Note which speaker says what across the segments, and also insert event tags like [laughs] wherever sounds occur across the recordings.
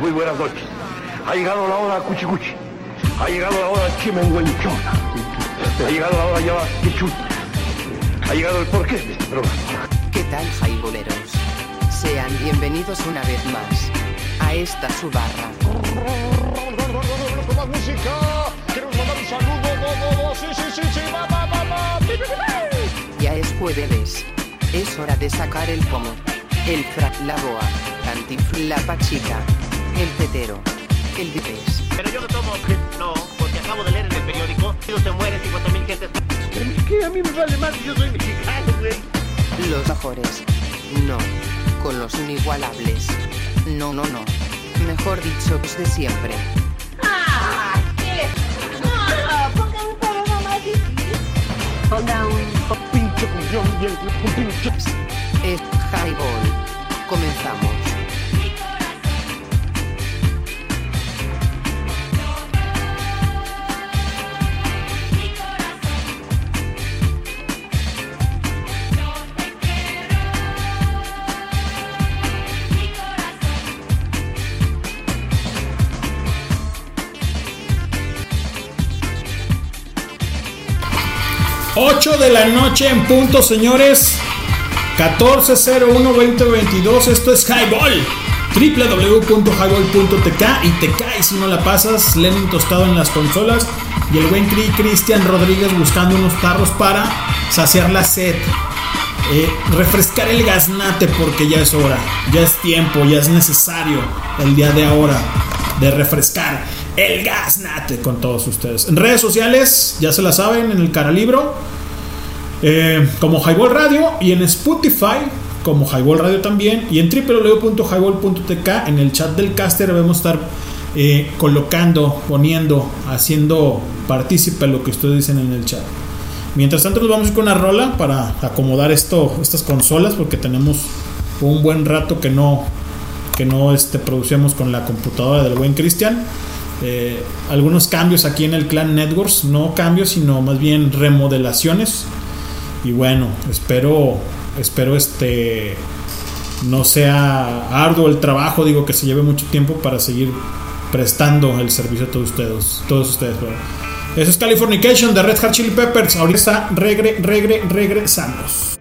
Speaker 1: muy buenas noches. Ha llegado la hora cuchicuchi. Ha llegado la hora chimenguenchona. Ha llegado la hora ya quichuchi. Ha llegado el porqué de este programa.
Speaker 2: ¿Qué tal, jaiboleros? Sean bienvenidos una vez más a esta su barra. Ya es jueves. Es hora de sacar el pomo, el frac, la boa, pachica, el petero, el vipes.
Speaker 3: Pero yo no tomo, no, porque acabo de leer en el periódico, si no se mueren 50 mil gentes.
Speaker 1: Pero es que a mí me vale más, yo soy mexicano, güey.
Speaker 2: Los mejores. No. Con los inigualables. No, no, no. Mejor dicho, los de siempre.
Speaker 1: Pinche cuñón bien, un pinche...
Speaker 2: Es Highball. Comenzamos.
Speaker 4: De la noche en punto, señores. 1401-2022. Esto es Highball. www.highball.tk y te caes si no la pasas. Lenin tostado en las consolas. Y el buen Cri Cristian Rodríguez buscando unos tarros para saciar la sed. Eh, refrescar el gaznate porque ya es hora, ya es tiempo, ya es necesario el día de ahora de refrescar el gaznate con todos ustedes. En redes sociales, ya se la saben, en el Caralibro, eh, como Highball Radio y en Spotify como Highball Radio también y en www.highball.tk en el chat del caster debemos estar eh, colocando, poniendo, haciendo partícipe lo que ustedes dicen en el chat. Mientras tanto nos vamos a con una rola para acomodar esto, estas consolas porque tenemos un buen rato que no que no este, producíamos con la computadora del buen Cristian. Eh, algunos cambios aquí en el Clan Networks, no cambios, sino más bien remodelaciones. Y bueno, espero, espero este no sea arduo el trabajo, digo que se lleve mucho tiempo para seguir prestando el servicio a todos ustedes. Todos ustedes perdón. Eso es Californication de Red Hot Chili Peppers. Ahorita regre, regre, regresamos.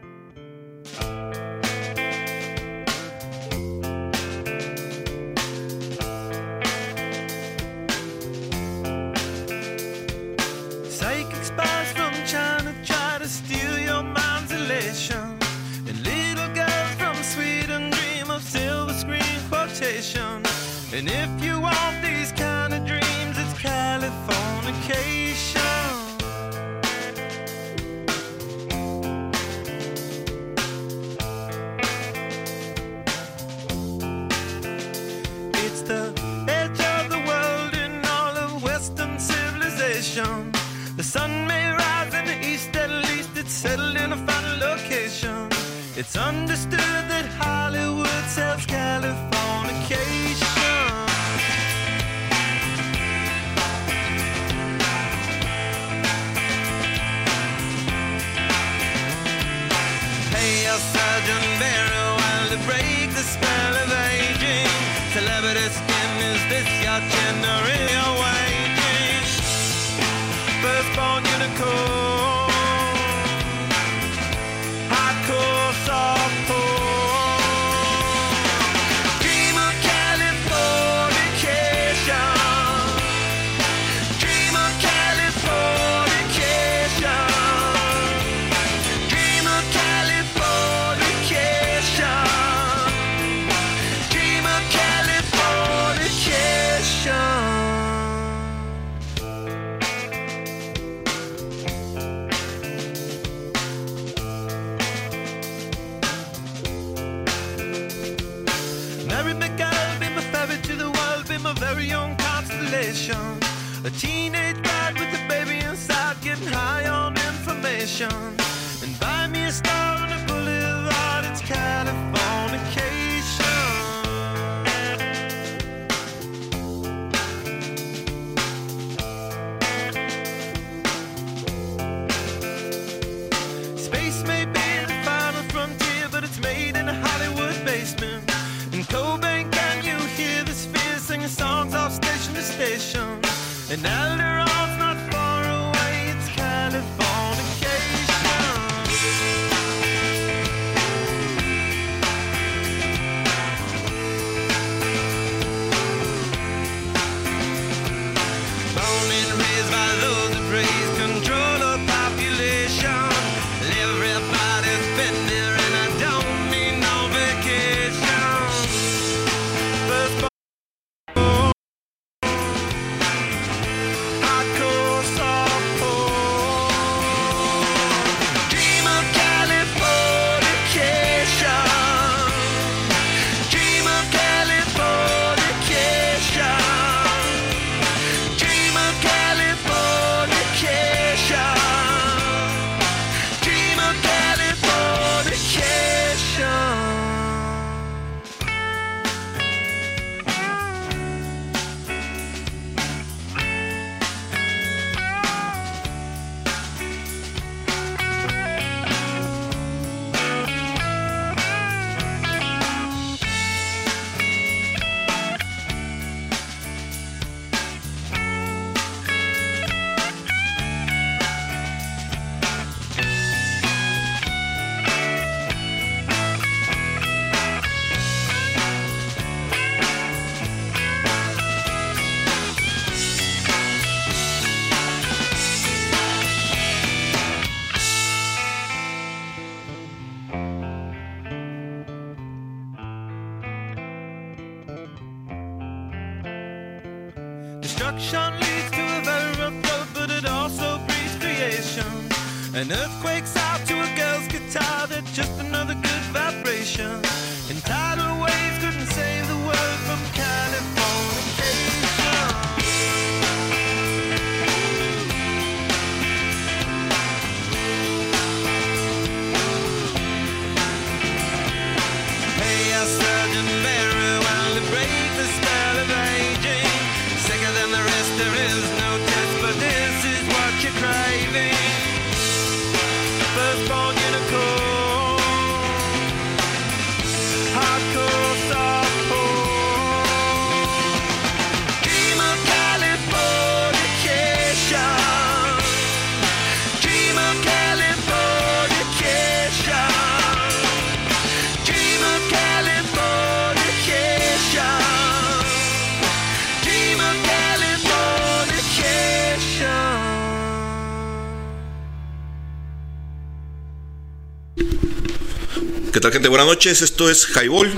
Speaker 5: ¿Qué tal gente? Buenas noches, esto es Highball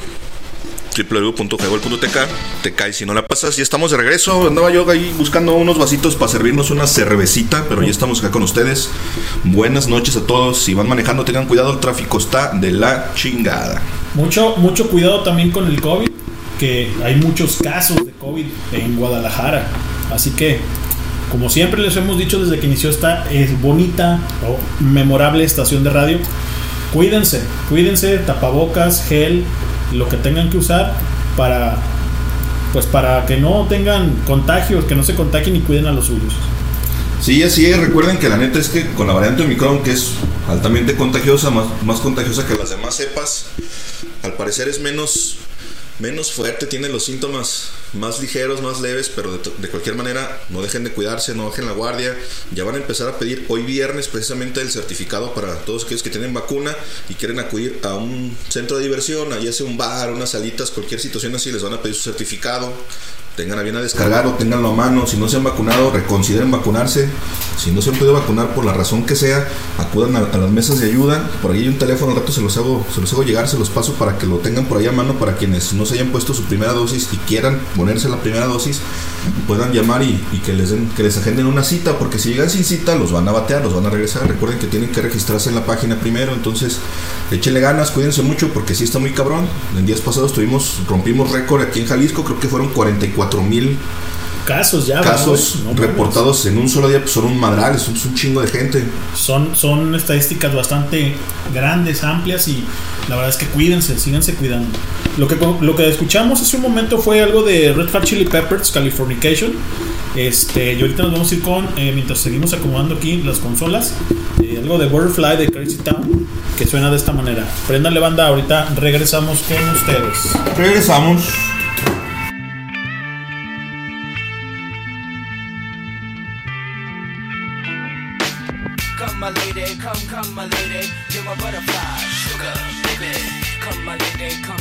Speaker 5: www.highball.tk Te caes si no la pasas. Y estamos de regreso. Andaba yo ahí buscando unos vasitos para servirnos una cervecita Pero ya estamos acá con ustedes. Buenas noches a todos. Si van manejando tengan cuidado, el tráfico está de la chingada.
Speaker 4: Mucho, mucho cuidado también con el COVID, que hay muchos casos de COVID en Guadalajara. Así que, como siempre les hemos dicho desde que inició esta es bonita o memorable estación de radio, cuídense, cuídense, tapabocas, gel, lo que tengan que usar para pues para que no tengan contagios, que no se contagien y cuiden a los suyos.
Speaker 5: Sí, así es, recuerden que la neta es que con la variante Omicron Que es altamente contagiosa, más, más contagiosa que las demás cepas Al parecer es menos, menos fuerte, tiene los síntomas más ligeros, más leves, pero de, de cualquier manera no dejen de cuidarse, no bajen la guardia. Ya van a empezar a pedir hoy viernes precisamente el certificado para todos aquellos que tienen vacuna y quieren acudir a un centro de diversión, ya sea un bar, unas salitas, cualquier situación así, les van a pedir su certificado. Tengan a bien a descargar o tenganlo a mano. Si no se han vacunado, reconsideren vacunarse. Si no se han podido vacunar por la razón que sea, acudan a, a las mesas de ayuda. Por ahí hay un teléfono, al rato se los hago, se los hago llegar, se los paso para que lo tengan por ahí a mano para quienes no se hayan puesto su primera dosis y quieran ponerse la primera dosis, puedan llamar y, que les den, que les agenden una cita, porque si llegan sin cita, los van a batear, los van a regresar. Recuerden que tienen que registrarse en la página primero, entonces échenle ganas, cuídense mucho porque sí está muy cabrón. En días pasados tuvimos, rompimos récord aquí en Jalisco, creo que fueron 44 mil
Speaker 4: Casos ya,
Speaker 5: casos.
Speaker 4: No
Speaker 5: reportados en un solo día, pues son un madral, es un, es un chingo de gente.
Speaker 4: Son, son estadísticas bastante grandes, amplias y la verdad es que cuídense, síganse cuidando. Lo que, lo que escuchamos hace un momento fue algo de Red Hot Chili Peppers, Californication. Este, y ahorita nos vamos a ir con, eh, mientras seguimos acomodando aquí las consolas, eh, algo de Butterfly de Crazy Town, que suena de esta manera. Prendanle banda, ahorita regresamos con ustedes.
Speaker 5: Regresamos.
Speaker 6: Come, come, my lady, you're my butterfly, sugar, baby. Come, my lady, come,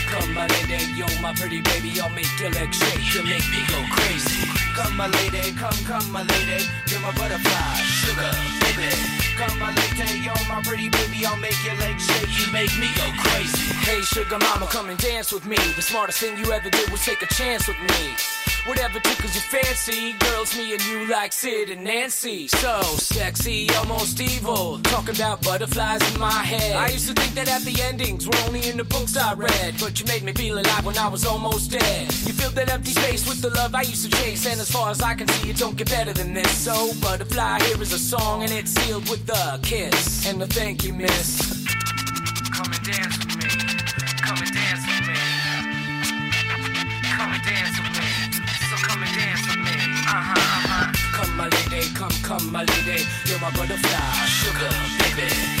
Speaker 6: Come my lady, you're my pretty baby I'll make your legs shake, you make me go crazy Come my lady, come, come my lady You're my butterfly, sugar, baby Come my lady, you're my pretty baby I'll make your legs shake, you make me go crazy Hey sugar mama, come and dance with me The smartest thing you ever did was take a chance with me Whatever tickles your fancy, girls, me and you like Sid and Nancy. So sexy, almost evil. Talking about butterflies in my head. I used to think that happy endings were only in the books I read. But you made me feel alive when I was almost dead. You filled that empty space with the love I used to chase. And as far as I can see, it don't get better than this. So, Butterfly, here is a song, and it's sealed with a kiss. And a thank you, miss. Come and dance with me. Come and dance with me. Come and dance with me. So come and dance with me. Uh-huh, uh-huh. Come my lady, come, come my lady. You're my butterfly, sugar, baby.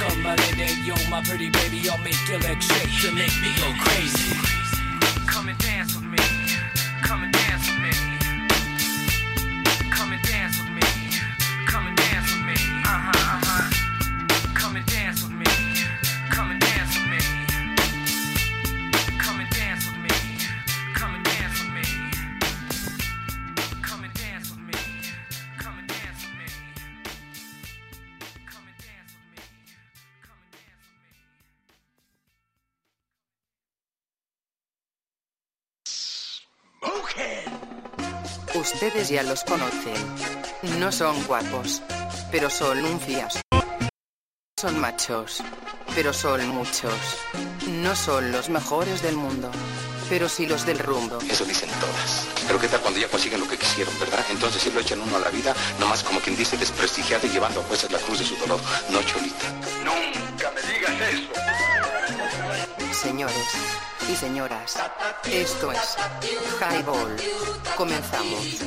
Speaker 6: Come my lady, you're my pretty baby. I'll make your legs shake, you make me go crazy. Come and dance with me. Come and dance with me. Come and dance with me.
Speaker 2: Ustedes ya los conocen. No son guapos, pero son un fiasco. Son machos, pero son muchos. No son los mejores del mundo, pero sí los del rumbo.
Speaker 7: Eso dicen todas. Pero qué tal cuando ya consiguen lo que quisieron, ¿verdad? Entonces sí lo echan uno a la vida, nomás como quien dice desprestigiado y llevando a fuerzas la cruz de su dolor. No, Cholita.
Speaker 8: Nunca me digas eso.
Speaker 2: Señores y señoras, esto es Highball. Comenzamos.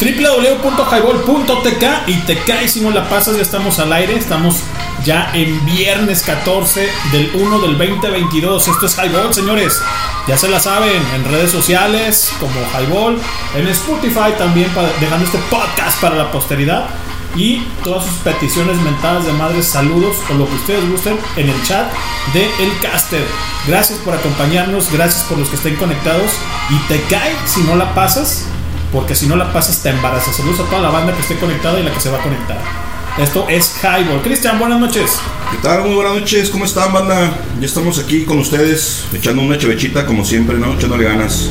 Speaker 4: www.highball.tk y te cae si no la pasas, ya estamos al aire, estamos ya en viernes 14 del 1 del 2022. Esto es Highball, señores. Ya se la saben, en redes sociales como Highball, en Spotify también dejando este podcast para la posteridad y todas sus peticiones mentadas de madres, saludos o lo que ustedes gusten en el chat de El Caster. Gracias por acompañarnos, gracias por los que estén conectados y te cae si no la pasas porque si no la pasas te embarazas. Saludos a toda la banda que esté conectada y la que se va a conectar. Esto es Highball. Cristian, buenas noches.
Speaker 5: ¿Qué tal? Muy buenas noches, ¿cómo están, banda? Ya estamos aquí con ustedes, echando una chevechita como siempre, ¿no? Echándole ganas.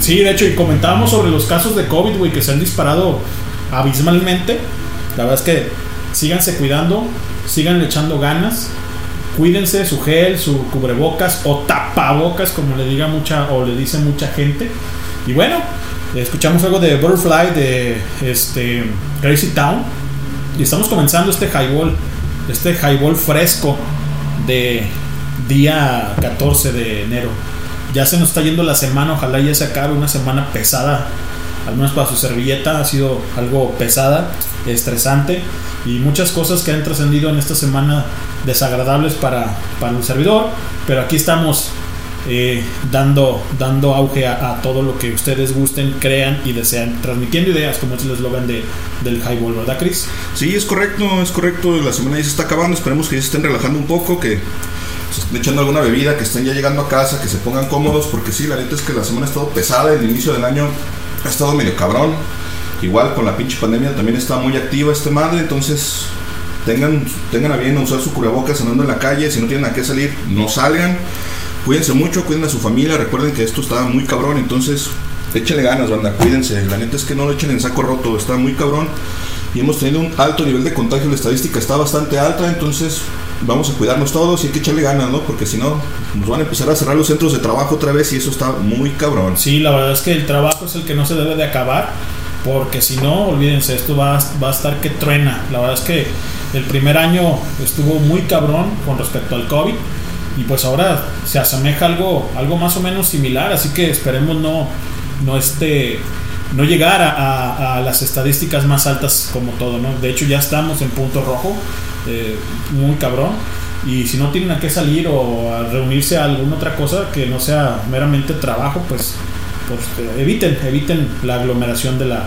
Speaker 4: Sí, de hecho, y comentábamos sobre los casos de COVID, güey, que se han disparado abismalmente. La verdad es que síganse cuidando, sigan echando ganas cuídense su gel, su cubrebocas o tapabocas, como le diga mucha o le dice mucha gente. Y bueno, escuchamos algo de Butterfly de este Crazy Town y estamos comenzando este highball, este highball fresco de día 14 de enero. Ya se nos está yendo la semana, ojalá ya se acabe una semana pesada, al menos para su servilleta, ha sido algo pesada, estresante y muchas cosas que han trascendido en esta semana desagradables para, para el servidor, pero aquí estamos eh, dando, dando auge a, a todo lo que ustedes gusten, crean y desean, transmitiendo ideas, como es el eslogan de, del Highball, ¿verdad, Chris?
Speaker 5: Sí, es correcto, es correcto. La semana ya se está acabando. Esperemos que ya se estén relajando un poco, que se estén echando alguna bebida, que estén ya llegando a casa, que se pongan cómodos, porque sí, la neta es que la semana ha estado pesada. El inicio del año ha estado medio cabrón. Igual con la pinche pandemia también está muy activa este madre, entonces tengan, tengan a bien usar su cubrebocas andando en la calle. Si no tienen a qué salir, no salgan. Cuídense mucho, cuiden a su familia. Recuerden que esto está muy cabrón, entonces échenle ganas, banda. Cuídense. La neta es que no lo echen en saco roto, está muy cabrón. Y hemos tenido un alto nivel de contagio. La estadística está bastante alta, entonces vamos a cuidarnos todos y hay que echarle ganas, ¿no? Porque si no, nos van a empezar a cerrar los centros de trabajo otra vez y eso está muy cabrón.
Speaker 4: Sí, la verdad es que el trabajo es el que no se debe de acabar, porque si no, olvídense, esto va, va a estar que truena. La verdad es que el primer año estuvo muy cabrón con respecto al COVID y pues ahora se asemeja algo, algo más o menos similar, así que esperemos no, no este no llegar a, a- a las estadísticas más altas como todo, ¿no? De hecho ya estamos en punto rojo, eh, muy cabrón. Y si no tienen a qué salir o a reunirse a alguna otra cosa que no sea meramente trabajo, pues, pues eh, eviten, eviten la aglomeración de, la,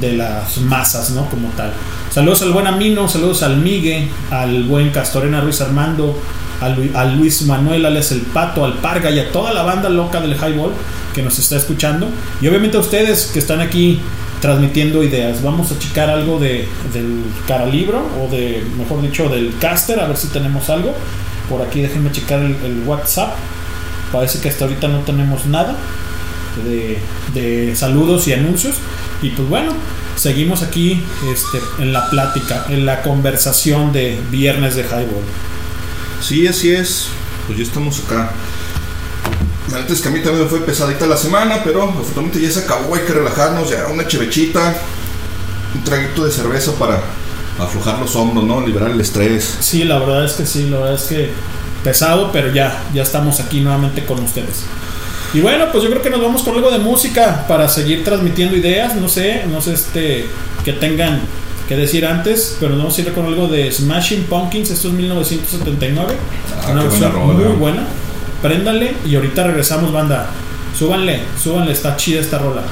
Speaker 4: de las masas, ¿no? Como tal. Saludos al buen Amino, saludos al Migue, al buen Castorena Ruiz Armando, al Luis Manuel, alias El Pato, al Parga y a toda la banda loca del Highball que nos está escuchando. Y obviamente a ustedes que están aquí transmitiendo ideas. Vamos a checar algo de, del caralibro o de, mejor dicho, del caster, a ver si tenemos algo. Por aquí déjenme checar el, WhatsApp. Parece que hasta ahorita no tenemos nada de, de saludos y anuncios. Y pues bueno, seguimos aquí este, en la plática, en la conversación de viernes de Highball.
Speaker 5: Sí, así es. Pues ya estamos acá. La neta es que a mí también fue pesadita la semana, pero afortunadamente ya se acabó, hay que relajarnos, ya una chevechita, un traguito de cerveza para aflojar los hombros, ¿no? Liberar el estrés.
Speaker 4: Sí, la verdad es que sí, la verdad es que pesado, pero ya, ya estamos aquí nuevamente con ustedes. Y bueno, pues yo creo que nos vamos con algo de música para seguir transmitiendo ideas, no sé, no sé este que tengan que decir antes, pero nos vamos a ir con algo de Smashing Pumpkins, esto es 1979,
Speaker 5: Ah,
Speaker 4: una versión
Speaker 5: buena
Speaker 4: muy buena. Préndale y ahorita regresamos, banda. Súbanle, súbanle, está chida esta rola.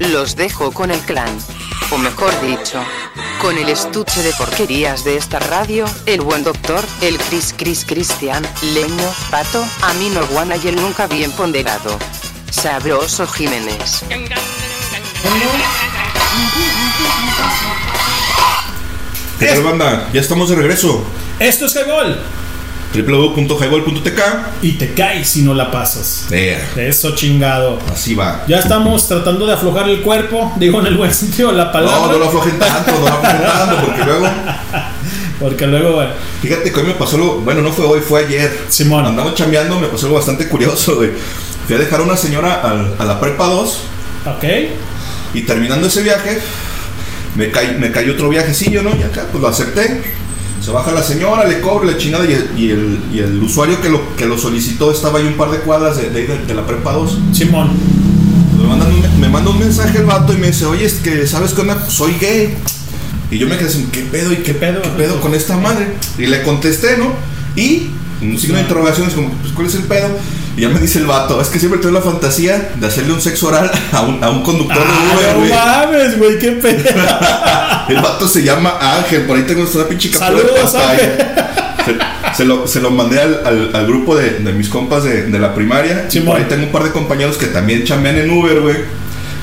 Speaker 2: Los dejo con el clan. O mejor dicho, con el estuche de porquerías de esta radio, el buen doctor, el Chris Chris Cristian, Leño, Pato, Amino Guana y el nunca bien ponderado. Sabroso Jiménez.
Speaker 5: ¿Qué tal, banda? Ya estamos de regreso.
Speaker 4: Esto es Highball.
Speaker 5: www.highball.tk
Speaker 4: Y te caes si no la pasas.
Speaker 5: Ea,
Speaker 4: Eso chingado.
Speaker 5: Así va.
Speaker 4: Ya estamos tratando de aflojar el cuerpo, [laughs] digo en el buen sentido la palabra.
Speaker 5: No, no lo aflojen tanto, no lo aflojen [laughs] tanto, porque luego.
Speaker 4: Porque luego, bueno,
Speaker 5: Fíjate que hoy me pasó algo. Bueno, no fue hoy, fue ayer.
Speaker 4: Simón.
Speaker 5: Andamos chambeando, me pasó algo bastante curioso, güey. Fui a dejar a una señora al- a la prepa 2
Speaker 4: ok.
Speaker 5: y terminando ese viaje, me, cae, me cayó otro viajecillo, ¿no? Y acá, pues lo acepté. Se baja la señora, le cobro la chingada y el, y el, y el usuario que lo, que lo solicitó estaba ahí un par de cuadras de, de, de- la prepa 2.
Speaker 4: Simón.
Speaker 5: Me, mandan un- me manda un mensaje el vato y me dice, oye, es que, ¿sabes qué onda? Pues soy gay. Y yo me quedé así, ¿qué pedo? ¿Y qué,
Speaker 4: pedo?
Speaker 5: ¿Qué pedo con esta madre? Y le contesté, ¿no? Y un signo de interrogaciones como, pues, ¿cuál es el pedo? Y ya me dice el vato, es que siempre tuve la fantasía de hacerle un sexo oral a un, a un conductor de
Speaker 4: Ah,
Speaker 5: Uber,
Speaker 4: no mames, güey, qué pedo. [laughs]
Speaker 5: El vato se llama Ángel, por ahí tengo una pinche captura de pantalla. Se, se lo, se lo mandé al, al- al grupo de, de mis compas de, de la primaria. Y por ahí tengo un par de compañeros que también chambean en Uber, güey.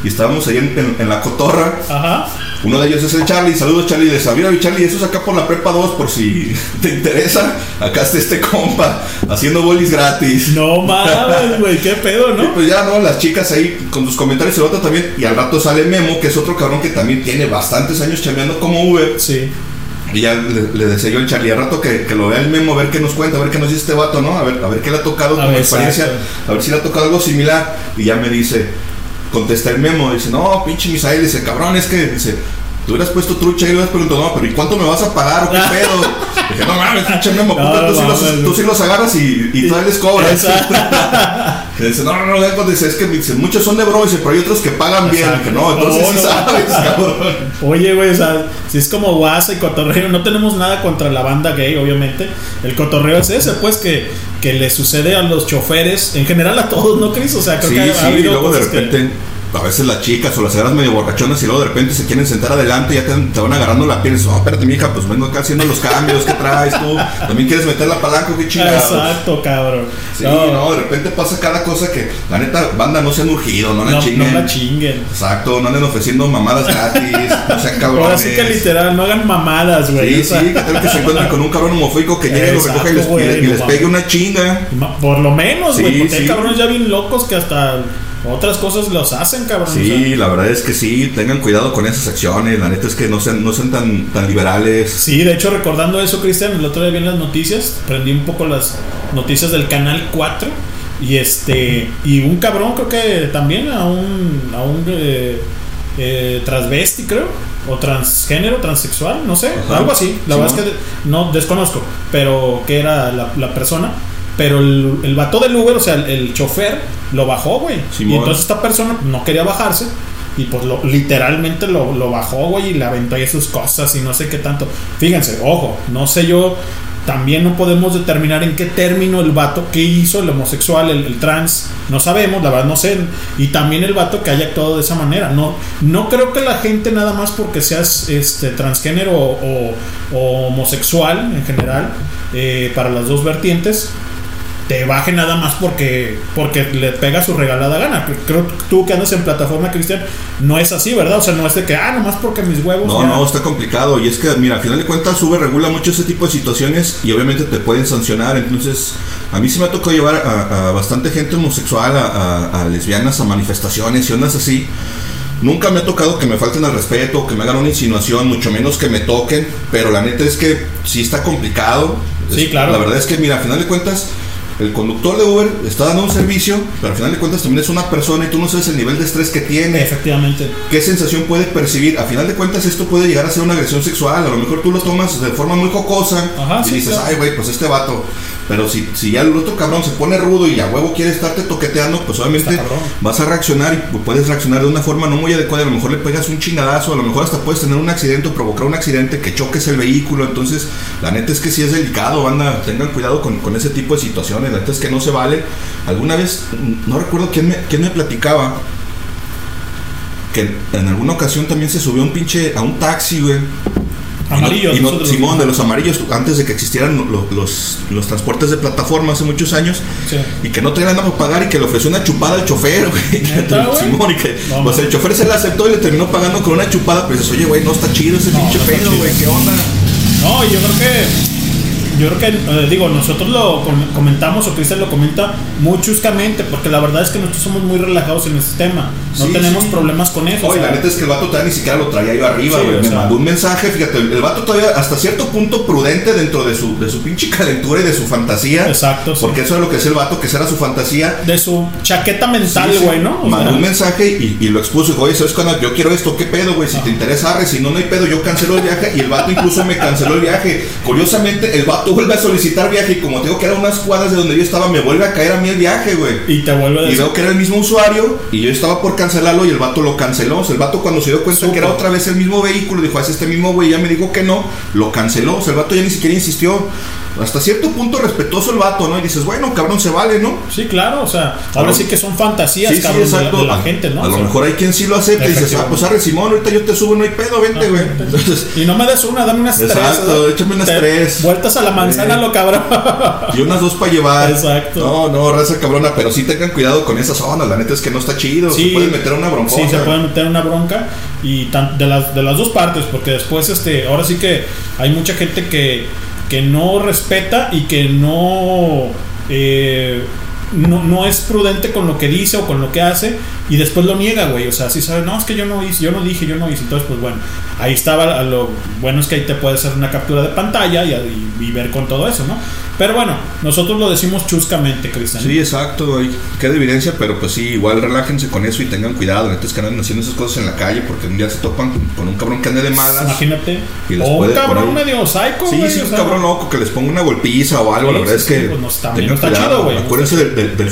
Speaker 5: Y estábamos ahí en, en- en la cotorra.
Speaker 4: Ajá.
Speaker 5: Uno de ellos es el Charlie. Saludos, Charlie. De Mira, mi Charlie, eso es acá por la prepa 2, por si [laughs] te interesa. Acá está este compa haciendo bolis gratis.
Speaker 4: No mames, güey, qué pedo,
Speaker 5: Y
Speaker 4: ¿no?
Speaker 5: pues ya, ¿no? Las chicas ahí con sus comentarios, el otro también. Y al rato sale Memo, que es otro cabrón que también tiene bastantes años chambeando como Uber.
Speaker 4: Sí.
Speaker 5: Y ya le, le decía yo al Charlie, al rato que, que lo vea el Memo, a ver qué nos cuenta, a ver qué nos dice este vato, ¿no? A ver, a ver qué le ha tocado
Speaker 4: A
Speaker 5: como
Speaker 4: ver,
Speaker 5: experiencia,
Speaker 4: exacto.
Speaker 5: a ver si le ha tocado algo similar. Y ya me dice, contesta el Memo, dice, no, pinche Misael, dice, cabrón, es que, dice, tú hubieras puesto trucha y le hubieras preguntado, no, pero ¿y cuánto me vas a pagar o qué [laughs] pedo? Dije, no mames, pinche Memo,
Speaker 4: No,
Speaker 5: puta, tú, sí
Speaker 4: mames,
Speaker 5: los, tú sí los agarras y, y tú les cobras. [laughs] Dice, no, no, no, no, dice, es que dice, muchos son de broma, dice, pero hay otros que pagan bien. Dije, no, entonces
Speaker 4: No,
Speaker 5: sí
Speaker 4: no.
Speaker 5: sabes, cabrón.
Speaker 4: Oye, güey, o sea, si es como guasa y cotorreo, no tenemos nada contra la banda gay, obviamente. El cotorreo es ese, pues, que, que le sucede a los choferes, en general a todos, ¿no, Cris? O sea, creo
Speaker 5: Sí,
Speaker 4: que ha,
Speaker 5: sí,
Speaker 4: ha
Speaker 5: y
Speaker 4: habido
Speaker 5: luego de
Speaker 4: que-
Speaker 5: a veces las chicas o las señoras medio borrachonas y luego de repente se quieren sentar adelante y ya te, te van agarrando la piel y no, espérate, mija, pues vengo acá haciendo los cambios, ¿qué traes tú? ¿También quieres meter la palanca qué chingados?
Speaker 4: Exacto, cabrón.
Speaker 5: Sí, no. de repente pasa cada cosa que, la neta, banda, no se han urgido, no la
Speaker 4: no,
Speaker 5: chinguen.
Speaker 4: no la chinguen.
Speaker 5: Exacto, no anden ofreciendo mamadas gratis, [laughs] no sean cabrones.
Speaker 4: Ahora sí que literal, no hagan mamadas, güey.
Speaker 5: Sí,
Speaker 4: o sea,
Speaker 5: sí, que tal que se encuentren con un cabrón homofóbico que llegue, lo recoja y les, y les- y pegue una chinga.
Speaker 4: Por lo menos, güey,
Speaker 5: Sí,
Speaker 4: porque hay
Speaker 5: sí.
Speaker 4: cabrones ya bien locos que hasta otras cosas los hacen, cabrón. o sea.
Speaker 5: Sí, la verdad es que sí, tengan cuidado con esas acciones. La neta es que no sean, no sean tan, tan liberales.
Speaker 4: Sí, de hecho, recordando eso, Cristian, el otro día vi en las noticias, prendí un poco las noticias del canal 4 y este y un cabrón creo que también a un a un eh, eh, transvesti creo o transgénero, transexual, no sé,
Speaker 5: Ajá.
Speaker 4: algo así. La
Speaker 5: Sí,
Speaker 4: verdad es que no desconozco, pero que era la, la persona. Pero el, el vato del Uber, o sea, el, el chofer, lo bajó, güey. Y entonces esta persona no quería bajarse. Y pues lo, literalmente lo, lo bajó, güey, y le aventó ahí sus cosas y no sé qué tanto. Fíjense, ojo, no sé yo. También no podemos determinar en qué término el vato que hizo, el homosexual, el, el trans, no sabemos, la verdad no sé. Y también el vato que haya actuado de esa manera. No, no creo que la gente nada más porque seas este transgénero o, o homosexual en general, eh, para las dos vertientes, te baje nada más porque porque le pega su regalada gana. Creo que tú que andas en plataforma, Cristian, no es así, ¿verdad? O sea, no es de que, ah, nomás porque mis huevos.
Speaker 5: No,
Speaker 4: ya-
Speaker 5: no, está complicado. Y es que, mira, al final de cuentas, Uber regula mucho ese tipo de situaciones y obviamente te pueden sancionar. Entonces, a mí sí me ha tocado llevar a, a bastante gente homosexual, a, a- a lesbianas, a manifestaciones y ondas así. Nunca me ha tocado que me falten al respeto, que me hagan una insinuación, mucho menos que me toquen. Pero la neta es que sí está complicado.
Speaker 4: Sí, claro.
Speaker 5: La verdad es que, mira, al final de cuentas, el conductor de Uber está dando un servicio, pero al final de cuentas también es una persona y tú no sabes el nivel de estrés que tiene.
Speaker 4: Efectivamente.
Speaker 5: ¿Qué sensación puede percibir? A final de cuentas esto puede llegar a ser una agresión sexual. A lo mejor tú lo tomas de forma muy jocosa
Speaker 4: Ajá,
Speaker 5: y
Speaker 4: sí,
Speaker 5: dices,
Speaker 4: claro.
Speaker 5: ay, güey, pues este vato. Pero si, si ya el otro cabrón se pone rudo y a huevo quiere estarte toqueteando, pues obviamente vas a reaccionar y pu- puedes reaccionar de una forma no muy adecuada. A lo mejor le pegas un chingadazo, a lo mejor hasta puedes tener un accidente o provocar un accidente que choques el vehículo. Entonces, la neta es que sí es delicado, banda. Tengan cuidado con, con ese tipo de situaciones. La neta es que no se vale. Alguna vez, mm, no recuerdo quién me, quién me platicaba que en alguna ocasión también se subió un pinche a un taxi, güey.
Speaker 4: Amarillos,
Speaker 5: Y no- Simón,
Speaker 4: los-
Speaker 5: de los amarillos, antes de que existieran lo- los, los, transportes de plataforma hace muchos años,
Speaker 4: Sí.
Speaker 5: y que no tenían nada para pagar y que le ofreció una chupada al chofer, [laughs] güey. Simón, y que
Speaker 4: No,
Speaker 5: pues el chofer se la aceptó y le terminó pagando con una chupada, pero dices, oye, güey, no está chido ese pinche pedo, güey, ¿qué onda?
Speaker 4: No, yo creo que. Yo creo que, eh, digo, nosotros lo com- comentamos o Cristian lo comenta muy chuscamente, porque la verdad es que nosotros somos muy relajados en este tema. No
Speaker 5: Sí,
Speaker 4: tenemos
Speaker 5: sí.
Speaker 4: problemas con eso.
Speaker 5: Oye, la neta es que el vato todavía ni siquiera lo traía yo arriba, güey. Me
Speaker 4: sea.
Speaker 5: mandó un mensaje, fíjate, el, vato todavía hasta cierto punto prudente dentro de su, de su pinche calentura y de su fantasía.
Speaker 4: Exacto, sí.
Speaker 5: Porque eso es lo que es el vato, que esa era su fantasía.
Speaker 4: de su chaqueta mental, güey, ¿no? O
Speaker 5: Mandó
Speaker 4: sea,
Speaker 5: un mensaje y, y lo expuso. Dijo, oye, ¿sabes cuándo? Yo quiero esto, ¿qué pedo, güey? Si te interesa, arre. Si no, no hay pedo. Yo cancelo el viaje. Y el vato incluso me canceló el viaje. Curiosamente, el vato vuelve a solicitar viaje. Y como te digo que era unas cuadras de donde yo estaba, me vuelve a caer a mí el viaje, güey.
Speaker 4: y te vuelve a
Speaker 5: Y veo que era el mismo usuario y yo estaba por cancelarlo y el vato lo canceló. O sea, el vato cuando se dio cuenta
Speaker 4: Supo.
Speaker 5: que era otra vez el mismo vehículo, dijo, "Ah, es este mismo güey, ya me dijo que no, lo canceló. O sea, el vato ya ni siquiera insistió. Hasta cierto punto respetuoso el vato, ¿no? Y dices, bueno, cabrón, se vale, ¿no?
Speaker 4: Sí, claro, o sea, ahora sí que son fantasías,
Speaker 5: Sí, sí,
Speaker 4: cabrón, de la-
Speaker 5: exacto.
Speaker 4: de la, gente, ¿no?
Speaker 5: A
Speaker 4: O
Speaker 5: lo mejor hay quien sí lo acepta y dices, ah, pues arre Simón, ahorita yo te subo, no hay pedo, vente, güey.
Speaker 4: Y no me des una, dame unas
Speaker 5: Exacto,
Speaker 4: tres. ¿no?
Speaker 5: échame unas tres.
Speaker 4: Vueltas a la manzana,
Speaker 5: Sí.
Speaker 4: lo cabrón.
Speaker 5: y unas dos para llevar.
Speaker 4: Exacto.
Speaker 5: No, no, raza cabrona, pero sí tengan cuidado con esa zona. La neta es que no está chido. se pueden meter una bronca.
Speaker 4: Sí, se pueden meter una bronca y tan- de las de las dos partes, porque después este, ahora sí que hay mucha gente que que no respeta y que no eh, no, no es prudente con lo que dice o con lo que hace y después lo niega, güey. O sea, sí sabe, no, es que yo no hice, yo no dije, yo no hice. Entonces, pues bueno, ahí estaba. Lo bueno es que ahí te puede hacer una captura de pantalla y, y- y ver con todo eso, ¿no? Pero bueno, nosotros lo decimos chuscamente, Cristian.
Speaker 5: Sí, exacto, ahí queda evidencia, pero pues sí, igual relájense con eso y tengan cuidado, neta es que andan haciendo esas cosas en la calle porque un día se topan con un cabrón que ande de malas.
Speaker 4: Imagínate.
Speaker 5: Y les
Speaker 4: o un cabrón
Speaker 5: poner-
Speaker 4: medio psycho,
Speaker 5: Sí,
Speaker 4: güey,
Speaker 5: sí, un
Speaker 4: sea,
Speaker 5: cabrón loco que les ponga una golpiza o algo,
Speaker 4: Sí,
Speaker 5: la verdad
Speaker 4: sí,
Speaker 5: es que
Speaker 4: sí, pues
Speaker 5: tengan
Speaker 4: no está
Speaker 5: cuidado.
Speaker 4: chido, güey.
Speaker 5: Acuérdense del, del, del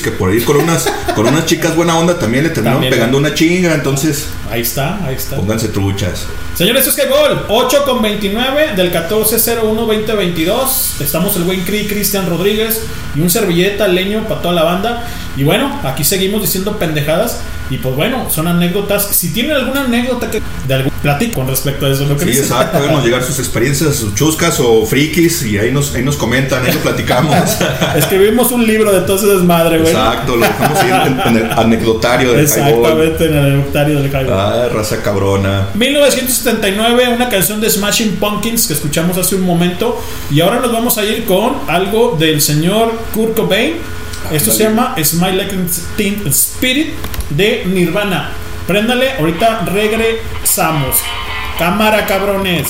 Speaker 5: que por ir con unas, con unas chicas buena onda también le terminaron
Speaker 4: También.
Speaker 5: pegando una chinga, entonces
Speaker 4: Ahí está, ahí está.
Speaker 5: pónganse truchas.
Speaker 4: Señores, es que gol 8 con 29 del 14-01-2022. Estamos el buen Cri, Cristian Rodríguez y un servilleta leño para toda la banda. Y bueno, aquí seguimos diciendo pendejadas. Y pues bueno, son anécdotas. Si tienen alguna anécdota que de algún platico con respecto a eso, lo que
Speaker 5: Sí, exacto, háganos llegar sus experiencias, sus chuscas o frikis y ahí nos, ahí nos comentan, ahí lo platicamos. [laughs]
Speaker 4: Escribimos un libro de todo ese desmadre, güey.
Speaker 5: Exacto, lo dejamos ahí en, el anecdotario del.
Speaker 4: Exactamente, en el anecdotario del Highball.
Speaker 5: Ah, raza cabrona.
Speaker 4: 1979, una canción de Smashing Pumpkins que escuchamos hace un momento. Y ahora nos vamos a ir con algo del señor Kurt Cobain. Esto se llama Smile Like Teen Spirit de Nirvana. Préndale, ahorita regresamos. Cámara, cabrones.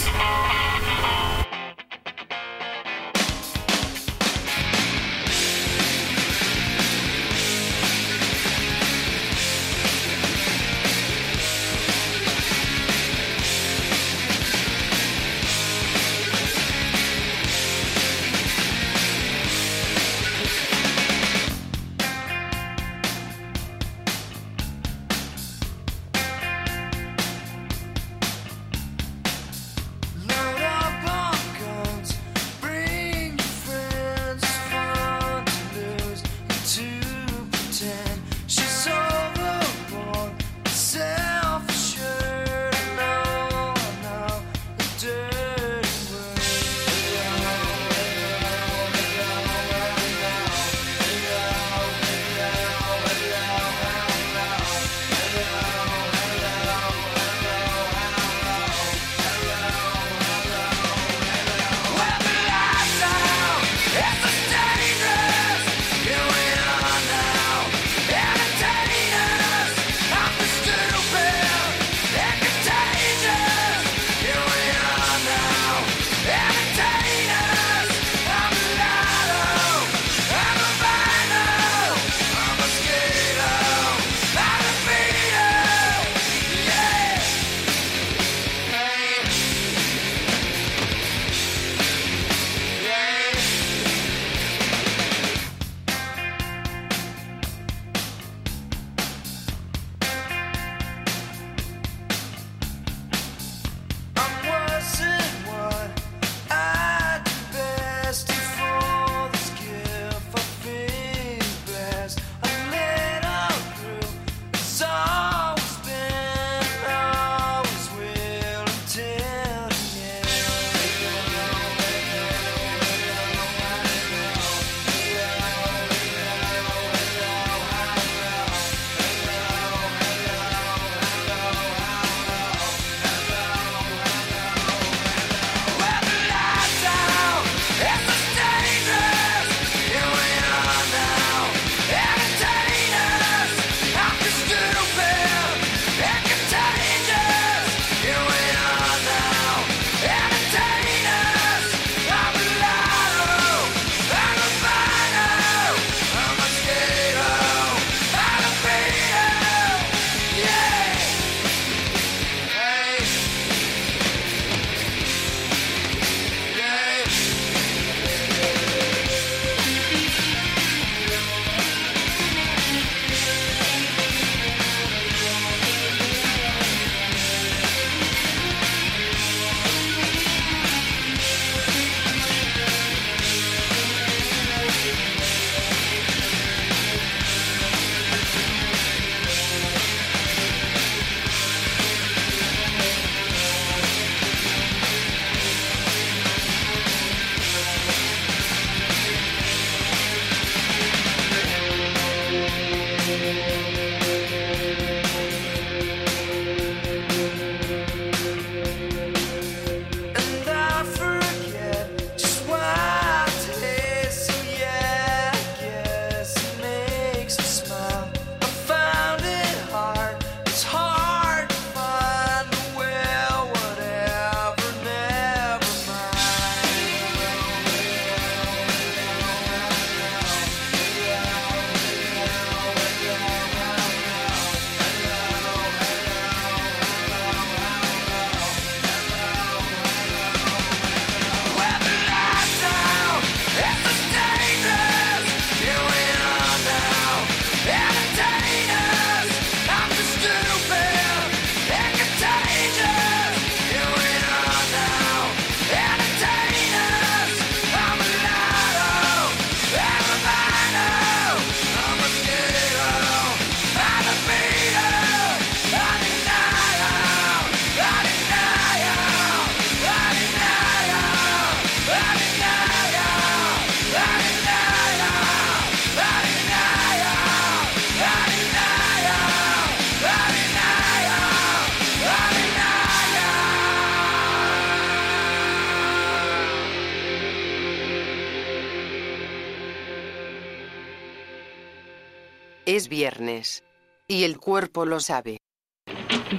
Speaker 2: Viernes. Y el cuerpo lo sabe.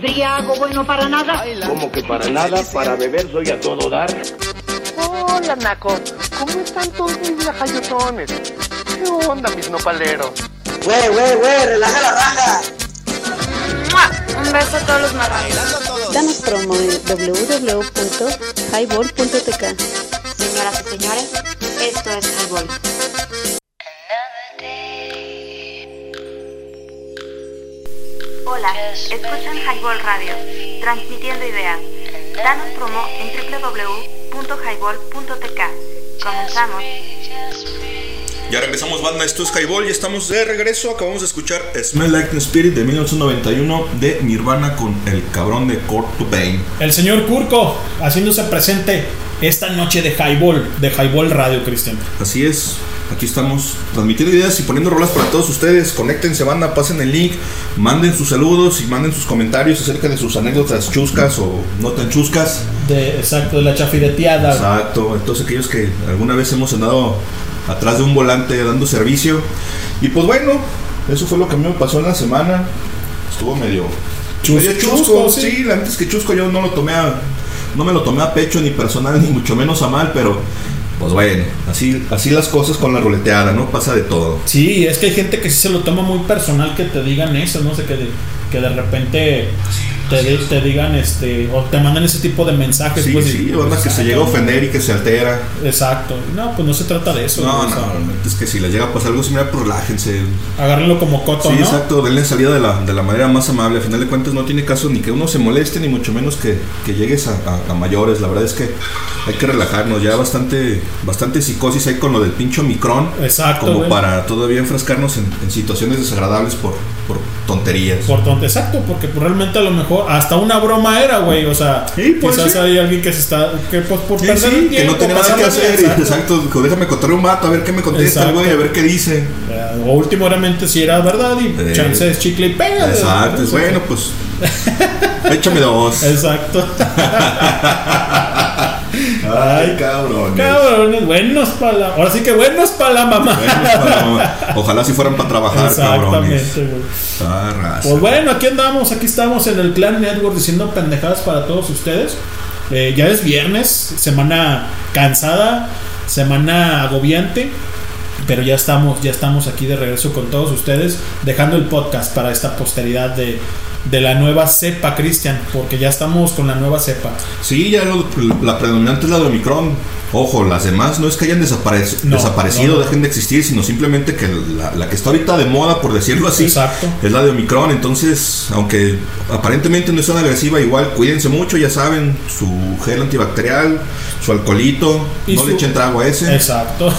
Speaker 9: Briago bueno para nada.
Speaker 1: Como que para nada, para beber soy a todo dar.
Speaker 10: Hola, Naco. ¿Cómo están todos mis lajayotones? ¿Qué onda, mis nopaleros?
Speaker 11: Güey, güey, güey, relaja la raja.
Speaker 12: Un beso a todos los marranos.
Speaker 13: Danos promo en www.highball.tk.
Speaker 14: Señoras y señores, esto es Highball. Hola, escuchan Highball Radio, transmitiendo ideas. Danos promo en www.highball.tk. Comenzamos.
Speaker 5: Y ahora empezamos banda, esto es Highball y estamos de regreso. Acabamos de escuchar Smell Like Teen Spirit de 1991 de Nirvana con el cabrón de Kurt Cobain.
Speaker 4: El señor Kurko haciéndose presente esta noche de Highball, de Highball Radio, Cristian.
Speaker 5: Así es, aquí estamos transmitiendo ideas y poniendo rolas para todos ustedes. Conéctense, banda, pasen el link, manden sus saludos y manden sus comentarios acerca de sus anécdotas chuscas o no tan chuscas.
Speaker 4: De, exacto, de la chafireteada.
Speaker 5: Exacto, entonces aquellos que alguna vez hemos andado atrás de un volante dando servicio. Y pues bueno, eso fue lo que a mí me pasó en la semana. Estuvo medio
Speaker 4: Chus-
Speaker 5: medio
Speaker 4: chusco,
Speaker 5: chusco,
Speaker 4: sí.
Speaker 5: sí. la es que chusco yo no lo tomé a, no me lo tomé a pecho ni personal ni mucho menos a mal, pero pues bueno, así así las cosas con la ruleteada, ¿no? Pasa de todo.
Speaker 4: Sí, es que hay gente que sí se lo toma muy personal que te digan eso, no sé, que de, que de repente te, te digan este, o te mandan ese tipo de mensajes.
Speaker 5: Sí,
Speaker 4: pues,
Speaker 5: sí,
Speaker 4: y-
Speaker 5: banda que se llega a ofender y que se altera.
Speaker 4: Exacto. No, pues no se trata de eso.
Speaker 5: No, no, es que si les llega a pasar algo similar, pues relájense.
Speaker 4: Agárrenlo como coto,
Speaker 5: Sí,
Speaker 4: ¿no?
Speaker 5: exacto, denle salida de la, de la manera más amable. A final de cuentas no tiene caso ni que uno se moleste, ni mucho menos que, que llegues a, a- a mayores. La verdad es que hay que relajarnos. Ya bastante bastante psicosis hay con lo del pincho micrón.
Speaker 4: Exacto,
Speaker 5: Como
Speaker 4: güey.
Speaker 5: para todavía enfrascarnos en, en situaciones desagradables por, por tonterías.
Speaker 4: Por tonto, exacto, porque pues, realmente a lo mejor hasta una broma era, güey. O sea,
Speaker 5: Sí, puede
Speaker 4: quizás hay alguien que se está. que pues por
Speaker 5: Sí,
Speaker 4: perder
Speaker 5: sí,
Speaker 4: el
Speaker 5: que no tiene nada que hacer. y- Exacto, dijo, déjame contarle un mato a ver qué me contesta el güey, a ver qué dice.
Speaker 4: Eh, O últimamente si era verdad y
Speaker 5: Eh,
Speaker 4: chance es chicle y pega.
Speaker 5: Exacto, bueno, pues échame dos. [laughs]
Speaker 4: Exacto. [laughs]
Speaker 5: Ay, cabrón.
Speaker 4: Cabrones, buenos para la. Ahora sí que buenos para la mamá. [laughs]
Speaker 5: Ojalá si fueran para trabajar, cabrones.
Speaker 4: Exactamente, güey.
Speaker 5: Ah, raza.
Speaker 4: Pues bueno, aquí andamos, aquí estamos en el Clan Network diciendo pendejadas para todos ustedes. Eh, ya es viernes, semana cansada, semana agobiante, pero ya estamos, ya estamos aquí de regreso con todos ustedes, dejando el podcast para esta posteridad de, de la nueva cepa, Cristian, porque ya estamos con la nueva cepa.
Speaker 5: Sí, ya lo- la predominante es la de Omicron. Ojo, las demás no es que hayan desaparec-
Speaker 4: No,
Speaker 5: desaparecido,
Speaker 4: no, no.
Speaker 5: dejen de existir, sino simplemente que la, la que está ahorita de moda, por decirlo así,
Speaker 4: Exacto.
Speaker 5: es la de Omicron. Entonces, aunque aparentemente no es tan agresiva, igual cuídense mucho, ya saben, su gel antibacterial, su alcoholito,
Speaker 4: Y
Speaker 5: no
Speaker 4: su-
Speaker 5: le echen trago a ese.
Speaker 4: Exacto.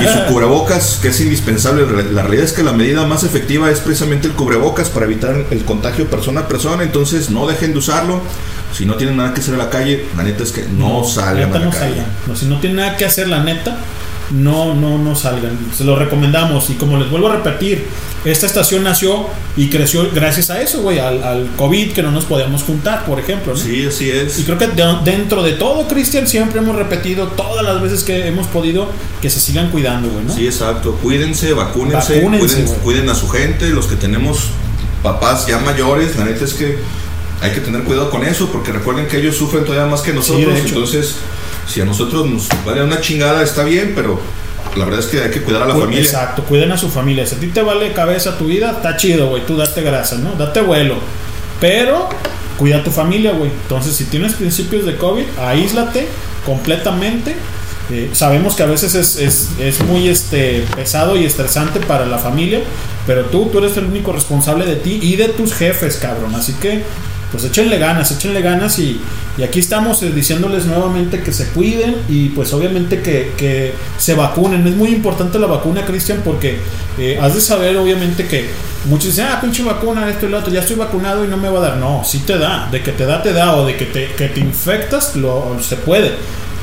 Speaker 5: Y su [laughs] cubrebocas, que es indispensable. La realidad es que la medida más efectiva es precisamente el cubrebocas para evitar el contagio persona a persona. Entonces no dejen de usarlo. Si no tienen nada que hacer en la calle, la neta es que no, salgan
Speaker 4: neta,
Speaker 5: a la
Speaker 4: no
Speaker 5: calle.
Speaker 4: salgan. No, si no tienen nada que hacer, la neta, no, no, no salgan. Se lo recomendamos. Y como les vuelvo a repetir, esta estación nació y creció gracias a eso, güey, al, al COVID que no nos podíamos juntar, por ejemplo. ¿no?
Speaker 5: Sí, así es.
Speaker 4: Y creo que de- dentro de todo, Cristian, siempre hemos repetido todas las veces que hemos podido que se sigan cuidando, güey, ¿no?
Speaker 5: Sí, exacto. Cuídense, vacúnense,
Speaker 4: Vacúnense,
Speaker 5: cuiden, cuiden a su gente, los que tenemos papás ya mayores. La neta es que hay que tener cuidado con eso, porque recuerden que ellos sufren todavía más que nosotros. Entonces, si a nosotros nos vale una chingada, está bien, pero la verdad es que hay que cuidar a la
Speaker 4: Cu-
Speaker 5: familia.
Speaker 4: Exacto, cuiden a su familia. Si a ti te vale cabeza tu vida, está chido, güey. Tú date grasa, ¿no? Date vuelo. Pero cuida a tu familia, güey. Entonces, si tienes principios de COVID, aíslate completamente. Eh, sabemos que a veces es, es- es muy este, pesado y estresante para la familia, pero tú, tú eres el único responsable de ti y de tus jefes, cabrón. Así que, pues échenle ganas, échenle ganas y, y aquí estamos eh, diciéndoles nuevamente que se cuiden y pues obviamente que, que se vacunen. Es muy importante la vacuna, Cristian, porque eh, has de saber obviamente que muchos dicen, ah, pinche vacuna, esto y lo otro, ya estoy vacunado y no me va a dar. No, sí te da, de que te da, te da, o de que te, que te infectas, lo, se puede.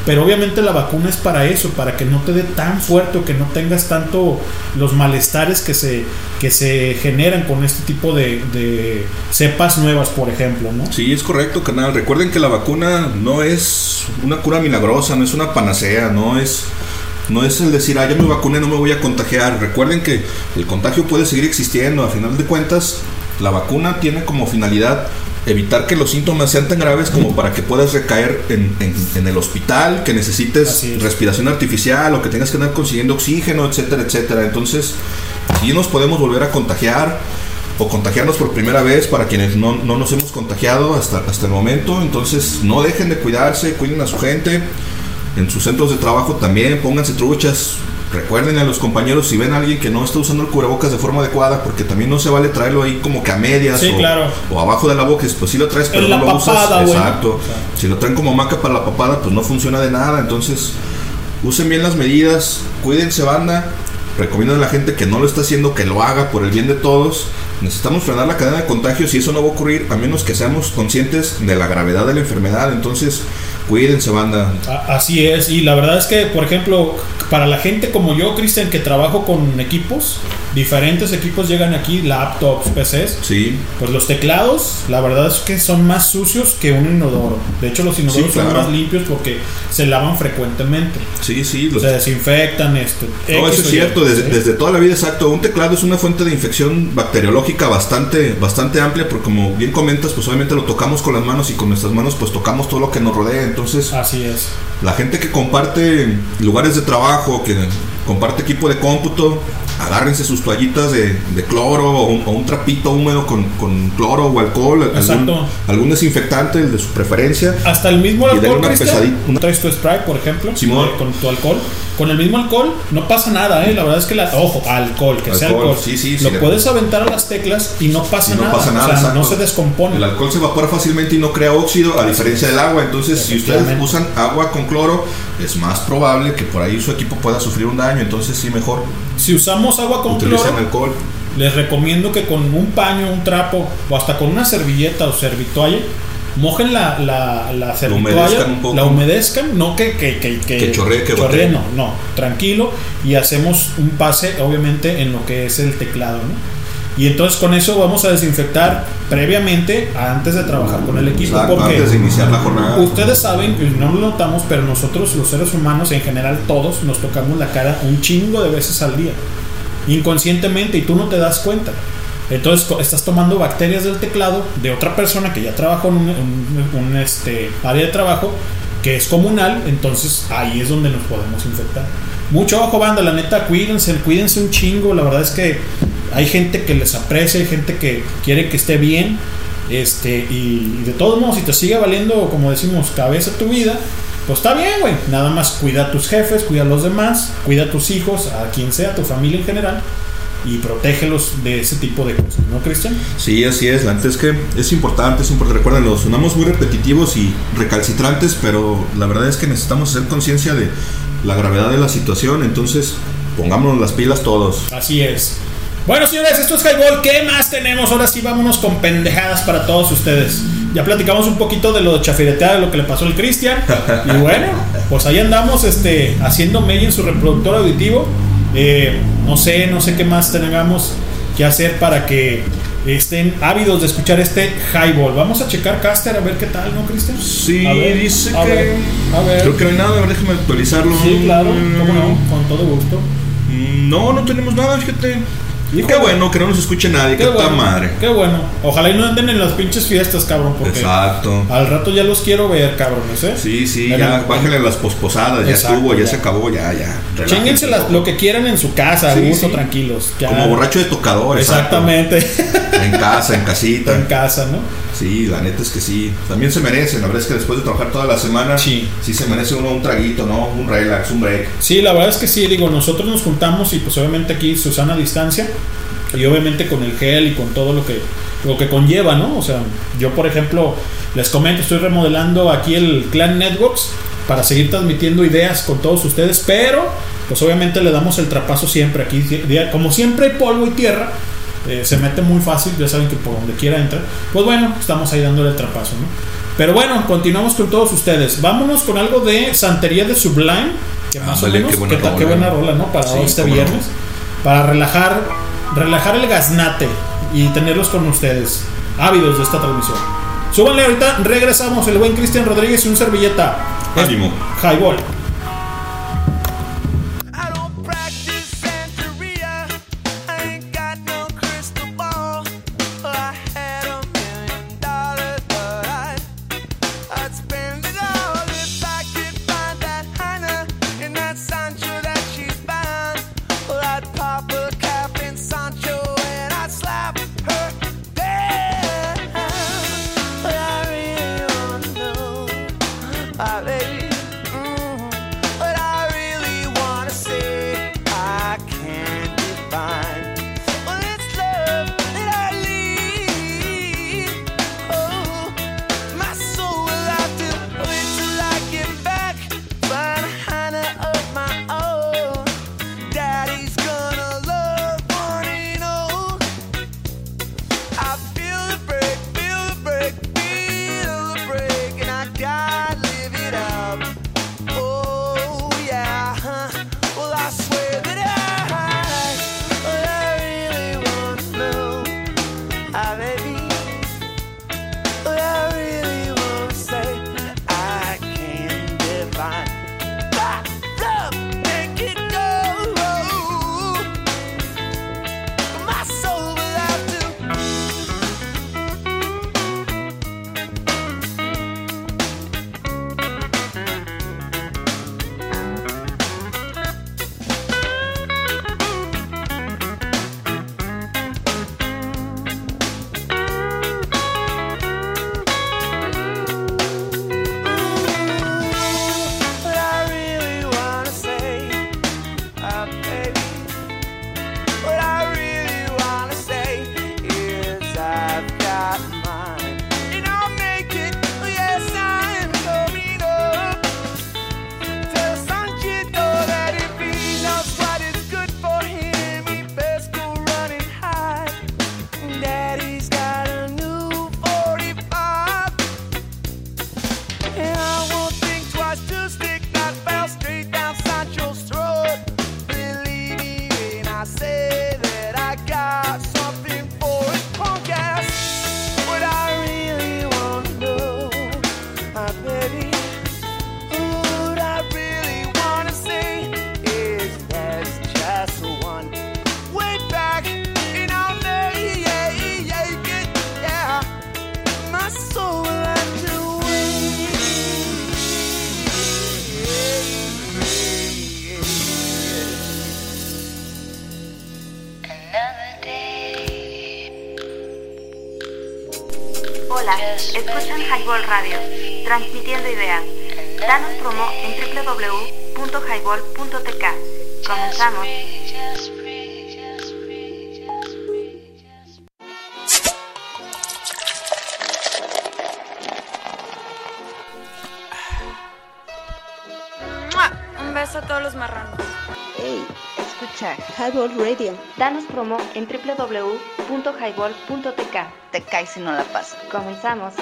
Speaker 4: Pero obviamente la vacuna es para eso, para que no te dé tan fuerte o que no tengas tanto los malestares que se, que se generan con este tipo de, cepas nuevas, por ejemplo, ¿no?
Speaker 5: Sí, es correcto, canal. Recuerden que la vacuna no es una cura milagrosa, no es una panacea, no es no es el decir, ah, ya me vacuné, no me voy a contagiar. Recuerden que el contagio puede seguir existiendo. A final de cuentas, la vacuna tiene como finalidad evitar que los síntomas sean tan graves como para que puedas recaer en, en- en el hospital, que necesites respiración artificial o que tengas que andar consiguiendo oxígeno, etcétera, etcétera. Entonces, sí nos podemos volver a contagiar o contagiarnos por primera vez para quienes no, no nos hemos contagiado hasta, hasta el momento. Entonces, no dejen de cuidarse, cuiden a su gente. En sus centros de trabajo también pónganse truchas. Recuerden a los compañeros si ven a alguien que no está usando el cubrebocas de forma adecuada, porque también no se vale traerlo ahí como que a medias
Speaker 4: Sí,
Speaker 5: o,
Speaker 4: claro.
Speaker 5: o abajo de la boca. Pues sí lo traes, pero
Speaker 4: En
Speaker 5: no
Speaker 4: la
Speaker 5: lo
Speaker 4: papada,
Speaker 5: usas. Exacto. Si lo traen como maca para la papada, pues no funciona de nada. Entonces, usen bien las medidas, cuídense, banda. Recomiendo a la gente que no lo está haciendo que lo haga por el bien de todos. Necesitamos frenar la cadena de contagios y eso no va a ocurrir a menos que seamos conscientes de la gravedad de la enfermedad. Entonces, cuídense, banda.
Speaker 4: Así es, y la verdad es que, por ejemplo, para la gente como yo, Cristian, que trabajo con equipos, diferentes equipos llegan aquí, laptops, PCs,
Speaker 5: Sí.
Speaker 4: pues los teclados, la verdad es que son más sucios que un inodoro. De hecho, los inodoros
Speaker 5: Sí,
Speaker 4: son más limpios porque se lavan frecuentemente.
Speaker 5: Sí, sí. los-
Speaker 4: Se desinfectan esto.
Speaker 5: No,
Speaker 4: X
Speaker 5: eso es cierto, desde,
Speaker 4: ¿sí?
Speaker 5: desde toda la vida, exacto. Un teclado es una fuente de infección bacteriológica bastante, bastante amplia, porque como bien comentas, pues obviamente lo tocamos con las manos y con nuestras manos pues tocamos todo lo que nos rodea. Entonces,
Speaker 4: Así es.
Speaker 5: la gente que comparte lugares de trabajo, que comparte equipo de cómputo, agárrense sus toallitas de, de cloro o un, o un trapito húmedo con, con cloro o alcohol, algún,
Speaker 4: Exacto.
Speaker 5: algún desinfectante, el de su preferencia.
Speaker 4: Hasta el mismo alcohol,
Speaker 5: una pesadita,
Speaker 4: traes tu spray, por ejemplo,
Speaker 5: Simón.
Speaker 4: eh, con tu alcohol. Con el mismo alcohol no pasa nada, ¿eh? La verdad es que, la, ojo, alcohol, que sea
Speaker 5: Alcohol,
Speaker 4: alcohol.
Speaker 5: sí, sí,
Speaker 4: Lo
Speaker 5: sí,
Speaker 4: puedes aventar a las teclas y no pasa
Speaker 5: Y no
Speaker 4: nada.
Speaker 5: pasa nada,
Speaker 4: o sea, no se descompone.
Speaker 5: El alcohol se evapora fácilmente y no crea óxido, a diferencia del agua. Entonces, si ustedes usan agua con cloro, es más probable que por ahí su equipo pueda sufrir un daño. Entonces, sí, mejor
Speaker 4: Si usamos agua con
Speaker 5: utilicen
Speaker 4: cloro,
Speaker 5: alcohol.
Speaker 4: les recomiendo que con un paño, un trapo o hasta con una servilleta o servitoalla mojen la, la, la servitoalla,
Speaker 5: humedezcan
Speaker 4: la humedezcan, no que, que, que,
Speaker 5: Que chorree, que
Speaker 4: chorree, no, no, tranquilo y hacemos un pase obviamente en lo que es el teclado, ¿no? Y entonces con eso vamos a desinfectar previamente antes de trabajar con el equipo
Speaker 5: Exacto,
Speaker 4: porque
Speaker 5: antes de iniciar la jornada.
Speaker 4: Ustedes saben, y no lo notamos, pero nosotros los seres humanos en general todos nos tocamos la cara un chingo de veces al día. Inconscientemente y tú no te das cuenta. Entonces estás tomando bacterias del teclado de otra persona que ya trabajó en un, este, área de trabajo que es comunal, entonces ahí es donde nos podemos infectar. Mucho ojo, banda, la neta, cuídense, cuídense un chingo. La verdad es que hay gente que les aprecia, hay gente que quiere que esté bien. Este, y, y de todos modos, si te sigue valiendo, como decimos, cabeza tu vida, pues está bien, güey. Nada más cuida a tus jefes, cuida a los demás, cuida a tus hijos, a quien sea, a tu familia en general, y protégelos de ese tipo de cosas, ¿no, Cristian?
Speaker 5: Sí, así es. La es que es importante, es importante. Recuerden, los sonamos muy repetitivos y recalcitrantes, pero la verdad es que necesitamos hacer conciencia de la gravedad de la situación. Entonces, pongámonos las pilas todos.
Speaker 4: Así es. Bueno, señores, esto es Highball. ¿Qué más tenemos? Ahora sí, vámonos con pendejadas para todos ustedes. Ya platicamos un poquito de lo de chafiretear, de lo que le pasó al Cristian. [laughs] Y bueno, pues ahí andamos este, haciendo mella en su reproductor auditivo. Eh, no sé, no sé qué más tengamos que hacer para que estén ávidos de escuchar este Highball. Vamos a checar Caster a ver qué tal, ¿no, Cristian?
Speaker 5: Sí,
Speaker 4: A ver,
Speaker 5: dice
Speaker 4: a
Speaker 5: que.
Speaker 4: ver, a ver.
Speaker 5: Creo que no hay nada, a ver, déjame actualizarlo.
Speaker 4: Sí, claro, cómo no, con todo gusto.
Speaker 5: Mm, No, no tenemos nada, fíjate.
Speaker 4: Híjole.
Speaker 5: Qué bueno que no nos escuche nadie, qué,
Speaker 4: Qué
Speaker 5: puta
Speaker 4: bueno,
Speaker 5: madre.
Speaker 4: qué bueno. Ojalá y no anden en las pinches fiestas, cabrón, porque
Speaker 5: Exacto.
Speaker 4: al rato ya los quiero ver, cabrones, ¿eh?
Speaker 5: Sí, sí,
Speaker 4: En
Speaker 5: ya,
Speaker 4: el-
Speaker 5: bájenle las posposadas, ya
Speaker 4: Exacto,
Speaker 5: estuvo, ya,
Speaker 4: ya.
Speaker 5: se acabó, ya, ya.
Speaker 4: Chénguense lo que quieran en su casa, a
Speaker 5: Sí,
Speaker 4: gusto,
Speaker 5: sí.
Speaker 4: tranquilos. ya.
Speaker 5: Como borracho de tocador, exacto.
Speaker 4: Exactamente.
Speaker 5: En casa, en casita. [laughs]
Speaker 4: en casa, ¿no?
Speaker 5: Sí, la neta es que sí. También se merecen. La verdad es que después de trabajar toda la semana,
Speaker 4: Sí.
Speaker 5: sí se merece uno un traguito, ¿no? Un relax, un break.
Speaker 4: Sí, la verdad es que sí, digo, nosotros nos juntamos y pues obviamente aquí Susana a distancia y obviamente con el gel y con todo lo que lo que conlleva, ¿no? O sea, yo por ejemplo, les comento, estoy remodelando aquí el Clan Networks para seguir transmitiendo ideas con todos ustedes, pero pues obviamente le damos el trapazo siempre aquí, como siempre hay polvo y tierra, eh, se mete muy fácil, ya saben que por donde quiera entra, pues bueno, estamos ahí dándole el trapazo, ¿no? Pero bueno, continuamos con todos ustedes. Vámonos con algo de Santería de Sublime, que más
Speaker 5: Ándale,
Speaker 4: o menos,
Speaker 5: qué buena
Speaker 4: ¿qué tal? Qué
Speaker 5: rola.
Speaker 4: buena rola, ¿no? Para
Speaker 5: Sí,
Speaker 4: este
Speaker 5: no.
Speaker 4: viernes. Para relajar, relajar el gaznate y tenerlos con ustedes, ávidos de esta transmisión. Súbanle ahorita, regresamos el buen Cristian Rodríguez y un servilleta.
Speaker 5: Ánimo.
Speaker 4: Highball.
Speaker 14: Hola, escuchan Highball Radio, transmitiendo ideas. Danos promo en www.highball.tk. Comenzamos.
Speaker 13: Un beso a todos los marranos.
Speaker 14: Hey, escucha Highball Radio. Danos promo en www.highball.tk. Te caes si no la pasas. Comenzamos.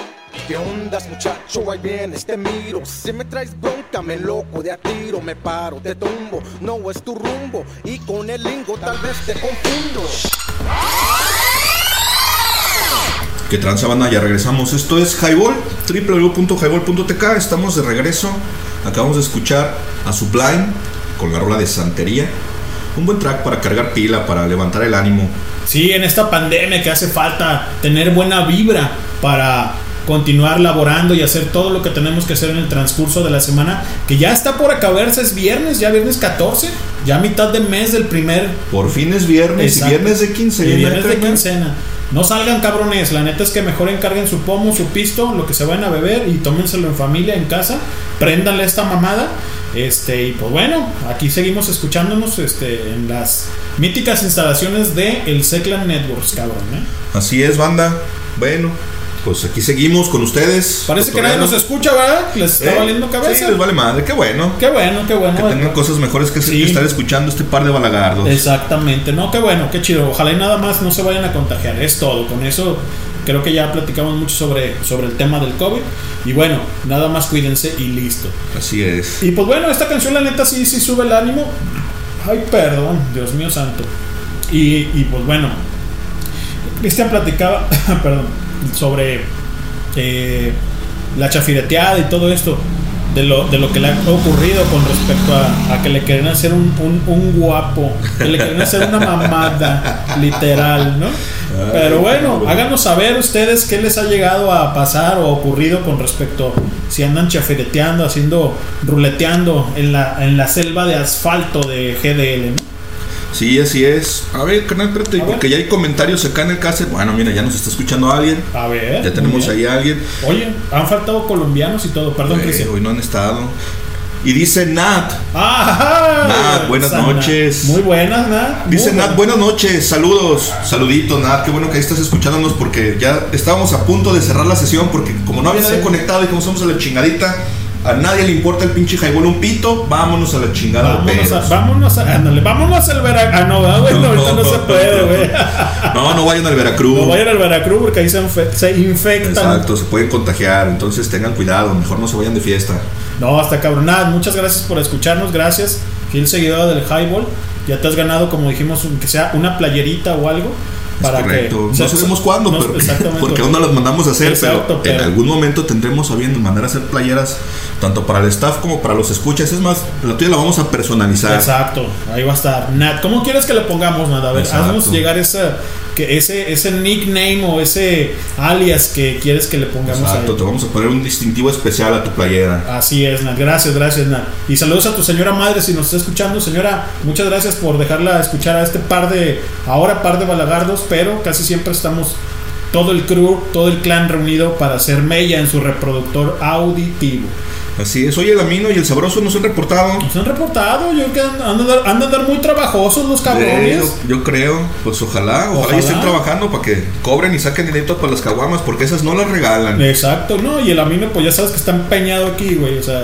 Speaker 15: ¿Qué ondas muchacho? Ahí vienes, te miro Si me traes bronca, me loco de a tiro Me paro, te tumbo, no es tu rumbo Y con el lingo tal vez te confundo
Speaker 5: Que tranza banda, ya regresamos. Esto es Highball, www.highball.tk. Estamos de regreso. Acabamos de escuchar a Sublime con la rola de Santería. Un buen track para cargar pila, para levantar el ánimo.
Speaker 4: Sí, en esta pandemia que hace falta tener buena vibra para continuar laborando y hacer todo lo que tenemos que hacer en el transcurso de la semana, que ya está por acabarse, es viernes, ya viernes 14, ya mitad de mes del primer.
Speaker 5: Por fin es viernes
Speaker 4: Exacto.
Speaker 5: y viernes de quincena.
Speaker 4: Y viernes de quincena. No salgan cabrones, la neta es que mejor encarguen su pomo, su pisto, lo que se van a beber y tómenselo en familia, en casa, préndanle esta mamada. Este, y pues bueno, aquí seguimos escuchándonos este, en las míticas instalaciones de el Seclan Networks, cabrón, ¿eh?
Speaker 5: Así es, banda. Bueno, pues aquí seguimos con ustedes.
Speaker 4: Parece que nadie nos escucha, ¿verdad? Les está
Speaker 5: Eh,
Speaker 4: valiendo cabeza.
Speaker 5: Sí, les vale madre. Qué bueno.
Speaker 4: Qué bueno, qué bueno.
Speaker 5: Que tengan cosas mejores que,
Speaker 4: Sí.
Speaker 5: que estar escuchando este par de balagardos.
Speaker 4: Exactamente, no, qué bueno, qué chido. Ojalá y nada más no se vayan a contagiar, es todo. Con eso creo que ya platicamos mucho sobre, sobre el tema del COVID. Y bueno, nada más cuídense y listo.
Speaker 5: Así es.
Speaker 4: Y pues bueno, esta canción la neta sí, sí sube el ánimo. Ay, perdón, Dios mío santo. Y, y pues bueno, Cristian platicaba, [laughs] perdón, sobre eh, la chafireteada y todo esto. De lo, de lo que le ha ocurrido con respecto a, a que le quieren hacer un, un- un guapo, que le quieren hacer una mamada, [laughs] literal, ¿no? Pero bueno, háganos saber ustedes qué les ha llegado a pasar o ocurrido con respecto si andan chafireteando, haciendo, ruleteando en la, en la selva de asfalto de GDL, ¿no?
Speaker 5: Sí, así es. A ver, canal, espérate, porque ya hay comentarios acá en el cassette. Bueno, mira, ya nos está escuchando alguien.
Speaker 4: A ver.
Speaker 5: Ya tenemos ahí a alguien.
Speaker 4: Oye, han faltado colombianos y todo, perdón, Cristian.
Speaker 5: hoy no han estado. Y dice Nat.
Speaker 4: ¡Ajá!
Speaker 5: Nat, buenas
Speaker 4: Sana.
Speaker 5: noches.
Speaker 4: Muy buenas, Nat. Muy
Speaker 5: Dice Nat,
Speaker 4: buenas.
Speaker 5: buenas noches, saludos, saludito Nat, qué bueno que ahí estás escuchándonos porque ya estábamos a punto de cerrar la sesión porque como no había nadie
Speaker 4: Sí.
Speaker 5: conectado y como somos a la chingadita, a nadie le importa el pinche highball un pito, vámonos a la chingada
Speaker 4: Vámonos a, vámonos a, ándale, vámonos al Veracruz. Ah, no, ¿verdad, güey? No, ahorita no se puede, güey.
Speaker 5: No, no vayan al Veracruz.
Speaker 4: No vayan al Veracruz porque ahí se infectan.
Speaker 5: Exacto, se pueden contagiar, entonces tengan cuidado, mejor no se vayan de fiesta.
Speaker 4: No, hasta cabronada. Muchas gracias por escucharnos. Gracias, fiel seguidor del Highball. Ya te has ganado, como dijimos, que sea una playerita o algo. Para
Speaker 5: Correcto.
Speaker 4: que
Speaker 5: No sabemos cuándo,
Speaker 4: no,
Speaker 5: pero porque aún no las mandamos a hacer,
Speaker 4: Exacto,
Speaker 5: pero, en algún momento tendremos a bien mandar a hacer playeras tanto para el staff como para los escuchas. Es más, la tuya la vamos a personalizar.
Speaker 4: Exacto, ahí va a estar. Nat, ¿cómo quieres que le pongamos, Nat? A ver,
Speaker 5: Exacto.
Speaker 4: haznos llegar esa, que ese, ese nickname o ese alias que quieres que le pongamos
Speaker 5: Exacto, te vamos a poner un distintivo especial a tu playera.
Speaker 4: Así es, Nat. Gracias, gracias, Nat. Y saludos a tu señora madre si nos está escuchando. Señora, muchas gracias por dejarla escuchar a este par de, ahora par de balagardos, pero casi siempre estamos todo el crew, todo el clan reunido para hacer mella en su reproductor auditivo.
Speaker 5: Así es, oye, el Amino y el Sabroso nos han reportado.
Speaker 4: Nos han reportado, yo creo que andan, a andar muy trabajosos los cabrones.
Speaker 5: yo, yo creo, pues ojalá, ojalá,
Speaker 4: Ojalá.
Speaker 5: estén trabajando para que cobren y saquen dinero para las caguamas, porque esas no las regalan.
Speaker 4: Exacto, no, y el amino pues ya sabes que está empeñado aquí, güey, o sea,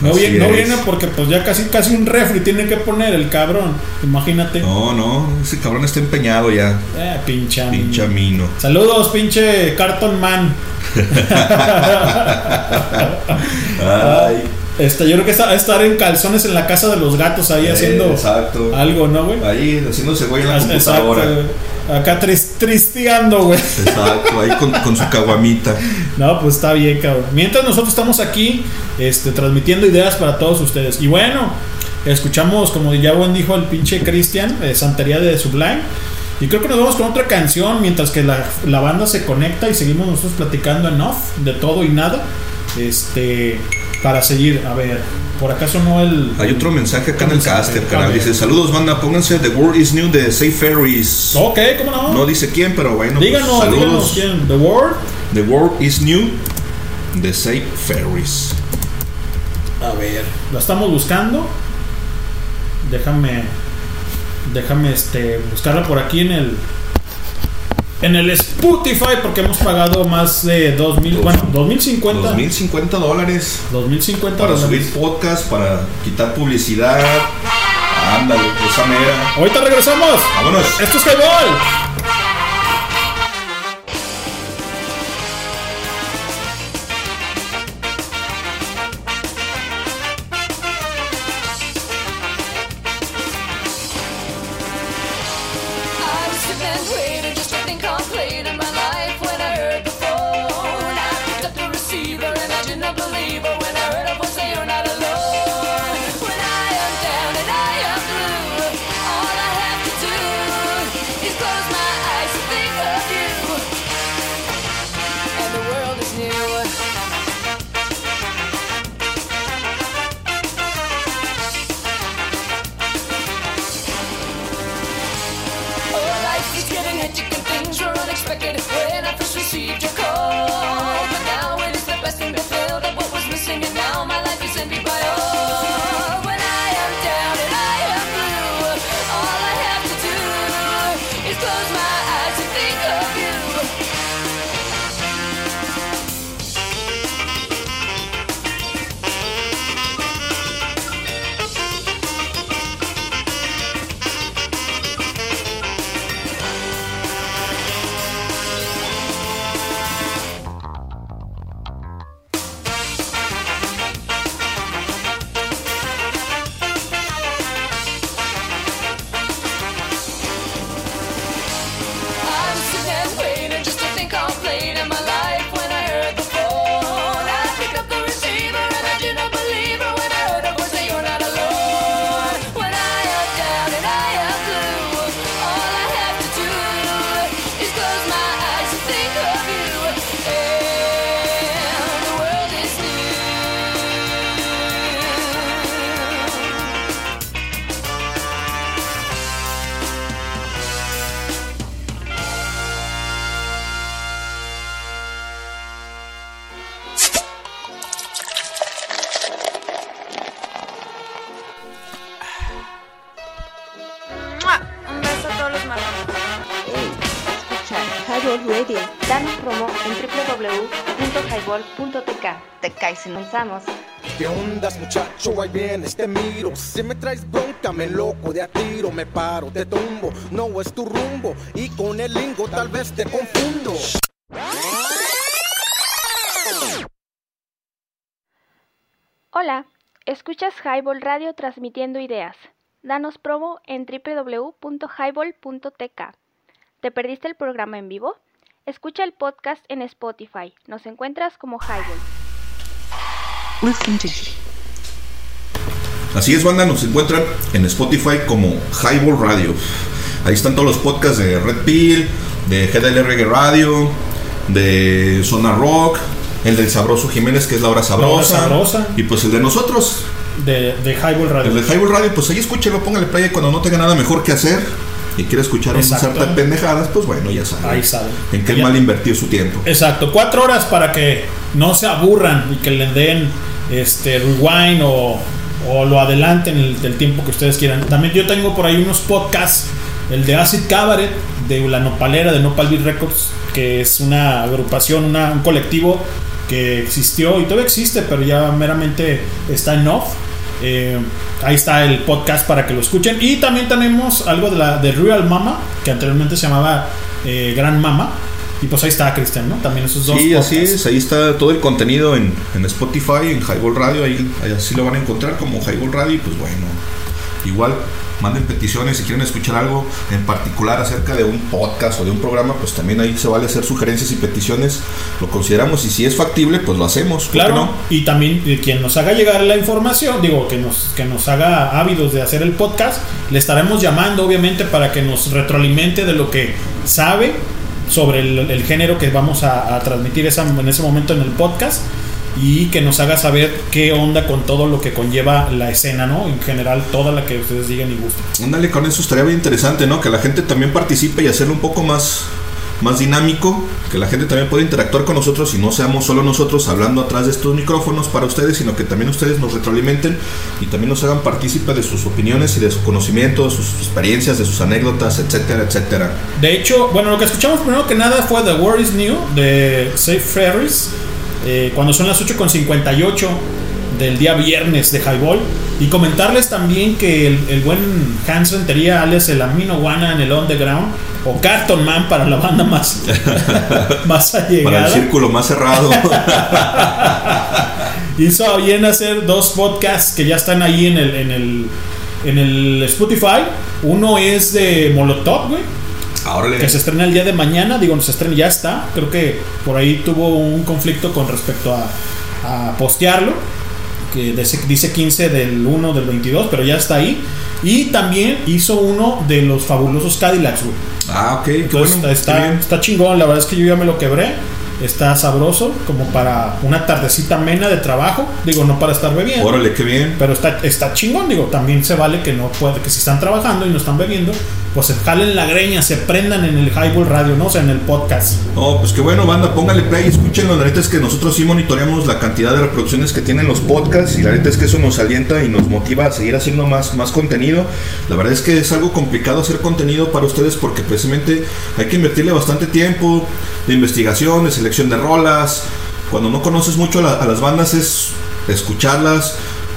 Speaker 4: no, viene, no viene porque pues ya casi casi un refri tiene que poner el cabrón, imagínate.
Speaker 5: No, no, ese cabrón está empeñado ya.
Speaker 4: Eh, pinche amino.
Speaker 5: Pinche Amino.
Speaker 4: Saludos, pinche Carton Man.
Speaker 5: Ay.
Speaker 4: Este, yo creo que está estar en calzones en la casa de los gatos ahí
Speaker 5: Eh,
Speaker 4: haciendo
Speaker 5: exacto.
Speaker 4: algo, ¿no, güey?
Speaker 5: Ahí haciéndose güey en la
Speaker 4: Exacto,
Speaker 5: computadora.
Speaker 4: güey. Acá tris- tristeando, güey.
Speaker 5: Exacto, ahí con, con su caguamita.
Speaker 4: No, pues está bien, cabrón. Mientras nosotros estamos aquí, este, transmitiendo ideas para todos ustedes. Y bueno, escuchamos, como ya buen dijo el pinche Cristian, eh, Santería de Sublime. Y creo que nos vamos con otra canción mientras que la, la banda se conecta y seguimos nosotros platicando en off de todo y nada. Este, para seguir, a ver, por acá sonó el.
Speaker 5: Hay otro mensaje acá en el caster, canal. Dice: Saludos, banda. Pónganse The World is New de Safe Ferries.
Speaker 4: Ok, ¿cómo no?
Speaker 5: No dice quién, pero bueno. pues,
Speaker 4: díganos,
Speaker 5: saludos.
Speaker 4: díganos quién. The World
Speaker 5: The World is New de Safe Ferris.
Speaker 4: A ver, la estamos buscando. Déjame. Déjame este, buscarla por aquí en el. En el Spotify, porque hemos pagado más de 2000. Bueno, 2050.
Speaker 5: 2050 dólares
Speaker 4: 2050
Speaker 5: para
Speaker 4: dólares.
Speaker 5: subir podcast, para quitar publicidad. Ándale, pues, esa mera.
Speaker 4: Ahorita regresamos.
Speaker 5: Vámonos.
Speaker 4: Esto es Highball.
Speaker 14: Comenzamos.
Speaker 15: ¿Qué ondas muchacho? Ahí vienes, te miro Si me traes bronca, me loco de a tiro Me paro, te tumbo, no es tu rumbo Y con el lingo tal vez te confundo
Speaker 16: Hola, escuchas Highball Radio transmitiendo ideas. Danos promo en www.highball.tk. ¿Te perdiste el programa en vivo? Escucha el podcast en Spotify. Nos encuentras como Highball.
Speaker 5: Así es, banda, nos encuentran en Spotify como Highball Radio. Ahí están todos los podcasts de Red Pill, de GDL Reggae Radio, de Zona Rock, el del Sabroso Jiménez, que es la hora sabrosa.
Speaker 4: La Hora Sabrosa.
Speaker 5: Y pues el de nosotros,
Speaker 4: De, de Highball Radio.
Speaker 5: el de Highball Radio, pues ahí escúchelo, póngale play cuando no tenga nada mejor que hacer y quiere escuchar un
Speaker 4: Exacto.
Speaker 5: sarta de pendejadas, pues bueno, ya sabe.
Speaker 4: Ahí sabe.
Speaker 5: En qué
Speaker 4: Ya.
Speaker 5: mal invertir su tiempo.
Speaker 4: Exacto, cuatro horas para que no se aburran y que le den este rewind o, o lo adelanten el, el tiempo que ustedes quieran. También yo tengo por ahí unos podcasts, el de Acid Cabaret, de la Nopalera, de Nopal Beat Records, que es una agrupación, una- un colectivo que existió y todavía existe, pero ya meramente está en off. Eh, ahí está el podcast para que lo escuchen. Y también tenemos algo de la de Real Mama, que anteriormente se llamaba eh, Gran Mama. Y pues ahí está Cristian, ¿no? También esos dos.
Speaker 5: Sí, así
Speaker 4: podcasts.
Speaker 5: es, ahí está todo el contenido en, en Spotify, en Highball Radio, ahí, ahí así lo van a encontrar como Highball Radio y pues bueno, igual manden peticiones si quieren escuchar algo en particular acerca de un podcast o de un programa, pues también ahí se vale hacer sugerencias y peticiones, lo consideramos y si es factible, pues lo hacemos, ¿por qué
Speaker 4: Claro,
Speaker 5: no?
Speaker 4: y también eh, quien nos haga llegar la información, digo, que nos, que nos haga ávidos de hacer el podcast, le estaremos llamando obviamente para que nos retroalimente de lo que sabe sobre el, género que vamos a, a transmitir esa- en ese momento en el podcast y que nos haga saber qué onda con todo lo que conlleva la escena, ¿no? En general, toda la que ustedes digan y gusten.
Speaker 5: Ándale, con eso estaría bien interesante, ¿no? Que la gente también participe y hacerlo un poco más más dinámico, que la gente también pueda interactuar con nosotros y no seamos solo nosotros hablando atrás de estos micrófonos para ustedes, sino que también ustedes nos retroalimenten y también nos hagan partícipe de sus opiniones y de su conocimiento, de sus experiencias, de sus anécdotas, etcétera, etcétera.
Speaker 4: De hecho, bueno, lo que escuchamos primero que nada fue The War is New de Safe Ferries, eh, cuando son las 8.58 del día viernes de Highball. Y comentarles también que el, el buen Hans Rentería, alias el Amino Guana en el Underground, o Carton Man para la banda más, [laughs] más allegada.
Speaker 5: Para el círculo más cerrado. [laughs]
Speaker 4: hizo bien hacer dos podcasts que ya están ahí en el, en el, en el Spotify. Uno es de Molotov, güey.
Speaker 5: Ahora
Speaker 4: Que se estrena el día de mañana, digo, se estrena, ya está. Creo que por ahí tuvo un conflicto con respecto a, a postearlo. Que dice, dice 15 del 1 del 22, pero ya está ahí. Y también hizo uno de los fabulosos Cadillacs, güey.
Speaker 5: Ah, ok.
Speaker 4: Entonces,
Speaker 5: bueno,
Speaker 4: está, está chingón, la verdad es que yo ya me lo quebré. Está sabroso, como para una tardecita amena de trabajo. Digo, no para estar bebiendo.
Speaker 5: Órale, qué bien.
Speaker 4: Pero está, está chingón, digo, también se vale que no puede, que si están trabajando y no están bebiendo, pues se jalen la greña, se prendan en el Highball Radio, ¿no? O sea, en el podcast.
Speaker 5: Oh, pues qué bueno, banda, póngale play, escúchenlo. La neta es que nosotros sí monitoreamos la cantidad de reproducciones que tienen los podcasts y la neta es que eso nos alienta y nos motiva a seguir haciendo más, más contenido. La verdad es que es algo complicado hacer contenido para ustedes porque precisamente hay que invertirle bastante tiempo de investigación, de selección de rolas. Cuando no conoces mucho a, la- a las bandas es escucharlas,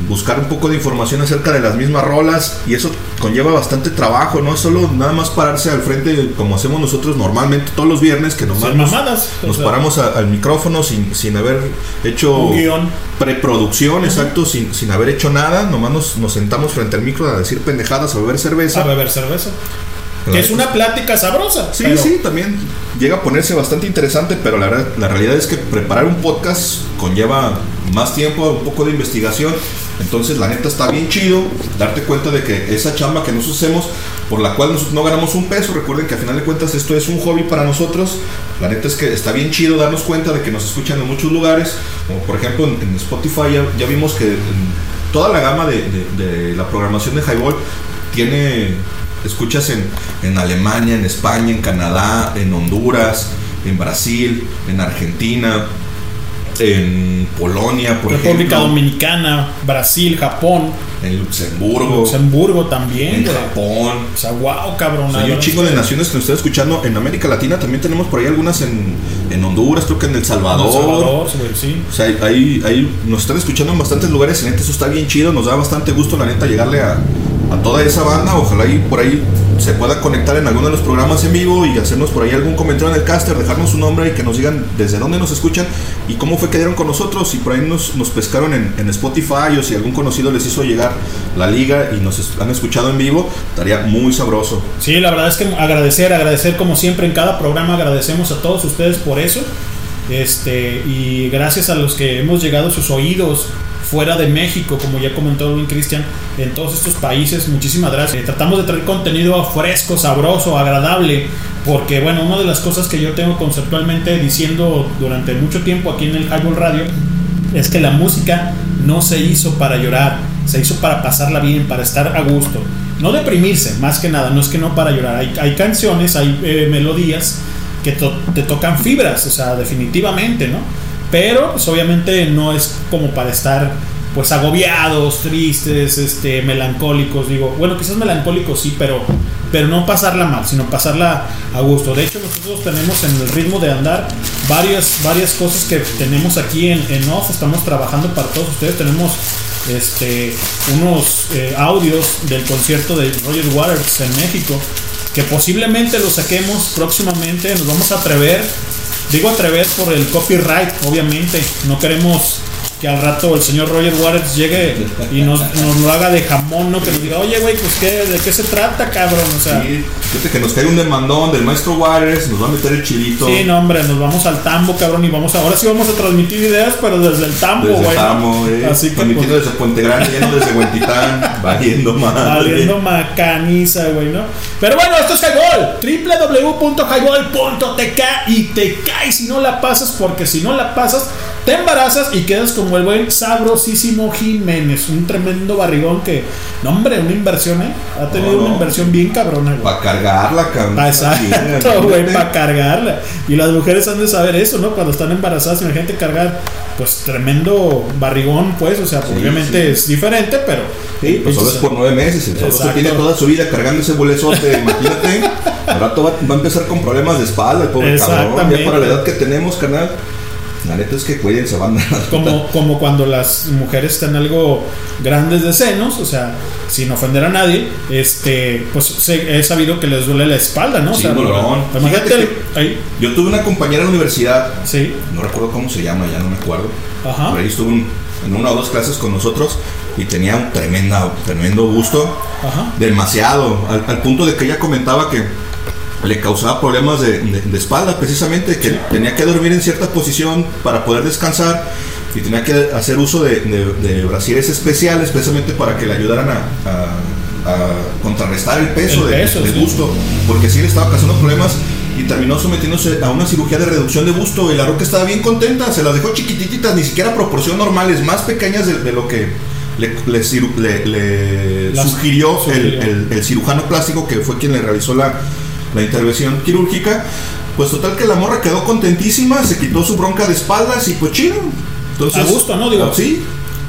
Speaker 5: buscar un poco de información acerca de las mismas rolas y eso conlleva bastante trabajo, no es solo nada más pararse al frente como hacemos nosotros normalmente todos los viernes que nomás nos,
Speaker 4: mamadas,
Speaker 5: nos paramos a- al micrófono sin, sin haber hecho
Speaker 4: Un guion.
Speaker 5: preproducción, exacto, sin, sin haber hecho nada, nomás nos, nos sentamos frente al micro a decir pendejadas, a beber cerveza.
Speaker 4: A beber cerveza. Que es una plática sabrosa.
Speaker 5: Sí,
Speaker 4: pero-
Speaker 5: sí, también llega a ponerse bastante interesante, pero la, verdad- la realidad es que preparar un podcast conlleva más tiempo, un poco de investigación. Entonces, la neta está bien chido darte cuenta de que esa chamba que nosotros hacemos, por la cual nosotros no ganamos un peso, recuerden que a final de cuentas esto es un hobby para nosotros. La neta es que está bien chido darnos cuenta de que nos escuchan en muchos lugares, como por ejemplo en, en Spotify ya, ya vimos que en toda la gama de, de- de la programación de Highball tiene escuchas en, en Alemania, en España, en Canadá, en Honduras, en Brasil, en Argentina, en Polonia, por
Speaker 4: República
Speaker 5: ejemplo,
Speaker 4: Dominicana, Brasil, Japón,
Speaker 5: en Luxemburgo,
Speaker 4: Luxemburgo también.
Speaker 5: en
Speaker 4: güey.
Speaker 5: Japón.
Speaker 4: O sea, wow, cabrón.
Speaker 5: O sea, hay un chingo de naciones que nos están escuchando en América Latina. También tenemos por ahí algunas en, en Honduras, creo que en El Salvador.
Speaker 4: El Salvador, güey, sí.
Speaker 5: O sea, ahí, ahí nos están escuchando en bastantes lugares. Neta, eso está bien chido. Nos da bastante gusto, la neta, llegarle a, a toda esa banda. Ojalá y por ahí se pueda conectar en alguno de los programas en vivo y hacernos por ahí algún comentario en el caster, dejarnos su nombre y que nos digan desde dónde nos escuchan y cómo fue que dieron con nosotros. Y por ahí nos, pescaron en, Spotify o si algún conocido les hizo llegar la liga y nos han escuchado en vivo, estaría muy sabroso.
Speaker 4: Sí, la verdad es que agradecer, agradecer como siempre en cada programa, agradecemos a todos ustedes por eso. Este, y gracias a los que hemos llegado a sus oídos fuera de México, como ya comentó Luis Cristian, en todos estos países, muchísimas gracias. Eh, tratamos de traer contenido fresco, sabroso, agradable, porque bueno, una de las cosas que yo tengo conceptualmente diciendo durante mucho tiempo aquí en el Highball Radio es que la música no se hizo para llorar, se hizo para pasarla bien, para estar a gusto. No deprimirse, más que nada, no es que no para llorar. Hay, canciones, hay eh, melodías que te tocan fibras, o sea, definitivamente, ¿no? Pero, pues, obviamente no es como para estar, pues, agobiados, tristes, este, melancólicos, digo, bueno, quizás melancólicos sí, pero, pero no pasarla mal, sino pasarla a gusto. De hecho, nosotros tenemos en el ritmo de andar varias, varias cosas que tenemos aquí en, en off, estamos trabajando para todos ustedes, tenemos este, unos eh, audios del concierto de Roger Waters en México que posiblemente lo saquemos próximamente, nos vamos a atrever, digo atrever por el copyright, obviamente, no queremos que al rato el señor Roger Waters llegue y nos, nos lo haga de jamón, ¿no? Que nos diga, oye, güey, pues ¿qué, ¿de qué se trata, cabrón? O sea,
Speaker 5: Sí, fíjate que nos cae un demandón del maestro Waters, nos va a meter el chilito.
Speaker 4: Sí, no, hombre, nos vamos al tambo, cabrón, y vamos a, ahora sí vamos a transmitir ideas, pero desde el tambo,
Speaker 5: Desde
Speaker 4: güey. ¿no?
Speaker 5: Tamo, eh,
Speaker 4: Así que
Speaker 5: transmitiendo
Speaker 4: pues,
Speaker 5: desde Puente Grande, lleno desde Huentitán, [laughs] valiendo madre.
Speaker 4: Valiendo macaniza, güey, ¿no? Pero bueno, esto es Highball, www.highball.tk y te cae si no la pasas, porque si no la pasas, te embarazas y quedas como el buen sabrosísimo Jiménez, un tremendo barrigón que, no hombre, una inversión, ¿eh? Ha tenido
Speaker 5: No, no.
Speaker 4: una inversión bien cabrona, güey.
Speaker 5: Para cargarla, cabrón.
Speaker 4: Exacto, güey, para cargarla. Y las mujeres han de saber eso, ¿no? Cuando están embarazadas, imagínate cargar, pues tremendo barrigón, pues, o sea,
Speaker 5: Sí,
Speaker 4: obviamente
Speaker 5: sí.
Speaker 4: es diferente, pero.
Speaker 5: Sí, pues solo es por nueve meses. El tiene toda su vida cargando ese bolezote. [laughs] Imagínate. Al rato va, va a empezar con problemas de espalda, el pobre cabrón. Ya para la edad que tenemos, carnal. La neta es que cuídense, van [laughs]
Speaker 4: Como, como cuando las mujeres están algo grandes de senos, o sea, sin ofender a nadie, este, pues se- he sabido que les duele la espalda, ¿no? O
Speaker 5: Sí,
Speaker 4: imagínate,
Speaker 5: que Yo tuve una compañera en la universidad. No recuerdo cómo se llama, ya no me acuerdo.
Speaker 4: Ajá.
Speaker 5: Por ahí estuvo un- en una o dos clases con nosotros y tenía un tremenda, tremendo gusto.
Speaker 4: Ajá.
Speaker 5: Demasiado. Al, al punto de que ella comentaba que le causaba problemas de, de- de espalda, precisamente, que tenía que dormir en cierta posición para poder descansar y tenía que hacer uso de, de, de brasieres especiales, precisamente para que le ayudaran a, a- a contrarrestar el peso,
Speaker 4: El
Speaker 5: de-
Speaker 4: peso,
Speaker 5: del
Speaker 4: sí.
Speaker 5: busto, porque sí le estaba causando problemas y terminó sometiéndose a una cirugía de reducción de busto y la roca estaba bien contenta, se las dejó chiquititas, ni siquiera proporción normales, más pequeñas de, de lo que le, le ciru- le- le
Speaker 4: Las-
Speaker 5: sugirió, el-
Speaker 4: sugirió.
Speaker 5: el, el cirujano plástico que fue quien le realizó la, la intervención quirúrgica. Pues total que la morra quedó contentísima, se quitó su bronca de espaldas y pues chido. Entonces,
Speaker 4: a gusto, ¿no? Digo,
Speaker 5: sí.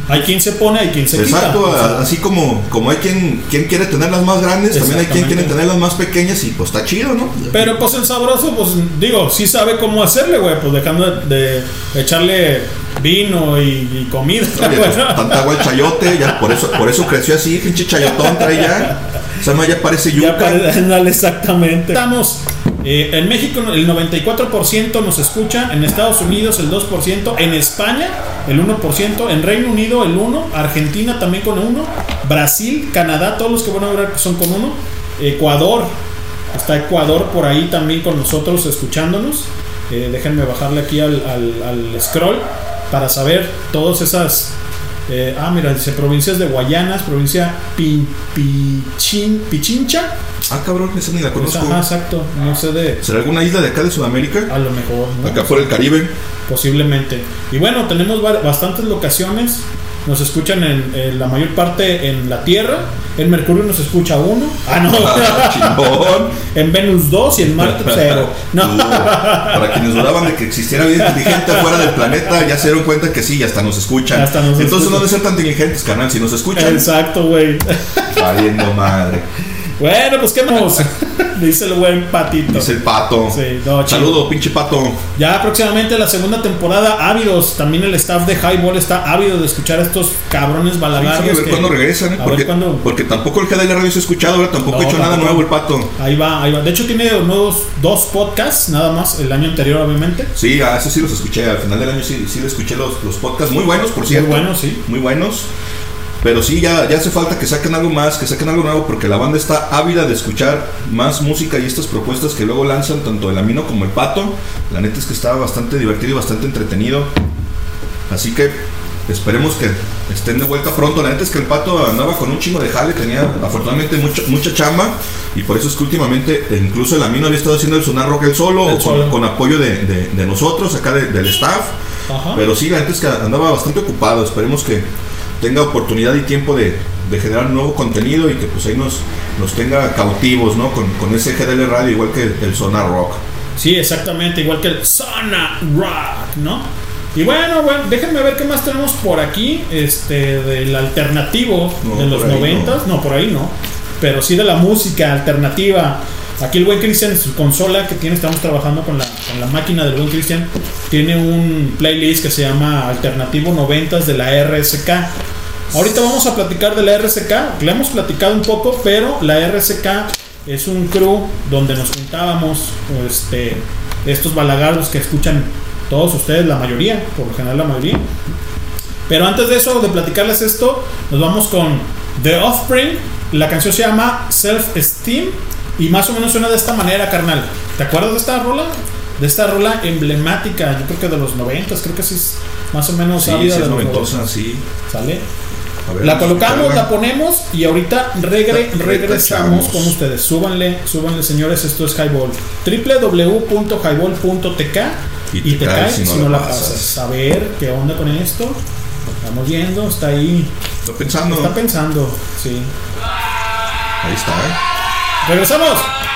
Speaker 4: Hay quien se pone, hay quien se
Speaker 5: Exacto,
Speaker 4: quita. o sea,
Speaker 5: a- así como, como hay quien, quien quiere tener las más grandes, también hay quien quiere tener las más pequeñas y pues está chido, ¿no?
Speaker 4: Pero pues el sabroso, pues digo, sí sabe cómo hacerle, güey, pues dejando de, de echarle vino y, y comida.
Speaker 5: Oye, pues, tanta agua el chayote, ya por eso, por eso creció así, pinche chayotón trae ya. O sea, ya parece
Speaker 4: Ya
Speaker 5: yuca.
Speaker 4: pare- ándale, exactamente. Estamos eh, en México el 94% nos escucha, en Estados Unidos el 2%, en España el 1%, en Reino Unido el 1%, Argentina también con 1%, Brasil, Canadá, todos los que van a ver son con 1%, Ecuador, está Ecuador por ahí también con nosotros escuchándonos. Eh, déjenme bajarle aquí al, scroll para saber todas esas eh, ah, mira, dice provincias de Guayanas, provincia Pichincha.
Speaker 5: Ah, cabrón, esa ni la conozco.
Speaker 4: Ajá, exacto. No sé de.
Speaker 5: ¿Será alguna isla de acá de Sudamérica?
Speaker 4: A lo mejor. ¿no?
Speaker 5: Acá por el Caribe.
Speaker 4: Posiblemente. Y bueno, tenemos bastantes locaciones. Nos escuchan en, en la mayor parte en la Tierra. En Mercurio nos escucha uno. Ah, no.
Speaker 5: Chingón. [laughs]
Speaker 4: en Venus dos y en Marte cero. No. [laughs]
Speaker 5: Uh, para quienes dudaban de que existiera vida inteligente fuera del planeta, ya se dieron cuenta que sí, hasta nos escuchan.
Speaker 4: Hasta nos
Speaker 5: Entonces
Speaker 4: escuchan.
Speaker 5: no deben ser tan inteligentes, carnal, si nos escuchan.
Speaker 4: Exacto, güey.
Speaker 5: Valiendo madre.
Speaker 4: Bueno, pues qué vamos. [laughs] Dice el buen patito.
Speaker 5: Dice el pato.
Speaker 4: Sí, no.
Speaker 5: Saludo, pinche pato.
Speaker 4: Ya próximamente la segunda temporada, ávidos. También el staff de Highball está ávido de escuchar a estos cabrones
Speaker 5: Sí,
Speaker 4: balagarios.
Speaker 5: sabe ver
Speaker 4: que-
Speaker 5: cuándo regresan, ¿eh?
Speaker 4: a
Speaker 5: porque,
Speaker 4: cuándo-
Speaker 5: porque tampoco el GDL Radio se ha escuchado, ahora tampoco
Speaker 4: No,
Speaker 5: ha hecho nada nuevo el pato.
Speaker 4: Ahí va, ahí va. De hecho, tiene nuevos dos podcasts, nada más, el año anterior, obviamente.
Speaker 5: Sí, a eso sí los escuché. Al final del año sí, sí le escuché los, los podcasts. Muy buenos, por cierto.
Speaker 4: Muy buenos, sí.
Speaker 5: Muy buenos. Pero sí, ya, ya hace falta que saquen algo más, que saquen algo nuevo, porque la banda está ávida de escuchar más música y estas propuestas que luego lanzan tanto el Amino como el Pato. La neta es que está bastante divertido y bastante entretenido. Así que esperemos que estén de vuelta pronto. La neta es que el Pato andaba con un chingo de jale, tenía afortunadamente mucha, mucha chamba y por eso es que últimamente incluso el Amino había estado haciendo el sonar rock el solo,
Speaker 4: El
Speaker 5: o con,
Speaker 4: solo.
Speaker 5: con apoyo de, de- de nosotros, acá de- del staff.
Speaker 4: Ajá.
Speaker 5: Pero sí, la neta es que andaba bastante ocupado. Esperemos que tenga oportunidad y tiempo de, de generar nuevo contenido y que pues ahí nos, nos tenga cautivos, ¿no? Con, con ese GDL Radio, igual que el Sonar Rock.
Speaker 4: Sí, exactamente, igual que el Sona Rock, ¿no? Y bueno, bueno, déjenme ver qué más tenemos por aquí, este, del alternativo
Speaker 5: No,
Speaker 4: de los noventas, no. por ahí no, pero sí de la música alternativa. Aquí el buen Cristian en su consola que tiene, estamos trabajando con la, con la máquina del buen Cristian, tiene un playlist que se llama Alternativo Noventas de la RSK. Ahorita vamos a platicar de la RSK, le hemos platicado un poco, pero la RSK es un crew donde nos juntábamos, este, estos balagaros que escuchan todos ustedes, la mayoría, por lo general la mayoría. Pero antes de eso, de platicarles esto, nos vamos con The Offspring. La canción se llama Self Esteem y más o menos suena de esta manera, carnal. ¿Te acuerdas de esta rola? De esta rola emblemática, yo creo que de los 90, creo que sí es más o menos
Speaker 5: sí, sí es
Speaker 4: de
Speaker 5: noventosa, sí.
Speaker 4: ¿Sale?
Speaker 5: Ver,
Speaker 4: la colocamos, la ponemos y ahorita regre, regresamos con ustedes. Súbanle, súbanle señores, esto es Highball. www.highball.tk
Speaker 17: y, te, y caes, si no, la pasas. A ver qué onda con esto. Estamos viendo, está ahí.
Speaker 5: Está pensando.
Speaker 17: Está pensando, sí.
Speaker 5: Ahí está, ¿eh?
Speaker 17: ¡Regresamos!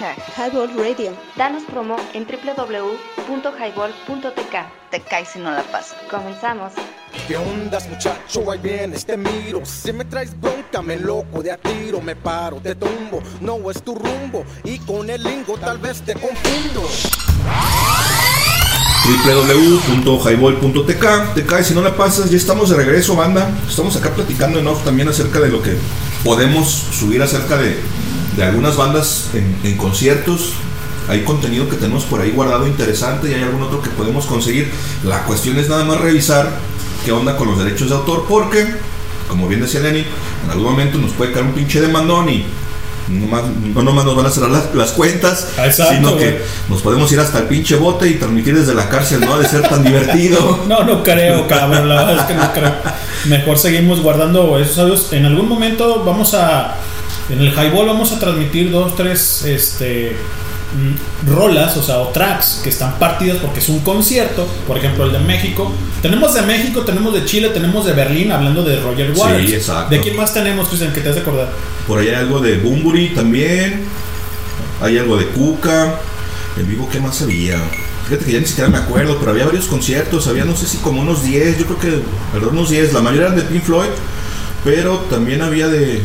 Speaker 18: escuchar Highball Radio. Danos promo en www.highball.tk. Te caes si no la pasas. Comenzamos.
Speaker 15: ¿Qué ondas, muchacho? Ahí vienes, te miro. Si me traes bronca, me loco de a tiro. Me paro, te tumbo. No es tu rumbo. Y con el lingo tal vez te confundo.
Speaker 5: www.highball.tk. Te caes si no la pasas. Ya estamos de regreso, banda. Estamos acá platicando en off también acerca de lo que podemos subir acerca de de algunas bandas en, en conciertos. Hay contenido que tenemos por ahí guardado interesante y hay algún otro que podemos conseguir. La cuestión es nada más revisar qué onda con los derechos de autor, porque, como bien decía Lenny, en algún momento nos puede caer un pinche demandón y no más, no nomás nos van a cerrar las, las cuentas,
Speaker 4: Exacto,
Speaker 5: sino que nos podemos ir hasta el pinche bote y transmitir desde la cárcel, no ha de ser tan divertido. [laughs]
Speaker 4: No, no creo, cabrón. La verdad es que no creo. Mejor seguimos guardando esos audios. En algún momento vamos a. En el highball vamos a transmitir dos, tres este, mm, rolas, o sea, o tracks que están partidas porque es un concierto. Por ejemplo, el de México. Tenemos de México, tenemos de Chile, tenemos de Berlín, hablando de Roger
Speaker 5: Sí,
Speaker 4: Waters.
Speaker 5: exacto.
Speaker 4: ¿De quién más tenemos, Cristian, que te has de acordar?
Speaker 5: Por ahí hay algo de Bumburi también. Hay algo de Cuca. En vivo, ¿qué más había? Fíjate que ya ni siquiera me acuerdo, pero había varios conciertos. Había, no sé si como unos 10, yo creo que, perdón, unos 10. La mayoría eran de Pink Floyd, pero también había de,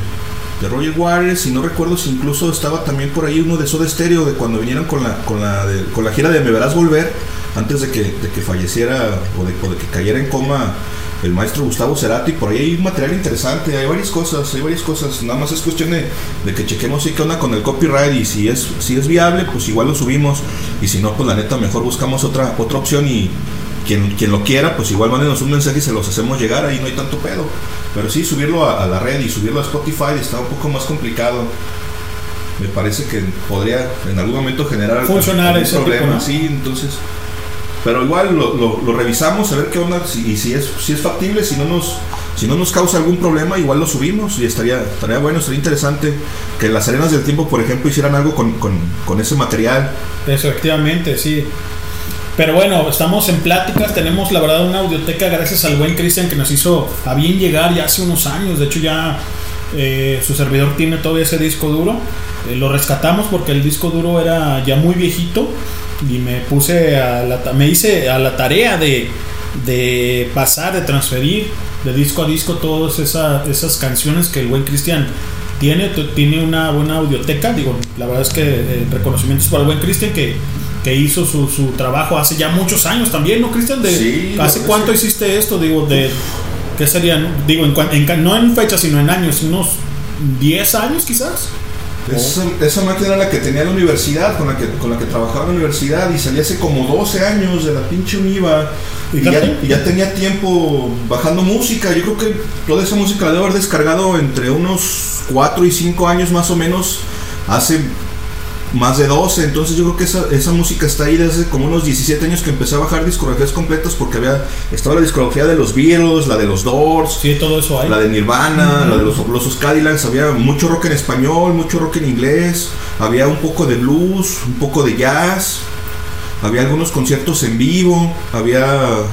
Speaker 5: de Roger Waters. Y no recuerdo si incluso estaba también por ahí uno de Soda Stereo, de cuando vinieron con la, con la, con la gira de Me Verás Volver, antes de que, de que falleciera o de, de que cayera en coma el maestro Gustavo Cerati, por ahí hay material interesante, hay varias cosas, hay varias cosas, nada más es cuestión de, de que chequemos si qué onda con el copyright y si es, si es viable, pues igual lo subimos, y si no, pues la neta mejor buscamos otra, otra opción y quien, quien lo quiera, pues igual mándenos un mensaje y se los hacemos llegar, ahí no hay tanto pedo. Pero sí, subirlo a, a la red y subirlo a Spotify está un poco más complicado. Me parece que podría en algún momento generar
Speaker 4: Funcionar
Speaker 5: algún problema,
Speaker 4: tipo, ¿no?
Speaker 5: sí, entonces pero igual lo, lo- lo revisamos a ver qué onda si, y si es si es factible si no nos si no nos causa algún problema igual lo subimos y estaría estaría bueno estaría interesante que las arenas del tiempo por ejemplo hicieran algo con, con- con ese material
Speaker 4: Efectivamente, sí. Pero bueno, estamos en pláticas, tenemos la verdad una audioteca gracias al buen Cristian que nos hizo a bien llegar ya hace unos años, de hecho ya eh, su servidor tiene todavía ese disco duro, Eh, lo rescatamos porque el disco duro era ya muy viejito y me puse a la, me hice a la tarea de, de pasar, de transferir de disco a disco todas esa- esas canciones que el buen Cristian tiene, tiene una buena audioteca, digo, la verdad es que eh, reconocimientos para el buen Cristian que, que hizo su, su trabajo hace ya muchos años también, ¿no, Cristian?
Speaker 5: Sí,
Speaker 4: ¿Hace cuánto
Speaker 5: que-
Speaker 4: hiciste esto? Digo, de, ¿qué serían? Digo, en, en no en fecha, sino en años, unos 10 años quizás.
Speaker 5: esa, esa máquina era la que tenía la universidad con la que con la que trabajaba en la universidad y salí hace como 12 años de la pinche univa y ya, y ya tenía tiempo bajando música yo creo que toda esa música la debo haber descargado entre unos 4 y 5 años más o menos hace más de 12, entonces yo creo que esa, esa música está ahí desde como unos 17 años que empecé a bajar discografías completas porque había estaba la discografía de los Beatles, la de los Doors,
Speaker 4: Sí, todo eso hay.
Speaker 5: la de Nirvana, la de los fabulosos Cadillacs, había mucho rock en español, mucho rock en inglés, había un poco de blues, un poco de jazz, había algunos conciertos en vivo, había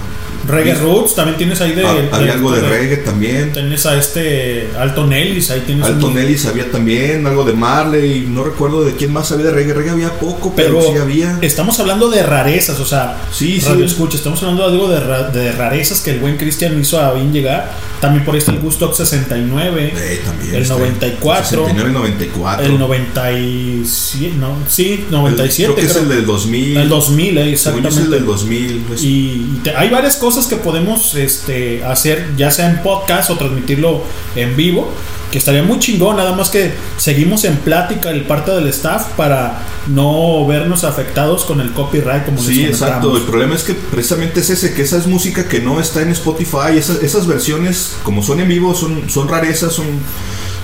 Speaker 4: Reggae Roots, también tienes ahí de.
Speaker 5: Ah, había
Speaker 4: de-
Speaker 5: algo de
Speaker 4: de-
Speaker 5: reggae también.
Speaker 4: Tienes a este Alton Ellis, ahí tienes
Speaker 5: Alton Ellis había también, algo de Marley, no recuerdo de quién más había de reggae, reggae había poco, pero,
Speaker 4: Pero
Speaker 5: sí había.
Speaker 4: estamos hablando de rarezas, o sea,
Speaker 5: Sí, sí.
Speaker 4: radio escucha, estamos hablando de algo de, ra- de rarezas que el buen Cristian hizo a bien llegar. También por ahí está el Gusto 69,
Speaker 5: Eh, también
Speaker 4: el
Speaker 5: está.
Speaker 4: 94,
Speaker 5: 69, 94.
Speaker 4: el 97, no, sí, 97.
Speaker 5: Creo que es el del 2000.
Speaker 4: El 2000, eh,
Speaker 5: yo es el
Speaker 4: exactamente.
Speaker 5: del 2000. es-
Speaker 4: Y, y te- hay varias cosas que podemos este, hacer, ya sea en podcast o transmitirlo en vivo, que estaría muy chingón, nada más que seguimos en plática el parte del staff para no vernos afectados con el copyright como
Speaker 5: Sí, exacto. El problema es que precisamente es ese, que esa es música que no está en Spotify. Esas, esas versiones, como son en vivo, son, son rarezas, son,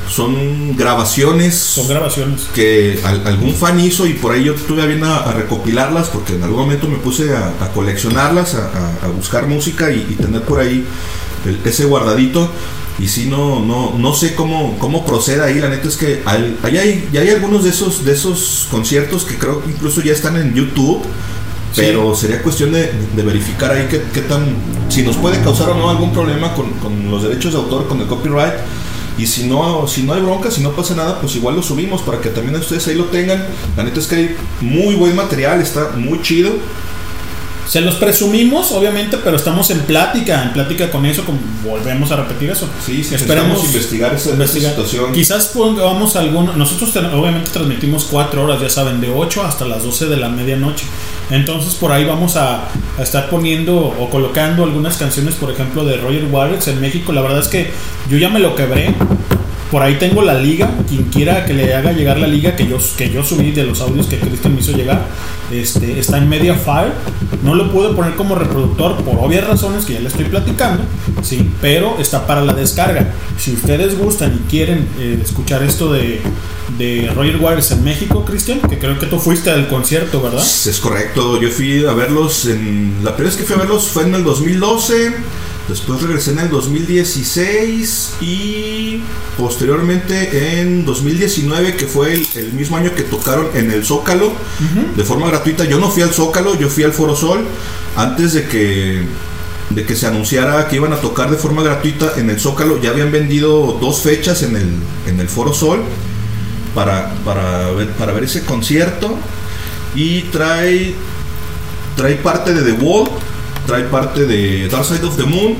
Speaker 5: son grabaciones.
Speaker 4: Son grabaciones.
Speaker 5: Que al- algún fan hizo y por ahí yo estuve bien a, a recopilarlas porque en algún momento me puse a, a coleccionarlas, a, a- buscar música y, y tener por ahí el- ese guardadito. Y si no, no, no sé cómo, cómo proceda ahí. La neta es que hay, ahí hay, ya hay algunos de esos, de esos conciertos que creo que incluso ya están en YouTube.
Speaker 4: Sí.
Speaker 5: Pero sería cuestión de, de verificar ahí qué, qué tan. si nos puede causar o no algún problema con, con los derechos de autor, con el copyright. Y si no, si no hay bronca, si no pasa nada, pues igual lo subimos para que también ustedes ahí lo tengan. La neta es que hay muy buen material, está muy chido.
Speaker 4: Se los presumimos, obviamente, pero estamos en plática, en plática con eso, como volvemos a repetir eso.
Speaker 5: Sí, sí, necesitamos investigar esa, esa situación.
Speaker 4: Quizás pongamos alguno. Nosotros ten- obviamente transmitimos cuatro horas, ya saben, de 8 hasta las 12 de la medianoche. Entonces por ahí vamos a, a estar poniendo o colocando algunas canciones, por ejemplo, de Roger Waters en México. La verdad es que yo ya me lo quebré. Por ahí tengo la liga. Quien quiera que le haga llegar la liga que yo, que yo subí de los audios que Cristian me hizo llegar, este, está en Mediafire. No lo puedo poner como reproductor por obvias razones que ya le estoy platicando, sí, pero está para la descarga. Si ustedes gustan y quieren eh, escuchar esto de, de Roger Waters en México, Cristian, que creo que tú fuiste al concierto, ¿verdad?
Speaker 5: Es correcto, yo fui a verlos en... La primera vez que fui a verlos fue en el 2012, después regresé en el 2016 y posteriormente en 2019, que fue el, el mismo año que tocaron en el Zócalo, de forma gratuita. Yo no fui al Zócalo, yo fui al Foro Sol, antes de que, de que se anunciara que iban a tocar de forma gratuita en el Zócalo, ya habían vendido dos fechas en el, en el Foro Sol para, para, ver, para ver ese concierto. Y trae trae parte de The Wall, trae parte de Dark Side of the Moon,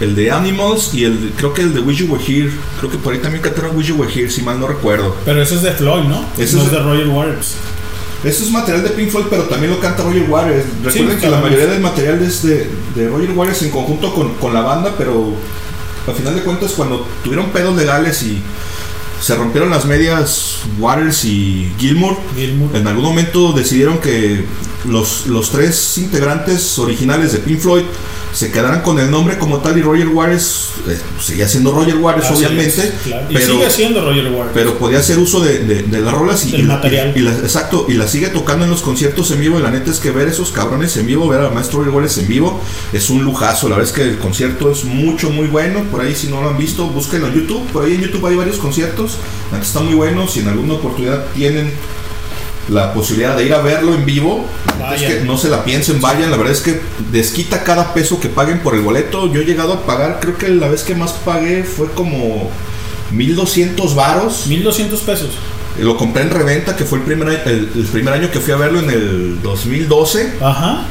Speaker 5: el de Animals y el creo que el de Wish You Were Here, creo que por ahí también cantaron Wish You Were Here, si mal no recuerdo.
Speaker 4: Pero ese es de Floyd, ¿no?
Speaker 5: Ese
Speaker 4: no
Speaker 5: es de-
Speaker 4: de Roger Waters.
Speaker 5: Eso es material de Pink Floyd, pero también lo canta Roger Waters. Recuerden
Speaker 4: Sí,
Speaker 5: que la mayoría del material es de, de Roger Waters en conjunto con, con la banda, pero al final de cuentas cuando tuvieron pedos legales y se rompieron las medias Waters y Gilmour, en algún momento decidieron que los, los tres integrantes originales de Pink Floyd se quedaran con el nombre como tal y Roger Waters eh, seguía siendo Roger Waters obviamente,
Speaker 4: es, claro. Y
Speaker 5: pero,
Speaker 4: sigue siendo Roger Waters.
Speaker 5: pero podía hacer uso de, de- de las rolas y, la-
Speaker 4: material.
Speaker 5: y la- exacto, y la sigue tocando en los conciertos en vivo. Y la neta es que ver esos cabrones en vivo, ver a Maestro Roger Waters en vivo, es un lujazo. La verdad es que el concierto es mucho, muy bueno. Por ahí, si no lo han visto, búsquenlo en YouTube. Por ahí en YouTube hay varios conciertos. La neta está muy bueno. Si en alguna oportunidad tienen la posibilidad de ir a verlo en vivo, es que no se la piensen, vayan. La verdad es que desquita cada peso que paguen por el boleto. Yo he llegado a pagar, creo que la vez que más pagué fue como 1200 varos.
Speaker 4: 1200 pesos.
Speaker 5: Lo compré en reventa, que fue el primer, año, el, el primer año que fui a verlo en el 2012.
Speaker 4: Ajá.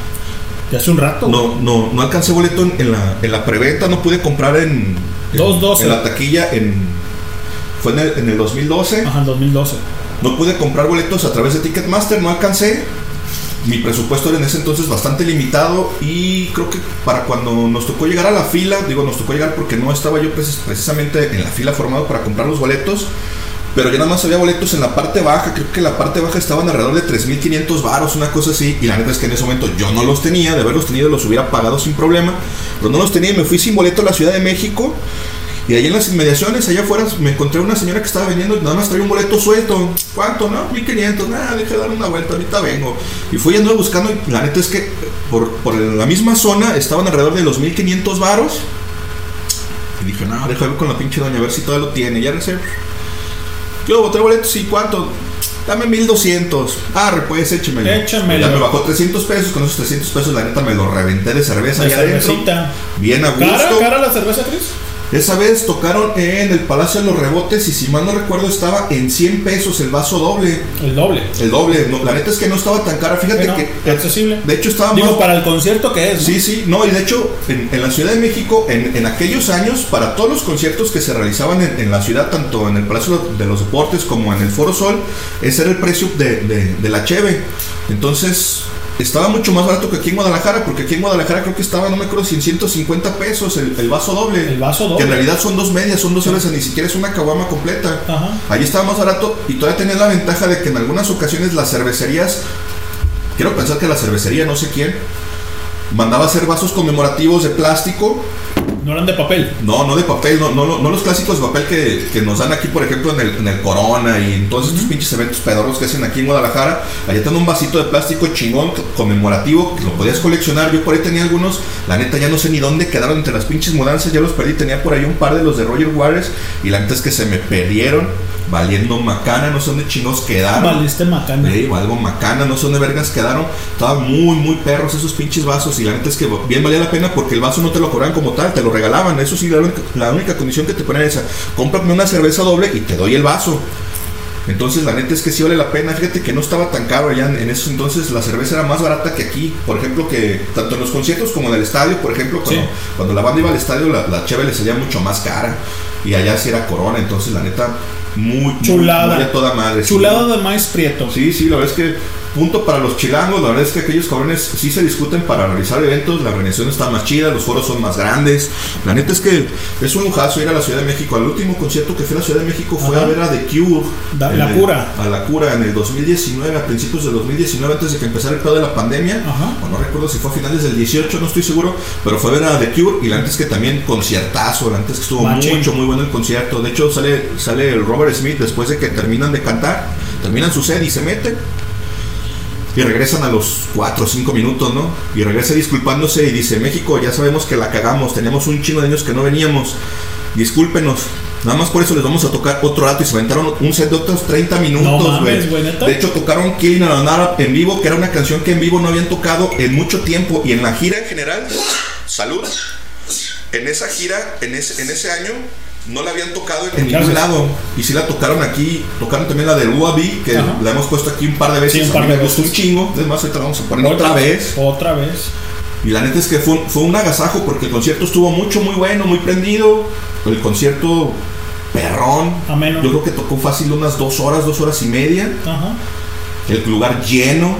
Speaker 4: Ya hace un rato.
Speaker 5: No, no, no alcancé boleto en, en la, en la preventa, no pude comprar en, en,
Speaker 4: 2.12.
Speaker 5: en la taquilla en fue en el, en el 2012.
Speaker 4: Ajá, en 2012.
Speaker 5: No pude comprar boletos a través de Ticketmaster, no alcancé. Mi presupuesto era en ese entonces bastante limitado y creo que para cuando nos tocó llegar a la fila, digo nos tocó llegar porque no estaba yo precis- precisamente en la fila formado para comprar los boletos, pero ya nada más había boletos en la parte baja, creo que la parte baja estaban alrededor de 3.500 varos, una cosa así, y la neta es que en ese momento yo no los tenía, de haberlos tenido los hubiera pagado sin problema, pero no los tenía y me fui sin boleto a la Ciudad de México. Y ahí en las inmediaciones, allá afuera, me encontré una señora que estaba vendiendo y nada más traía un boleto suelto. ¿Cuánto? No, 1500. Nada, deje de dar una vuelta, ahorita vengo. Y fui yendo buscando y la neta es que por, por la misma zona estaban alrededor de los 1500 varos. Y dije, no, ver con la pinche doña a ver si todavía lo tiene. Ya recé. Yo boté boletos y cuánto. Dame 1200. Ah, pues échemelo.
Speaker 4: Échamelo.
Speaker 5: Ya me bajó 300 pesos. Con esos 300 pesos, la neta me lo reventé de cerveza
Speaker 4: De
Speaker 5: allá adentro.
Speaker 4: cervecita.
Speaker 5: Bien a gusto.
Speaker 4: ¿Cara, cara la cerveza, Chris?
Speaker 5: Esa vez tocaron en el Palacio de los Rebotes y si mal no recuerdo estaba en 100 pesos el vaso doble.
Speaker 4: El doble.
Speaker 5: El doble. No, la neta es que no estaba tan cara. Fíjate
Speaker 4: Bueno,
Speaker 5: que...
Speaker 4: accesible.
Speaker 5: De hecho estaba
Speaker 4: Digo,
Speaker 5: más-
Speaker 4: para el concierto que es. ¿no?
Speaker 5: Sí, sí, no, y de hecho, en, en la Ciudad de México, en, en aquellos años, para todos los conciertos que se realizaban en, en la ciudad, tanto en el Palacio de los Deportes como en el Foro Sol, ese era el precio de, de- de la Cheve. Entonces, estaba mucho más barato que aquí en Guadalajara, porque aquí en Guadalajara creo que estaba, no me acuerdo, si en 150 pesos el, el vaso doble.
Speaker 4: El vaso doble.
Speaker 5: Que en realidad son dos medias, son dos cervezas, ni siquiera es una caguama completa.
Speaker 4: Ajá.
Speaker 5: Allí estaba más barato y todavía tenía la ventaja de que en algunas ocasiones las cervecerías, quiero pensar que la cervecería, no sé quién, mandaba hacer vasos conmemorativos de plástico.
Speaker 4: No eran de papel.
Speaker 5: No, no de papel, no, no, no los clásicos de papel que, que nos dan aquí, por ejemplo, en el, en el Corona y en todos estos pinches eventos pedorros que hacen aquí en Guadalajara. Allá tengo un vasito de plástico chingón conmemorativo que lo podías coleccionar. Yo por ahí tenía algunos, la neta ya no sé ni dónde quedaron entre las pinches mudanzas, ya los perdí. Tenía por ahí un par de los de Roger Waters y la neta es que se me perdieron valiendo macana, no sé dónde chingos quedaron.
Speaker 4: Valiste macana.
Speaker 5: Sí, o algo macana, no sé dónde vergas quedaron. Estaban muy, muy perros esos pinches vasos. Y la neta es que bien valía la pena porque el vaso no te lo cobraban como tal, te lo regalaban. Eso sí, la única, la única condición que te ponían era esa: cómprame una cerveza doble y te doy el vaso. Entonces, la neta es que sí vale la pena. Fíjate que no estaba tan caro allá en, en esos entonces. La cerveza era más barata que aquí. Por ejemplo, que tanto en los conciertos como en el estadio, por ejemplo, cuando,
Speaker 4: Sí.
Speaker 5: cuando la banda iba al estadio, la, la cheve le salía mucho más cara. Y allá sí era corona. Entonces, la neta, muy,
Speaker 4: Chulada.
Speaker 5: muy a toda madre. sí.
Speaker 4: Chulada de maíz prieto.
Speaker 5: Sí, sí, la verdad es que punto para los chilangos, la verdad es que aquellos cabrones sí se discuten para realizar eventos, la organización está más chida, los foros son más grandes. La neta es que es un lujazo ir a la Ciudad de México. Al último concierto que fui a la Ciudad de México fue
Speaker 4: Ajá.
Speaker 5: a ver a The Cure.
Speaker 4: Da- La
Speaker 5: el-
Speaker 4: Cura.
Speaker 5: A la cura en el 2019, a principios del 2019, antes de que empezara el pedo de la pandemia.
Speaker 4: Ajá.
Speaker 5: O no recuerdo si fue a finales del 18, no estoy seguro, pero fue a ver a The Cure y la neta es que también conciertazo, la neta es que estuvo
Speaker 4: Machín.
Speaker 5: mucho, muy bueno el concierto. De hecho, sale, sale el Robert Smith después de que terminan de cantar, terminan su set y se meten. Y regresan a los 4 o 5 minutos, ¿no? Y regresa disculpándose y dice, México, ya sabemos que la cagamos, teníamos un chingo de años que no veníamos, discúlpenos. Nada más por eso les vamos a tocar otro rato y se aventaron un set de otros 30 minutos, güey. de hecho, tocaron Killing a Nara en vivo, que era una canción que en vivo no habían tocado en mucho tiempo. Y en la gira en general, salud, en esa gira, en ese, en ese año, no la habían tocado en, en ningún lado. Y sí la tocaron aquí, tocaron también la del UAB, que
Speaker 4: Ajá.
Speaker 5: la hemos puesto aquí un par de veces.
Speaker 4: Sí, un par de
Speaker 5: me gustó un chingo. Es más, ahorita la vamos a poner otra vez.
Speaker 4: Otra vez.
Speaker 5: Y la neta es que fue, fue un agasajo porque el concierto estuvo mucho, muy bueno, muy prendido. El concierto perrón.
Speaker 4: Ameno.
Speaker 5: Yo creo que tocó fácil unas dos horas, dos horas y media.
Speaker 4: Ajá.
Speaker 5: El lugar lleno.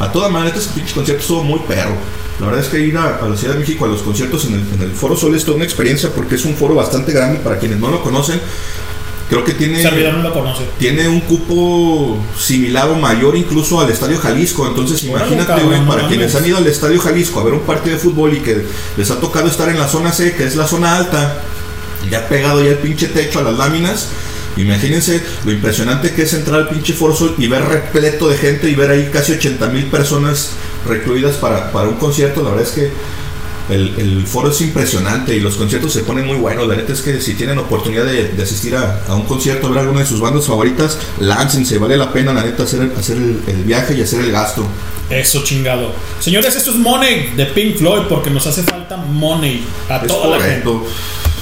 Speaker 5: A toda manera, este pinche concierto estuvo muy perro. La verdad es que ir a, a la Ciudad de México a los conciertos en el, en el Foro Sol es toda una experiencia porque es un foro bastante grande para quienes no lo conocen. Creo que tiene,
Speaker 4: Servidor no lo conoce.
Speaker 5: tiene un cupo similar o mayor incluso al Estadio Jalisco. Entonces imagínate,
Speaker 4: no
Speaker 5: para quienes han ido al Estadio Jalisco a ver un partido de fútbol y que les ha tocado estar en la zona C, que es la zona alta, ya pegado ya el pinche techo a las láminas. Imagínense lo impresionante que es entrar al pinche Foro Sol y ver repleto de gente y ver ahí casi 80 mil personas recluidas para, para un concierto. La verdad es que el, el foro es impresionante y los conciertos se ponen muy buenos. La neta es que si tienen oportunidad de, de asistir a, a un concierto, a ver alguna de sus bandas favoritas, láncense, vale la pena la neta hacer, hacer el, el viaje y hacer el gasto.
Speaker 4: Eso chingado. Señores, esto es Money de Pink Floyd porque nos hace falta Money a
Speaker 5: Es
Speaker 4: toda la gente.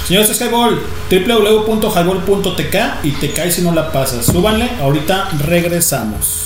Speaker 4: Señores, es Highball, www.highball.tk y te cae si no la pasas. Súbanle, ahorita regresamos.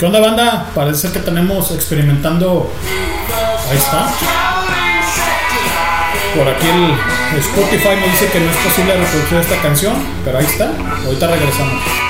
Speaker 4: ¿Qué onda, banda? Parece que tenemos experimentando. Ahí está.
Speaker 17: Por aquí el Spotify nos dice que no es posible de esta canción, pero ahí está. Ahorita regresamos.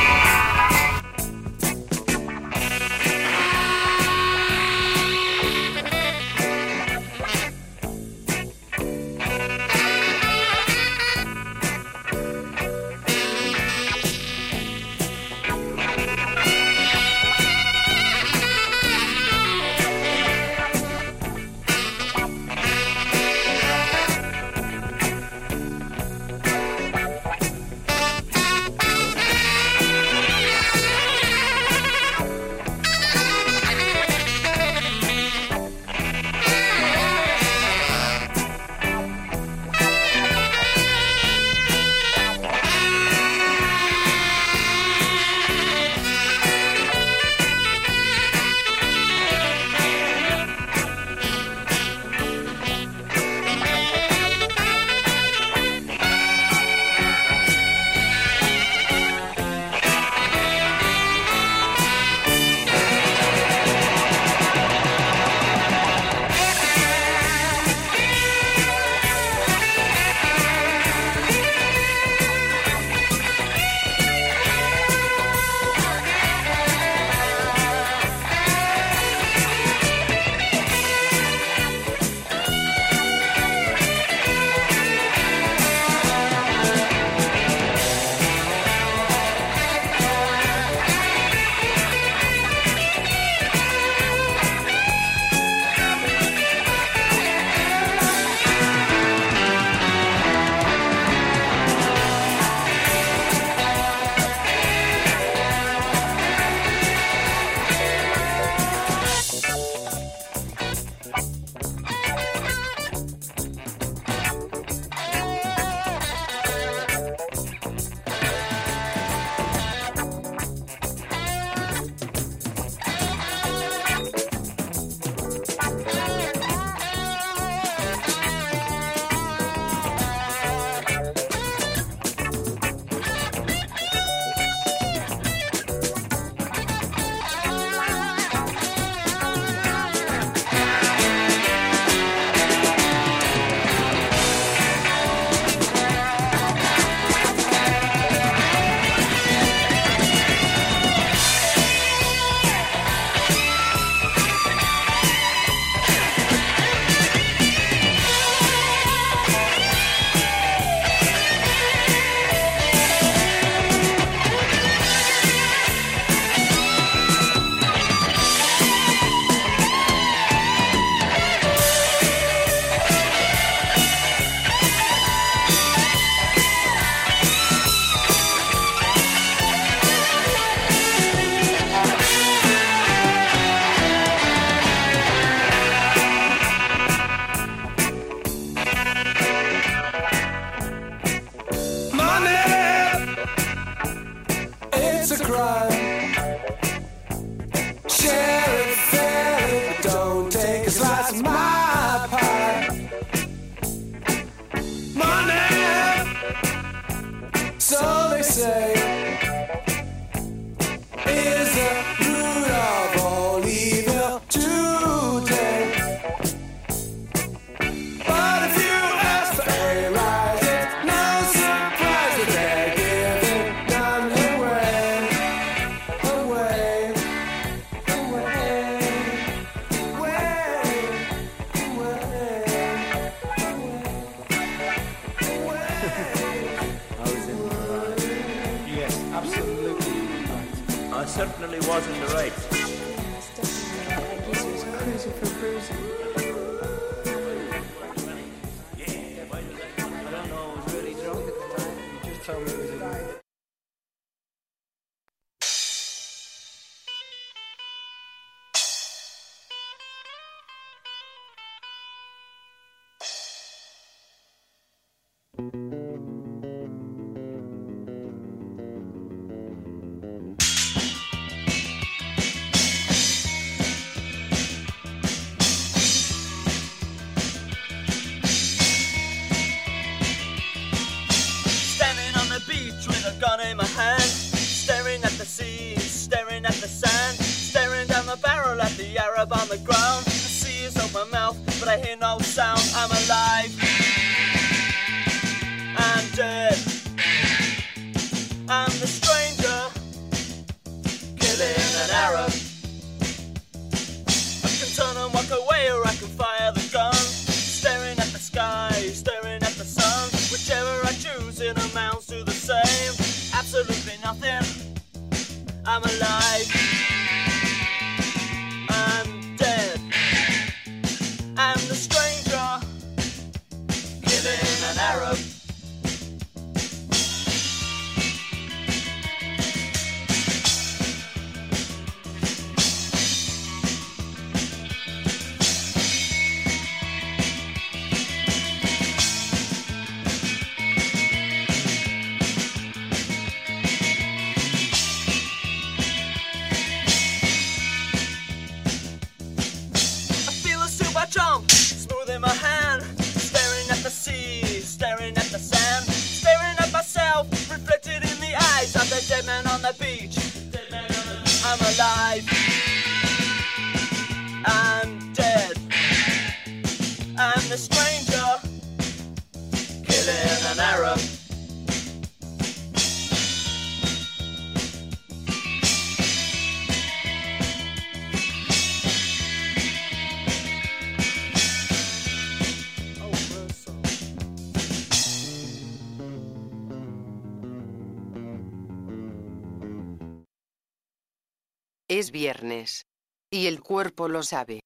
Speaker 2: Es viernes. Y el cuerpo lo sabe.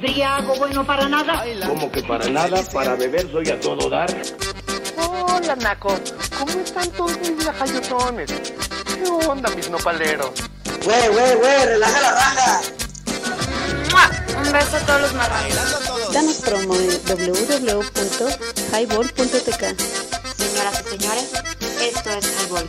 Speaker 9: Briago bueno para nada.
Speaker 1: Como que para nada, para beber soy a todo dar.
Speaker 10: Hola, Naco. ¿Cómo están todos mis lajayotones? ¿Qué onda, mis nopaleros?
Speaker 11: Güey, güey, güey, relaja la raja.
Speaker 13: Un beso a todos los marranos.
Speaker 18: Danos promo en www.highball.tk.
Speaker 14: Señoras y señores, esto es Highball.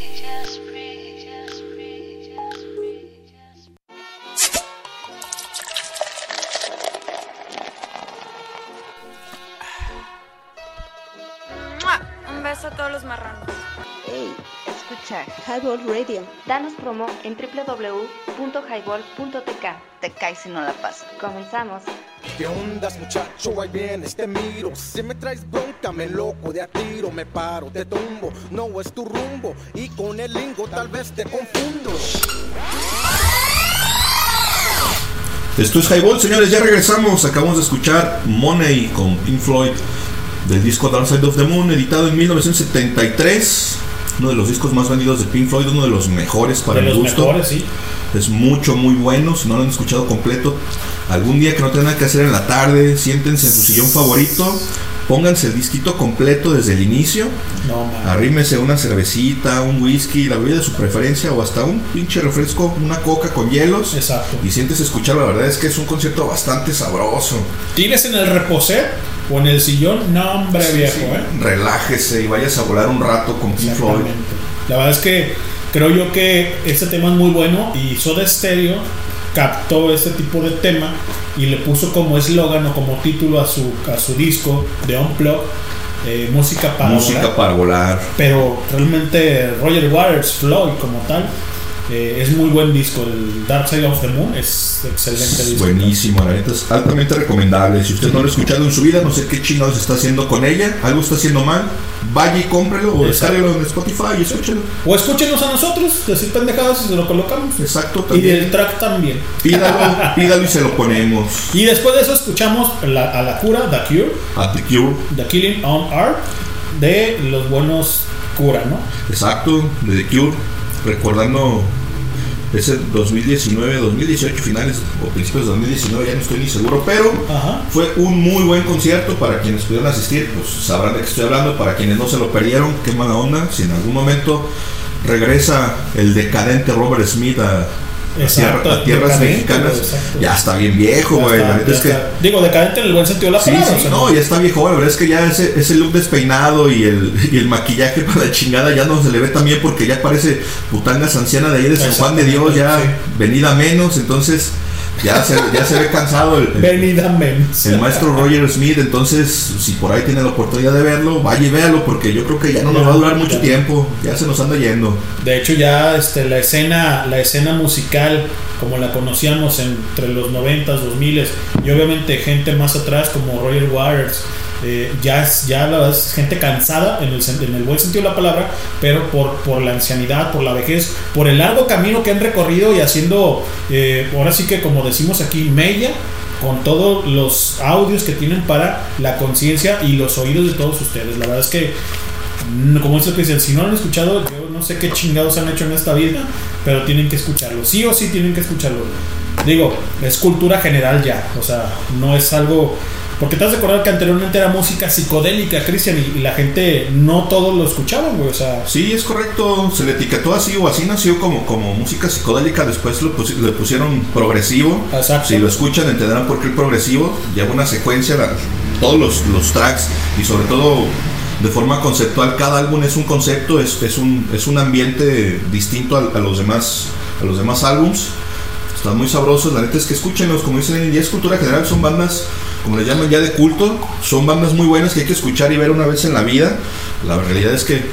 Speaker 18: Highball Radio.
Speaker 14: Danos promo en www.highball.tk.
Speaker 18: Te caes si no la pasas.
Speaker 14: Comenzamos.
Speaker 15: ¿Qué ondas, muchacho? Ahí vienes, te miro. Si me traes bronca, me loco de a tiro. Me paro, te tumbo. No es tu rumbo. Y con el lingo tal vez te confundo.
Speaker 5: Esto es Highball, señores, ya regresamos. Acabamos de escuchar Money con Pink Floyd del disco Dark Side of the Moon, editado en 1973. Uno de los discos más vendidos de Pink Floyd, uno de los mejores para
Speaker 4: De
Speaker 5: mi
Speaker 4: los
Speaker 5: gusto.
Speaker 4: mejores, sí.
Speaker 5: Es mucho, muy bueno. Si no lo han escuchado completo, algún día que no tengan que hacer en la tarde, siéntense en su sillón favorito, pónganse el disquito completo desde el inicio.
Speaker 4: No.
Speaker 5: Arrímese una cervecita, un whisky, la bebida de su preferencia o hasta un pinche refresco, una coca con hielos.
Speaker 4: Exacto.
Speaker 5: Y siéntese a escucharlo. La verdad es que es un concierto bastante sabroso.
Speaker 4: Tires en el reposer o en el sillón, no hombre viejo, ¿eh?
Speaker 5: Relájese y vayas a volar un rato con Pink Floyd.
Speaker 4: Exactamente. La verdad es que creo yo que este tema es muy bueno y Soda Stereo captó este tipo de tema y le puso como eslogan o como título a su, a su disco de Unplug eh, música para
Speaker 5: Música
Speaker 4: volar.
Speaker 5: para volar.
Speaker 4: pero realmente Roger Waters Floyd como tal eh, es muy buen disco el Dark Side of the Moon es excelente disco
Speaker 5: Buenísimo, la neta es altamente recomendable. Si usted no lo ha escuchado en su vida, no sé qué chingados está haciendo con ella, algo está haciendo mal, vaya y cómprelo o descárguelo en Spotify y escúchelo.
Speaker 4: o escúchenos a nosotros decir pendejadas y se lo colocamos
Speaker 5: Exacto,
Speaker 4: y
Speaker 5: también.
Speaker 4: del track también
Speaker 5: Pídalo, [laughs] pídalo y se lo ponemos.
Speaker 4: Y después de eso escuchamos la- a la cura, The Cure,
Speaker 5: A The Cure.
Speaker 4: The Killing on Art, de los buenos cura, ¿no?
Speaker 5: Exacto, de The Cure. Recordando ese 2019, 2018 finales o principios de 2019, ya no estoy ni seguro, pero
Speaker 4: Ajá.
Speaker 5: fue un muy buen concierto para quienes pudieron asistir, pues sabrán de qué estoy hablando, para quienes no se lo perdieron, qué mala onda, si en algún momento regresa el decadente Robert Smith a, a
Speaker 4: Exacto,
Speaker 5: a tierras mexicanas,
Speaker 4: exacto.
Speaker 5: ya está bien viejo, güey,
Speaker 4: está,
Speaker 5: la neta
Speaker 4: ya
Speaker 5: es que...
Speaker 4: está. Digo, decadente en el buen sentido de la
Speaker 5: Sí,
Speaker 4: palabra.
Speaker 5: sí,
Speaker 4: o sea,
Speaker 5: no, ya está viejo, la verdad es que ya ese, ese look despeinado y el, y el maquillaje [laughs] para la chingada ya no se le ve tan bien porque ya parece putangas anciana de ahí de San Juan de Dios, ya venida menos, entonces ya se, ya se ve cansado el, el- el maestro Roger Smith, entonces si por ahí tiene la oportunidad de verlo, vaya y véalo porque yo creo que ya no nos va a durar mucho tiempo, ya se nos anda yendo.
Speaker 4: De hecho ya este, la escena la escena musical como la conocíamos entre los 90s, 2000 y obviamente gente más atrás como Roger Waters eh, ya es ya la es gente cansada en el, buen sentido de la palabra, pero por, por la ancianidad, por la vejez, por el largo camino que han recorrido y haciendo, eh, ahora sí que como decimos aquí, mella con todos los audios que tienen para la conciencia y los oídos de todos ustedes. La verdad es que no, como dice si no lo han escuchado, yo no sé qué chingados han hecho en esta vida, pero tienen que escucharlo. Sí o sí tienen que escucharlo. Digo, es cultura general ya, o sea, no es algo... Porque te has de acordar que anteriormente era música psicodélica, Cristian, y, y la gente no todos lo escuchaban, güey, o sea...
Speaker 5: Sí, es correcto, se le etiquetó así o así nació como, como música psicodélica, después lo pusi- le pusieron progresivo. Si lo escuchan entenderán por qué el progresivo lleva una secuencia, la- todos los, los tracks y sobre todo de forma conceptual, cada álbum es un concepto, es, es, un, es un ambiente distinto a, a los demás a los demás álbums. Están muy sabrosos, la neta es que escúchenlos, como dicen, ya es cultura general, son bandas, como le llaman ya de culto, son bandas muy buenas que hay que escuchar y ver una vez en la vida. La realidad es que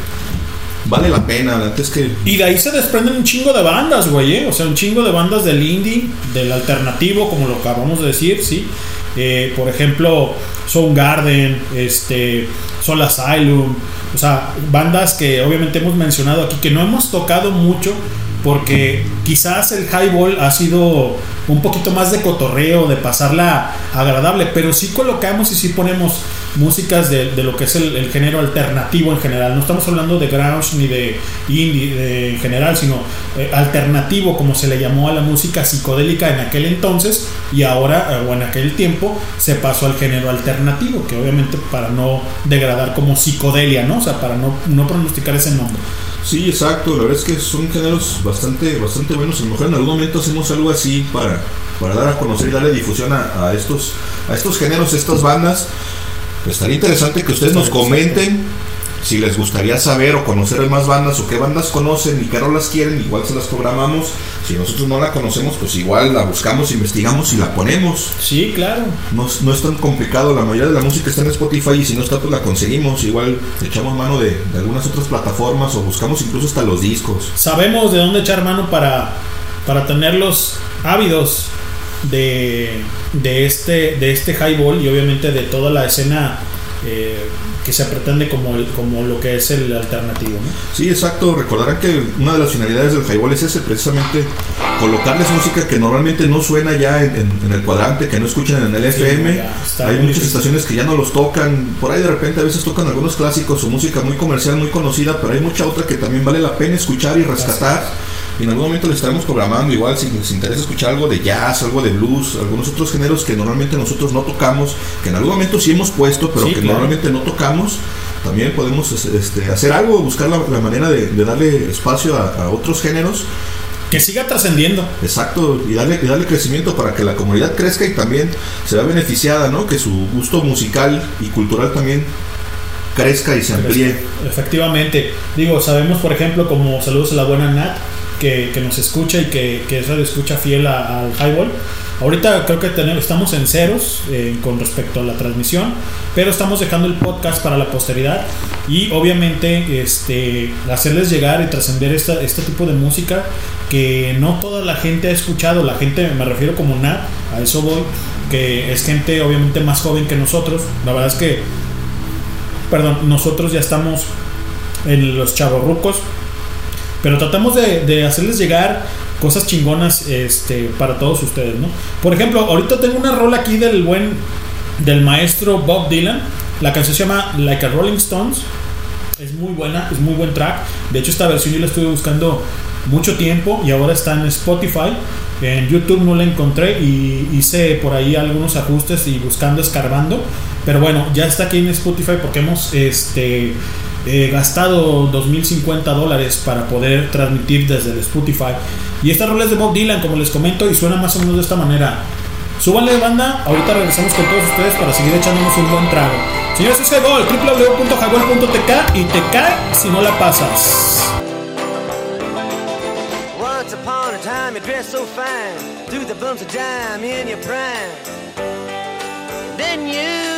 Speaker 5: vale la pena, la neta es que
Speaker 4: Y de ahí se desprenden un chingo de bandas, güey, ¿eh? O sea, un chingo de bandas del indie, del alternativo, como lo acabamos de decir, ¿sí? Eh, por ejemplo, Soundgarden, este, Soul Asylum, o sea, bandas que obviamente hemos mencionado aquí, que no hemos tocado mucho, porque quizás el highball ha sido un poquito más de cotorreo, de pasarla agradable, pero sí colocamos y sí ponemos músicas de, de lo que es el, el género alternativo en general. No estamos hablando de grunge ni de indie de- en general, sino eh, alternativo, como se le llamó a la música psicodélica en aquel entonces y ahora, eh, o en aquel tiempo, se pasó al género alternativo, que obviamente para no degradar como psicodelia, ¿no? O sea, para no, no pronosticar ese nombre.
Speaker 5: Sí, exacto. La verdad es que son géneros bastante, bastante buenos. A lo mejor en algún momento hacemos algo así para, para dar a conocer y darle difusión a, a estos, a estos géneros, a estas bandas. Estaría interesante que ustedes nos comenten si les gustaría saber o conocer más bandas o qué bandas conocen y qué rolas quieren. Igual se las programamos. Si nosotros no la conocemos, pues igual la buscamos, investigamos y la ponemos.
Speaker 4: Sí, claro.
Speaker 5: No, es- no es tan complicado. La mayoría de la música está en Spotify y si no está, pues la conseguimos. Igual echamos mano de, de algunas otras plataformas o buscamos incluso hasta los discos.
Speaker 4: Sabemos de dónde echar mano para, para tenerlos ávidos de, de, este, de este highball y obviamente de toda la escena eh, que se pretende como, el- como lo que es el alternativo. ¿no?
Speaker 5: Sí, exacto. Recordarán que una de las finalidades del highball es ese, precisamente colocarles música que normalmente no suena ya en, en- en el cuadrante, que no escuchan en el FM. Hay muchas
Speaker 4: difícil.
Speaker 5: estaciones que ya no los tocan. Por ahí de repente a veces tocan algunos clásicos o música muy comercial, muy conocida, pero hay mucha otra que también vale la pena escuchar y rescatar. Y en algún momento les estaremos programando, igual si les interesa escuchar algo de jazz, algo de blues, algunos otros géneros que normalmente nosotros no tocamos, que en algún momento sí hemos puesto, pero
Speaker 4: Sí,
Speaker 5: que
Speaker 4: claro.
Speaker 5: normalmente no tocamos. También podemos este, hacer algo, buscar la, la manera de, de darle espacio a, a otros géneros.
Speaker 4: Que siga trascendiendo.
Speaker 5: Exacto, y darle, y darle crecimiento para que la comunidad crezca y también se vea beneficiada, ¿no? Que su gusto musical y cultural también crezca y se amplíe.
Speaker 4: Efectivamente. Digo, sabemos, por ejemplo, como saludos a la buena Nat, que, que nos escucha y que, que es radio escucha fiel a- al highball. Ahorita creo que tenemos, estamos en ceros eh, con respecto a la transmisión, pero estamos dejando el podcast para la posteridad y obviamente este, hacerles llegar y trascender este tipo de música que no toda la gente ha escuchado. La gente, me refiero como Nat, a eso voy, que es gente obviamente más joven que nosotros. La verdad es que perdón, nosotros ya estamos en los chavorrucos, pero tratamos de, de hacerles llegar cosas chingonas este, para todos ustedes, ¿no? Por ejemplo, ahorita tengo una rola aquí del buen, del maestro Bob Dylan, la canción se llama Like a Rolling Stones, es muy buena, es muy buen track, de hecho esta versión yo la estuve buscando mucho tiempo y ahora está en Spotify. En YouTube no la encontré y hice por ahí algunos ajustes y buscando, escarbando. Pero bueno, ya está aquí en Spotify porque hemos este, eh, gastado 2.050 dólares para poder transmitir desde Spotify. Y esta rola es de Bob Dylan, como les comento, y suena más o menos de esta manera. Súbanle banda, ahorita regresamos con todos ustedes para seguir echándonos un buen trago. Señores, es Jagol, www.jagol.tk y te cae si no la pasas.
Speaker 19: Once upon a time you
Speaker 20: dressed so fine, through the bumps of dime in your prime. Then you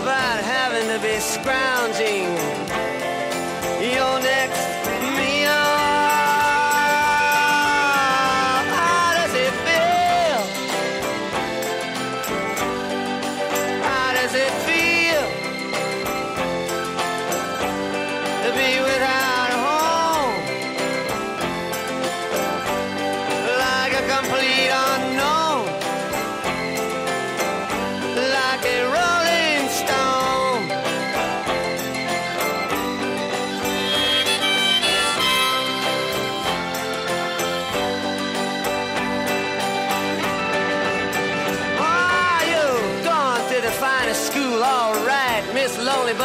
Speaker 20: about having to be scrounging.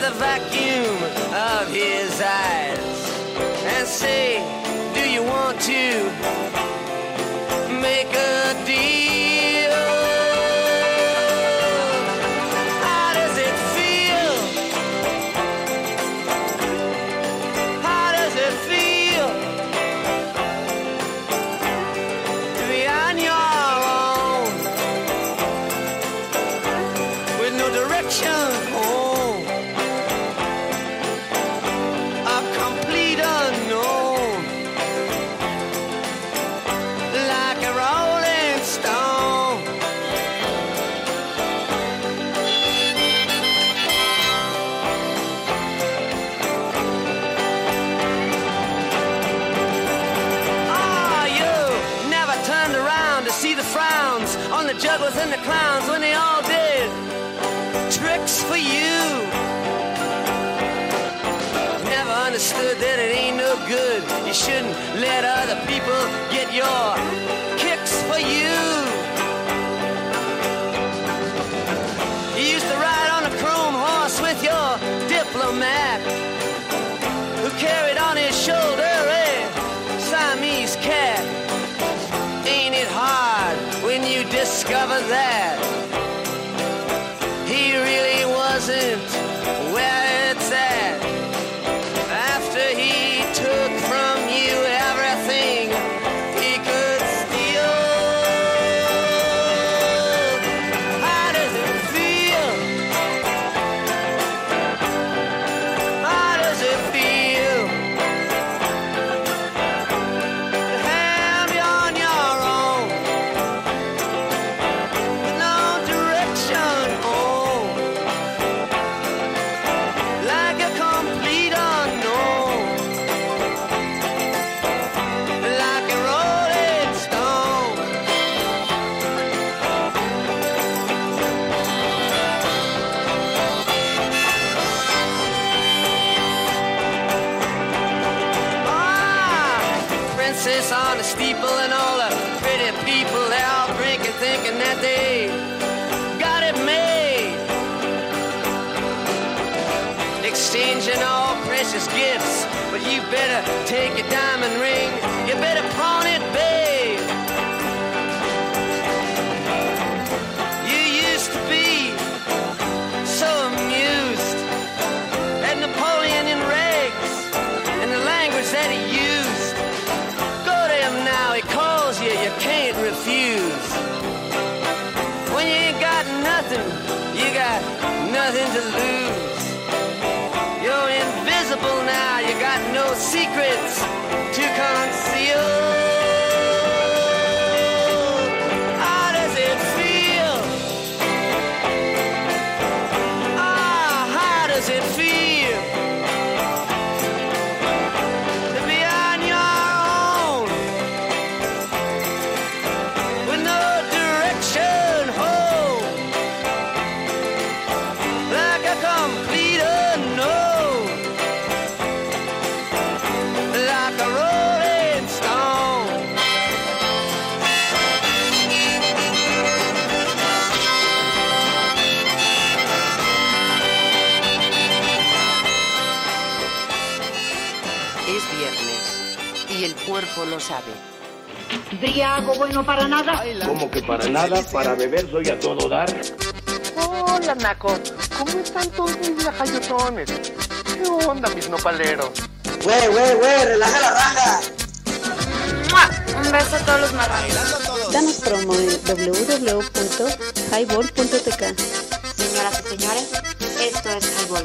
Speaker 20: the vacuum of his eyes and say, Do you want to? your
Speaker 2: secrets.
Speaker 9: Briago bueno para nada.
Speaker 1: Como que para nada, para beber soy a todo dar.
Speaker 10: Hola, Naco. ¿Cómo están todos mis lajayotones? ¿Qué onda, mis nopaleros?
Speaker 11: Güey, güey, güey, relaja la raja.
Speaker 13: Un beso a todos los marranos.
Speaker 18: Danos promo en www.highball.tk.
Speaker 14: Señoras y señores, esto es Highball.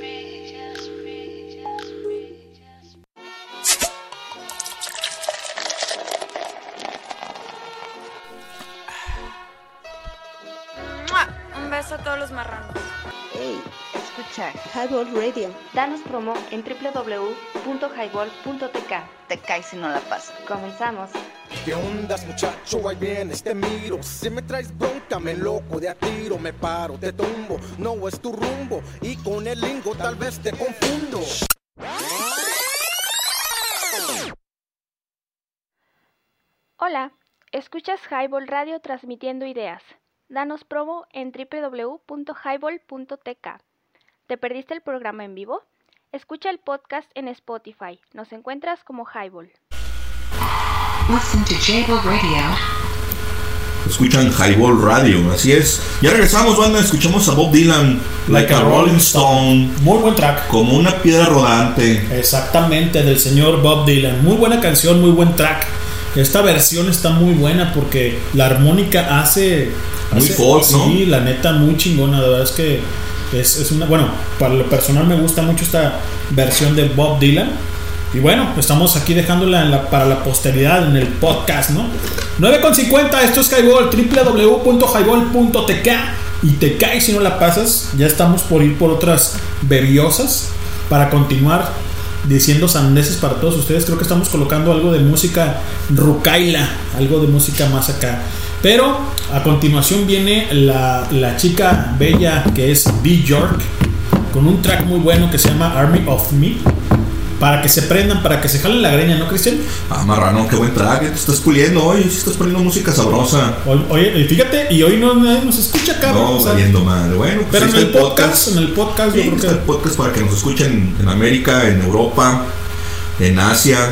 Speaker 18: Highball Radio.
Speaker 14: Danos promo en www.highball.tk.
Speaker 18: Te caes si no la pasas.
Speaker 14: Comenzamos.
Speaker 15: ¿Qué ondas, muchacho? Ahí vienes, te miro. Si me traes bronca, me loco de a tiro. Me paro, te tumbo. No es tu rumbo. Y con el lingo tal vez te confundo.
Speaker 16: Hola, escuchas Highball Radio transmitiendo ideas. Danos promo en www.highball.tk. ¿Te perdiste el programa en vivo? Escucha el podcast en Spotify. Nos encuentras como Highball.
Speaker 21: Listen to J-Ball Radio.
Speaker 5: Escuchan Highball Radio, así es. Ya regresamos, banda. Escuchamos a Bob Dylan, Like a Rolling Stone.
Speaker 4: Muy buen track.
Speaker 5: Como una piedra rodante.
Speaker 4: Exactamente, del señor Bob Dylan. Muy buena canción, muy buen track. Esta versión está muy buena porque la armónica hace.
Speaker 5: Muy
Speaker 4: hace-
Speaker 5: folk, ¿no?
Speaker 4: Sí, la neta, muy chingona. La verdad es que es, una. Bueno, para lo personal me gusta mucho esta versión de Bob Dylan. Y bueno, estamos aquí dejándola para la posteridad en el podcast, ¿no? 9.50, esto es Highball, www.highball.tk. Y te caes si no la pasas. Ya estamos por ir por otras bebiosas para continuar diciendo sandeces para todos ustedes. Creo que estamos colocando algo de música rucaila, algo de música más acá. Pero a continuación viene la, la chica bella que es B. York con un track muy bueno que se llama Army of Me. Para que se prendan, para que se jalen la greña, ¿no, Cristian?
Speaker 5: Ah, marrano, qué buen track. Te estás puliendo hoy. sí Estás poniendo música sabrosa.
Speaker 4: Oye, fíjate, y hoy no nadie nos escucha, cabrón.
Speaker 5: No,
Speaker 4: o sea,
Speaker 5: valiendo madre. Bueno, pues
Speaker 4: pero en el podcast, en el podcast, yo
Speaker 5: Sí,
Speaker 4: creo
Speaker 5: está
Speaker 4: que
Speaker 5: el podcast para que nos escuchen en América, en Europa, en Asia.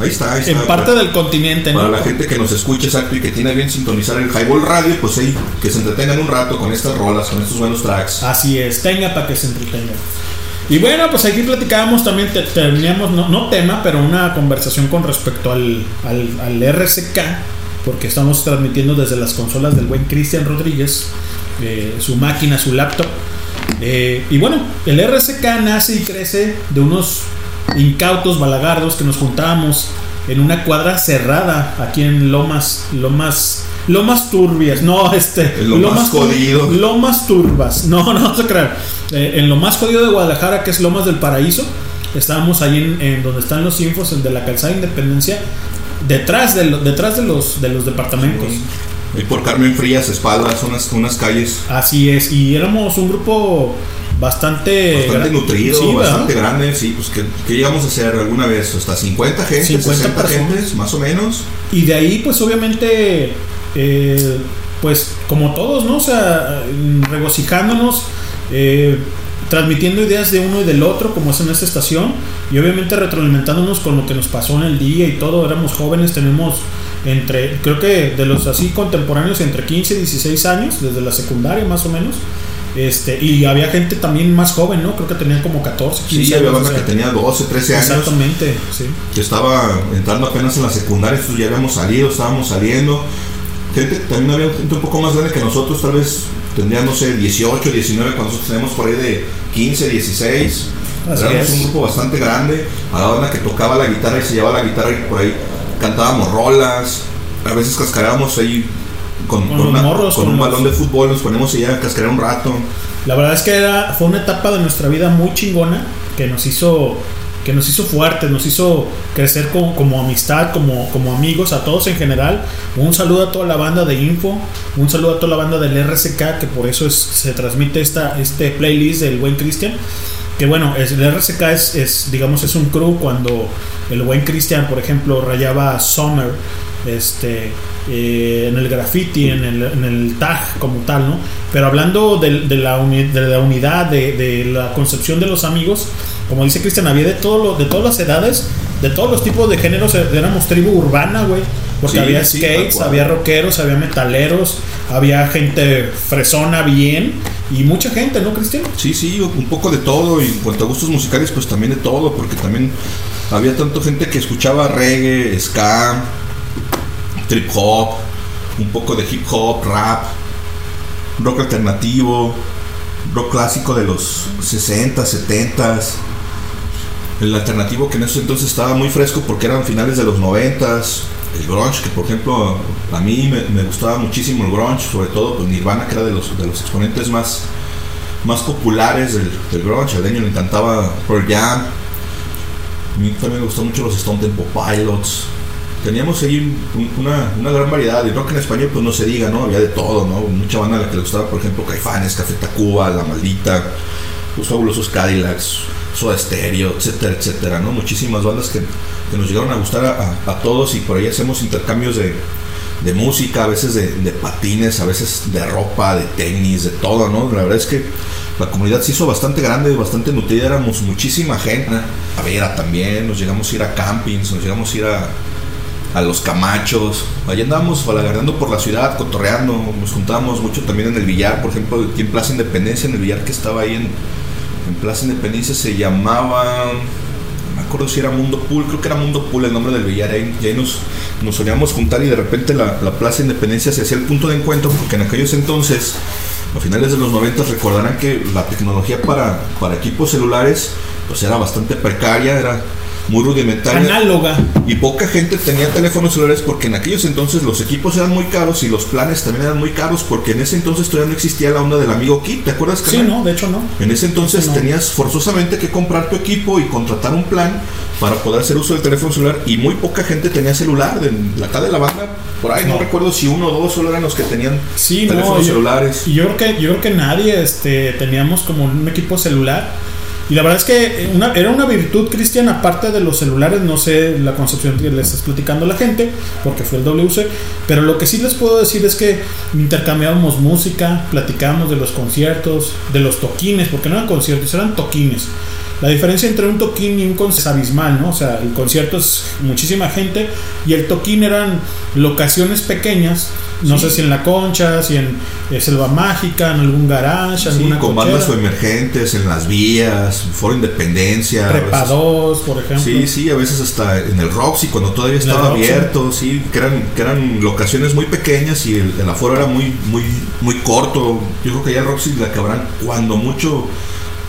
Speaker 5: Ahí está, ahí está.
Speaker 4: en parte
Speaker 5: Para-
Speaker 4: del continente, ¿no?
Speaker 5: Para la gente que nos escucha exacto y que tiene bien sintonizar el Highball Radio, pues ahí que se entretengan un rato con estas rolas, con estos buenos tracks.
Speaker 4: Así es, tenga para que se entretenga. Y bueno, pues aquí platicábamos también, te- teníamos, no, no tema, pero una conversación con respecto al, al, al RCK, porque estamos transmitiendo desde las consolas del buen Cristian Rodríguez, eh, su máquina, su laptop. Eh, y bueno, el RCK nace y crece de unos incautos balagardos que nos juntábamos en una cuadra cerrada aquí en Lomas, Lomas, Lomas Turbias, no, este,
Speaker 5: lo más
Speaker 4: Tur-
Speaker 5: jodido.
Speaker 4: Lomas Turbas, no, [laughs] no vas a creer. Eh, en lo más jodido de Guadalajara, que es Lomas del Paraíso, estábamos ahí en, en donde están los infos en de la calzada Independencia, detrás de, lo- detrás de los, de los departamentos.
Speaker 5: Y por Carmen Frías, espaldas, unas, unas calles
Speaker 4: Así es, y éramos un grupo bastante,
Speaker 5: bastante nutrido,
Speaker 4: sí, ¿verdad?
Speaker 5: bastante grande. Sí, pues ¿qué, qué llegamos a hacer alguna vez? Hasta 50 gente,
Speaker 4: 50
Speaker 5: 60
Speaker 4: personas.
Speaker 5: gentes, más o menos.
Speaker 4: Y de ahí, pues obviamente, eh, pues como todos, ¿no? O sea, regocijándonos, eh, transmitiendo ideas de uno y del otro, como es en esta estación, y obviamente retroalimentándonos con lo que nos pasó en el día y todo. Éramos jóvenes, tenemos entre, creo que de los así contemporáneos, entre 15 y 16 años, desde la secundaria más o menos. Este, y había gente también más joven, ¿no? Creo que tenían como 14, 15
Speaker 5: Sí, había banda
Speaker 4: o sea,
Speaker 5: que tenía 12, 13 años.
Speaker 4: Exactamente, sí.
Speaker 5: que estaba entrando apenas en la secundaria, entonces ya habíamos salido, estábamos saliendo. Gente, también había gente un poco más grande que nosotros, tal vez tendrían, no sé, 18, 19, cuando nosotros tenemos por ahí de 15, 16.
Speaker 4: Así
Speaker 5: Éramos
Speaker 4: es.
Speaker 5: un grupo bastante grande. A la banda que tocaba la guitarra y se llevaba la guitarra y por ahí cantábamos rolas. A veces cascarábamos ahí con,
Speaker 4: Con
Speaker 5: con una-
Speaker 4: morros,
Speaker 5: con un
Speaker 4: los-
Speaker 5: balón de fútbol, nos ponemos allá a cascarear un rato.
Speaker 4: La verdad es que era, fue una etapa de nuestra vida muy chingona que nos hizo que nos hizo fuertes, nos hizo crecer como, como amistad, como, como amigos, a todos en general. Un saludo a toda la banda de Info, un saludo a toda la banda del RCK, que por eso es- se transmite esta, este playlist del buen Cristian. Que bueno, el RCK es, es, digamos, es un crew cuando el buen Cristian, por ejemplo, rayaba Summer este, eh, en el graffiti, en el, en el tag como tal, ¿no? Pero hablando de, de la, uni- de la unidad, de, de la concepción de los amigos, como dice Cristian, había de, todo lo- de todas las edades, de todos los tipos de géneros, eh, éramos tribu urbana, güey. Porque
Speaker 5: Sí,
Speaker 4: había
Speaker 5: sí,
Speaker 4: skates, había rockeros, había metaleros, había gente fresona bien y mucha gente, ¿no, Cristian?
Speaker 5: Sí, sí, un poco de todo. Y en cuanto a gustos musicales, pues también de todo, porque también había tanto gente que escuchaba reggae, ska, trip hop, un poco de hip hop, rap, rock alternativo, rock clásico de los 60, 70. El alternativo que en ese entonces estaba muy fresco porque eran finales de los 90 el grunge, que por ejemplo a mí me, gustaba muchísimo el grunge, sobre todo pues, Nirvana, que era de los, de los exponentes más, populares del, grunge. Al Deño le encantaba Pearl Jam. A mí también me gustó mucho los Stone Temple Pilots. Teníamos ahí un- una, gran variedad. Y rock en español, pues no se diga, ¿no? Había de todo, ¿no? Mucha banda a la que le gustaba, por ejemplo, Caifanes, Café Tacuba, La Maldita, Los Fabulosos Cadillacs, Soda Stereo, etcétera, etcétera, ¿no? Muchísimas bandas que, que nos llegaron a gustar a, todos y por ahí hacemos intercambios de, de música, a veces de, de patines, a veces de ropa, de tenis, de todo, ¿no? La verdad es que la comunidad se hizo bastante grande, bastante nutrida, éramos muchísima gente. A Vera también, nos llegamos a ir a campings, nos llegamos a ir a, a los camachos. Allí andábamos balagardeando por la ciudad, cotorreando, nos juntábamos mucho también en el billar, por ejemplo, aquí en Plaza Independencia, en el billar que estaba ahí en, en Plaza Independencia se llamaba, no me acuerdo si era Mundo Pool, creo que era Mundo Pool el nombre del billar, ahí, y ahí nos, nos solíamos juntar y de repente la, la Plaza Independencia se hacía el punto de encuentro, porque en aquellos entonces, a finales de los 90, recordarán que la tecnología para, para equipos celulares pues era bastante precaria, era muy rudimentaria.
Speaker 4: Análoga.
Speaker 5: Y poca gente tenía teléfonos celulares porque en aquellos entonces los equipos eran muy caros y los planes también eran muy caros porque en ese entonces todavía no existía la onda del amigo kit, ¿te acuerdas?
Speaker 4: Sí,
Speaker 5: carnal?
Speaker 4: no, de hecho no.
Speaker 5: En ese entonces
Speaker 4: No.
Speaker 5: tenías forzosamente que comprar tu equipo y contratar un plan para poder hacer uso del teléfono celular y muy poca gente tenía celular. De la acá de la banda, por ahí no,
Speaker 4: No.
Speaker 5: recuerdo si uno o dos solo eran los que tenían
Speaker 4: Sí,
Speaker 5: teléfonos
Speaker 4: no, yo-
Speaker 5: celulares.
Speaker 4: Y yo creo que yo creo que nadie este, teníamos como un equipo celular. Y la verdad es que una- era una virtud, Cristian, aparte de los celulares, no sé la concepción que le estás platicando a la gente, porque fue el WC, pero lo que sí les puedo decir es que intercambiábamos música, platicábamos de los conciertos, de los toquines, porque no eran conciertos, eran toquines. La diferencia entre un toquín y un concierto es abismal, ¿no? O sea, el concierto es muchísima gente y el toquín eran locaciones pequeñas, no
Speaker 5: Sí.
Speaker 4: sé si en la concha, si en eh, Selva Mágica, en algún garage,
Speaker 5: Sí,
Speaker 4: alguna
Speaker 5: con
Speaker 4: cochera.
Speaker 5: bandas o emergentes en las vías, Foro Independencia.
Speaker 4: Prepa
Speaker 5: veces-
Speaker 4: 2, por ejemplo.
Speaker 5: Sí, sí, a veces hasta en el Roxy, cuando todavía estaba abierto, sí, que eran, que eran locaciones muy pequeñas y el, el aforo era muy, muy, muy corto. Yo creo que ya el Roxy la acabarán cuando mucho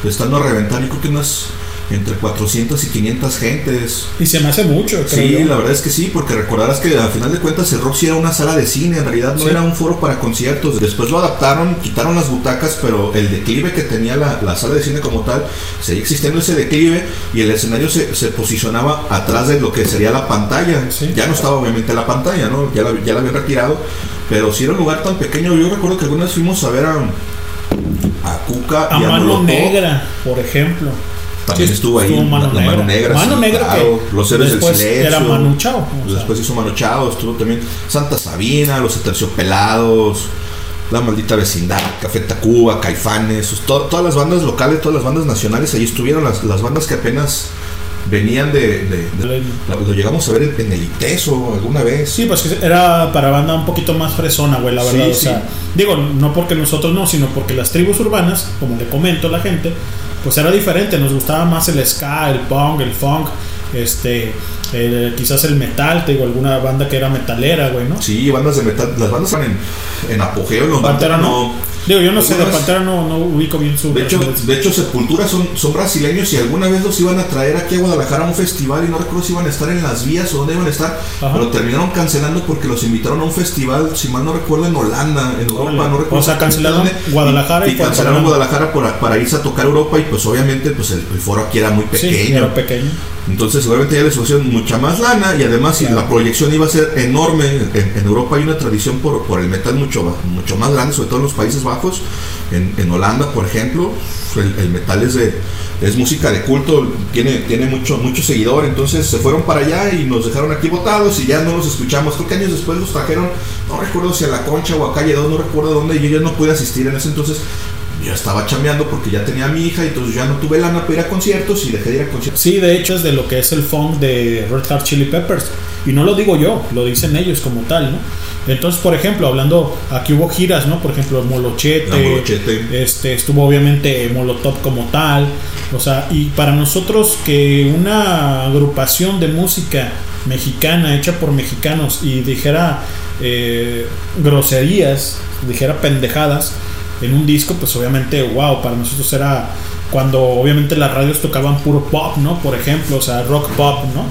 Speaker 5: estando a reventar, yo creo que unas entre 400 y 500 gentes.
Speaker 4: Y se me hace mucho, creo
Speaker 5: Sí,
Speaker 4: yo.
Speaker 5: la verdad es que sí, porque recordarás que al final de cuentas el Roxy era una sala de cine, en realidad no
Speaker 4: Sí.
Speaker 5: era un foro para conciertos. Después lo adaptaron, quitaron las butacas, pero el declive que tenía la, la sala de cine como tal, seguía existiendo ese declive y el escenario se, se posicionaba atrás de lo que sería la pantalla. Ya no estaba obviamente la pantalla, ¿no? Ya la, ya la habían retirado, pero si era un lugar tan pequeño, yo recuerdo que algunas fuimos a ver a, a Cuca
Speaker 4: A
Speaker 5: y a
Speaker 4: Mano
Speaker 5: Molotov.
Speaker 4: Negra, por ejemplo.
Speaker 5: También
Speaker 4: Sí,
Speaker 5: estuvo ahí
Speaker 4: Mano
Speaker 5: la,
Speaker 4: Negra.
Speaker 5: mano negra.
Speaker 4: Mano
Speaker 5: sí,
Speaker 4: Negra
Speaker 5: claro.
Speaker 4: que
Speaker 5: Los héroes del silencio.
Speaker 4: era Manu Chao.
Speaker 5: Después hizo Manu Chao. Estuvo también Santa Sabina, Los Aterciopelados, La Maldita Vecindad, Café Tacuba, Caifanes. to- todas las bandas locales, todas las bandas nacionales. Ahí estuvieron las, las bandas que apenas venían de, de- de- lo, llegamos a ver en, el ITESO alguna vez.
Speaker 4: Sí, pues era para banda un poquito más fresona, güey, la
Speaker 5: Sí,
Speaker 4: verdad. o
Speaker 5: sí.
Speaker 4: sea, digo, no porque nosotros no, sino porque las tribus urbanas, como le comento a la gente, pues era diferente. Nos gustaba más el ska, el punk, el funk, este, el- quizás el metal, te digo, alguna banda que era metalera, güey, ¿no?
Speaker 5: Sí, bandas de metal, las bandas están en, en apogeo, los
Speaker 4: no. Digo, yo no sé, de Pantera no, no ubico bien su.
Speaker 5: De hecho, de hecho, Sepultura son, son brasileños y alguna vez los iban a traer aquí a Guadalajara a un festival y no recuerdo si iban a estar en las vías o dónde iban a estar,
Speaker 4: Ajá.
Speaker 5: pero terminaron cancelando porque los invitaron a un festival, si mal no recuerdo, en Holanda, en Europa, no recuerdo.
Speaker 4: O sea, cancelaron
Speaker 5: dónde,
Speaker 4: Guadalajara
Speaker 5: y, cancelaron. Guadalajara para, para irse a tocar Europa y pues obviamente pues el, el foro aquí era muy
Speaker 4: Sí,
Speaker 5: pequeño.
Speaker 4: era pequeño.
Speaker 5: Entonces, obviamente ya les ofrecieron mucha más lana y además si la proyección iba a ser enorme. En, en Europa hay una tradición por, por el metal mucho, mucho más grande, sobre todo en los Países Bajos. En, en Holanda, por ejemplo, el, metal es, música de culto, tiene, tiene mucho, mucho seguidor. Entonces se fueron para allá y nos dejaron aquí botados y ya no los escuchamos. Creo que años después los trajeron, no recuerdo si a La Concha o a Calle 2, no recuerdo dónde. Yo ya no pude asistir en ese entonces. Yo estaba chambeando porque ya tenía a mi hija y entonces ya no tuve lana para ir a conciertos y dejé de ir a conciertos.
Speaker 4: Sí, de hecho es de lo que es el funk de Red Hot Chili Peppers. Y no lo digo yo, lo dicen ellos como tal, ¿no? Entonces, por ejemplo, hablando, aquí hubo giras, ¿no? Por ejemplo, Molochete,
Speaker 5: Molochete.
Speaker 4: este, estuvo obviamente Molotov como tal. O sea, y para nosotros que una agrupación de música mexicana hecha por mexicanos y dijera eh, groserías, dijera pendejadas en un disco, pues obviamente, wow, para nosotros era cuando obviamente las radios tocaban puro pop, ¿no? Por ejemplo, o sea, rock pop, ¿no?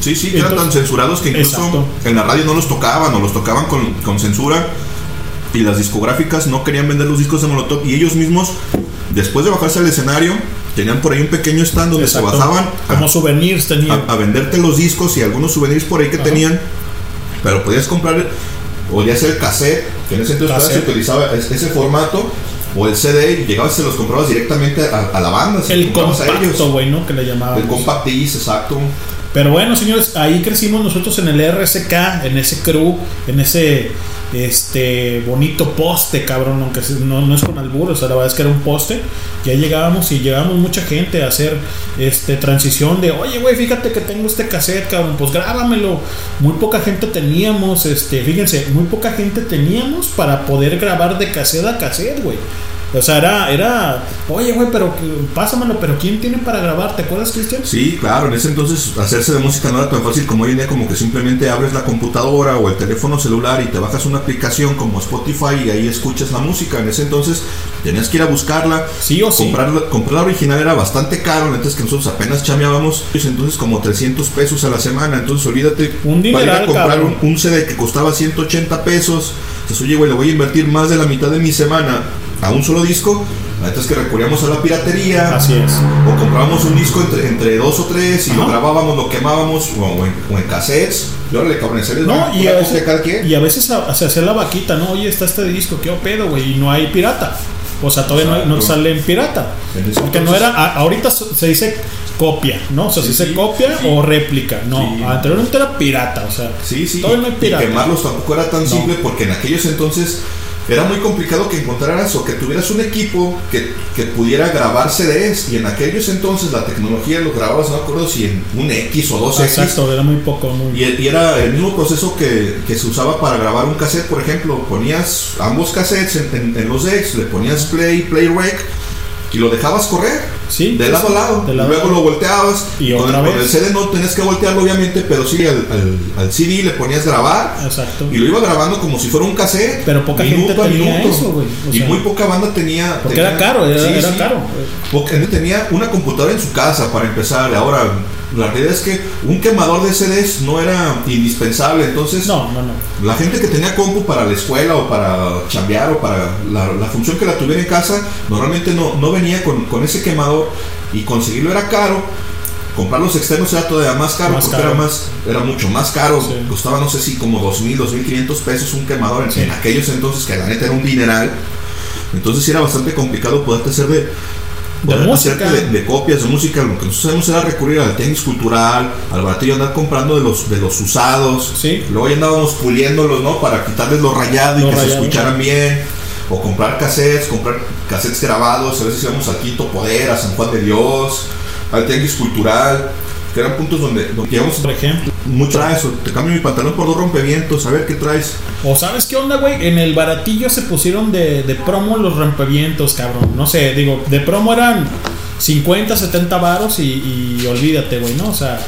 Speaker 5: Sí, sí, eran tan censurados que incluso
Speaker 4: Exacto.
Speaker 5: en la radio no los tocaban o los tocaban con, con censura y las discográficas no querían vender los discos de Molotov y ellos mismos, después de bajarse al escenario, tenían por ahí un pequeño stand donde
Speaker 4: Exacto.
Speaker 5: se bajaban a,
Speaker 4: Como souvenirs tenían.
Speaker 5: a- a venderte los discos y algunos souvenirs por ahí que tenían, pero podías comprar, podía ser el cassette, que en ese entonces se utilizaba es- ese formato, o el CD, y llegabas y se los comprabas directamente a, a la banda.
Speaker 4: el compacto, güey, ¿no? Que le llamaban.
Speaker 5: El compact exacto.
Speaker 4: Pero bueno, señores, ahí crecimos nosotros en el RSK, en ese crew, en ese este bonito poste, cabrón, aunque no, no es con albur, o sea, la verdad es que era un poste. Ya llegábamos y llegábamos mucha gente a hacer este transición de, oye, güey, fíjate que tengo este cassette, cabrón, pues grábamelo. Muy poca gente teníamos, este, fíjense, muy poca gente teníamos para poder grabar de cassette a cassette, güey. O sea, era, era, oye, güey, pero pásamelo, pero ¿quién tiene para grabar? ¿Te acuerdas, Cristian?
Speaker 5: Sí, claro, en ese entonces hacerse de música no era tan fácil como hoy en día, como que simplemente abres la computadora o el teléfono celular y te bajas una aplicación como Spotify y ahí escuchas la música. En ese entonces tenías que ir a buscarla.
Speaker 4: Sí o sí.
Speaker 5: Comprarla, comprar la original era bastante caro, entonces que nosotros apenas chameábamos, pues, entonces como 300 pesos a la semana. Entonces olvídate,
Speaker 4: Un
Speaker 5: para ir a
Speaker 4: dineral,
Speaker 5: comprar un CD que costaba 180 pesos. Entonces, oye, güey, le voy a invertir más de la mitad de mi semana a un solo disco. La neta es que recurríamos a la piratería.
Speaker 4: Así es.
Speaker 5: O comprábamos un disco entre, entre dos o tres y lo grabábamos, lo quemábamos o en, o en cassettes. Y órale, cabrón, en serio,
Speaker 4: No, y a, veces, y a veces a- se hacía la vaquita, ¿no? Oye, está este disco, qué pedo, güey, y no hay pirata. O sea, todavía no, no sale en pirata.
Speaker 5: En
Speaker 4: Porque no era, a- ahorita se dice copia, ¿no? O sea,
Speaker 5: Sí,
Speaker 4: se dice
Speaker 5: sí,
Speaker 4: copia
Speaker 5: sí.
Speaker 4: o réplica. No, anteriormente era pirata, o sea,
Speaker 5: Sí, sí.
Speaker 4: todavía no hay
Speaker 5: y
Speaker 4: pirata.
Speaker 5: quemarlos tampoco era tan
Speaker 4: No.
Speaker 5: simple porque en aquellos entonces era muy complicado que encontraras o que tuvieras un equipo que, que pudiera grabar CDs. Y en aquellos entonces la tecnología lo grababas, no acuerdo si en un X o dos X.
Speaker 4: Exacto, era muy poco, muy...
Speaker 5: Y, y era el mismo proceso que, que se usaba para grabar un cassette, por ejemplo, ponías ambos cassettes en, en- en los decks, le ponías play, play rec y lo dejabas correr
Speaker 4: Sí,
Speaker 5: de lado a lado.
Speaker 4: de
Speaker 5: y
Speaker 4: lado a
Speaker 5: luego
Speaker 4: lado.
Speaker 5: lo volteabas
Speaker 4: Y
Speaker 5: con,
Speaker 4: otra
Speaker 5: el, con
Speaker 4: vez.
Speaker 5: el CD no tenías que voltearlo obviamente, pero sí al, al- al CD le ponías grabar
Speaker 4: Exacto.
Speaker 5: y lo iba grabando como si fuera un cassette.
Speaker 4: Pero poca gente
Speaker 5: minuto a
Speaker 4: tenía
Speaker 5: minuto.
Speaker 4: eso. O
Speaker 5: y
Speaker 4: sea,
Speaker 5: muy poca banda tenía.
Speaker 4: Porque
Speaker 5: tenía-
Speaker 4: era caro, era,
Speaker 5: sí,
Speaker 4: era
Speaker 5: sí.
Speaker 4: caro.
Speaker 5: Gente tenía una computadora en su casa para empezar. Ahora, la realidad es que un quemador de CDs no era indispensable. Entonces,
Speaker 4: No, no, no.
Speaker 5: la gente que tenía compu para la escuela o para chambear o para la, la función que la tuviera en casa, normalmente no, no venía con, con ese quemador y conseguirlo era caro. Comprar los externos era todavía más caro
Speaker 4: Más
Speaker 5: porque
Speaker 4: caro.
Speaker 5: era más era mucho más caro.
Speaker 4: Sí.
Speaker 5: Costaba no sé si como 2.000, 2.500 pesos un quemador en,
Speaker 4: Sí.
Speaker 5: en aquellos entonces que la neta era un dineral. Entonces sí era bastante complicado poderte hacer de, hacerte de, de copias de música. Lo que nosotros hacemos era recurrir al tenis cultural, al baratillo, andar comprando de los, de los usados.
Speaker 4: Sí.
Speaker 5: Luego ya andábamos puliéndolos, ¿no? Para quitarles lo rayado y que
Speaker 4: rayado.
Speaker 5: se escucharan bien. O comprar cassettes, comprar cassettes grabados. A veces íbamos al Quinto Poder, a San Juan de Dios, al Tenis Cultural. Que eran puntos donde, donde llegamos,
Speaker 4: Por ejemplo.
Speaker 5: mucho traes, o te cambio mi pantalón por dos rompevientos, a ver qué traes.
Speaker 4: O sabes qué onda, güey, en el baratillo se pusieron de, de promo los rompevientos, cabrón. No sé, digo, de promo eran 50, 70 varos y, y olvídate, güey, ¿no? O sea,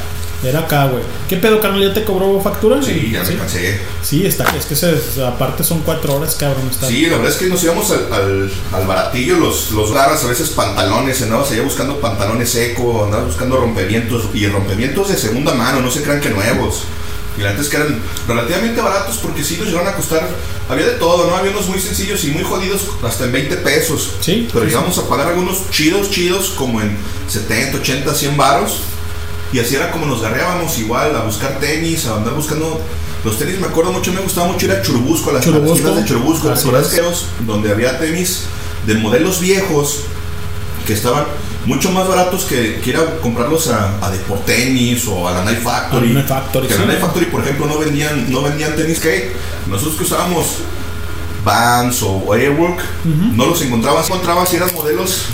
Speaker 4: era acá, güey. ¿Qué pedo, carnal? ¿Ya te cobró factura?
Speaker 5: Sí, ya me cansé.
Speaker 4: Sí, está, es que se, aparte son cuatro horas, cabrón. Está.
Speaker 5: Sí, la verdad es que nos íbamos al, al, al baratillo, los, los garras, a veces pantalones, andabas allá buscando pantalones seco, andabas buscando rompevientos, y rompevientos de segunda mano, no se crean que nuevos. Y la neta es que eran relativamente baratos porque sí nos llegaron a costar, había de todo, ¿no? Había unos muy sencillos y muy jodidos, hasta en 20 pesos.
Speaker 4: Sí.
Speaker 5: Pero
Speaker 4: sí,
Speaker 5: llegamos a pagar algunos chidos, chidos, como en 70, 80, 100 varos. Y así era como nos garreábamos igual a buscar tenis, a andar buscando los tenis. Me acuerdo mucho, me gustaba mucho ir a Churubusco, a las
Speaker 4: Churubusco.
Speaker 5: tiendas de Churubusco, ¿te
Speaker 4: Así
Speaker 5: acuerdas
Speaker 4: es.
Speaker 5: donde había tenis de modelos viejos que estaban mucho más baratos que, que ir a comprarlos a, a Deportenis o a la Night Factory.
Speaker 4: A la Night Factory,
Speaker 5: que
Speaker 4: sí.
Speaker 5: la Night Factory, por ejemplo, no vendían, no vendían tenis que nosotros que usábamos Vans o Airwork, no los encontrabas, encontrabas si eran modelos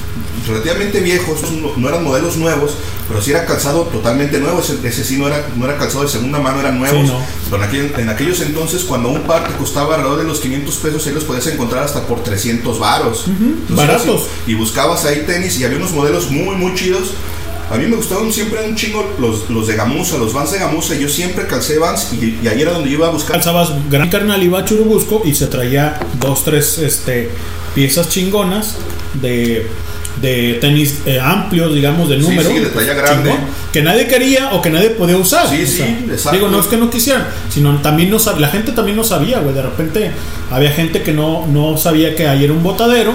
Speaker 5: relativamente viejos, no, eran modelos nuevos, pero si era calzado totalmente nuevo, ese, ese sí no era, no era calzado de segunda mano, eran nuevos.
Speaker 4: Sí, no.
Speaker 5: Pero en, aquel- en aquellos entonces, cuando un par te costaba alrededor de los 500 pesos, ahí los podías encontrar hasta por 300 varos. Entonces,
Speaker 4: Baratos.
Speaker 5: Y buscabas ahí tenis y había unos modelos muy, muy chidos. A mí me gustaban siempre un chingo los, los de Gamusa, los Vans de Gamusa. Yo siempre calcé Vans y, y ahí era donde yo iba a buscar.
Speaker 4: Calzabas gran carnal, iba a Churubusco y se traía dos, tres este, piezas chingonas de, de tenis eh, amplios, digamos, de número.
Speaker 5: sí, de talla grande.
Speaker 4: chingón, que nadie quería o que nadie podía usar.
Speaker 5: Sí,
Speaker 4: O
Speaker 5: sí,
Speaker 4: sea,
Speaker 5: exacto.
Speaker 4: Digo, no es que no quisieran, sino también no la gente también no sabía, güey. De repente había gente que no, no sabía que ahí era un botadero.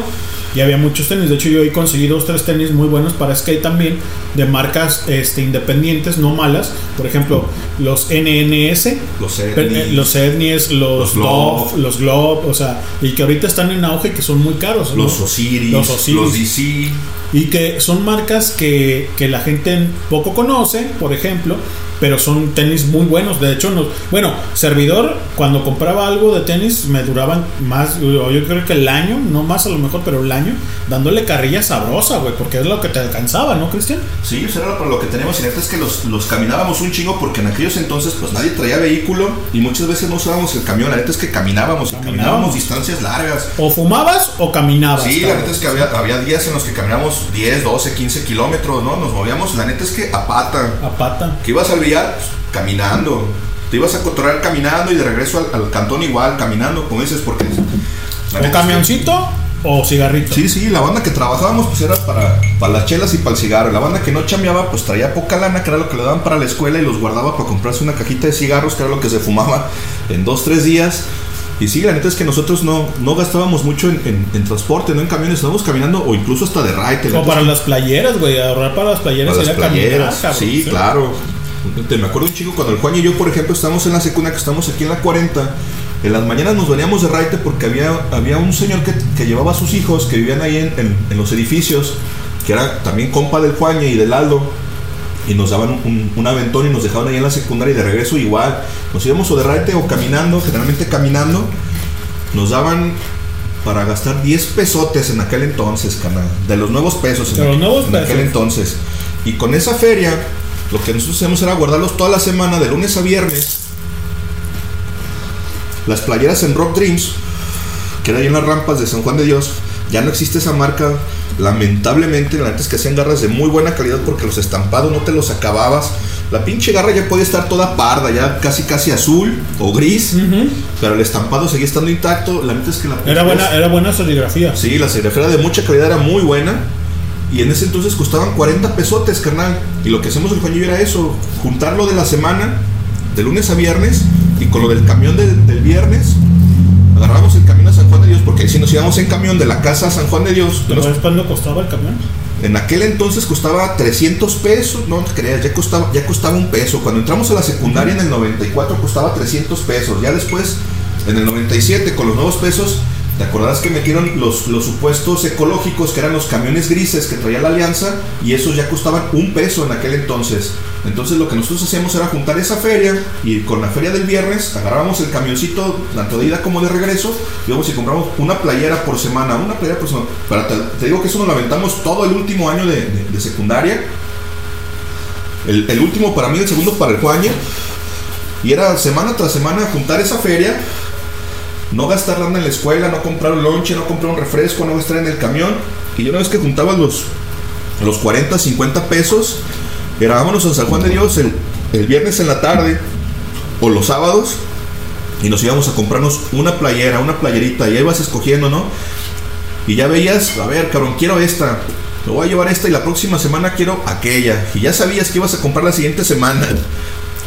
Speaker 4: Y había muchos tenis, de hecho yo ahí conseguí dos, tres tenis muy buenos para skate también, de marcas este, independientes, no malas. Por ejemplo, los NNS,
Speaker 5: Los Edney.
Speaker 4: eh, los Ednies, los,
Speaker 5: Los
Speaker 4: los Globe, o sea, y que ahorita están en auge y que son muy caros. ¿no?
Speaker 5: Los Osiris,
Speaker 4: los
Speaker 5: los,
Speaker 4: Osiris.
Speaker 5: DC.
Speaker 4: Y que son marcas que, que la gente poco conoce, por ejemplo, pero son tenis muy buenos. De hecho, nos, bueno, servidor, cuando compraba algo de tenis, me duraban más, yo creo que el año, no más a lo mejor, pero el año, dándole carrilla sabrosa, güey, porque es lo que te alcanzaba, ¿no, Cristian?
Speaker 5: Sí, eso era para lo que teníamos. Y la neta es que los, los caminábamos un chingo porque en aquellos entonces pues nadie traía vehículo y muchas veces no usábamos el camión. La neta es que caminábamos, caminábamos distancias largas.
Speaker 4: O fumabas o caminabas.
Speaker 5: Sí, la neta es que había, había días en los que caminábamos 10, 12, 15 kilómetros, ¿no? Nos movíamos, la neta es que a pata.
Speaker 4: A pata.
Speaker 5: Que ibas al billar, pues, caminando. Te ibas a cotorrear caminando y de regreso al, al cantón igual, caminando, como dices, porque... que-
Speaker 4: camioncito o cigarrito.
Speaker 5: Sí, sí, la banda que trabajábamos pues era para, para las chelas y para el cigarro. La banda que no chambeaba pues traía poca lana, que era lo que le daban para la escuela y los guardaba para comprarse una cajita de cigarros, que era lo que se fumaba en dos, tres días. Y sí, la neta es que nosotros no, no gastábamos mucho en, en- en transporte, no en camiones, estábamos caminando o incluso hasta de ride.
Speaker 4: O para las playeras, güey, ahorrar para las playeras
Speaker 5: Para
Speaker 4: y
Speaker 5: las
Speaker 4: ir a caminar,
Speaker 5: playeras, sí, claro. Te- me acuerdo un chico cuando el Juan y yo, por ejemplo, estábamos en la secundaria, que estamos aquí en la 40. En las mañanas nos veníamos de raite porque había, había un señor que, que llevaba a sus hijos que vivían ahí en, en- en los edificios, que era también compa del Juan y del Aldo. Y nos daban un, un aventón y nos dejaban ahí en la secundaria y de regreso igual. Nos íbamos o de raite o caminando, generalmente caminando. Nos daban para gastar 10 pesotes en aquel entonces, canal. De los nuevos pesos. En,
Speaker 4: los
Speaker 5: aqu-
Speaker 4: nuevos
Speaker 5: en aquel
Speaker 4: pesos.
Speaker 5: entonces. Y con esa feria, lo que nosotros hacíamos era guardarlos toda la semana, de lunes a viernes. Las playeras en Rock Dreams, que era ahí en las rampas de San Juan de Dios, ya no existe esa marca. Lamentablemente, la neta es que hacían garras de muy buena calidad porque los estampados no te los acababas. La pinche garra ya podía estar toda parda, ya casi casi azul o gris, pero el estampado seguía estando intacto. La neta es que la
Speaker 4: Era buena, era buena serigrafía.
Speaker 5: Sí, la serigrafía era de mucha calidad, era muy buena. Y en ese entonces costaban 40 pesotes, carnal. Y lo que hacemos el Juan y yo era eso, juntarlo de la semana, de lunes a viernes, y con lo del camión del, del viernes, agarrábamos el camión a San Juan de Dios, porque si nos íbamos en camión de la casa a San Juan de Dios,
Speaker 4: ¿Pero sabes cuándo costaba el camión?
Speaker 5: en aquel entonces costaba 300 pesos, no te creas, ya costaba, ya costaba un peso. Cuando entramos a la secundaria en el 94 costaba 300 pesos. Ya después, en el 97, con los nuevos pesos, te acordarás que metieron los, los supuestos ecológicos, que eran los camiones grises que traía la alianza, y esos ya costaban un peso en aquel entonces. Entonces lo que nosotros hacíamos era juntar esa feria y con la feria del viernes agarrábamos el camioncito tanto de ida como de regreso íbamos y compramos una playera por semana, una playera por semana. Te, digo que eso nos lo aventamos todo el último año de, secundaria. El, el último para mí, el segundo para el Juaña. Y era semana tras semana juntar esa feria. No gastar lana en la escuela, no comprar un lonche, no comprar un refresco, no gastar en el camión. Y yo una vez que juntaba los, los 40, 50 pesos, era vámonos a San Juan de Dios el, el viernes en la tarde o los sábados y nos íbamos a comprarnos una playera, una playerita, y ahí vas escogiendo, ¿no? Y ya veías, a ver, cabrón, quiero esta, me voy a llevar esta y la próxima semana quiero aquella. Y ya sabías que ibas a comprar la siguiente semana.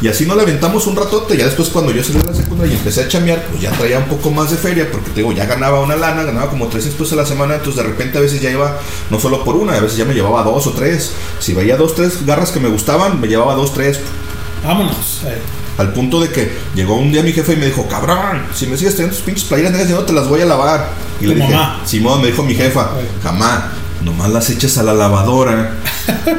Speaker 5: Y así nos la aventamos un ratote. Ya después, cuando yo salí de la secundaria y empecé a chamear, pues ya traía un poco más de feria, porque te digo, ya ganaba una lana, ganaba como 300 pesos a la semana. Entonces, de repente, a veces ya iba no solo por una, a veces ya me llevaba dos o tres. Si veía dos, tres garras que me gustaban, me llevaba dos, tres.
Speaker 4: Vámonos. eh.
Speaker 5: Al punto de que llegó un día mi jefe y me dijo, cabrón, si me sigues teniendo tus pinches playeras negras, yo no te las voy a lavar. Y le dije. Simón, me dijo mi jefa, jamás, nomás las echas a la lavadora.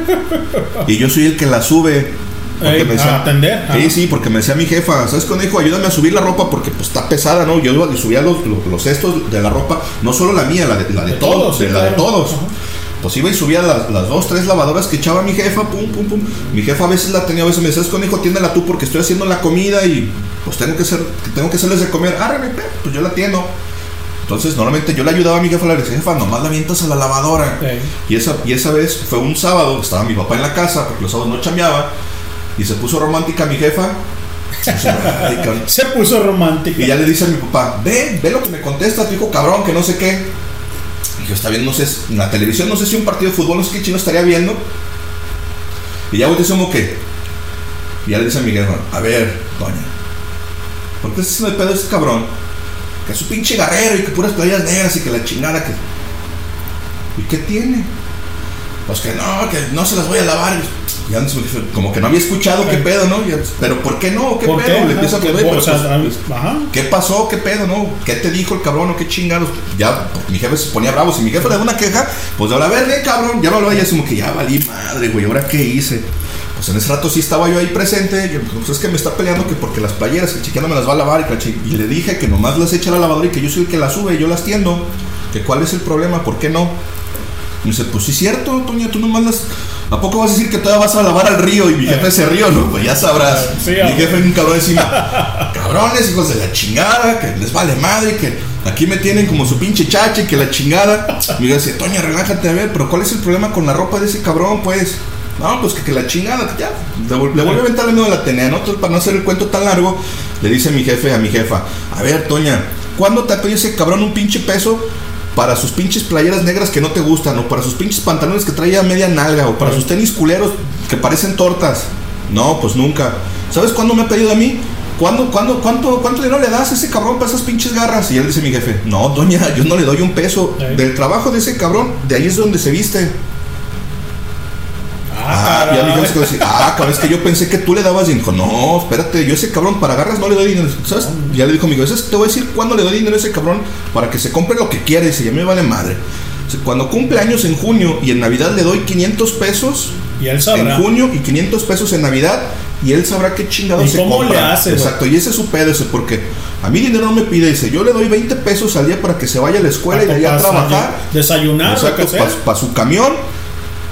Speaker 5: [laughs] y yo soy el que las sube. Porque
Speaker 4: Ey,
Speaker 5: me
Speaker 4: a atender,
Speaker 5: Sí, sí, porque me decía mi jefa, ¿sabes? Dijo, ayúdame a subir la ropa porque pues está pesada, ¿no? Yo iba y subía los, los, los cestos de la ropa, no solo la mía, la de, la de,
Speaker 4: De
Speaker 5: todos,
Speaker 4: todos, sí,
Speaker 5: de la de todos. Pues iba y subía las, las dos, tres lavadoras que echaba mi jefa, pum, pum, pum. Mi jefa a veces la tenía, a veces me decía, con hijo, tiéndela tú porque estoy haciendo la comida y pues tengo que hacer, tengo que hacerles de comer. Ah, pues yo la atiendo. Entonces, normalmente yo le ayudaba a mi jefa, le decía, jefa, nomás la avientas a la lavadora. Y esa, y esa vez fue un sábado, estaba mi papá en la casa, porque los sábados no chambeaba, y se puso romántica mi jefa.
Speaker 4: Se puso romántico. [laughs]
Speaker 5: Y ya le dice a mi papá, ve, ve lo que me contesta, tu hijo cabrón, que no sé qué. Y yo está viendo, no sé, en la televisión, no sé si un partido de fútbol, no sé qué chino estaría viendo. Y ya voy como que. Y ya le dice a mi jefa, a ver, doña, ¿por qué estás haciendo el pedo a ese cabrón? Que es un pinche garrero y que puras playas negras y que la chingada que. ¿Y qué tiene? Pues que no, que no se las voy a lavar. Y ya como que no había escuchado qué pedo, ¿no? Y ya, Pero ¿por qué no? ¿Qué
Speaker 4: ¿Por
Speaker 5: pedo?
Speaker 4: qué?
Speaker 5: Le empieza a
Speaker 4: sea,
Speaker 5: pero, pues,
Speaker 4: ajá.
Speaker 5: ¿Qué pasó? ¿Qué pedo? ¿No? ¿Qué te dijo el cabrón o qué chingados? Ya, pues, mi jefe se ponía bravo. Si mi jefe le da una queja, pues ahora, a ver, ven, cabrón. Ya me hablaba y es como que ya valí madre, güey. ¿Ahora qué hice? Pues en ese rato sí estaba yo ahí presente. Y pues es que me está peleando que porque las playeras, que chiquita me las va a lavar. Y, y le dije que nomás las echa a la lavadora y que yo soy el que las sube y yo las tiendo. Que cuál es el problema, ¿por qué no? Y me dice, pues sí es cierto, Toña, tú nomás las... ¿A poco vas a decir que todavía vas a lavar al río? Y mi jefe se río, ¿no? Pues ya sabrás.
Speaker 4: Sí,
Speaker 5: mi
Speaker 4: hombre.
Speaker 5: jefe es un cabrón encima. Cabrones, hijos de la chingada, que les vale madre, que aquí me tienen como su pinche chache, que la chingada. Mi jefe dice, Toña, relájate a ver, pero ¿cuál es el problema con la ropa de ese cabrón, pues? No, pues que, que la chingada, ya. Le, vuelve a aventar el miedo a la Atenea, ¿no? Entonces, para no hacer el cuento tan largo, le dice mi jefe a mi jefa, a ver, Toña, ¿cuándo te ha pedido ese cabrón un pinche peso para sus pinches playeras negras que no te gustan, o para sus pinches pantalones que traía media nalga, o para sus tenis culeros que parecen tortas. No, pues nunca. ¿Sabes cuándo me ha pedido a mí? ¿Cuándo, cuándo, cuánto, ¿Cuánto dinero le das a ese cabrón para esas pinches garras? Y él dice mi jefe, no, doña, yo no le doy un peso. Del trabajo de ese cabrón, de ahí es donde se viste. Ah, y a mi jefe se quedó así, ah, cabrón, es que yo pensé que tú le dabas dinero. No, espérate, yo ese cabrón para garras no le doy dinero. ¿Sabes? Y ya le dijo mi jefe, "¿Sabes? te voy a decir cuándo le doy dinero a ese cabrón para que se compre lo que quiere. Dice, ya me vale madre. Cuando cumple años en junio y en Navidad le doy 500 pesos.
Speaker 4: Y él sabrá.
Speaker 5: En junio y 500 pesos en Navidad. Y él sabrá qué chingados
Speaker 4: ¿Y
Speaker 5: se
Speaker 4: cómo
Speaker 5: compra.
Speaker 4: le hace?
Speaker 5: Exacto, y ese es su pedo, ese, porque a mí dinero no me pide. Dice, yo le doy 20 pesos al día para que se vaya a la escuela y de allá a
Speaker 4: Para
Speaker 5: trabajar.
Speaker 4: Desayunar, que
Speaker 5: Exacto, para su camión.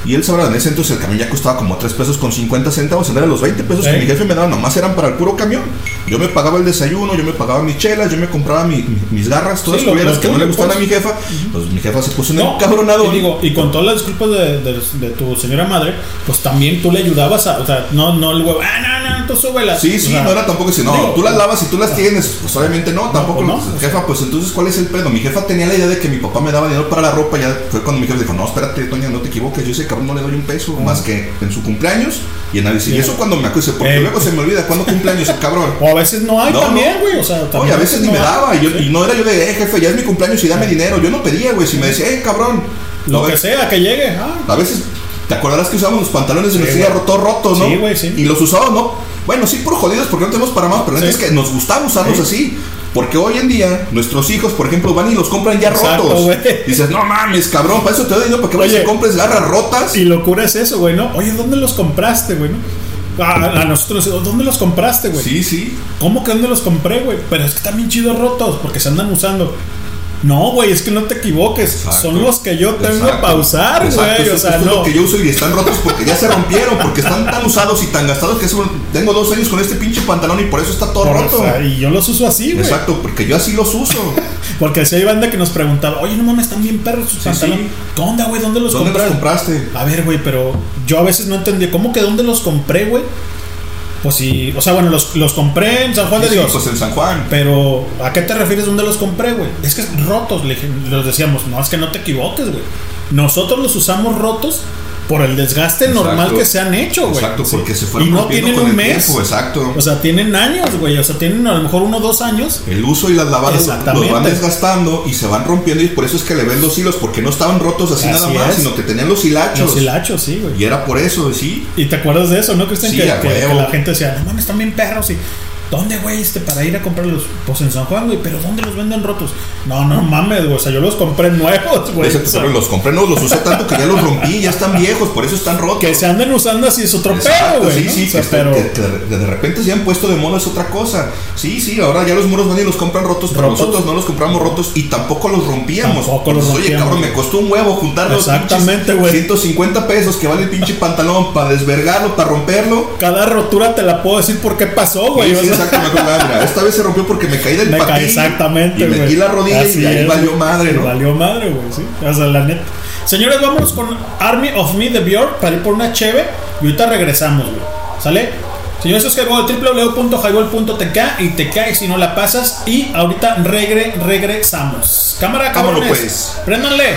Speaker 5: Y él sabrá, en ese entonces el camión ya costaba como 3 pesos con 50 centavos. De los 20 pesos que mi jefe me daba, nomás eran para el puro camión. Yo me pagaba el desayuno, yo me pagaba mis chelas, yo me compraba mi- mi- mis garras, todas
Speaker 4: Sí,
Speaker 5: las culeras que no le gustaban a
Speaker 4: pues.
Speaker 5: mi jefa. Pues mi jefa se puso en
Speaker 4: No,
Speaker 5: el cabronado.
Speaker 4: Y digo, y con todas las disculpas de, de- de tu señora madre, pues también tú le ayudabas a, o sea, no, no el huevo, ah, no, no, tú súbelas.
Speaker 5: Sí, sí,
Speaker 4: O sea,
Speaker 5: no era tampoco así, no,
Speaker 4: digo,
Speaker 5: tú las lavas y tú las tienes, pues obviamente no, tampoco,
Speaker 4: pues no,
Speaker 5: pues, jefa, pues entonces, ¿cuál es el pedo? Mi jefa tenía la idea de que mi papá me daba dinero para la ropa, ya fue cuando mi jefa dijo, no, espérate, Toña, no te equivoques, yo ese cabrón no le doy un peso, más que en su cumpleaños y en Navidad. Y eso cuando me acuerdo, porque
Speaker 4: Eh.
Speaker 5: luego se me olvida cuándo cumpleaños el cabrón. [laughs]
Speaker 4: O a veces no hay
Speaker 5: No,
Speaker 4: también,
Speaker 5: no.
Speaker 4: güey, o sea,
Speaker 5: Oye,
Speaker 4: también
Speaker 5: a veces ni me
Speaker 4: hay.
Speaker 5: daba, y, yo- y no era yo de, eh, jefe, ya es mi cumpleaños y dame dinero, yo no pedía, güey, si me decía, eh, cabrón,
Speaker 4: Lo que sea, que llegue, ah.
Speaker 5: a veces, ¿te acordarás que usábamos los pantalones de
Speaker 4: Sí,
Speaker 5: nuestra
Speaker 4: güey.
Speaker 5: todos rotos, no?
Speaker 4: Sí, güey, sí.
Speaker 5: Y los usábamos, ¿no? Bueno, sí, por jodidos, porque no tenemos para más, pero es que nos gustaba usarlos
Speaker 4: Sí.
Speaker 5: así. Porque hoy en día, nuestros hijos, por ejemplo, van y los compran ya
Speaker 4: Exacto,
Speaker 5: rotos.
Speaker 4: güey.
Speaker 5: Dices, no mames, cabrón, para eso te doy dinero para que vayas y compres garras rotas.
Speaker 4: Y locura es eso, güey, ¿no? Oye, ¿dónde los compraste, güey, no? A, a nosotros, ¿dónde los compraste, güey?
Speaker 5: Sí, sí.
Speaker 4: ¿Cómo que dónde los compré, güey? Pero es que están bien chidos rotos, porque se andan usando.
Speaker 22: No, güey, es que no te equivoques. Son los que yo tengo
Speaker 5: Exacto.
Speaker 22: para usar, güey. O sea, no.
Speaker 5: lo que yo uso y están rotos porque ya se rompieron, porque están tan usados y tan gastados que tengo dos años con este pinche pantalón y por eso está todo
Speaker 22: Por-
Speaker 5: roto.
Speaker 22: o sea, y yo los uso así, güey.
Speaker 5: Exacto, porque yo así los uso. [laughs]
Speaker 22: Porque si hay banda que nos preguntaba, oye, no mames, están bien perros sus
Speaker 5: Sí,
Speaker 22: pantalones. ¿Qué onda, güey? ¿Dónde los
Speaker 5: ¿Dónde los
Speaker 22: compraste?
Speaker 5: compraste?
Speaker 22: A ver, güey, pero yo a veces no entendía, ¿cómo que dónde los compré, güey? Pues sí, o sea, bueno, los, los compré en San Juan
Speaker 5: Sí,
Speaker 22: de
Speaker 5: sí,
Speaker 22: Dios.
Speaker 5: pues en San Juan.
Speaker 22: Pero, ¿a qué te refieres dónde los compré, güey? Es que rotos, le los decíamos, no, es que no te equivoques, güey. Nosotros los usamos rotos por el desgaste
Speaker 5: Exacto.
Speaker 22: normal que se han hecho, güey.
Speaker 5: Exacto,
Speaker 22: Sí.
Speaker 5: porque se fueron
Speaker 22: Y no tienen
Speaker 5: con
Speaker 22: un
Speaker 5: el
Speaker 22: mes.
Speaker 5: tiempo, exacto.
Speaker 22: O sea, tienen años, güey. O sea, tienen a lo mejor uno o dos años.
Speaker 5: El uso y las lavadas los van desgastando y se van rompiendo y por eso es que le ven los hilos, porque no estaban rotos así,
Speaker 22: Así
Speaker 5: nada más,
Speaker 22: es.
Speaker 5: sino que tenían los hilachos.
Speaker 22: Los hilachos, sí, güey.
Speaker 5: Y era por eso, sí.
Speaker 22: Y te acuerdas de eso, ¿no, Cristian?
Speaker 5: Sí,
Speaker 22: que, que- que la gente decía, no mames, están bien perros. Y, ¿dónde, güey, este, para ir a comprarlos? Pues en San Juan, güey, pero ¿dónde los venden rotos? No, no mames, güey. O sea, yo los compré nuevos, güey.
Speaker 5: Pero los compré, no los usé tanto que ya los rompí, ya están viejos, por eso están rotos.
Speaker 22: que se anden usando así es otro
Speaker 5: Exacto,
Speaker 22: pedo, güey.
Speaker 5: sí,
Speaker 22: ¿no?
Speaker 5: sí,
Speaker 22: O sea,
Speaker 5: que,
Speaker 22: pero.
Speaker 5: que- que de, repente se han puesto de moda es otra cosa. Sí, sí, ahora ya los muros y los compran rotos, pero
Speaker 22: Rotos.
Speaker 5: nosotros no los compramos rotos y tampoco los rompíamos.
Speaker 22: Tampoco los
Speaker 5: Oye,
Speaker 22: rompíamos.
Speaker 5: cabrón, me costó un huevo juntar los
Speaker 22: Exactamente, güey.
Speaker 5: 150 pesos que vale el pinche pantalón para desvergarlo, para romperlo.
Speaker 22: Cada rotura te la puedo decir por qué pasó, güey.
Speaker 5: Sí, exacto, me acuerdo, esta vez se rompió porque me caí del
Speaker 22: me
Speaker 5: patín.
Speaker 22: exactamente,
Speaker 5: Y
Speaker 22: güey.
Speaker 5: metí la rodilla
Speaker 22: Así
Speaker 5: y ahí
Speaker 22: es,
Speaker 5: valió madre, ¿no?
Speaker 22: Valió madre, güey, sí. O sea, la neta. Señores, vámonos con Army of Me de Björk para ir por una cheve y ahorita regresamos, güey. ¿Sale? Señores, es que hago www.highball.tk y te caes si no la pasas. Y ahorita regre, regresamos. Cámara, cabrones.
Speaker 5: pues.
Speaker 22: Préndanle.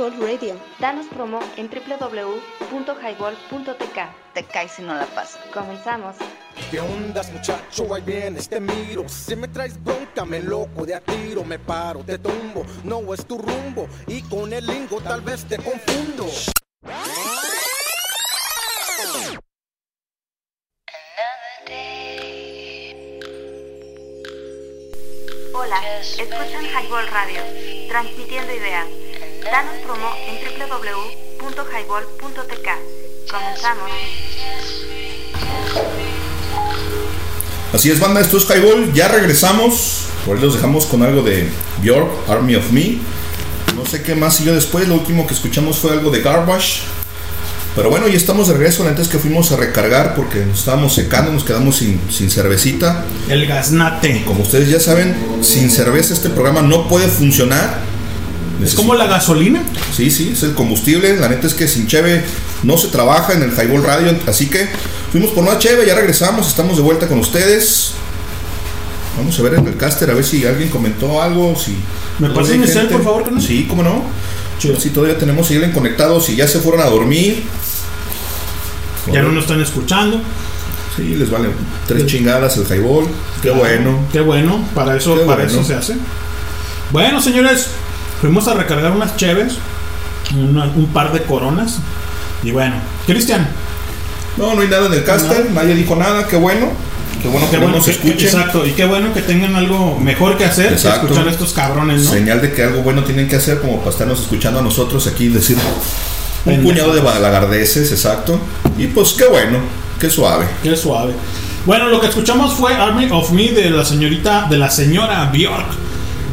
Speaker 18: Highball Radio.
Speaker 16: Danos promo en www.highball.tk.
Speaker 18: Te caes si no la pasas.
Speaker 16: Comenzamos.
Speaker 15: ¿Qué ondas, muchacho? Ahí vienes, te miro. Si me traes bronca, me loco de a tiro. Me paro, te tumbo. No es tu rumbo. Y con el lingo tal vez te confundo.
Speaker 14: Hola, escuchan Highball Radio, transmitiendo ideas. Danos promo en www.highball.tk. Comenzamos.
Speaker 5: Así es, banda, esto es Highball. Ya regresamos. Por ahí los dejamos con algo de Bjork, Army of Me. No sé qué más siguió después. Lo último que escuchamos fue algo de Garbage. Pero bueno, ya estamos de regreso. Antes que fuimos a recargar porque nos estábamos secando, nos quedamos sin, sin cervecita.
Speaker 4: El gaznate.
Speaker 5: Como ustedes ya saben, sin cerveza este programa no puede funcionar.
Speaker 4: ¿Es como la gasolina?
Speaker 5: Sí, sí, es el combustible. La neta es que sin cheve no se trabaja en el Highball Radio. Así que fuimos por una cheve, ya regresamos, estamos de vuelta con ustedes. Vamos a ver en el caster a ver si alguien comentó algo. Si
Speaker 4: ¿Me pasas mi cel, por favor, Carlos?
Speaker 5: Sí, cómo no. Si todavía tenemos a alguien conectado, si ya se fueron a dormir.
Speaker 4: Ya no nos están escuchando.
Speaker 5: Sí, les vale tres chingadas el highball. Qué bueno.
Speaker 4: Qué bueno, para eso,
Speaker 5: Qué
Speaker 4: para
Speaker 5: bueno.
Speaker 4: eso se hace. Bueno, señores, fuimos a recargar unas cheves, una- un par de coronas. Y bueno, Cristian.
Speaker 5: No, no hay nada en el caster, nadie dijo nada, qué bueno. Qué bueno que
Speaker 4: Qué
Speaker 5: no
Speaker 4: bueno que-
Speaker 5: escuchen.
Speaker 4: Exacto, y qué bueno que tengan algo mejor que hacer
Speaker 5: Exacto.
Speaker 4: que escuchar a estos cabrones, ¿no?
Speaker 5: Señal de que algo bueno tienen que hacer como para estarnos escuchando a nosotros aquí y decir un puñado de balagardeces, exacto. Y pues qué bueno, qué suave.
Speaker 4: Qué suave. Bueno, lo que escuchamos fue Army of Me de la señorita, de la señora Bjork,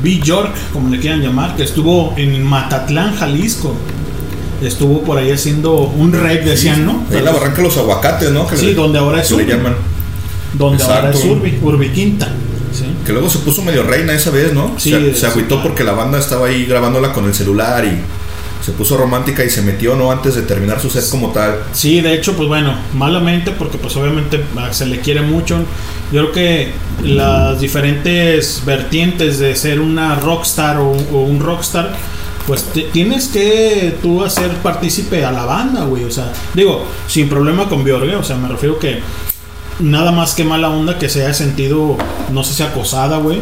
Speaker 4: Bjork, como le quieran llamar, que estuvo en Matatlán, Jalisco. Estuvo por ahí haciendo un rap, decían, ¿no?
Speaker 5: Ahí en la barranca de los aguacates, ¿no? Que
Speaker 4: Sí,
Speaker 5: le-
Speaker 4: donde ahora es
Speaker 5: que le
Speaker 4: Urbi.
Speaker 5: llaman.
Speaker 4: Donde ahora es. Urbi, Urbiquinta. ¿sí?
Speaker 5: Que luego se puso medio reina esa vez, ¿no?
Speaker 4: Sí,
Speaker 5: se, se agüitó porque la banda estaba ahí grabándola con el celular y se puso romántica y se metió, ¿no? Antes de terminar su set como tal.
Speaker 4: Sí, de hecho, pues bueno, malamente, porque pues obviamente ah, se le quiere mucho. Yo creo que las diferentes vertientes de ser una rockstar o, o un rockstar, pues te- tienes que tú hacer partícipe a la banda, güey. O sea, digo, sin problema con Björk, ¿eh? o sea, me refiero que nada más que mala onda que se haya sentido, no sé si acosada, güey.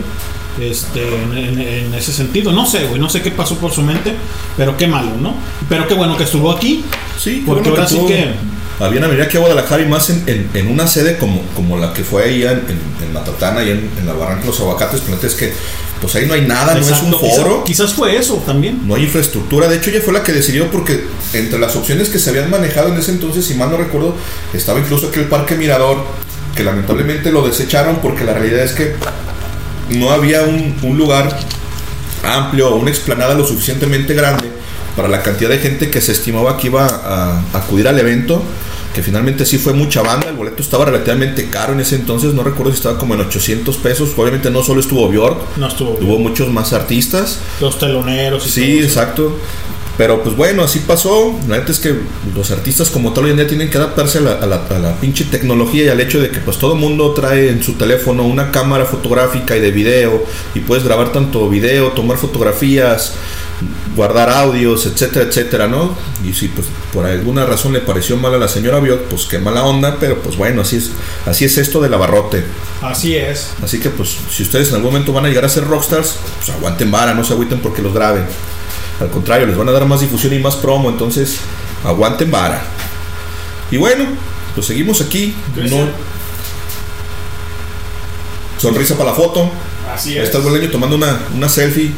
Speaker 4: Este, en, en- en ese sentido, no sé, güey, no sé qué pasó por su mente, pero qué malo, ¿no? Pero qué bueno que estuvo aquí.
Speaker 5: Sí,
Speaker 4: porque ahora
Speaker 5: que
Speaker 4: sí que
Speaker 5: Habían a venir aquí a Guadalajara y más en, en- en una sede como, como la que fue ahí en, en, Matatán, ahí en, la barranca de los aguacates, neta es que pues ahí no hay nada, no es un
Speaker 4: Exacto,
Speaker 5: foro.
Speaker 4: Quizás, fue eso también.
Speaker 5: No hay infraestructura, de hecho ella fue la que decidió porque entre las opciones que se habían manejado en ese entonces, si mal no recuerdo, estaba incluso aquel parque Mirador, que lamentablemente lo desecharon porque la realidad es que no había un, un lugar amplio o una explanada lo suficientemente grande para la cantidad de gente que se estimaba que iba a, a acudir al evento, que finalmente sí fue mucha banda, el boleto estaba relativamente caro en ese entonces, no recuerdo si estaba como en 800 pesos, obviamente no solo estuvo Bjork,
Speaker 4: No estuvo
Speaker 5: hubo muchos más artistas.
Speaker 4: Los teloneros y
Speaker 5: Sí,
Speaker 4: todo eso.
Speaker 5: Pero pues bueno, así pasó. La neta es que los artistas como tal hoy en día tienen que adaptarse a la, a la- a la pinche tecnología y al hecho de que pues todo mundo trae en su teléfono una cámara fotográfica y de video y puedes grabar tanto video, tomar fotografías, guardar audios, etcétera, etcétera, ¿no? Y si pues por alguna razón le pareció mal a la señora Biot, pues qué mala onda, pero pues bueno, así es, así es esto del abarrote.
Speaker 4: Así es.
Speaker 5: Así que pues si ustedes en algún momento van a llegar a ser rockstars, pues aguanten vara, no se agüiten porque los graben. Al contrario, les van a dar más difusión y más promo, entonces aguanten vara. Y bueno, pues seguimos aquí. No- Sonrisa para la foto.
Speaker 4: Así
Speaker 5: Ahí
Speaker 4: es.
Speaker 5: Está el boleño tomando una, una selfie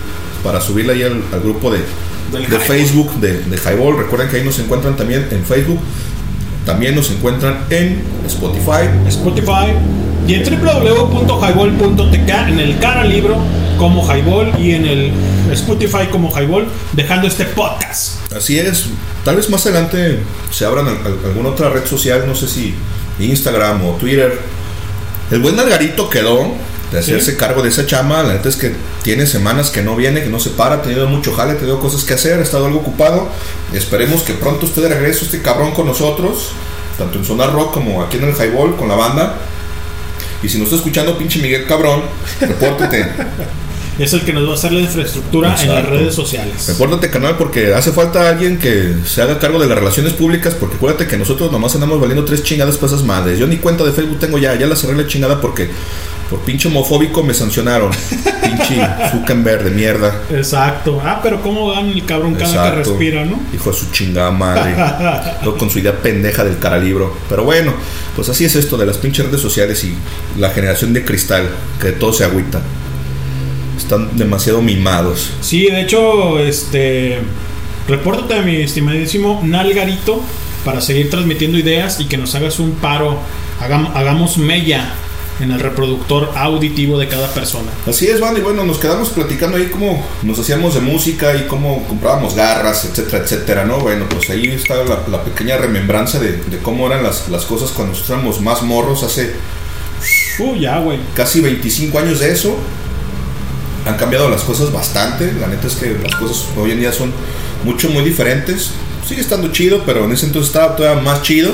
Speaker 5: para subirla ahí al, al grupo de, de. Facebook de, de Highball. Recuerden que ahí nos encuentran también en Facebook. También nos encuentran en Spotify.
Speaker 4: Spotify y en www.highball.tk en el cara libro como Highball y en el Spotify como Highball dejando este podcast.
Speaker 5: Así es. Tal vez más adelante se abran al- al- alguna otra red social, no sé si Instagram o Twitter. El buen Margarito quedó de hacerse
Speaker 4: Sí.
Speaker 5: cargo de esa chama. La neta es que tiene semanas que no viene, que no se para, ha tenido mucho jale, ha tenido cosas que hacer, ha estado algo ocupado. Esperemos que pronto usted de regreso este cabrón con nosotros, tanto en Sonar Rock como aquí en el Highball con la banda. Y si no está escuchando, pinche Miguel cabrón, repórtete. [laughs]
Speaker 4: es el que nos va a hacer la infraestructura en las redes sociales.
Speaker 5: Repórtate, canal, porque hace falta alguien que se haga cargo de las relaciones públicas. Porque acuérdate que nosotros nomás andamos valiendo tres chingadas para esas madres. Yo ni cuenta de Facebook tengo ya, ya la cerré la chingada porque por pinche homofóbico me sancionaron. [laughs] pinche Zuckerberg de mierda.
Speaker 4: Exacto. Ah, pero cómo dan el cabrón cada que respira, ¿no?
Speaker 5: Hijo de su chingada madre. [laughs] Todo con su idea pendeja del caralibro. Pero bueno, pues así es esto de las pinches redes sociales y la generación de cristal, que todo se agüita. Están demasiado mimados.
Speaker 4: Sí, de hecho, este. Repórtate, mi estimadísimo Nalgarito, para seguir transmitiendo ideas y que nos hagas un paro. Hagam- hagamos mella en el reproductor auditivo de cada persona.
Speaker 5: Así es, Van, y bueno, nos quedamos platicando ahí cómo nos hacíamos de música y cómo comprábamos garras, etcétera, etcétera, ¿no? Bueno, pues ahí está la, la pequeña remembranza de, de cómo eran las, las cosas cuando nosotros éramos más morros hace
Speaker 4: Uh, ya, güey.
Speaker 5: casi 25 años de eso. Han cambiado las cosas bastante. La neta es que las cosas hoy en día son mucho, muy diferentes. Sigue estando chido, pero en ese entonces estaba todavía más chido.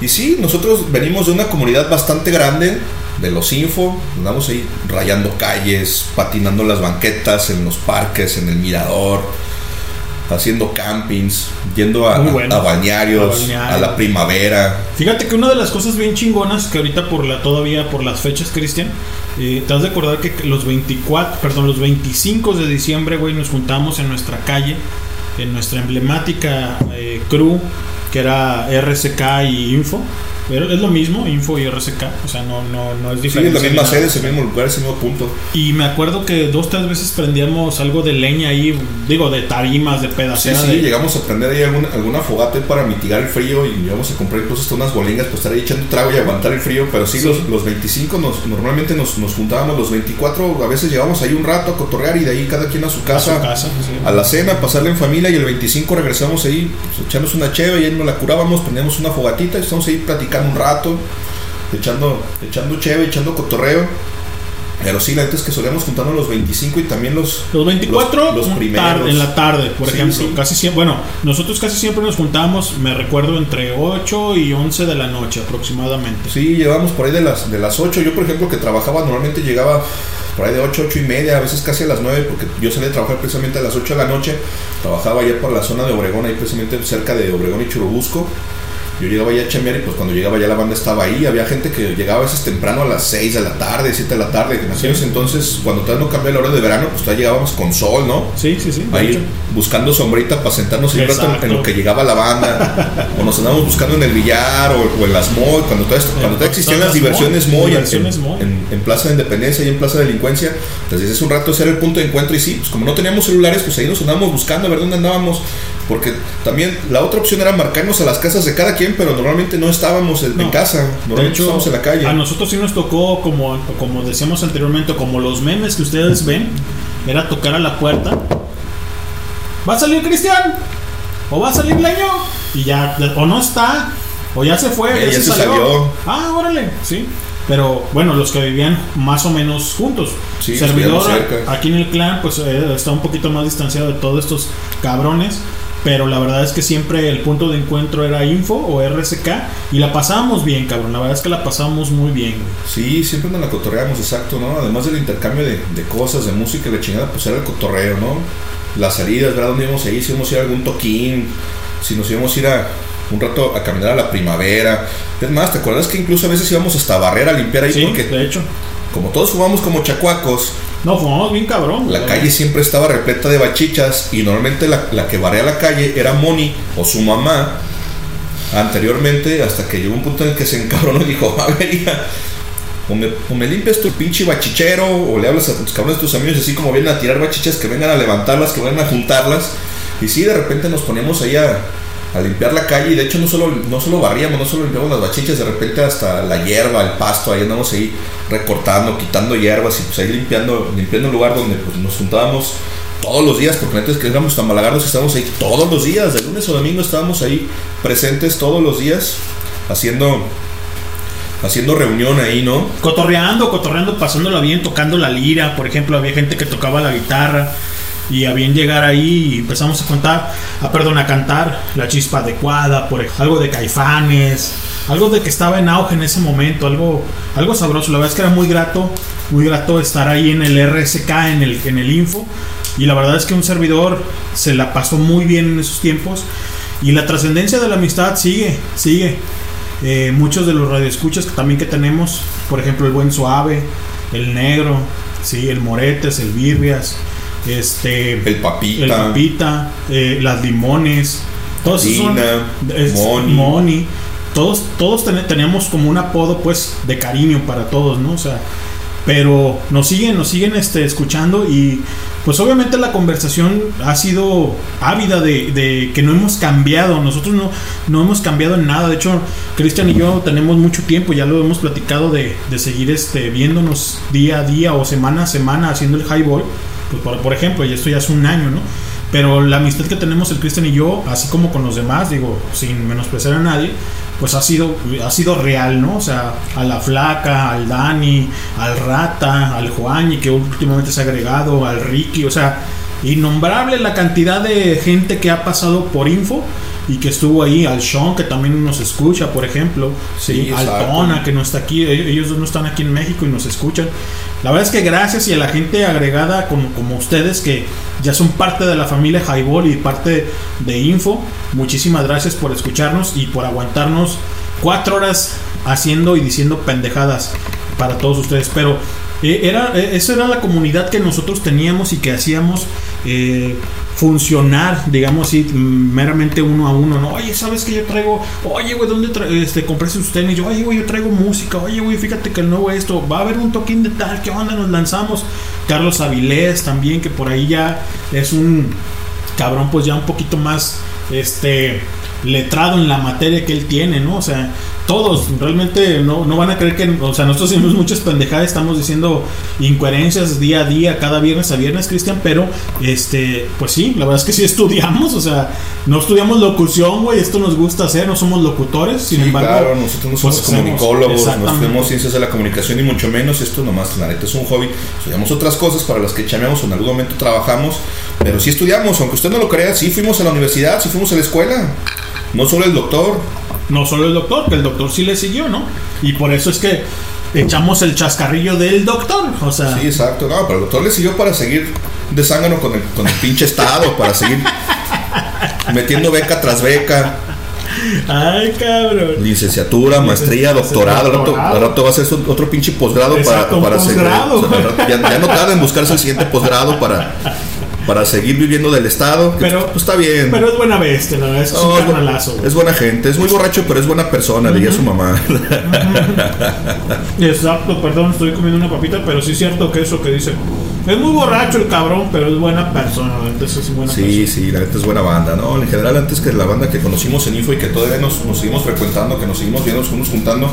Speaker 5: Y sí, nosotros venimos de una comunidad bastante grande, de los info. Andamos ahí rayando calles, patinando las banquetas, en los parques, en el mirador, haciendo campings, yendo a,
Speaker 4: bueno.
Speaker 5: a la primavera.
Speaker 4: Fíjate que una de las cosas bien chingonas que ahorita por la todavía por las fechas, Cristian, eh, te has de acordar que los 24, perdón, los 25 de diciembre, güey, nos juntamos en nuestra calle, en nuestra emblemática eh, crew, que era RCK y Info. Pero es lo mismo, Info y RCK, o sea, no, no, no es
Speaker 5: Sí,
Speaker 4: diferente.
Speaker 5: es la misma sede, es el mismo lugar, es el mismo punto.
Speaker 4: Y me acuerdo que dos, tres veces prendíamos algo de leña ahí, digo, de tarimas, de
Speaker 5: Sí,
Speaker 4: pedacera.
Speaker 5: sí,
Speaker 4: de-
Speaker 5: llegamos a prender ahí alguna, alguna fogata para mitigar el frío y llegamos a comprar incluso hasta unas bolingas para estar ahí echando trago y aguantar el frío. Pero sí,
Speaker 4: Sí.
Speaker 5: Los, los 25 nos, normalmente nos, nos juntábamos, los 24 a veces llegábamos ahí un rato a cotorrear y de ahí cada quien a su casa,
Speaker 4: a su casa, sí.
Speaker 5: a la cena, pasarla en familia y el 25 regresamos ahí, pues, echamos una cheve y ahí nos la curábamos, prendíamos una fogatita y estamos ahí platicando un rato, echando, echando cheve, echando cotorreo. Pero sí, la neta es que solíamos juntarnos los 25 y también los,
Speaker 4: Los 24
Speaker 5: los, primeros.
Speaker 4: en la tarde, por
Speaker 5: Sí,
Speaker 4: ejemplo.
Speaker 5: sí.
Speaker 4: Casi siempre, bueno, nosotros casi siempre nos juntábamos, me recuerdo, entre 8 y 11 de la noche aproximadamente.
Speaker 5: Sí, llevábamos por ahí de las, de las 8. Yo, por ejemplo, que trabajaba, normalmente llegaba por ahí de 8, 8 y media, a veces casi a las 9, porque yo salía a trabajar precisamente a las 8 de la noche. Trabajaba allá por la zona de Obregón, ahí precisamente cerca de Obregón y Churubusco. Yo llegaba ya a chambear y pues cuando llegaba ya la banda estaba ahí. Había gente que llegaba a veces temprano a las 6 de la tarde, 7 de la tarde. En aquellos entonces, cuando todavía no cambió la hora de verano, pues todavía llegábamos con sol, ¿no?
Speaker 4: Sí, sí, sí.
Speaker 5: Ahí buscando sombrita para sentarnos un rato en- en lo que llegaba la banda. o nos andábamos buscando en el billar o, o en las MOY, cuando todavía, cuando todavía existían las diversiones en, en- en- en Plaza de Independencia y en Plaza de Delincuencia. Entonces hace un rato ese era el punto de encuentro y sí, pues como no teníamos celulares, pues ahí nos andábamos buscando a ver dónde andábamos. Porque también la otra opción era marcarnos a las casas de cada quien, pero normalmente no estábamos en, en
Speaker 4: No.
Speaker 5: casa,
Speaker 4: De
Speaker 5: normalmente
Speaker 4: hecho,
Speaker 5: estábamos en la calle.
Speaker 4: a nosotros sí nos tocó, como, como decíamos anteriormente, como los memes que ustedes ven, era tocar a la puerta. ¿Va a salir Cristian? ¿O va a salir Leño? Y ya, o no está, o ya se fue,
Speaker 5: Eh, ya se salió.
Speaker 4: Ah, órale, sí. Pero bueno, los que vivían más o menos juntos.
Speaker 5: Sí,
Speaker 4: Servidor
Speaker 5: cerca.
Speaker 4: aquí en el clan, pues eh, está un poquito más distanciado de todos estos cabrones. Pero la verdad es que siempre el punto de encuentro era Info o RSK. Y la pasábamos bien, cabrón. La verdad es que la pasábamos muy bien, güey.
Speaker 5: Sí, siempre nos la cotorreamos, exacto, ¿no? Además del intercambio de, de cosas, de música y la chingada, pues era el cotorreo, ¿no? Las salidas, ¿verdad? ¿Dónde íbamos a ir? Si íbamos a ir a algún toquín, si nos íbamos a ir a un rato a caminar a la primavera. Es más, ¿te acuerdas que incluso a veces íbamos hasta Barrera a limpiar ahí?
Speaker 4: Sí,
Speaker 5: porque
Speaker 4: de hecho.
Speaker 5: como todos fumamos como chacuacos,
Speaker 4: No, fumamos bien cabrón.
Speaker 5: la
Speaker 4: güey.
Speaker 5: calle siempre estaba repleta de bachichas y normalmente la, la que barrea la calle era Moni o su mamá anteriormente hasta que llegó un punto en el que se encabronó y dijo, a ver, hija, o me, o me limpias tu pinche bachichero o le hablas a tus cabrones tus amigos así como vienen a tirar bachichas que vengan a levantarlas, que vengan a juntarlas y sí, de repente nos poníamos ahí a, a limpiar la calle y de hecho no solo, no solo barríamos, no solo limpiamos las bachichas, de repente hasta la hierba, el pasto, ahí andamos ahí recortando, quitando hierbas y pues ahí limpiando, limpiando el lugar donde pues, nos juntábamos todos los días, porque neta es que éramos tan malagardos estábamos ahí todos los días, de lunes o domingo estábamos ahí presentes todos los días, haciendo haciendo reunión ahí, ¿no?
Speaker 4: Cotorreando, cotorreando, pasándola bien, tocando la lira. Por ejemplo, había gente que tocaba la guitarra. Y a bien llegar ahí empezamos a contar, a perdón, a cantar La Chispa Adecuada, por algo de Caifanes, algo de que estaba en auge en ese momento, algo, algo sabroso. La verdad es que era muy grato, muy grato estar ahí en el RSK, en el, en el Info. Y la verdad es que un servidor se la pasó muy bien en esos tiempos. Y la trascendencia de la amistad sigue, sigue. Eh, muchos de los radioescuchas que también que tenemos, por ejemplo, el buen suave, el negro, sí, el moretes, el birrias, este,
Speaker 5: El papita.
Speaker 4: el papita, eh, las limones, todos son-
Speaker 5: Dina,
Speaker 4: es-.
Speaker 5: Moni.
Speaker 4: Todos, todos ten- teníamos como un apodo pues de cariño para todos, ¿no? O sea, pero nos siguen, nos siguen este, escuchando y pues obviamente la conversación ha sido ávida de, de que no hemos cambiado, nosotros no, no hemos cambiado en nada, de hecho Cristian y yo tenemos mucho tiempo, ya lo hemos platicado de, de seguir este, viéndonos día a día o semana a semana haciendo el highball, pues por, por ejemplo, y esto ya es un año, ¿no? Pero la amistad que tenemos el Cristian y yo, así como con los demás, digo, sin menospreciar a nadie, pues ha sido, ha sido real, ¿no? O sea, a la flaca, al Dani, al Rata, al Juani, que últimamente se ha agregado, al Ricky, o sea, innombrable la cantidad de gente que ha pasado por info y que estuvo ahí, al Sean, que también nos escucha, por ejemplo, sí,
Speaker 5: Sí,
Speaker 4: al. Tona, que no está aquí, ellos ellos dos no están aquí en México y nos escuchan. La verdad es que gracias y a la gente agregada como, como ustedes que ya son parte de la familia Highball y parte de Info, muchísimas gracias por escucharnos y por aguantarnos cuatro horas haciendo y diciendo pendejadas para todos ustedes. Pero eh, era, eh, eso era la comunidad que nosotros teníamos y que hacíamos eh, funcionar, digamos así, mm, meramente uno a uno, ¿no? Oye, ¿sabes que yo traigo? Oye, güey, ¿dónde tra- este, compré sus tenis? Yo, oye, güey, yo traigo música. Oye, güey, fíjate que el nuevo esto, va a haber un toquín de tal, ¿qué onda? Nos lanzamos. Carlos Avilés también, que por ahí ya es un cabrón, pues ya un poquito más, este, letrado en la materia que él tiene, ¿no? O sea, todos realmente no, no van a creer que, o sea, nosotros hacemos muchas pendejadas, estamos diciendo incoherencias día a día, cada viernes a viernes, Cristian, pero, este, pues sí, la verdad es que sí [laughs] estudiamos, o sea, no estudiamos locución, güey, esto nos gusta hacer, no somos locutores, sin
Speaker 5: Sí,
Speaker 4: embargo,
Speaker 5: claro, nosotros no
Speaker 4: pues
Speaker 5: somos comunicólogos, no estudiamos ciencias de la comunicación y mucho menos esto nomás, la neta es un hobby. Estudiamos otras cosas para las que chameamos o en algún momento trabajamos, pero sí estudiamos, aunque usted no lo crea, sí fuimos a la universidad, sí fuimos a la escuela. No solo el doctor.
Speaker 4: No solo el doctor, que el doctor sí le siguió, ¿no? Y por eso es que echamos el chascarrillo del doctor, o sea,
Speaker 5: Sí, exacto, no, pero el doctor le siguió para seguir de zángano con el, con el pinche estado, para seguir metiendo beca tras beca.
Speaker 4: Ay, cabrón.
Speaker 5: Licenciatura, maestría, doctorado. Al rato,
Speaker 4: Doctorado.
Speaker 5: al rato va a ser otro pinche posgrado para, para seguir. o sea, ya, ya no tarda en buscarse el siguiente posgrado para, para seguir viviendo del Estado. que,
Speaker 4: Pero-
Speaker 5: pues, está bien.
Speaker 4: Pero es buena bestia, la verdad es
Speaker 5: No,
Speaker 4: un
Speaker 5: es, bu-
Speaker 4: carnalazo. güey.
Speaker 5: es buena gente, es muy borracho, pero es buena persona, diría su mamá. [laughs]
Speaker 4: Exacto, perdón, estoy comiendo una papita, pero sí es cierto que eso que dice. Es muy borracho el cabrón, pero es buena persona, entonces es buena
Speaker 5: Sí, sí, la neta es buena banda, ¿no? En general, antes que la banda que conocimos en Info y que todavía nos, nos seguimos frecuentando, que nos seguimos viendo, nos seguimos juntando,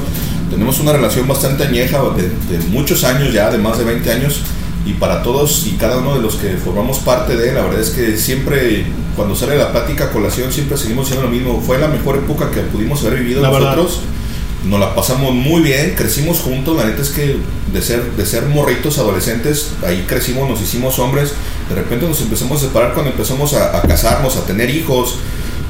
Speaker 5: tenemos una relación bastante añeja de, de muchos años ya, de más de 20 años, y para todos y cada uno de los que formamos parte de, la verdad es que siempre, cuando sale la plática colación, siempre seguimos siendo lo mismo. Fue la mejor época que pudimos haber vivido
Speaker 4: La verdad.
Speaker 5: nosotros. Nos la pasamos muy bien, crecimos juntos, la neta es que de ser, de ser morritos adolescentes, ahí crecimos, nos hicimos hombres, de repente nos empezamos a separar cuando empezamos a, a casarnos, a tener hijos,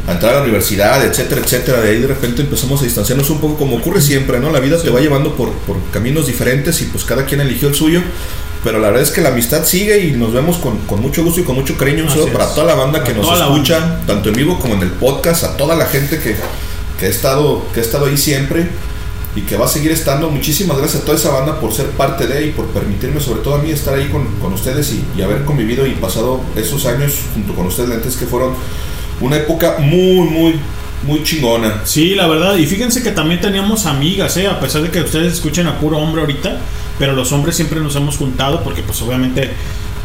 Speaker 5: a entrar a la universidad, etcétera, etcétera, de ahí de repente empezamos a distanciarnos un poco como ocurre siempre, ¿no? La vida te va llevando por, por caminos diferentes y pues cada quien eligió el suyo, pero la verdad es que la amistad sigue y nos vemos con, con mucho gusto y con mucho cariño, un saludo para toda la banda que nos escucha, tanto en vivo como en el podcast, a toda la gente que, que ha estado, que ha estado ahí siempre y que va a seguir estando. Muchísimas gracias a toda esa banda por ser parte de y por permitirme, sobre todo a mí, estar ahí con, con ustedes y, y haber convivido y pasado esos años junto con ustedes antes que fueron una época muy, muy, muy chingona.
Speaker 4: Sí, la verdad. Y fíjense que también teníamos amigas, ¿eh? A pesar de que ustedes escuchen a puro hombre ahorita, pero los hombres siempre nos hemos juntado porque pues obviamente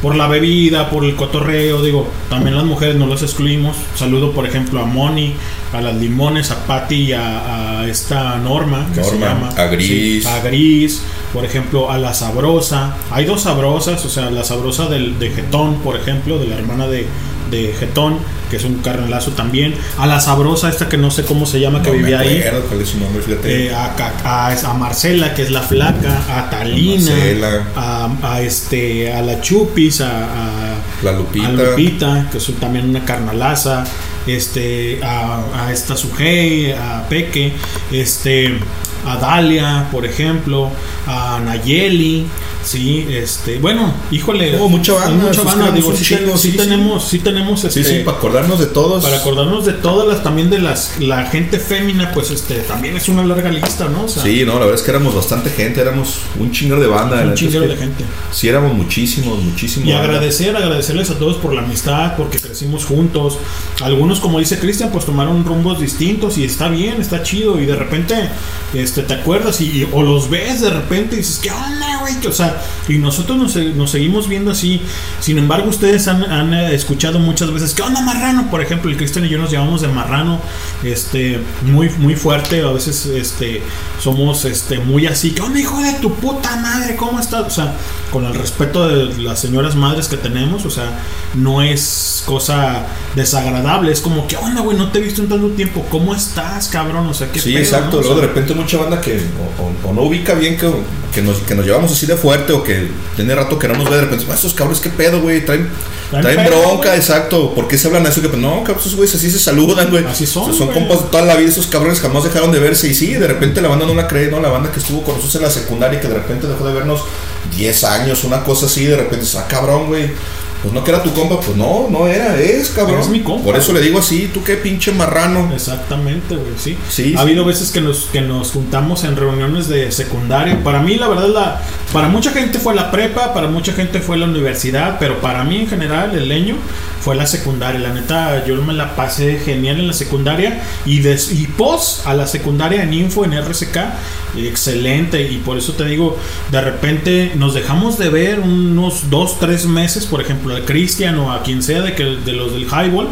Speaker 4: por la bebida, por el cotorreo, digo, también las mujeres no las excluimos. Saludo, por ejemplo, a Moni, a las limones, a Patty y a, a esta Norma, que se
Speaker 5: Norma,
Speaker 4: llama.
Speaker 5: a Gris.
Speaker 4: Sí, a Gris, por ejemplo, a la Sabrosa. Hay dos Sabrosas, o sea, la Sabrosa del, de Getón, por ejemplo, de la hermana de, de Getón, que es un carnalazo también. A la Sabrosa, esta que no sé cómo se llama, que
Speaker 5: No
Speaker 4: vivía ahí.
Speaker 5: acuerdo cuál es su nombre, fíjate.
Speaker 4: Eh, a, a- a Marcela, que es la flaca, a Talina, a, a este, a la Chupis, a,
Speaker 5: La Lupita.
Speaker 4: que es también una carnalaza, este, a, a esta Sujei, a Peque, este, a Dalia, por ejemplo, a Nayeli, sí, este, bueno, híjole,
Speaker 5: Oh, mucha banda,
Speaker 4: mucha banda, digo, sí, sí
Speaker 5: sí, sí.
Speaker 4: tenemos, sí tenemos, este,
Speaker 5: sí, para acordarnos de todos.
Speaker 4: para acordarnos de todas las, también de las, la gente fémina, pues, este, también es una larga lista, ¿no? O sea,
Speaker 5: Sí, no, la verdad es que éramos bastante gente, éramos un chingo de banda.
Speaker 4: un
Speaker 5: que
Speaker 4: de gente.
Speaker 5: Sí, éramos muchísimos, muchísimos.
Speaker 4: Y agradecer, agradecerles a todos por la amistad, porque crecimos juntos. Algunos, como dice Cristian, pues tomaron rumbos distintos y está bien, está chido. Y de repente, este, te acuerdas y, o los ves de repente y dices, ¿qué onda, güey? Que, O sea, y nosotros nos, seguimos viendo así. Sin embargo, ustedes han, eh, escuchado muchas veces, ¿qué onda, marrano? Por ejemplo, el Cristian y yo nos llamamos de marrano, este, muy, muy fuerte. A veces, este, somos, este, muy así, ¿qué onda, hijo de tu puta madre? ¿Cómo estás? O sea, con el respeto de las señoras madres que tenemos, o sea, no es cosa desagradable, es como, ¿qué onda, güey? No te he visto en tanto tiempo, ¿cómo estás, cabrón? O sea, ¿qué
Speaker 5: Sí,
Speaker 4: pedo,
Speaker 5: exacto.
Speaker 4: no?
Speaker 5: Luego de repente mucha banda que o, o- o no ubica bien que, que, nos, que nos llevamos así de fuerte o que tiene rato que no nos ve, de repente, "Ah, estos cabrones, ¿qué pedo, güey? Traen,
Speaker 4: Traen
Speaker 5: traen
Speaker 4: pedo,
Speaker 5: bronca, exacto. ¿Por qué se hablan eso? Que, pues, no, cabrón, esos güeyes así se saludan, güey.
Speaker 4: Así son,
Speaker 5: O sea, son compas de toda la vida, esos cabrones jamás dejaron de verse. Y sí, de repente la banda no la cree, ¿no? La banda que estuvo con nosotros en la secundaria y que de repente dejó de vernos 10 años, una cosa así, de repente, ah, cabrón, güey. Pues no que era tu compa, pues no, no era, es cabrón.
Speaker 4: Es mi compa.
Speaker 5: Por eso le digo así, tú qué pinche marrano.
Speaker 4: Exactamente, güey, sí.
Speaker 5: Sí,
Speaker 4: ha habido veces que nos, que nos juntamos en reuniones de secundaria. Para mí, la verdad, la, para mucha gente fue la prepa, para mucha gente fue la universidad, pero para mí en general, el leño fue la secundaria. La neta, yo me la pasé genial en la secundaria y, des, y pos a la secundaria en Info, en RSK, excelente. Y por eso te digo, de repente nos dejamos de ver unos dos, tres meses, por ejemplo, Cristian o a quien sea de, que, de los del Highball.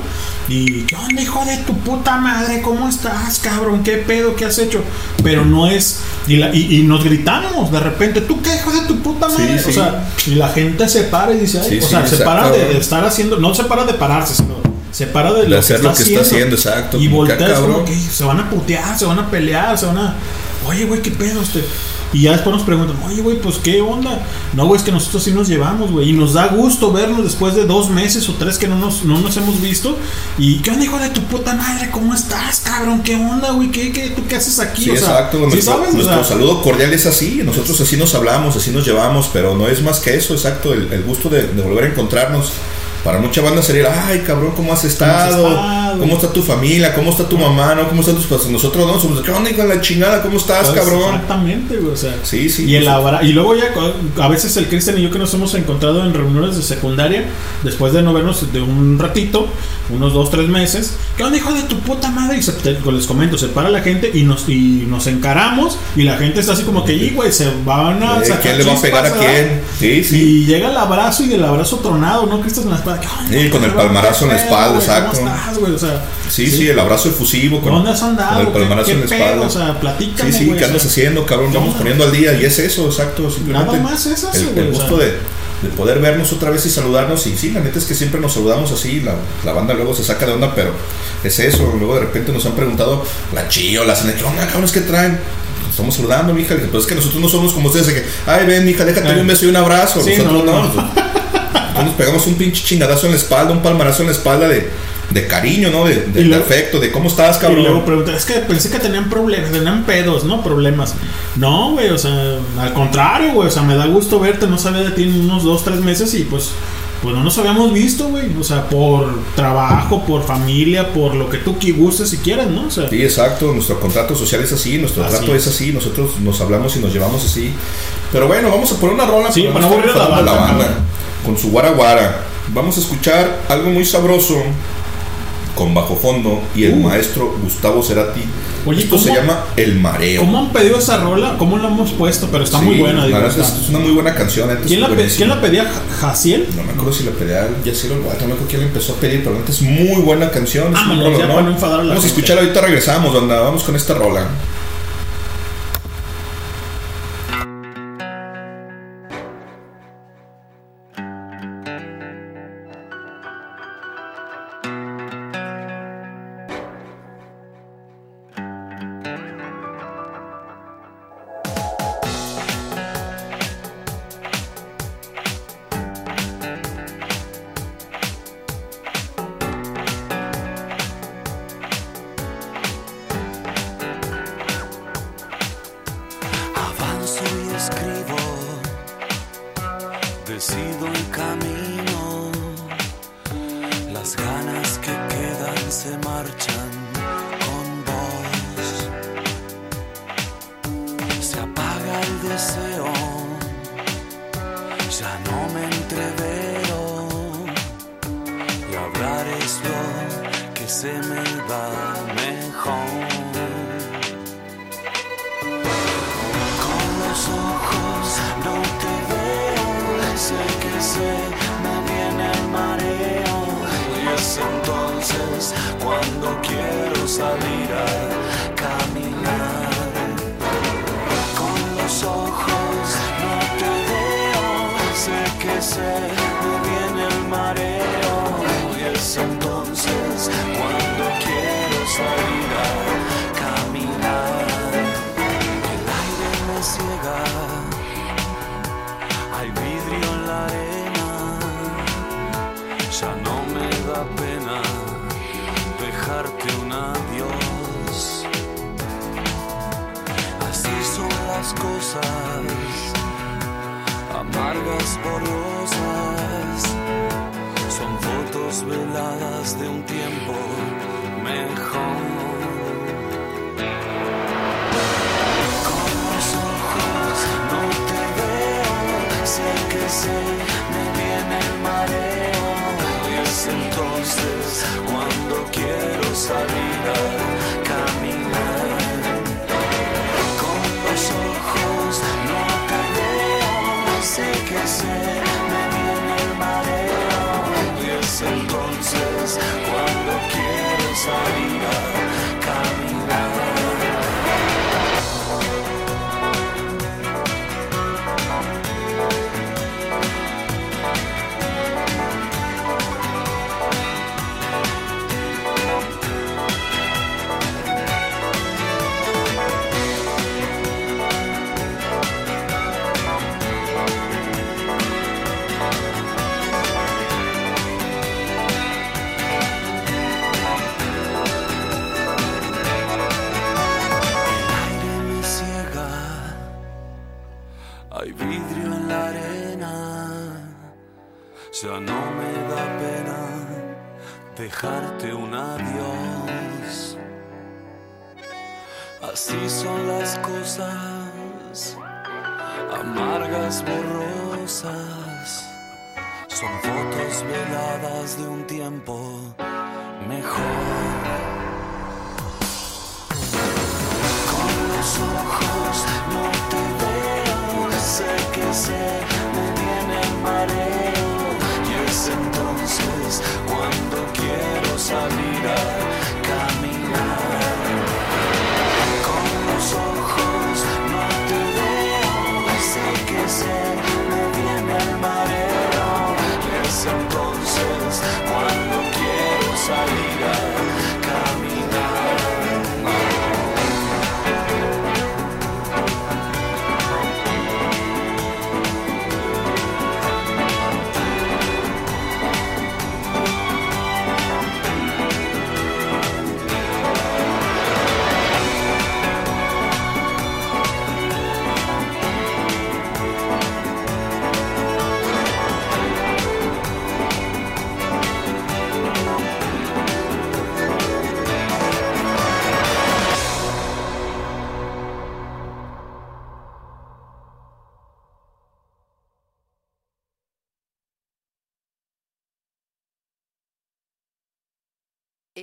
Speaker 4: Y, ¿qué onda, hijo de tu puta madre? ¿Cómo estás, cabrón? ¿Qué pedo? ¿Qué has hecho? Pero no es. Y, la- y, y nos gritamos de repente, ¿tú qué, hijo de tu puta madre?
Speaker 5: sí.
Speaker 4: O sea, y la gente se para y dice, ay,
Speaker 5: Sí,
Speaker 4: o sea, se
Speaker 5: exacto,
Speaker 4: para de, estar haciendo, no se para de pararse, sino se para de,
Speaker 5: De
Speaker 4: lo
Speaker 5: hacer
Speaker 4: que
Speaker 5: lo
Speaker 4: está
Speaker 5: que está
Speaker 4: haciendo.
Speaker 5: exacto,
Speaker 4: Y volteas como que se van a putear, se van a pelear, se van a. Oye, güey, ¿qué pedo este? Y ya después nos preguntan, oye, güey, pues qué onda. No, güey, es que nosotros sí nos llevamos, güey. Y nos da gusto vernos después de dos meses o tres que no nos, no nos hemos visto. Y qué onda, hijo de tu puta madre, ¿cómo estás, cabrón? ¿Qué onda, güey? ¿Qué, qué, ¿Tú qué haces aquí?
Speaker 5: Sí,
Speaker 4: o sea,
Speaker 5: exacto.
Speaker 4: ¿sí
Speaker 5: Nuestro,
Speaker 4: sabes? O
Speaker 5: nuestro
Speaker 4: sea,
Speaker 5: saludo cordial es así. Nosotros así nos hablamos, así nos llevamos, pero no es más que eso, exacto. El, el gusto de, de volver a encontrarnos. Para mucha banda sería, ay, cabrón, ¿cómo has estado?
Speaker 4: estado?
Speaker 5: ¿Cómo está tu familia? ¿Cómo está tu mamá? ¿No? ¿Cómo están tus padres? Nosotros no, somos, ¿qué onda, hijo de la chingada? ¿Cómo estás,
Speaker 4: Pues,
Speaker 5: cabrón?
Speaker 4: Exactamente, güey, o sea.
Speaker 5: Sí, sí.
Speaker 4: Y, el
Speaker 5: pues,
Speaker 4: abra- y luego ya a veces el Cristian y yo que nos hemos encontrado en reuniones de secundaria, después de no vernos de un ratito, unos dos, tres meses, ¿qué onda hijo de tu puta madre? Y se, te- les comento, se para la gente y nos, y nos encaramos y la gente está así como que, y güey, se van a
Speaker 5: eh,
Speaker 4: sacar
Speaker 5: ¿Quién le va a pegar a quién? Sí, sí.
Speaker 4: Y llega el abrazo y el abrazo tronado, ¿no? Cristian la espalda. ¿qué onda,
Speaker 5: Sí, con el
Speaker 4: cabrón?
Speaker 5: palmarazo en la
Speaker 4: ¿Qué
Speaker 5: espalda, exacto.
Speaker 4: ¿Cómo estás, güey? O sea,
Speaker 5: Sí, sí, el abrazo efusivo con,
Speaker 4: ¿Dónde has andado?
Speaker 5: el
Speaker 4: ¿Qué-
Speaker 5: palmarazo en la espalda.
Speaker 4: O sea, platícame,
Speaker 5: Sí, sí, ¿qué andas haciendo, cabrón?
Speaker 4: ¿qué
Speaker 5: Vamos poniendo al día y es eso, exacto. Simplemente
Speaker 4: Nada más es eso,
Speaker 5: el, gusto de, de poder vernos otra vez y saludarnos. Y sí, la neta es que siempre nos saludamos así. La, la banda luego se saca de onda, pero es eso. Luego de repente nos han preguntado la chillo, la cena, ¿qué onda, cabrones, qué traen? Nos Estamos saludando, mija. Pues es que nosotros no somos como ustedes, de que, ay, ven, mija, déjate
Speaker 4: Ay.
Speaker 5: un beso y un abrazo.
Speaker 4: Sí,
Speaker 5: nosotros
Speaker 4: no,
Speaker 5: no. Nosotros nos pegamos un pinche chingadazo en la espalda, un palmarazo en la espalda de, de cariño, ¿no? De, de-
Speaker 4: Y
Speaker 5: de
Speaker 4: luego-
Speaker 5: afecto, de cómo estás,
Speaker 4: Y
Speaker 5: cabrón.
Speaker 4: luego preguntan, es que pensé que tenían problemas, tenían pedos, ¿no? Problemas. No, güey, o sea, al contrario, güey, o sea, me da gusto verte, no sabía de ti en unos dos, tres meses y pues, pues no nos habíamos visto, güey, o sea, por trabajo, por familia, por lo que tú gustes si quieras, ¿no? O sea,
Speaker 5: Sí, exacto. Nuestro contrato social es así, nuestro
Speaker 4: Así
Speaker 5: trato
Speaker 4: es.
Speaker 5: es así, nosotros nos hablamos y nos llevamos así. Pero bueno, vamos a poner una rola
Speaker 4: Sí,
Speaker 5: para
Speaker 4: no aburrir a la
Speaker 5: enfadando
Speaker 4: banda,
Speaker 5: con su guara guara. Vamos a escuchar algo muy sabroso con bajo fondo y el
Speaker 4: Uh.
Speaker 5: maestro Gustavo Cerati.
Speaker 4: Oye,
Speaker 5: Esto se
Speaker 4: ¿cómo-
Speaker 5: llama El Mareo.
Speaker 4: ¿cómo han pedido esa rola? ¿Cómo la hemos puesto? Pero está
Speaker 5: Sí,
Speaker 4: muy buena, digo.
Speaker 5: es, es una muy buena canción. neta,
Speaker 4: ¿Quién, la pe-. ¿Quién la pedía? ¿Ja- ¿Jaciel?
Speaker 5: No me acuerdo si la pedía Yacir o no me acuerdo quién la empezó a pedir, pero neta es muy buena canción. es rollo,
Speaker 4: ya
Speaker 5: ¿no?
Speaker 4: para no enfadar a la
Speaker 5: Vamos a
Speaker 4: gente.
Speaker 5: escucharla ahorita regresamos, banda. Vamos con esta rola.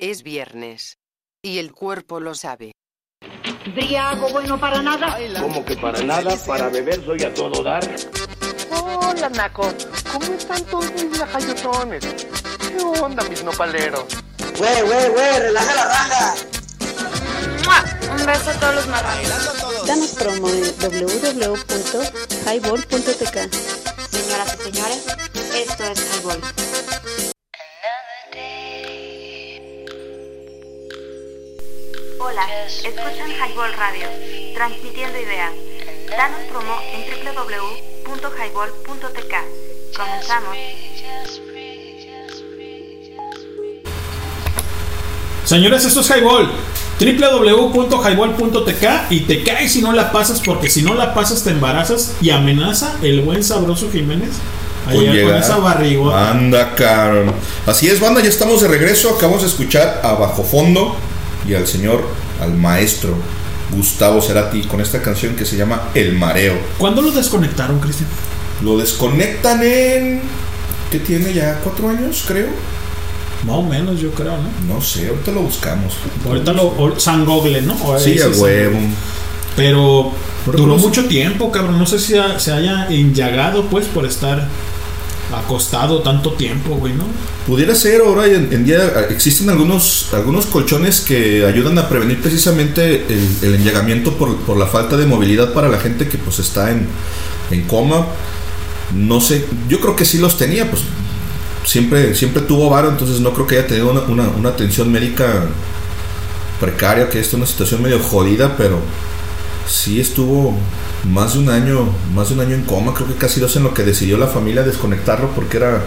Speaker 23: Es
Speaker 2: viernes. Y el cuerpo lo sabe.
Speaker 9: Briago bueno para nada.
Speaker 1: Como que para nada, para beber soy a todo dar.
Speaker 10: Hola, Naco. ¿Cómo están todos mis lajayotones? ¿Qué onda, mis nopaleros?
Speaker 11: Güey, güey, güey, relaja la raja.
Speaker 13: ¡Mua! Un beso a todos los marranos.
Speaker 18: Danos promo en www.highball.tk.
Speaker 14: Señoras y señores, esto es Highball. Hola, escuchan Highball Radio, transmitiendo ideas. Danos promo en www.highball.tk. Comenzamos.
Speaker 4: Señores, esto es Highball. www.highball.tk y te caes si no la pasas porque si no la pasas te embarazas y amenaza el buen sabroso Jiménez Ayer con
Speaker 5: llegar.
Speaker 4: esa barrigota.
Speaker 5: Anda, cabrón. Así es, banda, ya estamos de regreso. Acabamos de escuchar a Bajo Fondo y al señor, al maestro Gustavo Cerati con esta canción que se llama El Mareo.
Speaker 4: ¿Cuándo lo desconectaron, Cristian?
Speaker 5: Lo desconectan en. ¿Qué tiene ya? ¿Cuatro años, creo?
Speaker 4: Más o menos, yo creo, ¿no?
Speaker 5: No sé, ahorita lo buscamos.
Speaker 4: Ahorita lo. o- San Google, ¿no? O
Speaker 5: Sí, a huevo.
Speaker 4: Pero duró
Speaker 5: sé.
Speaker 4: mucho tiempo, cabrón. No sé si se haya enllagado, pues, por estar acostado tanto tiempo, güey, ¿no?
Speaker 5: Pudiera ser, ahora en, día existen algunos, algunos colchones que ayudan a prevenir precisamente el, el por, por la falta de movilidad para la gente que pues está en, en coma. No sé, yo creo que sí los tenía, pues siempre, siempre tuvo varo, entonces no creo que haya tenido una, una- una atención médica precaria, que esto es una situación medio jodida, pero sí estuvo más de un año, más de un año en coma, creo que casi dos en lo que decidió la familia desconectarlo porque era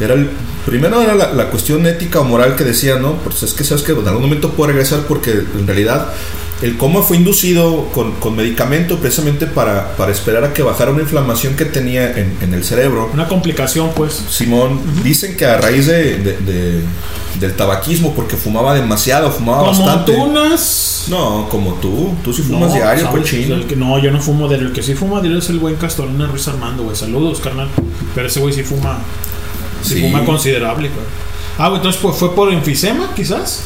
Speaker 5: era el, primero era la, la cuestión ética o moral que decía, ¿no? Pues es que sabes que en algún momento puede regresar porque en realidad el coma fue inducido con, con medicamento precisamente para, para esperar a que bajara una inflamación que tenía en, en el cerebro.
Speaker 4: Una complicación, pues.
Speaker 5: Simón, dicen que a raíz de, de- de- del tabaquismo, porque fumaba demasiado, fumaba
Speaker 4: Como
Speaker 5: bastante. No, como tú, tú sí fumas
Speaker 4: No,
Speaker 5: diario,
Speaker 4: ¿sabes?
Speaker 5: cochino.
Speaker 4: El que, no, yo no fumo diario. El que sí fuma diario es el buen Castorina Ruiz Armando, güey. Saludos, carnal. Pero ese güey sí fuma. Sí,
Speaker 5: Sí.
Speaker 4: fuma considerable, güey. Ah, güey, entonces pues, fue por enfisema, quizás.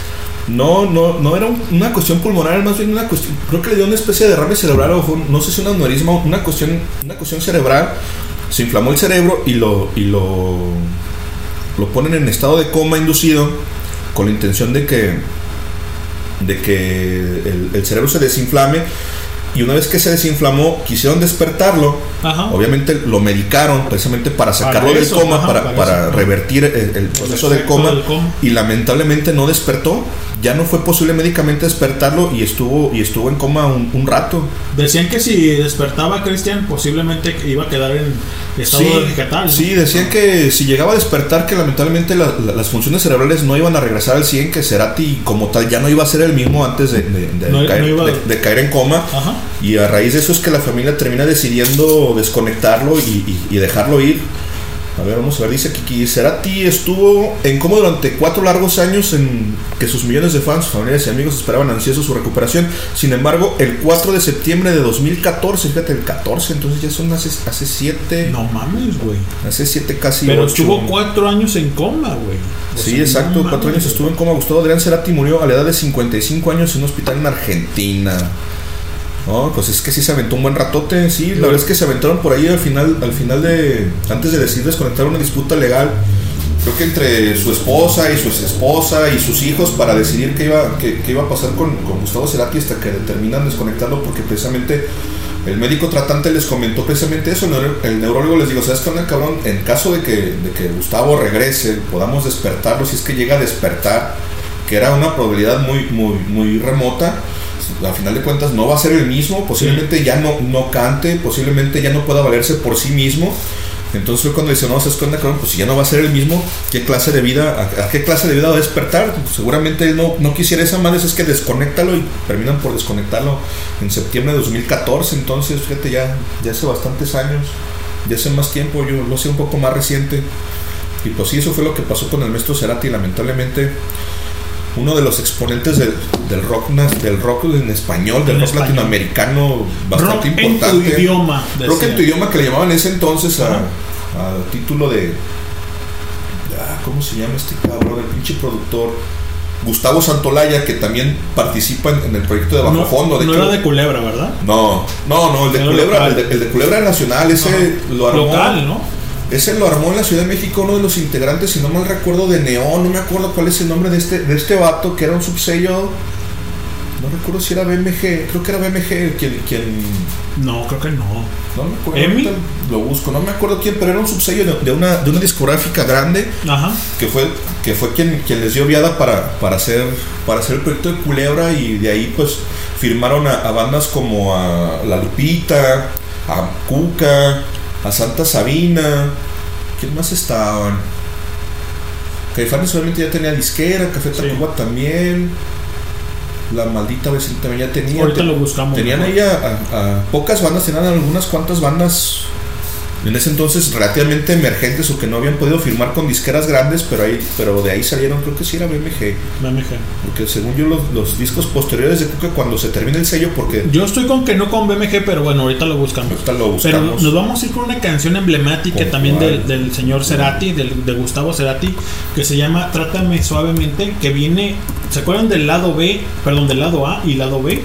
Speaker 5: No, no, no era un- una cuestión pulmonar, más bien una cuestión, creo que le dio una especie de derrame cerebral o no sé si un aneurisma, una cuestión, una cuestión cerebral, se inflamó el cerebro y lo, y lo, lo ponen en estado de coma inducido con la intención de que, de que el, cerebro se desinflame y una vez que se desinflamó quisieron despertarlo, obviamente lo medicaron precisamente para sacarlo
Speaker 4: Para
Speaker 5: del coma,
Speaker 4: ajá,
Speaker 5: para,
Speaker 4: para
Speaker 5: para
Speaker 4: eso, ajá.
Speaker 5: revertir el, el proceso del coma,
Speaker 4: del coma.
Speaker 5: y lamentablemente no despertó. Ya no fue posible médicamente despertarlo y estuvo y estuvo en coma un, un rato.
Speaker 4: Decían que si despertaba Cristian, posiblemente iba a quedar en estado
Speaker 5: Sí,
Speaker 4: vegetal. ¿no?
Speaker 5: sí, decían que si llegaba a despertar que lamentablemente la- la- las funciones cerebrales no iban a regresar al 100, que Cerati como tal ya no iba a ser el mismo antes de, de- de
Speaker 4: No-
Speaker 5: caer,
Speaker 4: no
Speaker 5: de caer en coma.
Speaker 4: Ajá.
Speaker 5: Y a raíz de eso es que la familia termina decidiendo desconectarlo y, y- y dejarlo ir. A ver, vamos a ver, dice Kiki, Cerati estuvo en coma durante cuatro largos años en que sus millones de fans, familiares y amigos esperaban ansiosos su recuperación. Sin embargo, el 4 de septiembre de 2014, fíjate, el 14, entonces ya son hace, hace siete...
Speaker 4: No mames, güey.
Speaker 5: Hace siete, casi
Speaker 4: Pero
Speaker 5: ocho.
Speaker 4: estuvo cuatro años en coma, güey.
Speaker 5: Sí,
Speaker 4: sea,
Speaker 5: exacto,
Speaker 4: no
Speaker 5: cuatro
Speaker 4: mames,
Speaker 5: años estuvo en coma. Gustavo Adrián Cerati murió a la edad de 55 años en un hospital en Argentina. No, pues es que sí se aventó un buen ratote, sí, la verdad es que se aventaron por ahí al final, al final de, antes de decidir desconectar una disputa legal, creo que entre su esposa y su esposa y sus hijos para decidir qué iba, qué, iba a pasar con, Gustavo Cerati hasta que determinan desconectarlo porque precisamente el médico tratante les comentó precisamente eso, el neurólogo les dijo, ¿sabes qué onda, cabrón? En caso de que, de que Gustavo regrese, podamos despertarlo, si es que llega a despertar, que era una probabilidad muy, muy, muy remota, al final de cuentas no va a ser el mismo, posiblemente ya no, no cante, posiblemente ya no pueda valerse por sí mismo. Entonces fue cuando dice, no, ¿sabes qué onda, cabrón? Pues si ya no va a ser el mismo, ¿qué clase de vida, a, a qué clase de vida va a despertar? Pues seguramente no, no quisiera esa madre, es que desconéctalo y terminan por desconectarlo en septiembre de 2014, entonces fíjate ya, ya hace bastantes años, ya hace más tiempo, yo lo sé un poco más reciente. Y pues sí, eso fue lo que pasó con el maestro Cerati, lamentablemente uno de los exponentes del, del rock del rock en español, del
Speaker 4: En
Speaker 5: rock
Speaker 4: español.
Speaker 5: latinoamericano bastante
Speaker 4: Rock en tu
Speaker 5: importante.
Speaker 4: idioma,
Speaker 5: Rock en
Speaker 4: decía.
Speaker 5: tu idioma que le llamaban en ese entonces a, a título de ah, ¿cómo se llama este cabrón? El pinche productor Gustavo Santolaya, que también participa en, el proyecto de Bajo
Speaker 4: No,
Speaker 5: Fondo. De
Speaker 4: no
Speaker 5: hecho,
Speaker 4: era de Culebra, ¿verdad?
Speaker 5: no, no, no, el de Culebra, el de, el de Culebra nacional, ese
Speaker 4: Ajá.
Speaker 5: lo armó.
Speaker 4: Local, ¿no?
Speaker 5: Ese lo armó en la Ciudad de México uno de los integrantes, si no mal recuerdo, de Neón, no me acuerdo cuál es el nombre de este, de este vato, que era un subsello, no recuerdo si era BMG, creo que era BMG quien, quien
Speaker 4: No, creo que no.
Speaker 5: no me acuerdo,
Speaker 4: ¿Emi?
Speaker 5: lo busco, no me acuerdo quién, pero era un subsello de, de una, de una discográfica grande,
Speaker 4: Ajá.
Speaker 5: que fue, que fue quien, quien les dio viada para, para, hacer, para hacer el proyecto de Culebra y de ahí pues firmaron a, a bandas como a La Lupita, a Cuca, a Santa Sabina, ¿quién más estaban? Caifanes obviamente ya tenía disquera, Café Tacuba también, La Maldita Vecina también ya tenía.
Speaker 4: Ahorita
Speaker 5: Te-
Speaker 4: lo buscamos.
Speaker 5: Tenían
Speaker 4: ¿no?
Speaker 5: ahí a, a- a pocas bandas, tenían algunas cuantas bandas en ese entonces relativamente emergentes o que no habían podido firmar con disqueras grandes, pero ahí pero de ahí salieron, creo que sí era BMG.
Speaker 4: BMG.
Speaker 5: Porque según yo los, los discos posteriores de que cuando se termina el sello porque
Speaker 4: Yo estoy con que no con BMG, pero bueno, ahorita lo buscamos.
Speaker 5: ahorita lo
Speaker 4: Pero
Speaker 5: buscamos.
Speaker 4: nos vamos a ir con una canción emblemática
Speaker 5: ¿Con
Speaker 4: también del, del señor Cerati, del, de Gustavo Cerati, que se llama Trátame suavemente, que viene, ¿se acuerdan del lado B? Perdón, del lado A y lado B.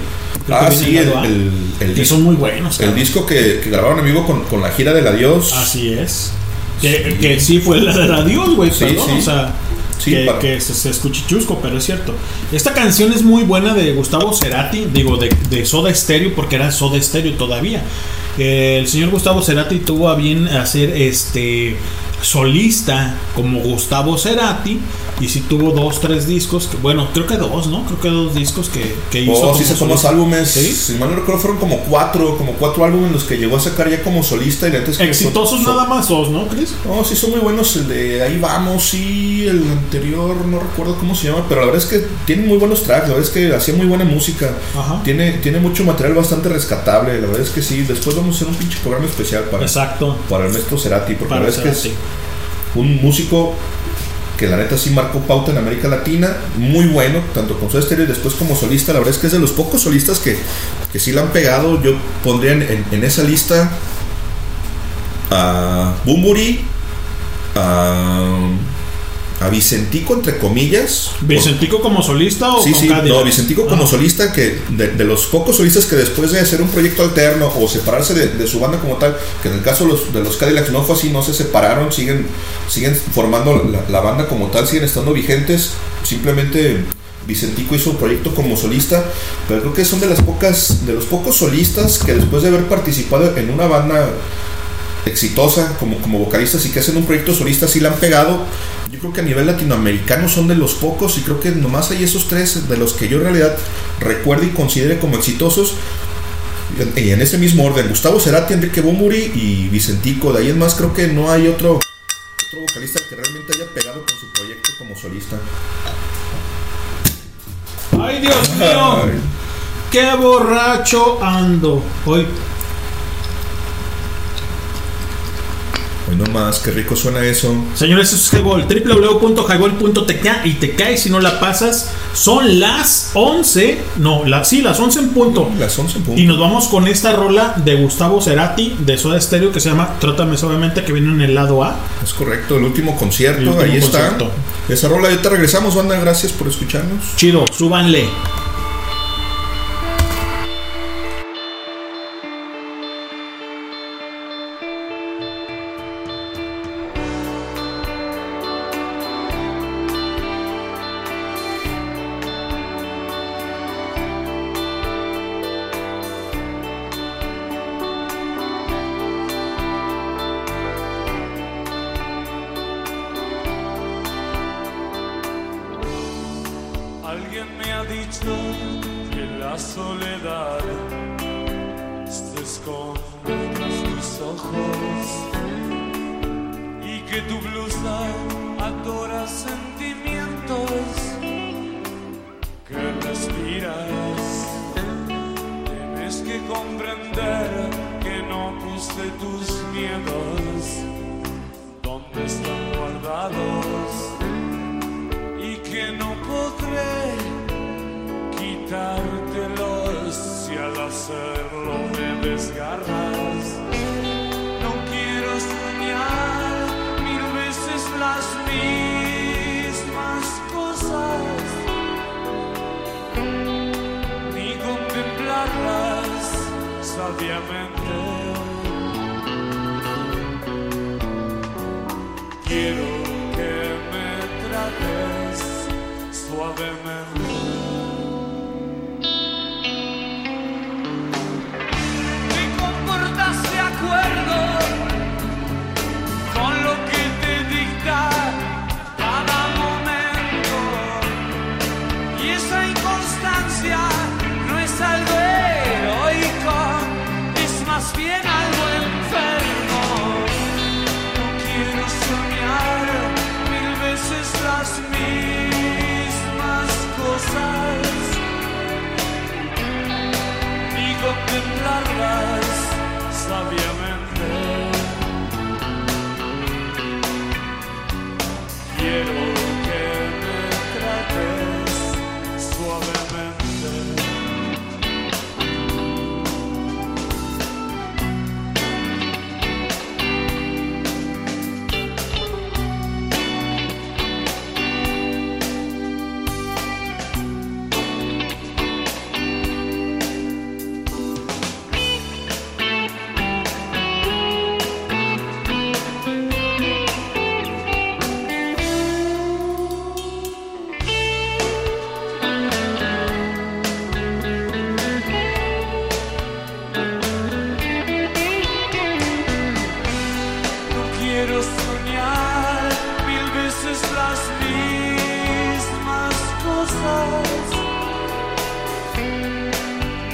Speaker 4: Creo
Speaker 5: Ah, sí, el, el, el disco,
Speaker 4: son muy buenos.
Speaker 5: el
Speaker 4: cabrón.
Speaker 5: disco que, que grabaron en vivo con, con la gira del adiós.
Speaker 4: Así es. Que, que sí fue la del adiós, güey,
Speaker 5: Sí,
Speaker 4: perdón,
Speaker 5: sí.
Speaker 4: o sea,
Speaker 5: Sí,
Speaker 4: que, que se, se escuche chusco, pero es cierto. Esta canción es muy buena de Gustavo Cerati, digo, de, de Soda Stereo, porque era Soda Stereo todavía. Eh, el señor Gustavo Cerati tuvo a bien hacer este solista como Gustavo Cerati y sí tuvo dos, tres discos, que, bueno, creo que dos, ¿no? Creo que dos discos que, que hizo.
Speaker 5: Oh, sí
Speaker 4: solista.
Speaker 5: álbumes.
Speaker 4: ¿Sí?
Speaker 5: Si mal no recuerdo, fueron como cuatro, como cuatro álbumes los que llegó a sacar ya como solista. Y la neta es que
Speaker 4: Exitosos
Speaker 5: son-
Speaker 4: nada más dos, ¿no, Chris?
Speaker 5: No, sí son muy buenos. El de Ahí Vamos y el anterior, no recuerdo cómo se llama, pero la verdad es que tienen muy buenos tracks. La verdad es que hacía muy buena música.
Speaker 4: Ajá.
Speaker 5: Tiene, tiene mucho material bastante rescatable. La verdad es que sí. Después vamos a hacer un pinche programa especial para,
Speaker 4: Exacto.
Speaker 5: para el maestro Cerati, porque
Speaker 4: Para
Speaker 5: la verdad es que es un músico que la neta sí marcó pauta en América Latina, muy bueno, tanto con su estéreo y después como solista, la verdad es que es de los pocos solistas que, que sí la han pegado, yo pondría en, en- en esa lista a Bumburi, a, a Vicentico entre comillas,
Speaker 4: ¿Vicentico como solista o
Speaker 5: Sí,
Speaker 4: con
Speaker 5: sí, no, Vicentico como
Speaker 4: Ah.
Speaker 5: solista, que de, de los pocos solistas que después de hacer un proyecto alterno o separarse de, de su banda como tal, que en el caso de los, de los Cadillacs no fue así, no se separaron, siguen, siguen formando la, la banda como tal, siguen estando vigentes, simplemente Vicentico hizo un proyecto como solista, pero creo que son de las pocas, de los pocos solistas que después de haber participado en una banda exitosa como, como vocalistas y que hacen un proyecto solista sí la han pegado. Yo creo que a nivel latinoamericano son de los pocos y creo que nomás hay esos tres de los que yo en realidad recuerdo y considere como exitosos. Y en ese mismo orden, Gustavo Cerati, Enrique Bumburi y Vicentico. De ahí en más creo que no hay otro, otro vocalista que realmente haya pegado con su proyecto como solista.
Speaker 4: ¡Ay, Dios mío!
Speaker 5: Ay.
Speaker 4: ¡Qué borracho ando! Hoy,
Speaker 5: Hoy nomás, qué rico suena eso.
Speaker 4: señores, eso es Highball. www.highball.tk y te caes si no la pasas. Son las 11. No, la, sí, las 11 en punto.
Speaker 5: Las 11 en punto.
Speaker 4: Y nos vamos con esta rola de Gustavo Cerati de Soda Stereo que se llama Trátame Suavemente, que viene en el lado A.
Speaker 5: Es correcto, el último concierto,
Speaker 4: El último
Speaker 5: ahí está.
Speaker 4: concierto.
Speaker 5: Esa rola, ahorita regresamos, banda, gracias por escucharnos.
Speaker 4: Chido, súbanle.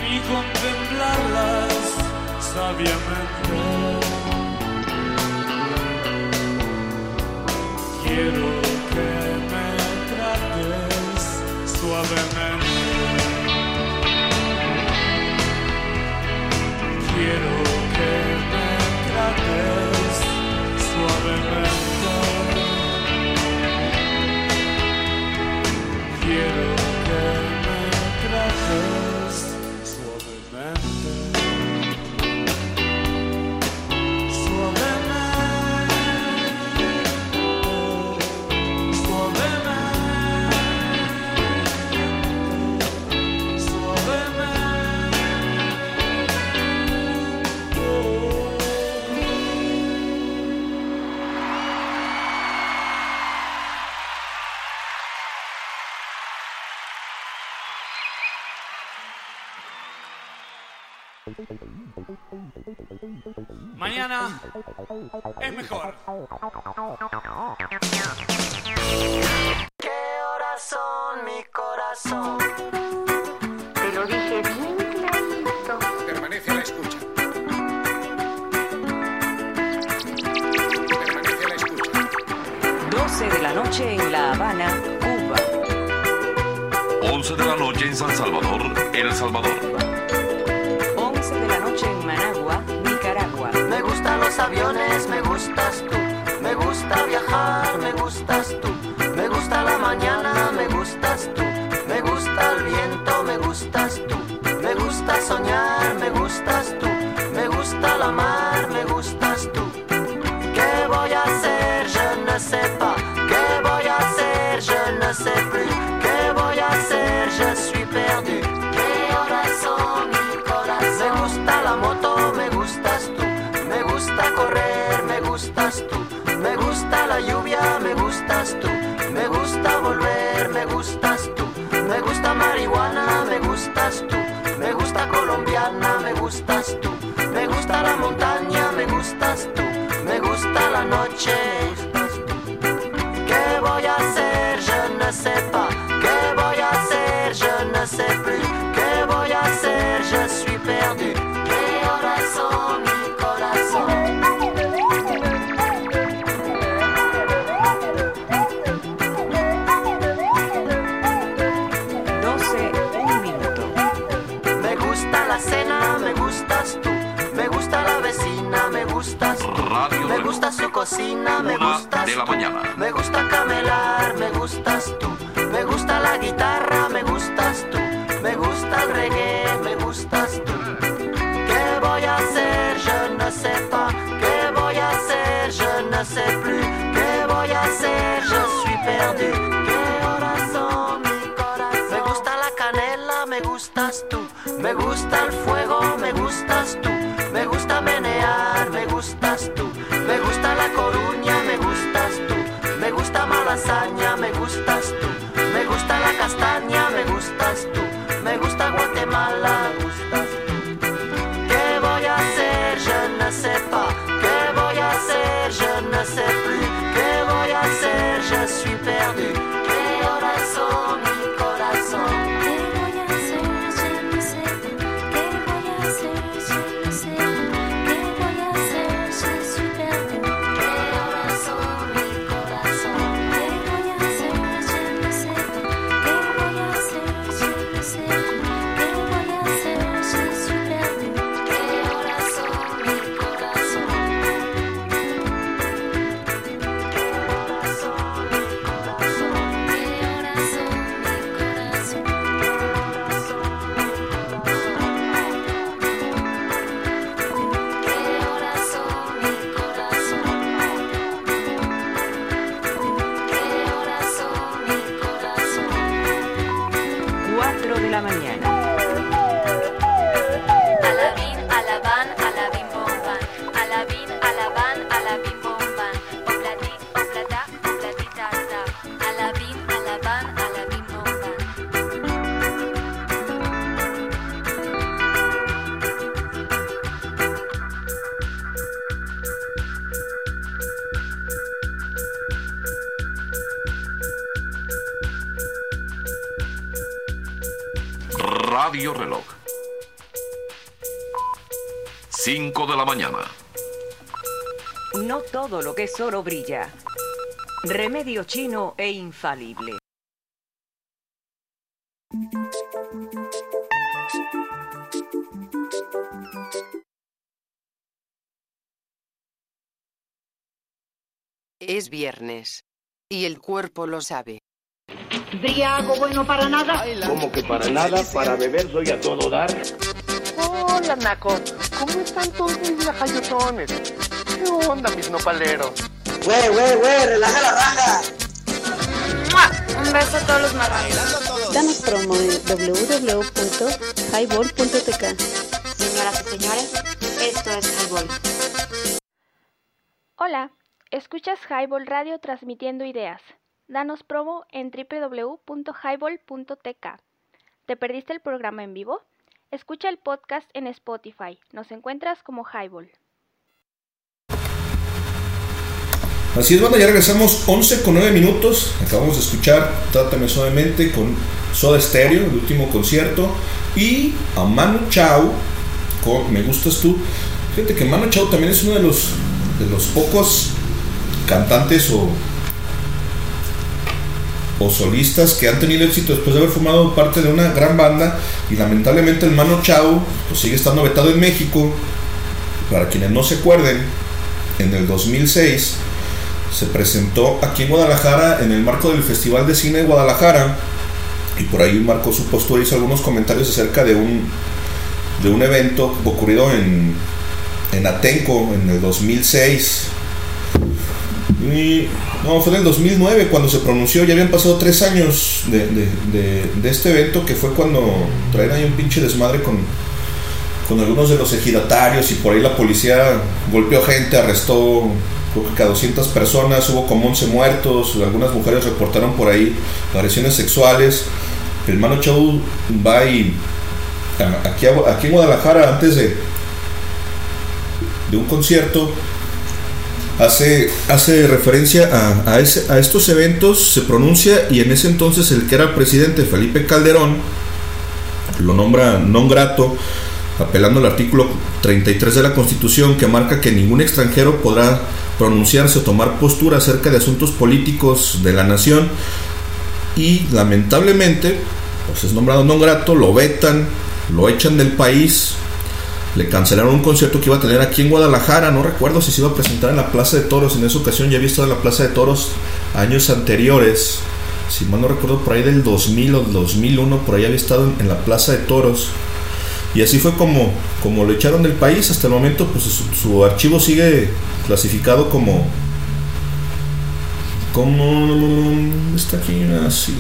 Speaker 23: ni contemplarlas sabiamente. Quiero que me trates suavemente.
Speaker 24: mañana es mejor.
Speaker 19: That's my gustas tú, me gusta volver, me gustas tú, me gusta marihuana. cocina, me
Speaker 25: de la mañana. Tú.
Speaker 19: Me gusta camelar, me gustas tú. Me gusta la guitarra, me gustas tú. Me gusta el reggae, me gustas tú. ¿Qué voy a hacer? Je ne sais pas. ¿Qué voy a hacer? Je ne sais plus. ¿Qué voy a hacer? Je suis perdu. ¿Qué corazón, mi corazón? Me gusta la canela, me gustas tú. Me gusta el fuego gustas tú, me gusta la castaña, me gustas tú.
Speaker 26: Todo lo que es oro brilla. Remedio chino e infalible.
Speaker 2: Es viernes. Y el cuerpo lo sabe.
Speaker 27: Briago bueno para nada.
Speaker 1: Como que para nada, para beber soy a todo dar.
Speaker 10: Hola, Naco. ¿Cómo están todos mis lajayotones? ¿Qué onda, mis nopaleros?
Speaker 11: Güey, güey, güey, relaja la raja.
Speaker 13: ¡Mua! Un beso a todos los marranos.
Speaker 18: Danos promo en www.highball.tk.
Speaker 14: Señoras y señores, esto es Highball.
Speaker 16: Hola, escuchas Highball Radio transmitiendo ideas. Danos promo en www.highball.tk. ¿Te perdiste el programa en vivo? Escucha el podcast en Spotify. Nos encuentras como Highball.
Speaker 5: Así es, banda, ya regresamos 11 con 9 minutos. Acabamos de escuchar Trátame Suavemente con Soda Stereo, el último concierto. Y a Manu Chao con Me Gustas Tú. Fíjate que Manu Chao también es uno de los, de los pocos cantantes o, o solistas que han tenido éxito después de haber formado parte de una gran banda. Y lamentablemente el Manu Chao pues, sigue estando vetado en México. Para quienes no se acuerden, en el 2006 se presentó aquí en Guadalajara en el marco del Festival de Cine de Guadalajara y por ahí marcó su postura hizo algunos comentarios acerca de un de un evento ocurrido en en Atenco en el 2006 y no fue en el 2009 cuando se pronunció ya habían pasado tres años de, de- este evento que fue cuando traen ahí un pinche desmadre con con algunos de los ejidatarios y por ahí la policía golpeó gente, arrestó creo que a 200 personas, hubo como 11 muertos, algunas mujeres reportaron por ahí agresiones sexuales. El Mano Chau va y aquí, en Guadalajara antes de, de un concierto hace, hace referencia a, a a estos eventos, se pronuncia y en ese entonces el que era presidente Felipe Calderón lo nombra non grato apelando al artículo 33 de la Constitución que marca que ningún extranjero podrá pronunciarse o tomar postura acerca de asuntos políticos de la nación. Y lamentablemente pues es nombrado non grato, lo vetan, lo echan del país, le cancelaron un concierto que iba a tener aquí en Guadalajara, no recuerdo si se iba a presentar en la Plaza de Toros, en esa ocasión ya había estado en la Plaza de Toros años anteriores, si mal no recuerdo por ahí del 2000 o 2001, por ahí había estado en la Plaza de Toros. Y así fue como, como lo echaron del país. Hasta el momento, pues su, archivo sigue clasificado como. Como. Está aquí así.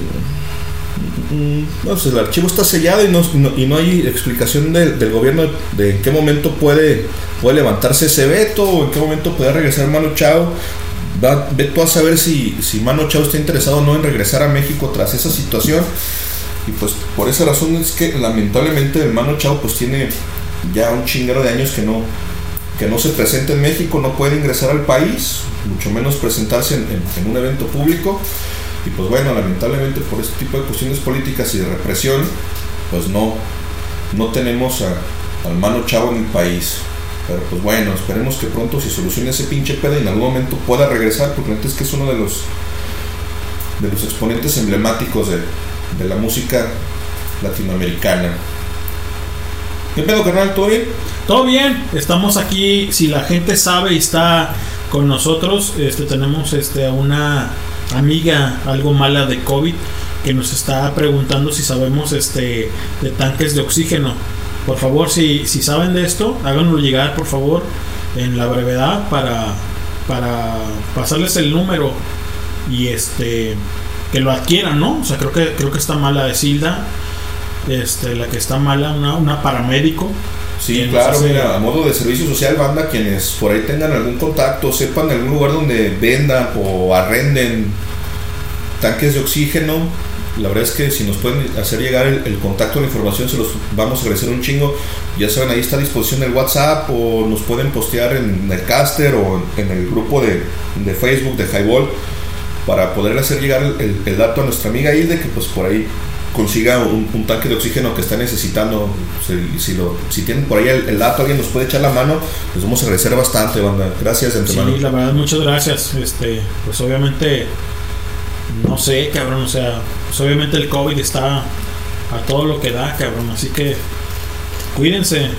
Speaker 5: No, pues el archivo está sellado y no, y no- hay explicación del- gobierno de en qué momento puede, puede levantarse ese veto o en qué momento puede regresar Manu Chao. Va, ve a saber si, si Manu Chao está interesado o no en regresar a México tras esa situación. Y pues por esa razón es que lamentablemente el Mano Chao pues tiene ya un chinguero de años que no, que no se presenta en México, no puede ingresar al país, mucho menos presentarse en, en- un evento público. Y pues bueno, lamentablemente por este tipo de cuestiones políticas y de represión, pues no, no tenemos al Mano Chao en el país. Pero pues bueno, esperemos que pronto se solucione ese pinche pedo y en algún momento pueda regresar, porque la neta es que es uno de los de los exponentes emblemáticos de, de la música latinoamericana. ¿Qué pedo, carnal? ¿Todo bien?
Speaker 4: Todo bien, estamos aquí. Si la gente sabe y está con nosotros, este, tenemos este, a una amiga algo mala de COVID que nos está preguntando si sabemos este, de tanques de oxígeno. Por favor, si, si saben de esto, háganoslo llegar, por favor, en la brevedad para, para pasarles el número y este que lo adquieran, ¿no? O sea, creo que creo que está mala de Silda, este, la que está mala, una, una paramédico.
Speaker 5: Sí, claro,
Speaker 4: hace-
Speaker 5: mira, a modo de servicio social, banda, quienes por ahí tengan algún contacto, sepan de algún lugar donde vendan o arrenden tanques de oxígeno, la verdad es que si nos pueden hacer llegar el, el contacto, la información, se los vamos a agradecer un chingo. Ya saben, ahí está a disposición el WhatsApp o nos pueden postear en el caster o en el grupo de, de Facebook de Highball para poder hacer llegar el, dato a nuestra amiga Hilde, que pues por ahí consiga un, un tanque de oxígeno que está necesitando. Si, si, lo, si tienen por ahí el, el dato, alguien nos puede echar la mano, les vamos a agradecer bastante, banda. Gracias de antemano.
Speaker 4: Sí, la verdad, muchas gracias. Este, pues obviamente, no sé, cabrón, o sea, pues obviamente el COVID está a todo lo que da, cabrón, así que cuídense.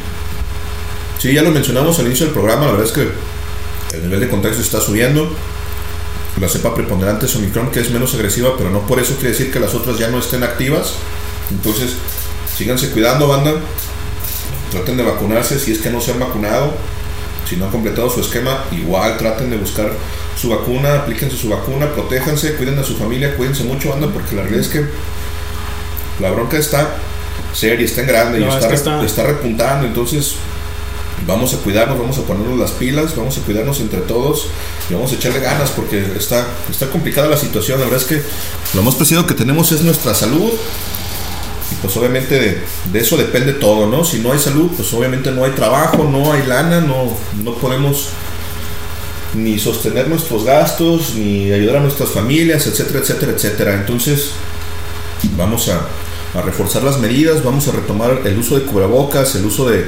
Speaker 5: Sí, ya lo mencionamos al inicio del programa, la verdad es que el nivel de contagio está subiendo. La cepa preponderante es Omicron, que es menos agresiva, pero no por eso quiere decir que las otras ya no estén activas. Entonces, síganse cuidando, banda. Traten de vacunarse si es que no se han vacunado. Si no han completado su esquema, igual traten de buscar su vacuna, aplíquense su vacuna, protéjanse, cuiden a su familia, cuídense mucho, banda, porque la realidad es que la bronca está seria, está en grande
Speaker 4: No,
Speaker 5: y está repuntando. Entonces, vamos a cuidarnos, vamos a ponernos las pilas, vamos a cuidarnos entre todos y vamos a echarle ganas porque está, está complicada la situación. La verdad es que lo más preciado que tenemos es nuestra salud. Y pues obviamente de, eso depende todo, ¿no? Si no hay salud, pues obviamente no hay trabajo, no hay lana, no, no podemos ni sostener nuestros gastos, ni ayudar a nuestras familias, etcétera, etcétera, etcétera. Entonces, vamos a, a reforzar las medidas, vamos a retomar el uso de cubrebocas, el uso de,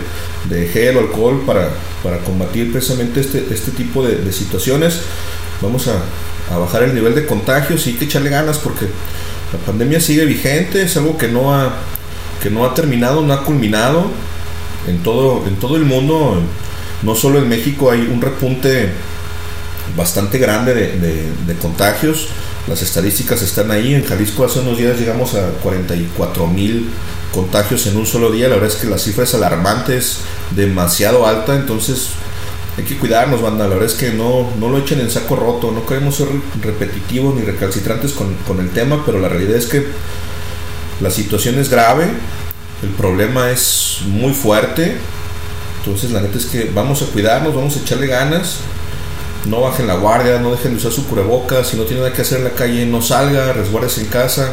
Speaker 5: de gel o alcohol para, para combatir precisamente este, este tipo de, de situaciones. Vamos a, a bajar el nivel de contagios y hay que echarle ganas porque la pandemia sigue vigente, es algo que no ha, que no ha terminado, no ha culminado en todo, en todo el mundo, no solo en México hay un repunte bastante grande de, de- de contagios. Las estadísticas están ahí. En Jalisco hace unos días llegamos a 44 mil contagios en un solo día. La verdad es que la cifra es alarmante, es demasiado alta. Entonces hay que cuidarnos, banda. La verdad es que no, no lo echen en saco roto. No queremos ser repetitivos ni recalcitrantes con, con el tema, pero la realidad es que la situación es grave. El problema es muy fuerte. Entonces la neta es que vamos a cuidarnos, vamos a echarle ganas no bajen la guardia, no dejen de usar su cubrebocas, si no tiene nada que hacer en la calle, no salga, resguárdese en casa,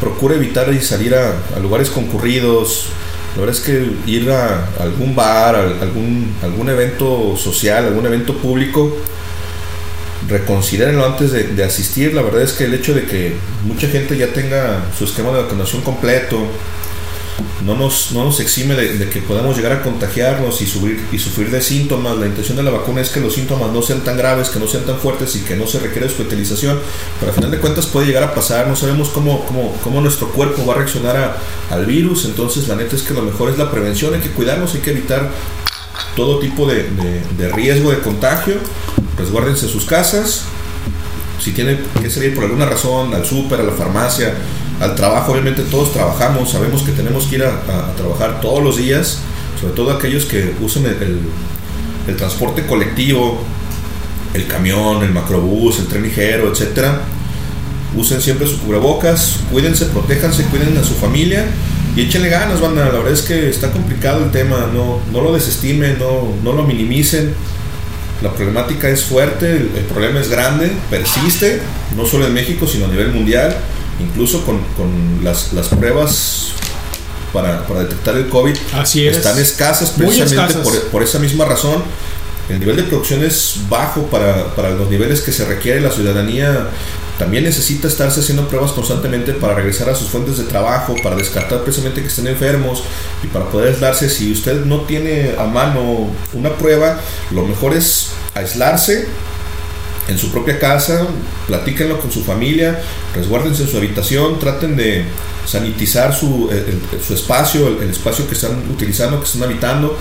Speaker 5: procure evitar y salir a, lugares concurridos. La verdad es que ir a algún bar, algún, algún evento social, algún evento público, reconsidérenlo antes de, de asistir. La verdad es que el hecho de que mucha gente ya tenga su esquema de vacunación completo, no nos, no nos exime de, que podamos llegar a contagiarnos y, subir, y sufrir de síntomas. La intención de la vacuna es que los síntomas no sean tan graves, que no sean tan fuertes y que no se requiere hospitalización. Pero al final de cuentas puede llegar a pasar, no sabemos cómo, cómo, cómo nuestro cuerpo va a reaccionar al virus. Entonces la neta es que lo mejor es la prevención, hay que cuidarnos, hay que evitar todo tipo de, de- riesgo de contagio. Resguárdense en sus casas, si tienen que salir por alguna razón al súper, a la farmacia, al trabajo, obviamente todos trabajamos, sabemos que tenemos que ir a, a- a trabajar todos los días, sobre todo aquellos que usen el, el- el transporte colectivo, el camión, el macrobús, el tren ligero, etcétera. Usen siempre su cubrebocas, cuídense, protéjanse, cuiden a su familia y échenle ganas, banda. La verdad es que está complicado el tema, no, no lo desestimen, no, no lo minimicen. La problemática es fuerte, el, el problema es grande, persiste, no solo en México, sino a nivel mundial, incluso con, con las, las pruebas para, para detectar el COVID
Speaker 4: Así es.
Speaker 5: están escasas precisamente
Speaker 4: escasas.
Speaker 5: Por, por esa misma razón. El nivel de producción es bajo para, para los niveles que se requiere. La ciudadanía también necesita estarse haciendo pruebas constantemente para regresar a sus fuentes de trabajo, para descartar precisamente que estén enfermos y para poder aislarse. Si usted no tiene a mano una prueba, lo mejor es aislarse en su propia casa, platíquenlo con su familia, resguárdense en su habitación, traten de sanitizar su, espacio, el espacio que están utilizando, que están habitando,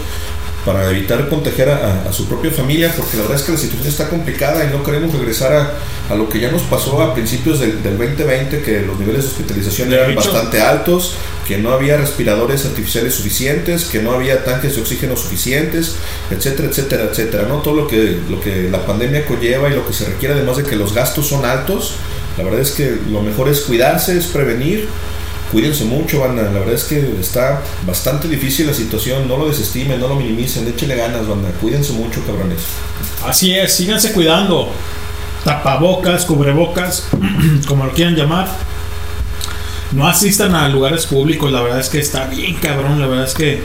Speaker 5: para evitar contagiar a, a su propia familia, porque la verdad es que la situación está complicada y no queremos regresar a, a lo que ya nos pasó a principios del, del 2020, que los niveles de hospitalización eran bastante altos, que no había respiradores artificiales suficientes, que no había tanques de oxígeno suficientes, etcétera, etcétera, etcétera, ¿no? Todo lo que, lo que la pandemia conlleva y lo que se requiere, además de que los gastos son altos, la verdad es que lo mejor es cuidarse, es prevenir, cuídense mucho, banda, la verdad es que está bastante difícil la situación, no lo desestimen, no lo minimicen, échenle ganas, banda, cuídense mucho, cabrones.
Speaker 4: Así es, síganse cuidando. Tapabocas, cubrebocas, [clears throat] como lo quieran llamar. No asistan a lugares públicos, la verdad es que está bien cabrón, la verdad es que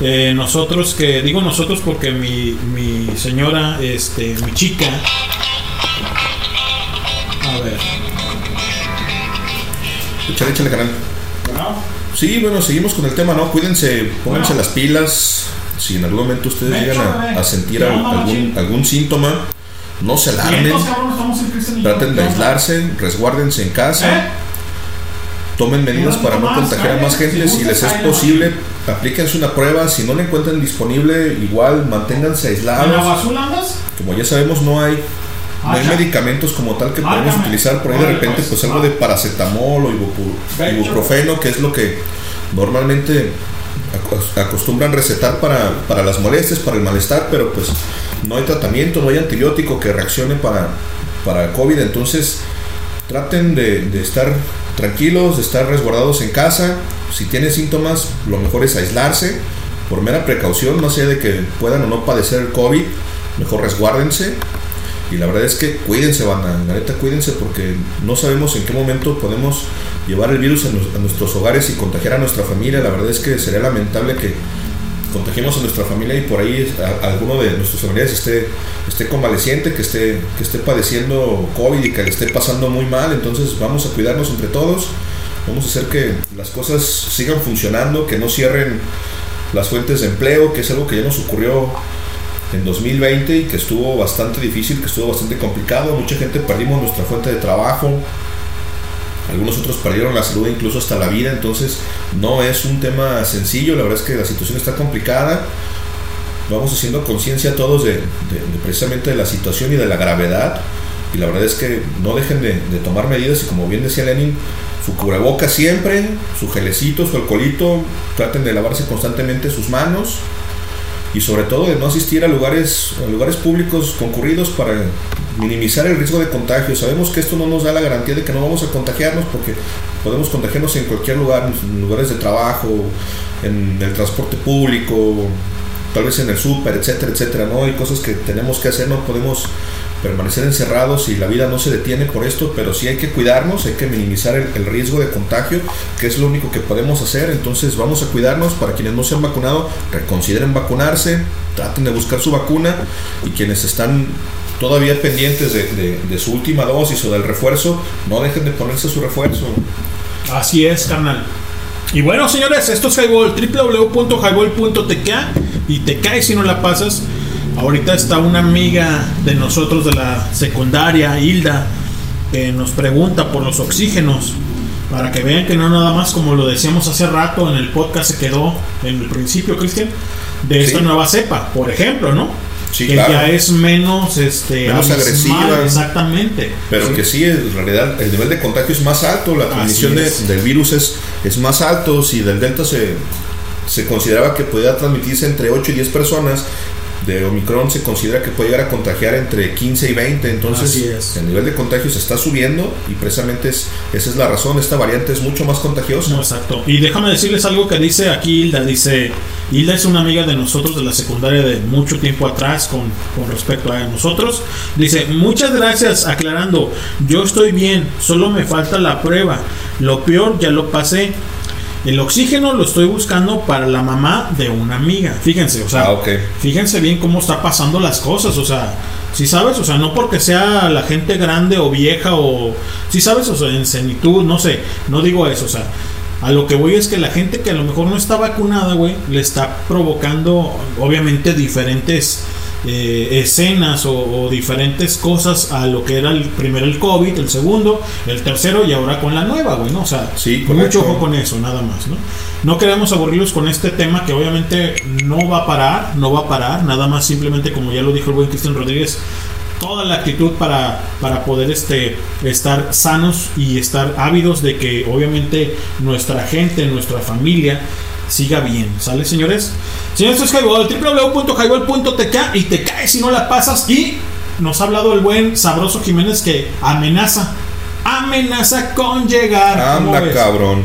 Speaker 4: eh, nosotros que, digo nosotros porque mi, mi señora, este, mi chica, a ver,
Speaker 5: Échale, échale, canal. Sí, bueno, seguimos con el tema, ¿no? Cuídense, pónganse las pilas. Si en algún momento ustedes
Speaker 4: Me
Speaker 5: llegan a, sentir algún, algún síntoma, no se alarmen.
Speaker 4: Yo.
Speaker 5: Traten de aislarse, resguárdense en casa.
Speaker 4: ¿Eh?
Speaker 5: Tomen medidas para no contagiar a más gente.
Speaker 4: si
Speaker 5: les es posible, aplíquense una prueba. Si no la encuentran disponible, igual manténganse
Speaker 4: ¿En la
Speaker 5: aislados.
Speaker 4: basura andas?
Speaker 5: Como ya sabemos, no hay, no hay medicamentos como tal que podemos utilizar. Por ahí de repente,
Speaker 4: pues,
Speaker 5: algo de paracetamol o ibuprofeno, que es lo que normalmente acos- acostumbran recetar para, para las molestias, para el malestar, pero pues no hay tratamiento, no hay antibiótico que reaccione para, para COVID. Entonces, traten de, de estar tranquilos, de estar resguardados en casa. Si tienen síntomas, lo mejor es aislarse por mera precaución, más allá de que puedan o no padecer el COVID, mejor resguárdense. Y la verdad es que cuídense, banda, la neta cuídense porque no sabemos en qué momento podemos llevar el virus a, nuestros hogares y contagiar a nuestra familia. La verdad es que sería lamentable que contagiemos a nuestra familia y por ahí alguno de nuestros familiares esté, esté convaleciente, que esté, que esté padeciendo COVID y que le esté pasando muy mal. Entonces vamos a cuidarnos entre todos, vamos a hacer que las cosas sigan funcionando, que no cierren las fuentes de empleo, que es algo que ya nos ocurrió en 2020 y que estuvo bastante difícil, que estuvo bastante complicado. Mucha gente perdimos nuestra fuente de trabajo. Algunos otros perdieron la salud incluso hasta la vida. Entonces no es un tema sencillo. La verdad es que la situación está complicada. Vamos haciendo conciencia todos de, de- de precisamente la situación y de la gravedad. Y la verdad es que no dejen de, de tomar medidas y como bien decía Lenin, su cubreboca siempre, su gelecito, su alcoholito, traten de lavarse constantemente sus manos y sobre todo de no asistir a lugares, a lugares públicos concurridos para minimizar el riesgo de contagio. Sabemos que esto no nos da la garantía de que no vamos a contagiarnos porque podemos contagiarnos en cualquier lugar, en lugares de trabajo, en el transporte público, tal vez en el súper, etcétera, etcétera, ¿no? Hay cosas que tenemos que hacer, no podemos permanecer encerrados y la vida no se detiene por esto, pero sí hay que cuidarnos, hay que minimizar el, riesgo de contagio, que es lo único que podemos hacer, entonces vamos a cuidarnos, para quienes no se han vacunado, reconsideren vacunarse, traten de buscar su vacuna y quienes están todavía pendientes de, su última dosis o del refuerzo, no dejen de ponerse su refuerzo.
Speaker 4: Así es, carnal. Y bueno, señores, esto es Highball, www.highball.tk y te caes si no la pasas. Ahorita está una amiga de nosotros de la secundaria, Hilda, que nos pregunta por los oxígenos. Para que vean que no nada más como lo decíamos hace rato en el podcast se quedó en el principio, Cristian, de esta
Speaker 5: Sí.
Speaker 4: nueva cepa, por ejemplo, ¿no?
Speaker 5: Sí,
Speaker 4: que
Speaker 5: claro.
Speaker 4: ya es menos este
Speaker 5: Menos
Speaker 4: abismal,
Speaker 5: agresiva.
Speaker 4: exactamente.
Speaker 5: Pero
Speaker 4: Sí.
Speaker 5: que sí, en realidad el nivel de contagio es más alto, la transmisión de- del virus es, es más alto, si del Delta se, se consideraba que podía transmitirse entre 8 y 10 personas, de Omicron se considera que puede llegar a contagiar entre 15 y 20, entonces el nivel de contagio se está subiendo y precisamente es, esa es la razón, esta variante es mucho más contagiosa.
Speaker 4: No, exacto. Y déjame decirles algo que dice aquí Hilda. Dice, Hilda es una amiga de nosotros de la secundaria de mucho tiempo atrás con, con respecto a nosotros. Dice, muchas gracias aclarando. Yo estoy bien, solo me falta la prueba. Lo peor ya lo pasé. El oxígeno lo estoy buscando para la mamá de una amiga. Fíjense, o sea,
Speaker 5: Ah,
Speaker 4: fíjense bien cómo está pasando las cosas, o sea, si sabes, o sea, no porque sea la gente grande o vieja o si sabes, o sea, en senitud, no sé, no digo eso, o sea, a lo que voy es que la gente que a lo mejor no está vacunada, güey, le está provocando obviamente diferentes eh, escenas o, o diferentes cosas a lo que era el primero el COVID, el segundo, el tercero y ahora con la nueva, güey, ¿no? O sea,
Speaker 5: Sí,
Speaker 4: mucho ojo con eso, nada más, ¿no? No queremos aburrirlos con este tema que obviamente no va a parar, no va a parar, nada más simplemente como ya lo dijo el buen Cristian Rodríguez, toda la actitud para, para poder este, estar sanos y estar ávidos de que obviamente nuestra gente, nuestra familia siga bien, ¿sale señores? Señores, esto es Highball, www.highball.tk y te caes si no la pasas y nos ha hablado el buen Sabroso Jiménez que amenaza, amenaza con llegar. ¿Cómo
Speaker 5: Anda, cabrón.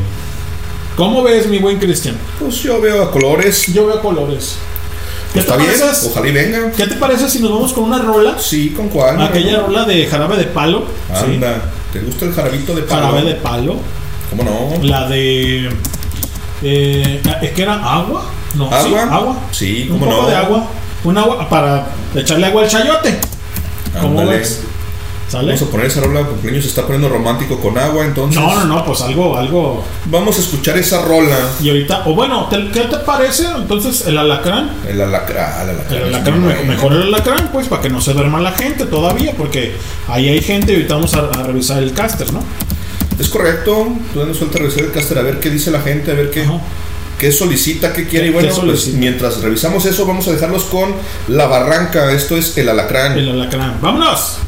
Speaker 4: ¿Cómo ves, mi buen Cristian?
Speaker 5: Pues yo veo a colores.
Speaker 4: Yo veo colores.
Speaker 5: Pues
Speaker 4: te
Speaker 5: está bien,
Speaker 4: parece?
Speaker 5: ojalá y venga.
Speaker 4: ¿Qué te parece si nos vamos con una rola?
Speaker 5: Sí, ¿con cuál?
Speaker 4: Aquella rola de jarabe de palo. Sí.
Speaker 5: Anda, ¿te gusta el jarabito de palo?
Speaker 4: Jarabe de palo.
Speaker 5: ¿Cómo no?
Speaker 4: La de. Eh, ¿Es que era agua? No, sí,
Speaker 5: ¿Agua?
Speaker 4: agua.
Speaker 5: Sí,
Speaker 4: Un
Speaker 5: ¿cómo
Speaker 4: poco
Speaker 5: no?
Speaker 4: de agua. Un agua para echarle agua al chayote. ¿Cómo ves?
Speaker 28: ¿Sale?
Speaker 5: Vamos a poner esa rola porque el niño se está poniendo romántico con agua, entonces.
Speaker 28: No, no, no, pues algo, algo.
Speaker 5: Vamos a escuchar esa rola.
Speaker 28: Y ahorita, o bueno, ¿te- ¿qué te parece? Entonces, el alacrán.
Speaker 5: El alacrán, el alacrán.
Speaker 28: El alacrán,
Speaker 5: muy
Speaker 28: me-
Speaker 5: bueno.
Speaker 28: mejor el alacrán, pues, para que no se duerma la gente todavía, porque ahí hay gente y ahorita vamos a, a revisar el caster, ¿no?
Speaker 5: Es correcto. Tú nos suelta revisar el caster a ver qué dice la gente, a ver qué, qué solicita, qué quiere. Y
Speaker 28: ¿Qué-
Speaker 5: bueno, pues, mientras revisamos eso, vamos a dejarlos con La Barranca. Esto es el alacrán.
Speaker 28: El alacrán. ¡Vámonos!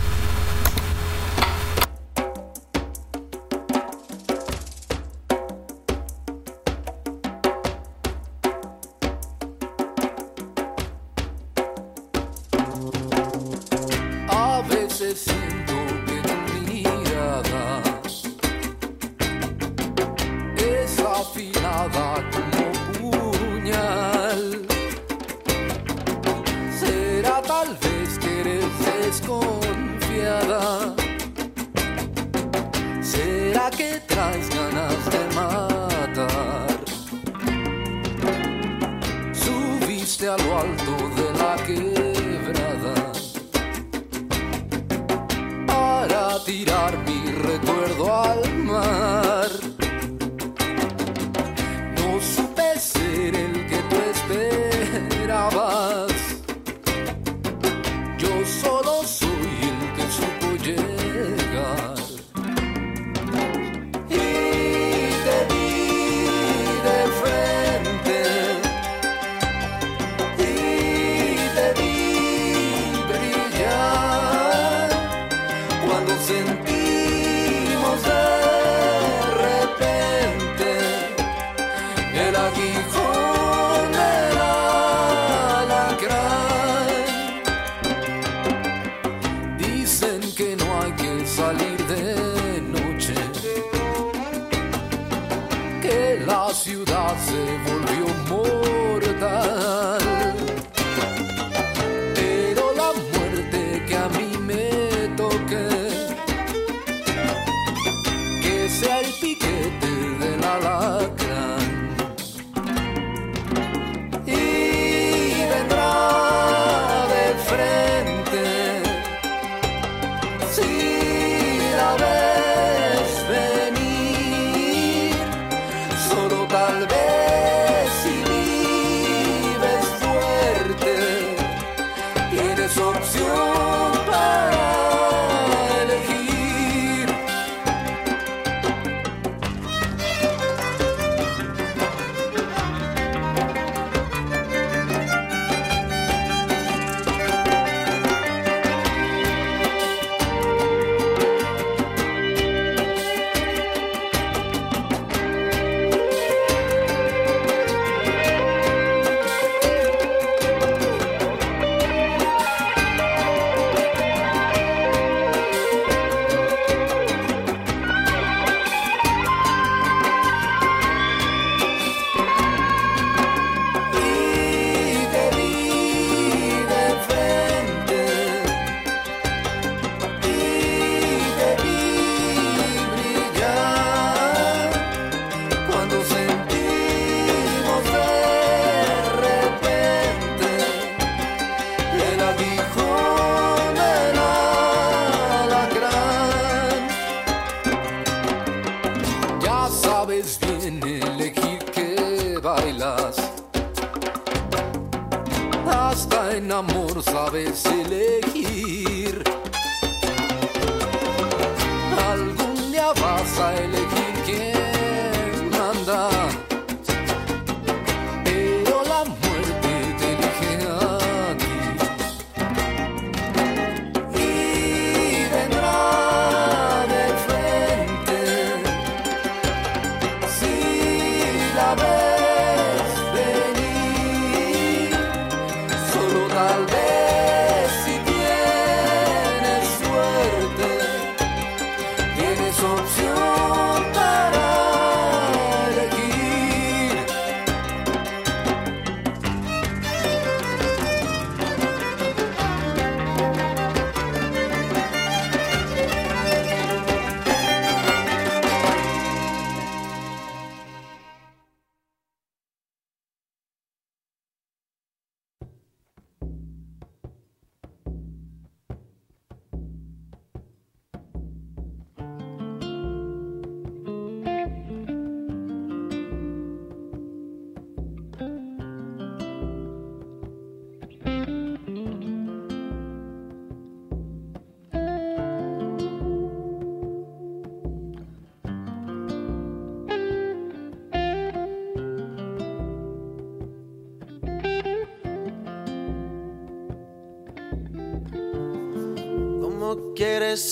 Speaker 29: Si la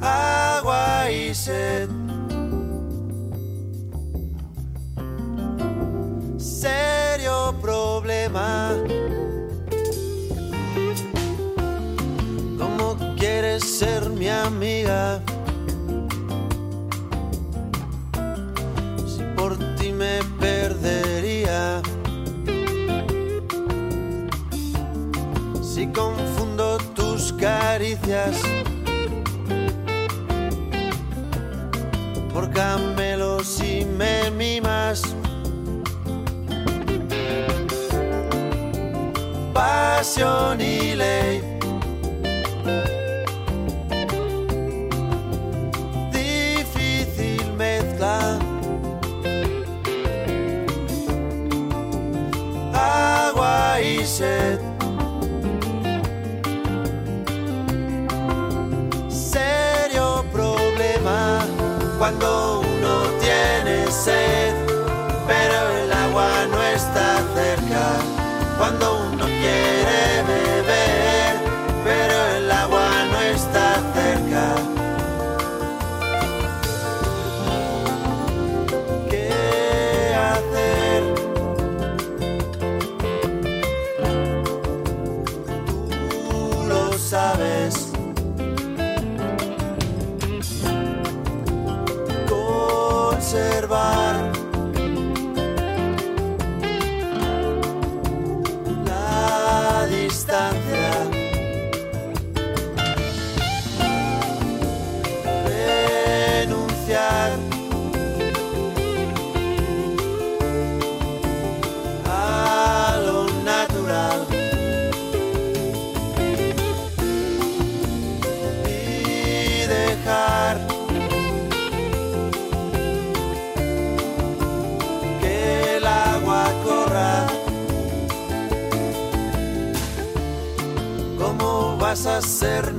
Speaker 30: Agua y sed. Serio problema. ¿Cómo quieres ser mi amiga? Pasión y ley. Difícil mezcla. Agua y sed. Serio problema cuando uno tiene sed, pero el agua no está cerca. Cuando uno quiere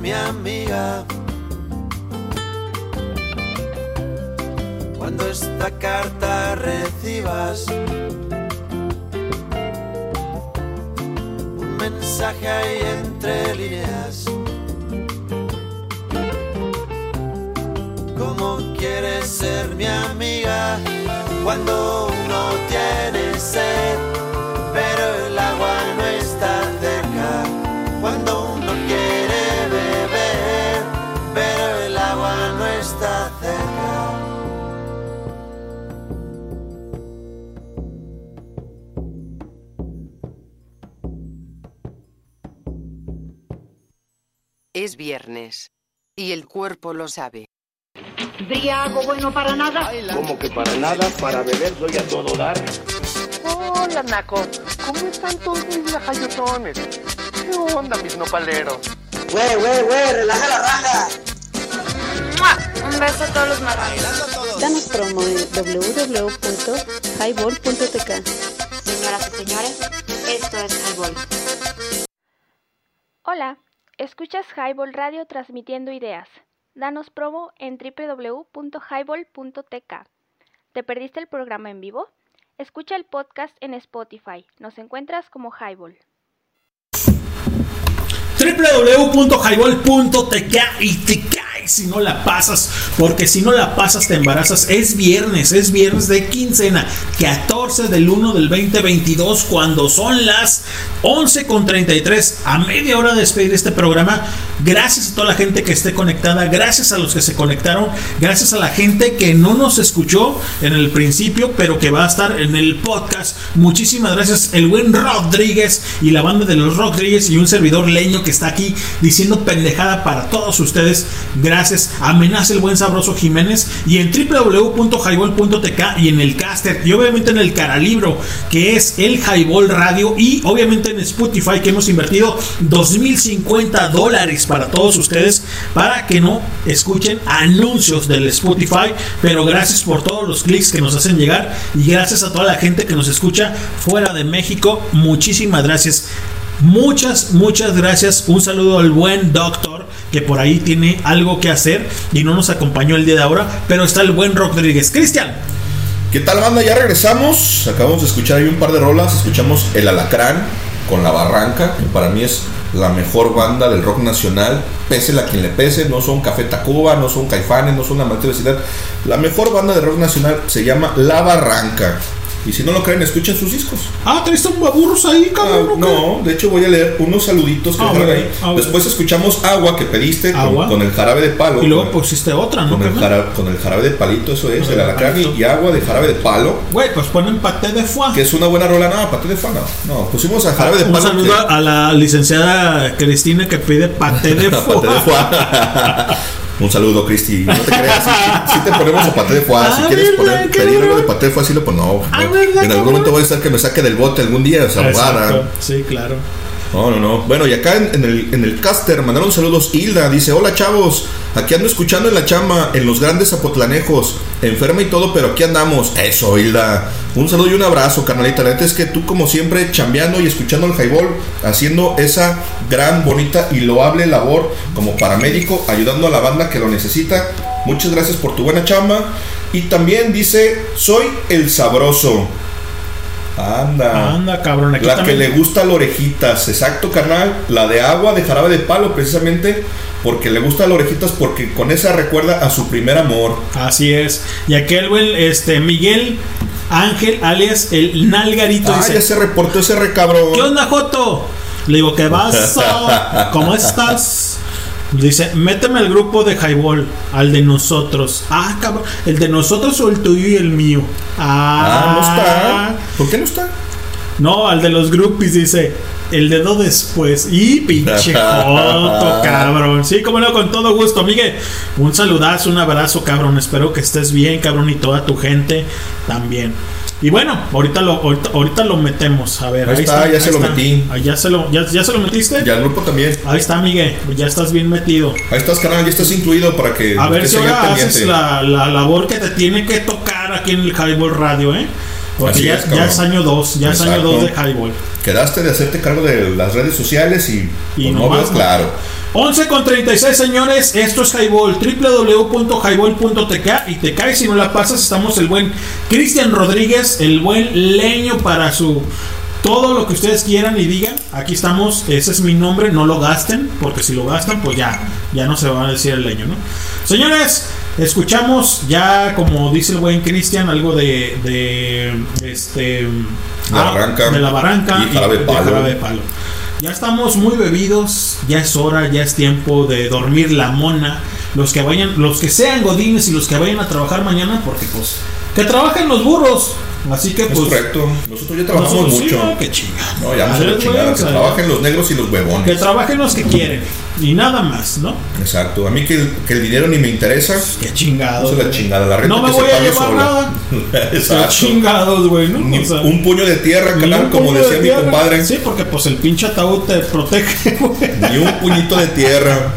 Speaker 30: mi amiga? Cuando esta carta recibas un mensaje ahí entre líneas. ¿Cómo quieres ser mi amiga cuando
Speaker 2: Y el cuerpo lo sabe.
Speaker 27: Briago bueno para nada.
Speaker 1: Como que para nada, para beber doy a todo dar.
Speaker 10: Hola, Naco. ¿Cómo están todos mis lajayotones? ¿Qué onda, mis nopaleros?
Speaker 11: Güey, güey, güey, relaja la raja.
Speaker 13: ¡Mua! Un beso a todos los marranos.
Speaker 18: Danos promo en www.highball.tk.
Speaker 14: Señoras y señores, esto es Highball.
Speaker 16: Hola, Escuchas Highball Radio transmitiendo ideas. Danos promo en www.highball.tk. ¿Te perdiste el programa en vivo? Escucha el podcast en Spotify. Nos encuentras como Highball
Speaker 4: www.highball.tk y tk si no la pasas, porque si no la pasas te embarazas. Es viernes, es viernes de quincena, 14 del 1 del 2022, cuando son las 11.33, a media hora de despedir este programa. Gracias a toda la gente que esté conectada, gracias a los que se conectaron, gracias a la gente que no nos escuchó en el principio, pero que va a estar en el podcast. Muchísimas gracias, el buen Rodríguez y la banda de los Rodríguez y un servidor leño que está aquí diciendo pendejada para todos ustedes. Gracias gracias. Amenaza el Buen Sabroso Jiménez y en www.highball.tk y en el caster y obviamente en el caralibro que es el Highball Radio y obviamente en Spotify que hemos invertido 2050 dólares para todos ustedes para que no escuchen anuncios del Spotify pero gracias por todos los clics que nos hacen llegar y gracias a toda la gente que nos escucha fuera de México. Muchísimas gracias Muchas, muchas gracias. Un saludo al buen doctor que por ahí tiene algo que hacer y no nos acompañó el día de ahora, pero está el buen Rodríguez. Cristian.
Speaker 5: ¿Qué tal banda? Ya regresamos. Acabamos de escuchar ahí un par de rolas. Escuchamos El Alacrán con La Barranca, que para mí es la mejor banda del rock nacional. Pese a quien le pese, no son Café Tacuba, no son Caifanes, no son la Vecindad. La mejor banda de rock nacional se llama La Barranca. Y si no lo creen, escuchen sus discos.
Speaker 4: Ah, traes un baburros ahí, cabrón.
Speaker 5: Ah, no, de hecho voy a leer unos saluditos que
Speaker 4: Ah, bueno,
Speaker 5: ahí.
Speaker 4: ah.
Speaker 5: Después escuchamos agua que pediste con,
Speaker 4: Agua.
Speaker 5: con el jarabe de palo.
Speaker 4: Y luego pusiste otra, ¿no?
Speaker 5: con el jarabe, con el jarabe de palito, eso es, el alacrán y, agua de jarabe de palo.
Speaker 4: Güey, pues ponen paté de foie.
Speaker 5: Que es una buena rola, no, paté de fana. No, pusimos a jarabe de
Speaker 4: Un
Speaker 5: palo.
Speaker 4: saludo
Speaker 5: que-
Speaker 4: a la licenciada Cristina que pide paté de [laughs] foie.
Speaker 5: Paté de foie. [laughs] Un saludo, Cristi. No te creas, si, te ponemos a paté de foie. Si
Speaker 4: Ah,
Speaker 5: quieres
Speaker 4: ¿verdad,
Speaker 5: poner, pedir algo de paté de foie, sí lo pues no.
Speaker 4: Ah,
Speaker 5: no.
Speaker 4: ¿verdad,
Speaker 5: En algún momento voy a estar que me saque del bote algún día, esa abogada.
Speaker 4: Exacto. Sí, claro.
Speaker 5: No, no, no. Bueno, y acá en, en el, en el caster mandaron saludos Hilda. Dice, hola chavos, aquí ando escuchando en la chamba, en los grandes zapotlanejos. Enferma y todo, pero aquí andamos. Eso, Hilda. Un saludo y un abrazo, carnalita. La neta es que tú como siempre chambeando y escuchando el highball, haciendo esa gran, bonita y loable labor como paramédico, ayudando a la banda que lo necesita. Muchas gracias por tu buena chamba. Y también dice, soy el sabroso. Anda.
Speaker 4: Anda, cabrón. Aquí
Speaker 5: La
Speaker 4: también.
Speaker 5: que le gusta la orejitas, exacto, carnal. La de agua de jarabe de palo, precisamente porque le gusta la orejitas, porque con esa recuerda a su primer amor.
Speaker 4: Así es. Y aquel, güey, este, Miguel Ángel, alias el Nalgarito,
Speaker 5: Ah,
Speaker 4: dice:
Speaker 5: ya se reportó ese recabrón.
Speaker 4: ¿Qué onda, Joto? Le digo, ¿qué vas? [laughs] ¿Cómo estás? Dice, méteme al grupo de Highball, al de nosotros. Ah, cabrón, ¿el de nosotros o el tuyo y el mío? Ah,
Speaker 5: Ah, no está. ¿Por qué no está?
Speaker 4: No, al de los groupies dice, el dedo después. Y pinche [laughs] joto, cabrón. Sí, como no, con todo gusto, Miguel. Un saludazo, un abrazo, cabrón. Espero que estés bien, cabrón, y toda tu gente también. Y bueno, ahorita lo, ahorita, ahorita lo metemos. A ver,
Speaker 5: Ahí está, ya se lo metí.
Speaker 4: Ah, ¿Ya se lo, ya, ya se lo metiste?
Speaker 5: Y al grupo también.
Speaker 4: Ahí está, Miguel. Ya estás bien metido.
Speaker 5: Ahí estás, carnal, ya estás incluido para que.
Speaker 4: A ver si ahora haces la, la labor que te tiene que tocar aquí en el Highball Radio, ¿eh? Porque ya,
Speaker 5: es,
Speaker 4: ya es año 2, ya es año
Speaker 5: Exacto.
Speaker 4: 2 de Highball.
Speaker 5: Quedaste de hacerte cargo de las redes sociales y.
Speaker 4: Y
Speaker 5: pues,
Speaker 4: no más,
Speaker 5: claro.
Speaker 4: 11 con 36 señores, esto es Highball, www.highball.tk y te caes si no la pasas, estamos el buen Cristian Rodríguez, el buen leño para su todo lo que ustedes quieran y digan, aquí estamos, ese es mi nombre, no lo gasten, porque si lo gastan pues ya, ya no se va a decir el leño, ¿no? Señores, escuchamos ya como dice el buen Cristian, algo de, de este
Speaker 5: La barranca.
Speaker 4: de la barranca
Speaker 5: Y jarabe de palo.
Speaker 4: jarabe de palo. Ya estamos muy bebidos, ya es hora, ya es tiempo de dormir la mona. Los que vayan, los que sean godines y los que vayan a trabajar mañana, porque pues que trabajen los burros. Así que
Speaker 5: Es
Speaker 4: pues
Speaker 5: correcto. Nosotros ya trabajamos
Speaker 4: nosotros sí,
Speaker 5: mucho.
Speaker 4: no, que chinga.
Speaker 5: No, ya
Speaker 4: A
Speaker 5: no se
Speaker 4: ver,
Speaker 5: la chingada. Que
Speaker 4: o sea,
Speaker 5: trabajen los negros y los
Speaker 4: que
Speaker 5: huevones.
Speaker 4: trabajen los que quieren y nada más, ¿no?
Speaker 5: Exacto. A mí que, que el dinero ni me interesa.
Speaker 4: Qué chingados.
Speaker 5: Eso es la chingada. La renta
Speaker 4: No me
Speaker 5: que se
Speaker 4: voy a llevar nada. [laughs] Qué
Speaker 5: Exacto.
Speaker 4: chingados, güey, ¿no?
Speaker 5: Ni
Speaker 4: O sea,
Speaker 5: un puño de tierra, canal, como
Speaker 4: de
Speaker 5: decía mi compadre.
Speaker 4: Sí, porque pues el pinche ataúd te protege, [laughs] güey.
Speaker 5: Ni un puñito de tierra.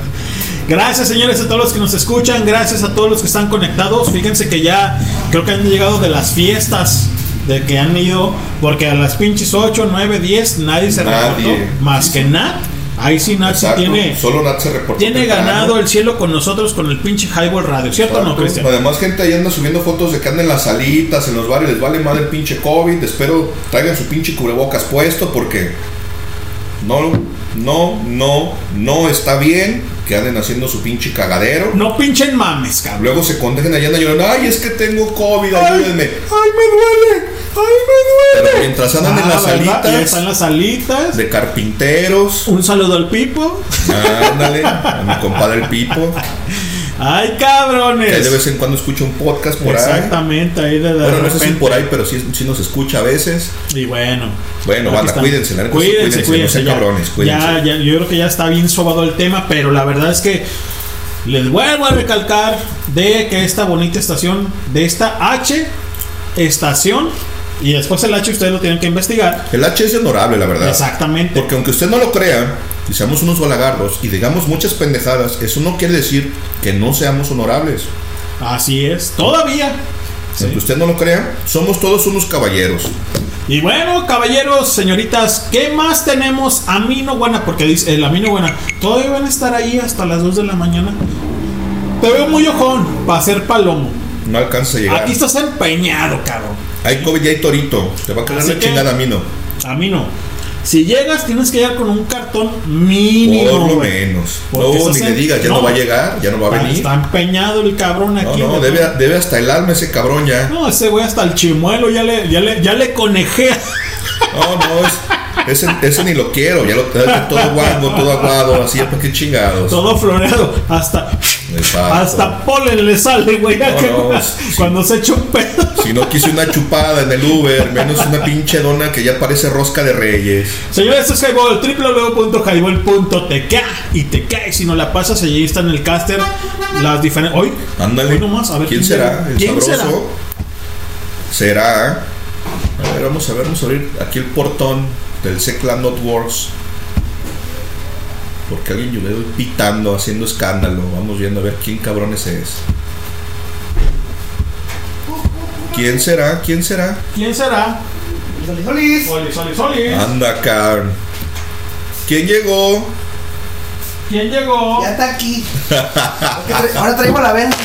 Speaker 4: Gracias señores a todos los que nos escuchan, gracias a todos los que están conectados. Fíjense que ya creo que han llegado de las fiestas de que han ido, porque a las pinches 8, 9, 10 nadie se reportó, más que Nat. Ahí sí Nat
Speaker 5: Exacto.
Speaker 4: tiene,
Speaker 5: Solo Nat se reportó.
Speaker 4: tiene
Speaker 5: temprano.
Speaker 4: ganado el cielo con nosotros con el pinche Highball Radio, ¿cierto o no. Cristian?
Speaker 5: Además, gente ahí anda subiendo fotos de que andan en las salitas, en los bares, les vale madre el pinche COVID. Espero traigan su pinche cubrebocas puesto porque no, no, no, no está bien que anden haciendo su pinche cagadero.
Speaker 4: No pinchen mames, cabrón.
Speaker 5: Luego se contagian allá andan llorando, ay, es que tengo COVID, ayúdenme.
Speaker 4: Ay, me duele, ay, me duele.
Speaker 5: Pero mientras andan en
Speaker 4: Ah,
Speaker 5: las salitas
Speaker 4: están las salitas.
Speaker 5: de carpinteros,
Speaker 4: Un saludo al Pipo.
Speaker 5: ándale, a mi compadre el Pipo,
Speaker 4: Ay,
Speaker 5: que
Speaker 4: cabrones.
Speaker 5: de vez en cuando escucha un podcast por ahí.
Speaker 4: Exactamente, ahí de, de
Speaker 5: Bueno, no sé si por ahí, pero sí, sí nos escucha a veces.
Speaker 4: Y bueno.
Speaker 5: Bueno, banda, cuídense, la
Speaker 4: Cuídense,
Speaker 5: cuídense,
Speaker 4: cuídense,
Speaker 5: no cabrones, cuídense.
Speaker 4: Ya, ya, yo creo que ya está bien sobado el tema, pero la verdad es que Les vuelvo a recalcar de que esta bonita estación, de esta H estación, y después el H ustedes lo tienen que investigar.
Speaker 5: El H es honorable, la verdad.
Speaker 4: Exactamente.
Speaker 5: Porque aunque usted no lo crea, y seamos unos balagardos y digamos muchas pendejadas, eso no quiere decir que no seamos honorables.
Speaker 4: Así es, todavía.
Speaker 5: Aunque usted no lo crea, somos todos unos caballeros.
Speaker 4: Y bueno, caballeros, señoritas, ¿qué más tenemos? Amino Buena, porque dice el Amino Buena, todavía van a estar ahí hasta las 2 de la mañana. Te veo muy ojón para hacer palomo.
Speaker 5: No alcanza a llegar.
Speaker 4: Aquí estás empeñado, cabrón.
Speaker 5: Hay COVID y hay torito. Te va a quedar
Speaker 4: Así
Speaker 5: la chingada, Mino.
Speaker 4: Amino. Si llegas, tienes que llegar con un cartón mínimo.
Speaker 5: Por lo menos. No, ni le digas, ya no.
Speaker 4: no.
Speaker 5: va a llegar, ya no va a venir.
Speaker 4: Está empeñado el cabrón
Speaker 5: No,
Speaker 4: aquí.
Speaker 5: no,
Speaker 4: güey.
Speaker 5: debe, debe hasta el alma ese cabrón ya.
Speaker 4: No, ese güey hasta el chimuelo ya le, ya le, ya le conejea.
Speaker 5: No, no, es, ese, ese ni lo quiero. Ya lo todo guango, todo aguado, así, ¿para qué chingados?
Speaker 4: Todo floreado. Hasta,
Speaker 5: Exacto.
Speaker 4: hasta polen le sale, güey.
Speaker 5: No,
Speaker 4: que-
Speaker 5: no,
Speaker 4: cuando se echa un pedo.
Speaker 5: Si no quise una chupada en el Uber, menos una pinche dona que ya parece rosca de reyes.
Speaker 4: Señores, esto es Highball, www.highball.tk y te cae si no la pasas, allí está en el caster las diferentes... Hoy,
Speaker 5: Ándale.
Speaker 4: hoy nomás, a ver
Speaker 5: ¿Quién será? ¿El
Speaker 4: ¿Quién
Speaker 5: sabroso? ¿Será? A ver, vamos a ver, vamos a abrir aquí el portón del Secla Networks. Porque alguien yo pitando, haciendo escándalo. Vamos viendo a ver quién cabrones es. ¿Quién será? ¿Quién será?
Speaker 4: ¿Quién será?
Speaker 27: Solis, solis.
Speaker 4: Solis, solis, solis.
Speaker 5: Anda, Carl. ¿Quién llegó?
Speaker 4: ¿Quién llegó?
Speaker 27: Ya está aquí. Tra- Ahora traigo la venda.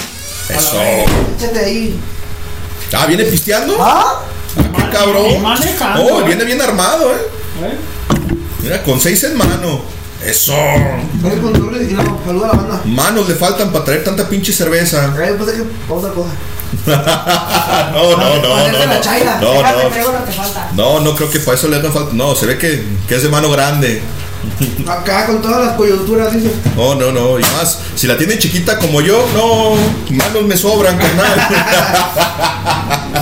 Speaker 5: Eso.
Speaker 27: Échate ahí.
Speaker 5: Ah, ¿viene pisteando?
Speaker 27: ¿Ah?
Speaker 5: qué cabrón. Oh,
Speaker 4: ¿eh?
Speaker 5: viene bien armado, eh.
Speaker 4: ¿Eh?
Speaker 5: Mira, con seis en mano. Eso.
Speaker 27: Saluda a la banda.
Speaker 5: Manos le faltan para traer tanta pinche cerveza.
Speaker 27: Ay, pues es que otra cosa. [laughs]
Speaker 5: no, no, no, no, no.
Speaker 27: chaira.
Speaker 5: No, no.
Speaker 27: traigo lo que falta.
Speaker 5: No, no creo que para eso le haga falta. No, se ve que, que es de mano grande.
Speaker 27: Acá con todas las coyunturas, dice.
Speaker 5: No, no, no. Y más, si la tiene chiquita como yo, no, manos me sobran, carnal.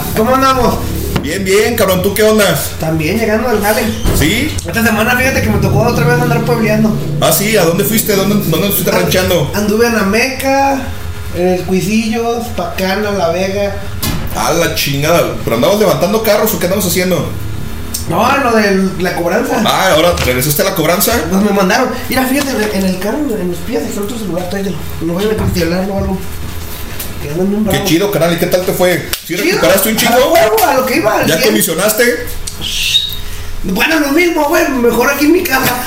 Speaker 5: [laughs]
Speaker 27: ¿Cómo andamos?
Speaker 5: Bien, bien, cabrón, ¿tú qué onda?
Speaker 27: También llegando al jale.
Speaker 5: ¿Sí?
Speaker 27: Esta semana fíjate que me tocó otra vez andar puebleando.
Speaker 5: Ah, sí, ¿a dónde fuiste? ¿Dónde, dónde estuviste ranchando?
Speaker 27: Anduve en Ameca, en el Cuisillos, Pacana, La Vega.
Speaker 5: A la chingada. ¿Pero andabas levantando carros o qué andabas haciendo?
Speaker 27: No, lo de la cobranza.
Speaker 5: Ah, ahora regresaste a la cobranza.
Speaker 27: Pues me mandaron. Mira, fíjate, en el carro, en los pies, dejé otro celular, tráetelo. No vayan a cuestionarlo o algo.
Speaker 5: Qué chido, canal. ¿Y qué tal te fue? ¿Sí recuperaste un
Speaker 27: A huevo, a lo que iba.
Speaker 5: ¿Ya
Speaker 27: 100. Bueno, lo mismo, güey. Mejor aquí en mi casa. [laughs]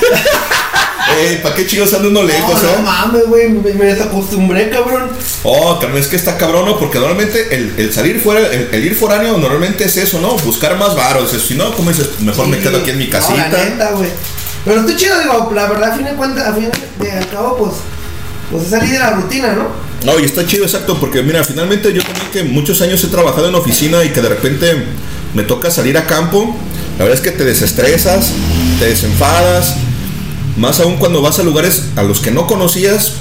Speaker 5: Eh, ¿para qué chingos andan uno lejos,
Speaker 27: no,
Speaker 5: eh?
Speaker 27: no mames, güey. Me, me desacostumbré, cabrón.
Speaker 5: Oh, carnal, es que está cabrón, ¿no? Porque normalmente el, el salir fuera, el, el ir foráneo normalmente es eso, ¿no? Buscar más varos. Si no, ¿cómo dices? Mejor me quedo aquí en mi
Speaker 27: No,
Speaker 5: casita.
Speaker 27: la neta, güey. Pero estoy chido, digo, la verdad, a fin de cuentas, a fin de al cabo, pues, pues es salir de la rutina, ¿no?
Speaker 5: No, y está chido, exacto, porque mira, finalmente yo también que muchos años he trabajado en oficina y que de repente me toca salir a campo, la verdad es que te desestresas, te desenfadas, más aún cuando vas a lugares a los que no conocías,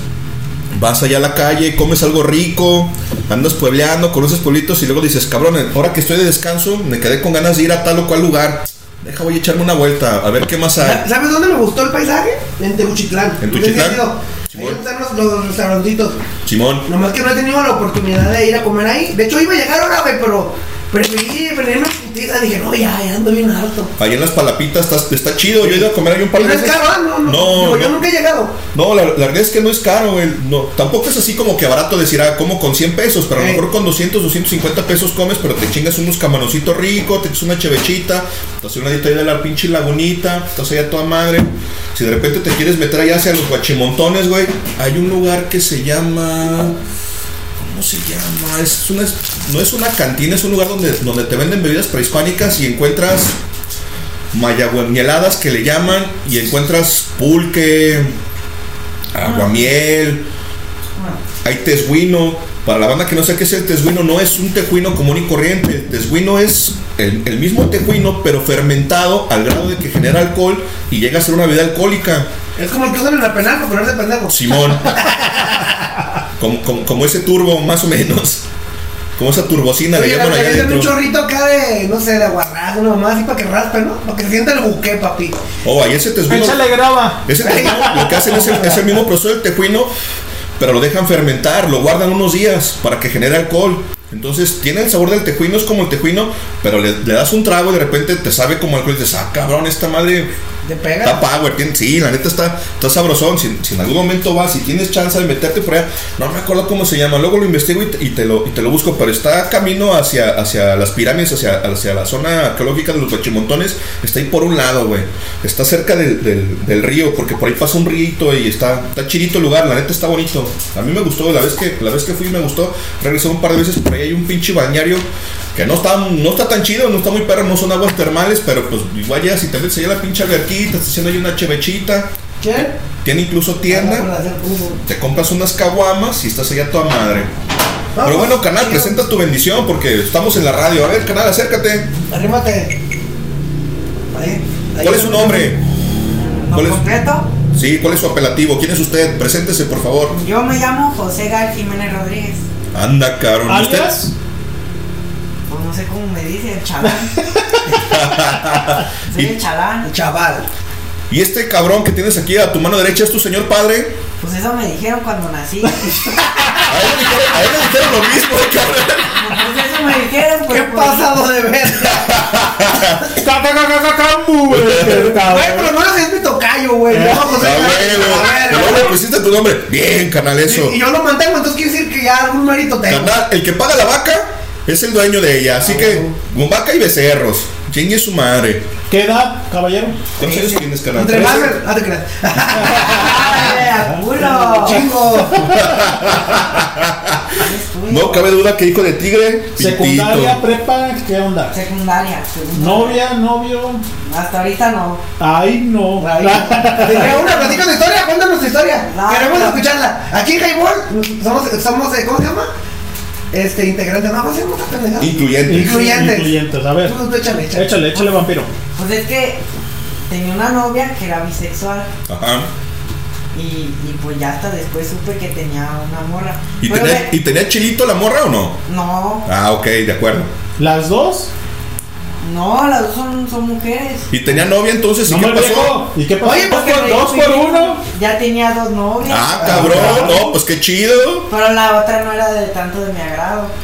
Speaker 5: vas allá a la calle, comes algo rico, andas puebleando, conoces pueblitos y luego dices, cabrón, ahora que estoy de descanso, me quedé con ganas de ir a tal o cual lugar, deja voy a echarme una vuelta, a ver qué más hay.
Speaker 27: ¿Sabes dónde me gustó el paisaje? En Teguchitlán.
Speaker 5: ¿En
Speaker 27: ido. Ahí están los, los restaurantitos.
Speaker 5: Simón.
Speaker 27: Nomás que no he tenido la oportunidad de ir a comer ahí. De hecho, iba a llegar ahora, güey, pero preferí venirme a putiza. Dije, no, ya, ya ando bien harto.
Speaker 5: Ahí en las palapitas está, está chido, yo he ido a comer ahí un par de
Speaker 27: no es
Speaker 5: veces.
Speaker 27: caro, ¿ah? no, no.
Speaker 5: No,
Speaker 27: Digo, yo
Speaker 5: no.
Speaker 27: nunca he llegado.
Speaker 5: No, la, la verdad es que no es caro, güey. No, tampoco es así como que barato decir, ah, como con 100 pesos, pero a lo
Speaker 27: Ey.
Speaker 5: mejor con 200, 250 pesos comes, pero te chingas unos camaroncitos ricos, te echas una chevechita, te haces una dita ahí de la pinche lagunita, estás allá toda madre. Si de repente te quieres meter allá hacia los guachimontones, güey, hay un lugar que se llama... ¿Cómo se llama? Es una, no es una cantina, es un lugar donde, donde te venden bebidas prehispánicas y encuentras mayagüemieladas que le llaman y encuentras pulque, aguamiel, hay tesguino. Para la banda que no sé qué es el tesguino, no es un tejuino común y corriente. El tesguino es el, el mismo tejuino, pero fermentado al grado de que genera alcohol y llega a ser una bebida alcohólica.
Speaker 27: Es como el que usan en la penal para ponerse pendejo.
Speaker 5: Simón. [laughs] como, como- como ese turbo, más o menos. Como esa turbocina
Speaker 27: Oye,
Speaker 5: llaman
Speaker 27: le
Speaker 5: allá
Speaker 27: meten un chorrito acá de, no sé, de aguarrás, uno más, así para que raspe, ¿no? Para que se sienta el buque, papi.
Speaker 5: Oh, ahí ese tesguino.
Speaker 4: Échale grava.
Speaker 5: Ese tejuino, lo que hacen es el, es el mismo proceso del tejuino, pero lo dejan fermentar, lo guardan unos días para que genere alcohol. Entonces tiene el sabor del tejuino, es como el tejuino, pero le, le das un trago y de repente te sabe como alcohol y dices, ah, cabrón, esta madre
Speaker 27: ¿Te pega?
Speaker 5: Está power, tiene- sí, la neta está, está sabrosón. Si, si en algún momento vas y tienes chance de meterte por allá, no me acuerdo cómo se llama, luego lo investigo y te, y te lo, y te lo busco, pero está camino hacia, hacia las pirámides, hacia, hacia la zona arqueológica de los Huachimontones, está ahí por un lado, güey. Está cerca del, del- del río, porque por ahí pasa un río y está, está chidito el lugar, la neta está bonito. A mí me gustó, la vez que, la vez que fui me gustó, regresé un par de veces, por ahí hay un pinche balneario que no está, no está tan chido, no está muy perro, no son aguas termales, pero pues igual ya si te metes allá la pinche alberquita, estás haciendo ahí una chevechita.
Speaker 27: ¿Qué?
Speaker 5: Tiene incluso tienda. Te compras unas caguamas y estás allá toda madre. Pero bueno, canal, presenta tu bendición porque estamos en la radio. A ver, canal, acércate.
Speaker 27: Arrímate. Ahí, ahí
Speaker 5: ¿Cuál es su nombre? ¿Cuál es-
Speaker 31: completo?
Speaker 5: Sí, ¿cuál es su apelativo? ¿Quién es usted? Preséntese, por favor.
Speaker 31: Yo me llamo José Gal Jiménez Rodríguez.
Speaker 5: Anda, cabrón.
Speaker 4: ¿Alias?
Speaker 31: Pues no sé cómo me dice el chalán. [laughs] Soy el chalán.
Speaker 27: Chaval.
Speaker 5: ¿Y este cabrón que tienes aquí a tu mano derecha es tu señor padre?
Speaker 31: Pues eso me dijeron cuando nací. [laughs]
Speaker 5: A él le dijeron, a él le dijeron lo mismo, cabrón.
Speaker 31: Pues eso me dijeron. Pues,
Speaker 27: ¿Qué pasado de ver? [laughs] Güey, pero no lo es mi tocayo, güey. No,
Speaker 5: ah, luego le pusiste tu nombre. Bien, canal, eso.
Speaker 27: Y yo lo mantengo, entonces quiere decir que ya algún mérito tengo.
Speaker 5: Canal, el que paga la vaca es el dueño de ella. Así que, con vaca y becerros. Chingue su madre.
Speaker 4: ¿Qué edad, caballero?
Speaker 5: ¿Cuántos años tienes, canal?
Speaker 27: Entre más, ah, te creas. [laughs]
Speaker 31: ¡Ay, a culo!
Speaker 27: Chingo.
Speaker 5: No cabe duda que hijo de tigre,
Speaker 4: Secundaria, prepa, ¿qué onda?
Speaker 31: Secundaria. secundaria.
Speaker 4: Novia, novio.
Speaker 31: Hasta ahorita no.
Speaker 4: Ay, no. [laughs]
Speaker 27: Tenía una, platica tu historia, cuéntanos tu historia.
Speaker 31: No,
Speaker 27: Queremos
Speaker 31: no.
Speaker 27: escucharla. Aquí en Highball somos, somos, eh, ¿cómo se llama? Este, integrantes, no, ¿cómo se llama esta pendejada?
Speaker 5: Incluyente.
Speaker 27: Incluyentes.
Speaker 4: Incluyentes, a ver.
Speaker 27: Tú, tú échale, échale.
Speaker 4: Échale, échale, vampiro.
Speaker 31: Pues es que tenía una novia que era bisexual.
Speaker 5: Ajá.
Speaker 31: Y, y pues ya hasta después supe que tenía una morra.
Speaker 5: ¿Y
Speaker 31: Pero
Speaker 5: tenía,
Speaker 31: me-
Speaker 5: ¿Y tenía chilito la morra o no?
Speaker 31: No,
Speaker 5: Ah, ok, de acuerdo.
Speaker 4: ¿Las dos?
Speaker 31: No, las dos son, son mujeres.
Speaker 5: ¿Y tenía novia entonces? ¿Y
Speaker 4: No
Speaker 5: qué
Speaker 4: me
Speaker 5: pasó?
Speaker 4: viejo. ¿Y qué pasó?
Speaker 31: Oye,
Speaker 4: dos,
Speaker 31: porque
Speaker 4: por,
Speaker 31: me
Speaker 4: dos por uno.
Speaker 31: Ya tenía dos novias.
Speaker 5: Ah, cabrón. No, pues qué chido.
Speaker 31: Pero la otra no era de tanto de mi agrado. [laughs]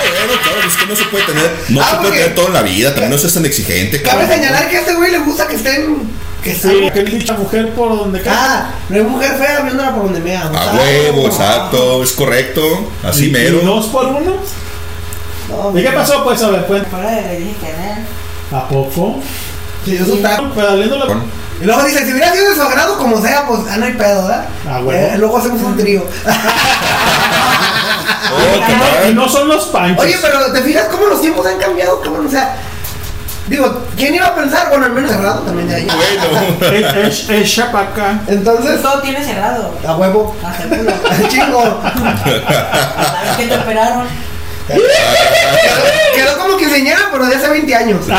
Speaker 5: Bueno, cabrón, es que no se puede tener, no
Speaker 27: Ah,
Speaker 5: se puede tener todo en la vida, también no seas tan exigente,
Speaker 27: Cabe señalar que a este güey le gusta que estén. Que
Speaker 4: Sí, que dicha mujer por donde cae.
Speaker 27: Ah, no hay mujer fea viéndola por donde mea.
Speaker 5: A huevo, exacto, es correcto, así
Speaker 4: ¿Y- y
Speaker 5: mero.
Speaker 4: dos por uno?
Speaker 27: No,
Speaker 4: ¿Y qué pasó? Pues a ver, pues.
Speaker 31: Fuera le dije que no.
Speaker 4: ¿A poco?
Speaker 27: Sí, es un taco.
Speaker 4: Pedaleando la.
Speaker 27: Y luego dice, si hubiera sido de su agrado como sea, pues ah, no hay pedo, ¿verdad?
Speaker 4: Ah, huevo.
Speaker 27: Eh, luego hacemos un trío. [laughs]
Speaker 5: Oh,
Speaker 4: Y
Speaker 5: cabrón.
Speaker 4: no son los panchos.
Speaker 27: Oye, pero ¿te fijas cómo los tiempos han cambiado, cabrón? O sea, digo, ¿quién iba a pensar? Bueno, al menos agrado también de ahí.
Speaker 5: Bueno.
Speaker 4: Es, es, es chapaca.
Speaker 27: Entonces,
Speaker 31: Todo tiene cerrado.
Speaker 27: a huevo. [laughs] [laughs]
Speaker 31: Hasta el culo.
Speaker 27: Chingo.
Speaker 31: ¿Sabes qué te operaron? [laughs]
Speaker 27: Quedó, como quinceañera, pero de hace 20 años. [laughs]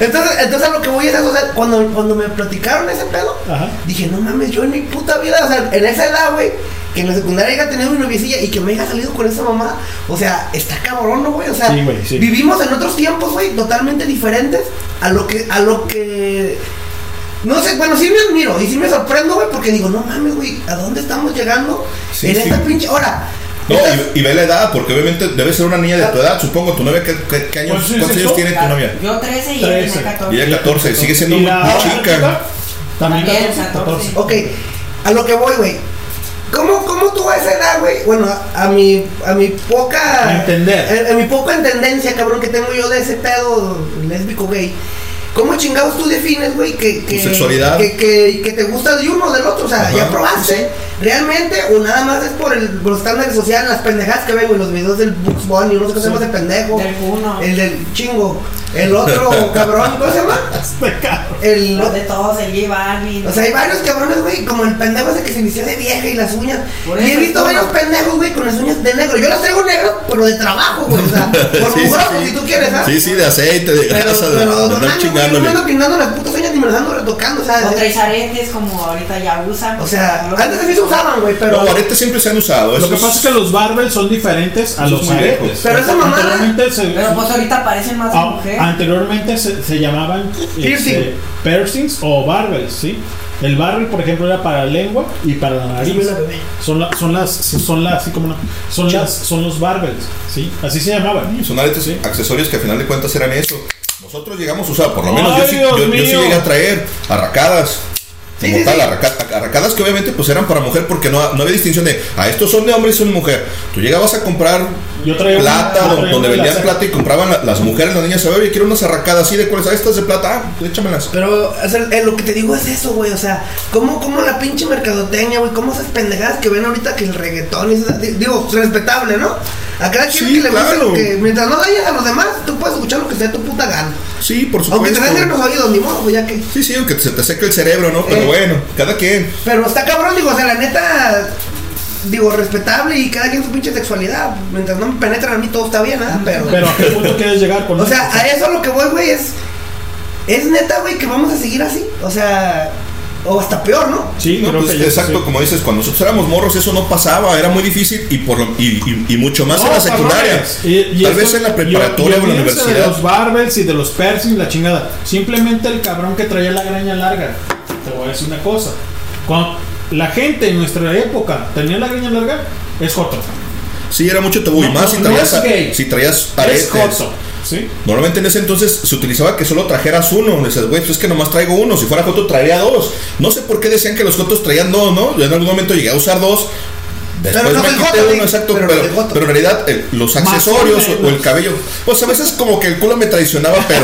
Speaker 27: Entonces, entonces a lo que voy es eso, o sea, cuando, cuando me platicaron ese pedo,
Speaker 4: Ajá.
Speaker 27: dije, no mames, yo en mi puta vida, o sea, en esa edad, güey, que en la secundaria haya tenido mi noviecilla y que me haya salido con esa mamá, o sea, está cabrón, ¿no, güey? O sea,
Speaker 4: Sí, güey, sí.
Speaker 27: vivimos en otros tiempos, güey, totalmente diferentes a lo que, a lo que... No sé, bueno, sí me admiro y sí me sorprendo, güey, porque digo, no mames, güey, ¿a dónde estamos llegando?
Speaker 5: Sí,
Speaker 27: en esta pinche hora.
Speaker 5: No, y, y ve la edad, porque obviamente debe ser una niña de tu edad, supongo. ¿Tu novia qué, qué- qué años,
Speaker 4: Pues sí,
Speaker 5: cuántos
Speaker 4: sí,
Speaker 5: años tiene tu novia?
Speaker 31: Yo 13 y tenía 14.
Speaker 5: Y ella 14, sigue siendo
Speaker 4: ¿Y
Speaker 5: muy, chica.
Speaker 4: También
Speaker 31: También
Speaker 4: 14.
Speaker 31: 14.
Speaker 27: Ok, a lo que voy, güey. ¿Cómo, ¿Cómo tú a esa edad, güey? Bueno, a, a mi, a mi poca...
Speaker 4: A entender.
Speaker 27: A, a mi poca entendencia, cabrón, que tengo yo de ese pedo lésbico gay. ¿Cómo chingados tú defines, güey, que, que,
Speaker 5: Tu sexualidad.
Speaker 27: Que, que, que te gusta de uno o del otro? O sea,
Speaker 5: Ajá.
Speaker 27: ¿ya probaste? ¿Realmente? ¿O nada más es por el, por los estándares sociales, las pendejadas que ven, güey? Los videos del Bugs Bunny, no sé qué se llama ese pendejo.
Speaker 31: Del uno.
Speaker 27: El del chingo. El otro [laughs] cabrón, ¿cómo se llama?
Speaker 4: Este.
Speaker 27: El,
Speaker 31: Los de todos, el J Balvin.
Speaker 27: o sea, hay varios cabrones, güey, como el pendejo ese que se vistió de vieja y las uñas.
Speaker 31: Por
Speaker 27: y he
Speaker 31: eso
Speaker 27: visto
Speaker 31: es
Speaker 27: varios
Speaker 31: todo.
Speaker 27: pendejos, güey, con las uñas de negro. Yo las traigo negras, pero de trabajo, güey. O sea, [laughs] por
Speaker 5: Sí, sí,
Speaker 27: mugroso,
Speaker 5: sí.
Speaker 27: si tú quieres, ¿ah?
Speaker 5: Sí, sí, de aceite, de
Speaker 27: Pero,
Speaker 5: grasa, de,
Speaker 27: pero,
Speaker 5: de
Speaker 27: no
Speaker 5: andar
Speaker 27: mames, güey, yo me
Speaker 5: chingándole.
Speaker 27: ando pintando las putas uñas ni me las ando retocando, o sea.
Speaker 31: O traes aretes como ahorita ya usan.
Speaker 27: O sea, antes se usaban, güey, pero.
Speaker 5: No, aretes siempre se han usado.
Speaker 4: Lo que pasa es que los barbels son diferentes a los aretes.
Speaker 27: Pero esa mamada-
Speaker 4: Anteriormente se,
Speaker 31: Pero pues ahorita parecen más de
Speaker 4: ah,
Speaker 31: mujer.
Speaker 4: anteriormente se, se llamaban este, piercings o barbels, ¿sí? El barrel, por ejemplo, era para la lengua y para la nariz. Son, la- son las, son las, así como no, son las, son los barbels, ¿sí? Así se llamaban.
Speaker 5: Son aretes, accesorios que al final de cuentas eran eso. Nosotros llegamos a usar, por lo menos
Speaker 4: Ay,
Speaker 5: yo, sí, yo- yo sí llegué a traer arracadas.
Speaker 27: Sí,
Speaker 5: Como
Speaker 27: sí,
Speaker 5: tal, arraca- arracadas que obviamente pues eran para mujer porque no, no había distinción de a estos son de hombre y son de mujer. Tú llegabas a comprar
Speaker 4: Yo traía
Speaker 5: plata
Speaker 4: una-
Speaker 5: donde, vendían plata y compraban la- las mujeres, las niñas, oye, quiero unas arracadas así de cuáles, ah, estas de plata, ah, pues échamelas.
Speaker 27: Pero, o sea, eh, lo que te digo es eso, güey. O sea, ¿cómo, cómo la pinche mercadotecnia, güey? ¿Cómo esas pendejadas que ven ahorita que el reggaetón y Digo, respetable, ¿no? A cada quien
Speaker 5: Sí,
Speaker 27: que le
Speaker 5: claro.
Speaker 27: lo que. Mientras no dañes a los demás, tú puedes escuchar lo que sea tu puta gana.
Speaker 5: Sí, por
Speaker 27: Aunque te
Speaker 5: supuesto.
Speaker 27: sangren los oídos, ni modo, ya que.
Speaker 5: Sí, sí, aunque se te seque el cerebro, ¿no? Pero
Speaker 27: Eh.
Speaker 5: bueno, cada quien.
Speaker 27: Pero está cabrón, digo, o sea, la neta. Digo, respetable y cada quien su pinche sexualidad. Mientras no me penetran a mí, todo está bien, ¿ah? Pero.
Speaker 4: Pero ¿a qué punto quieres llegar con [laughs]
Speaker 27: O
Speaker 4: eso?
Speaker 27: sea, a eso lo que voy, güey, es. Es neta, güey, que vamos a seguir así. O sea. O hasta peor, ¿no?
Speaker 4: Sí,
Speaker 5: No,
Speaker 4: creo
Speaker 5: pues,
Speaker 4: que
Speaker 5: exacto,
Speaker 4: sí.
Speaker 5: como dices, cuando nosotros éramos morros eso no pasaba, era muy difícil y por lo- y, y- y mucho más
Speaker 4: No,
Speaker 5: en la secundaria.
Speaker 4: Y- y
Speaker 5: Tal
Speaker 4: esto-
Speaker 5: vez en la preparatoria
Speaker 4: y
Speaker 5: o en la
Speaker 4: olvídense de
Speaker 5: universidad.
Speaker 4: los barbels y de los piercings, la chingada. Simplemente el cabrón que traía la greña larga. Te voy a decir una cosa. Cuando la gente en nuestra época tenía la greña larga, es joto.
Speaker 5: Sí, era mucho tabú y
Speaker 4: No,
Speaker 5: más si
Speaker 4: no
Speaker 5: traías,
Speaker 4: es gay.
Speaker 5: si traías
Speaker 4: Es
Speaker 5: aretes.
Speaker 4: joto. ¿Sí?
Speaker 5: Normalmente en ese entonces se utilizaba que solo trajeras uno. Dices, güey, pues es que nomás traigo uno. Si fuera Joto, traería dos. No sé por qué decían que los Jotos traían dos, ¿no? Yo en algún momento llegué a usar dos. Después
Speaker 27: Pero no
Speaker 5: me quité uno, exacto.
Speaker 27: pero
Speaker 5: en realidad, eh, los accesorios
Speaker 4: o
Speaker 5: el cabello. Pues a veces como que el culo me traicionaba, pero.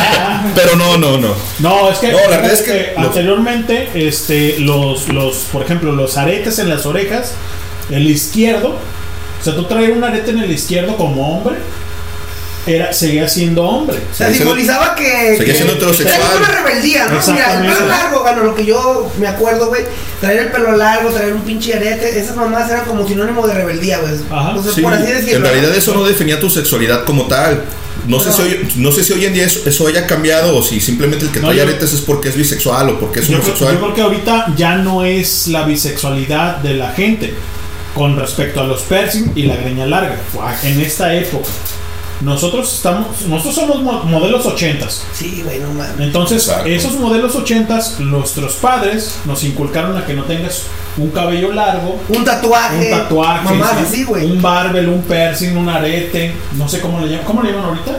Speaker 5: [laughs] pero no, no, no.
Speaker 4: No, es que,
Speaker 5: No, la verdad es que los-
Speaker 4: anteriormente, este, los, los, por ejemplo, los aretes en las orejas, el izquierdo, o sea, tú traes un arete en el izquierdo como hombre, era, seguía siendo hombre.
Speaker 27: O sea,
Speaker 5: Seguía siendo-
Speaker 27: simbolizaba que.
Speaker 5: seguía siendo heterosexual.
Speaker 27: Era una rebeldía, ¿no? Mira, el pelo largo, bueno, lo que yo me acuerdo, güey. Traer el pelo largo, traer un pinche arete, esas mamás eran como sinónimo de rebeldía, güey.
Speaker 4: Ajá,
Speaker 27: Entonces,
Speaker 5: Sí,
Speaker 27: por así decirlo.
Speaker 5: en realidad
Speaker 27: ¿no?
Speaker 5: eso no definía tu sexualidad como tal. No, sé, si hoy, no sé si hoy en día eso, eso haya cambiado o si simplemente el que
Speaker 4: No,
Speaker 5: trae
Speaker 4: yo-
Speaker 5: aretes es porque es bisexual o porque es
Speaker 4: Yo creo,
Speaker 5: homosexual.
Speaker 4: yo creo que ahorita ya no es la bisexualidad de la gente con respecto a los piercing y la greña larga. En esta época. Nosotros estamos, nosotros somos mo- modelos ochentas.
Speaker 27: Sí, güey, no mames.
Speaker 4: Entonces,
Speaker 5: Exacto.
Speaker 4: esos modelos ochentas, nuestros padres nos inculcaron a que no tengas un cabello largo,
Speaker 27: Un tatuaje.
Speaker 4: un tatuaje,
Speaker 27: Mamás
Speaker 4: sí,
Speaker 27: así, güey.
Speaker 4: un barbel, un piercing, un arete, no sé cómo le llaman, ¿cómo le llaman ahorita?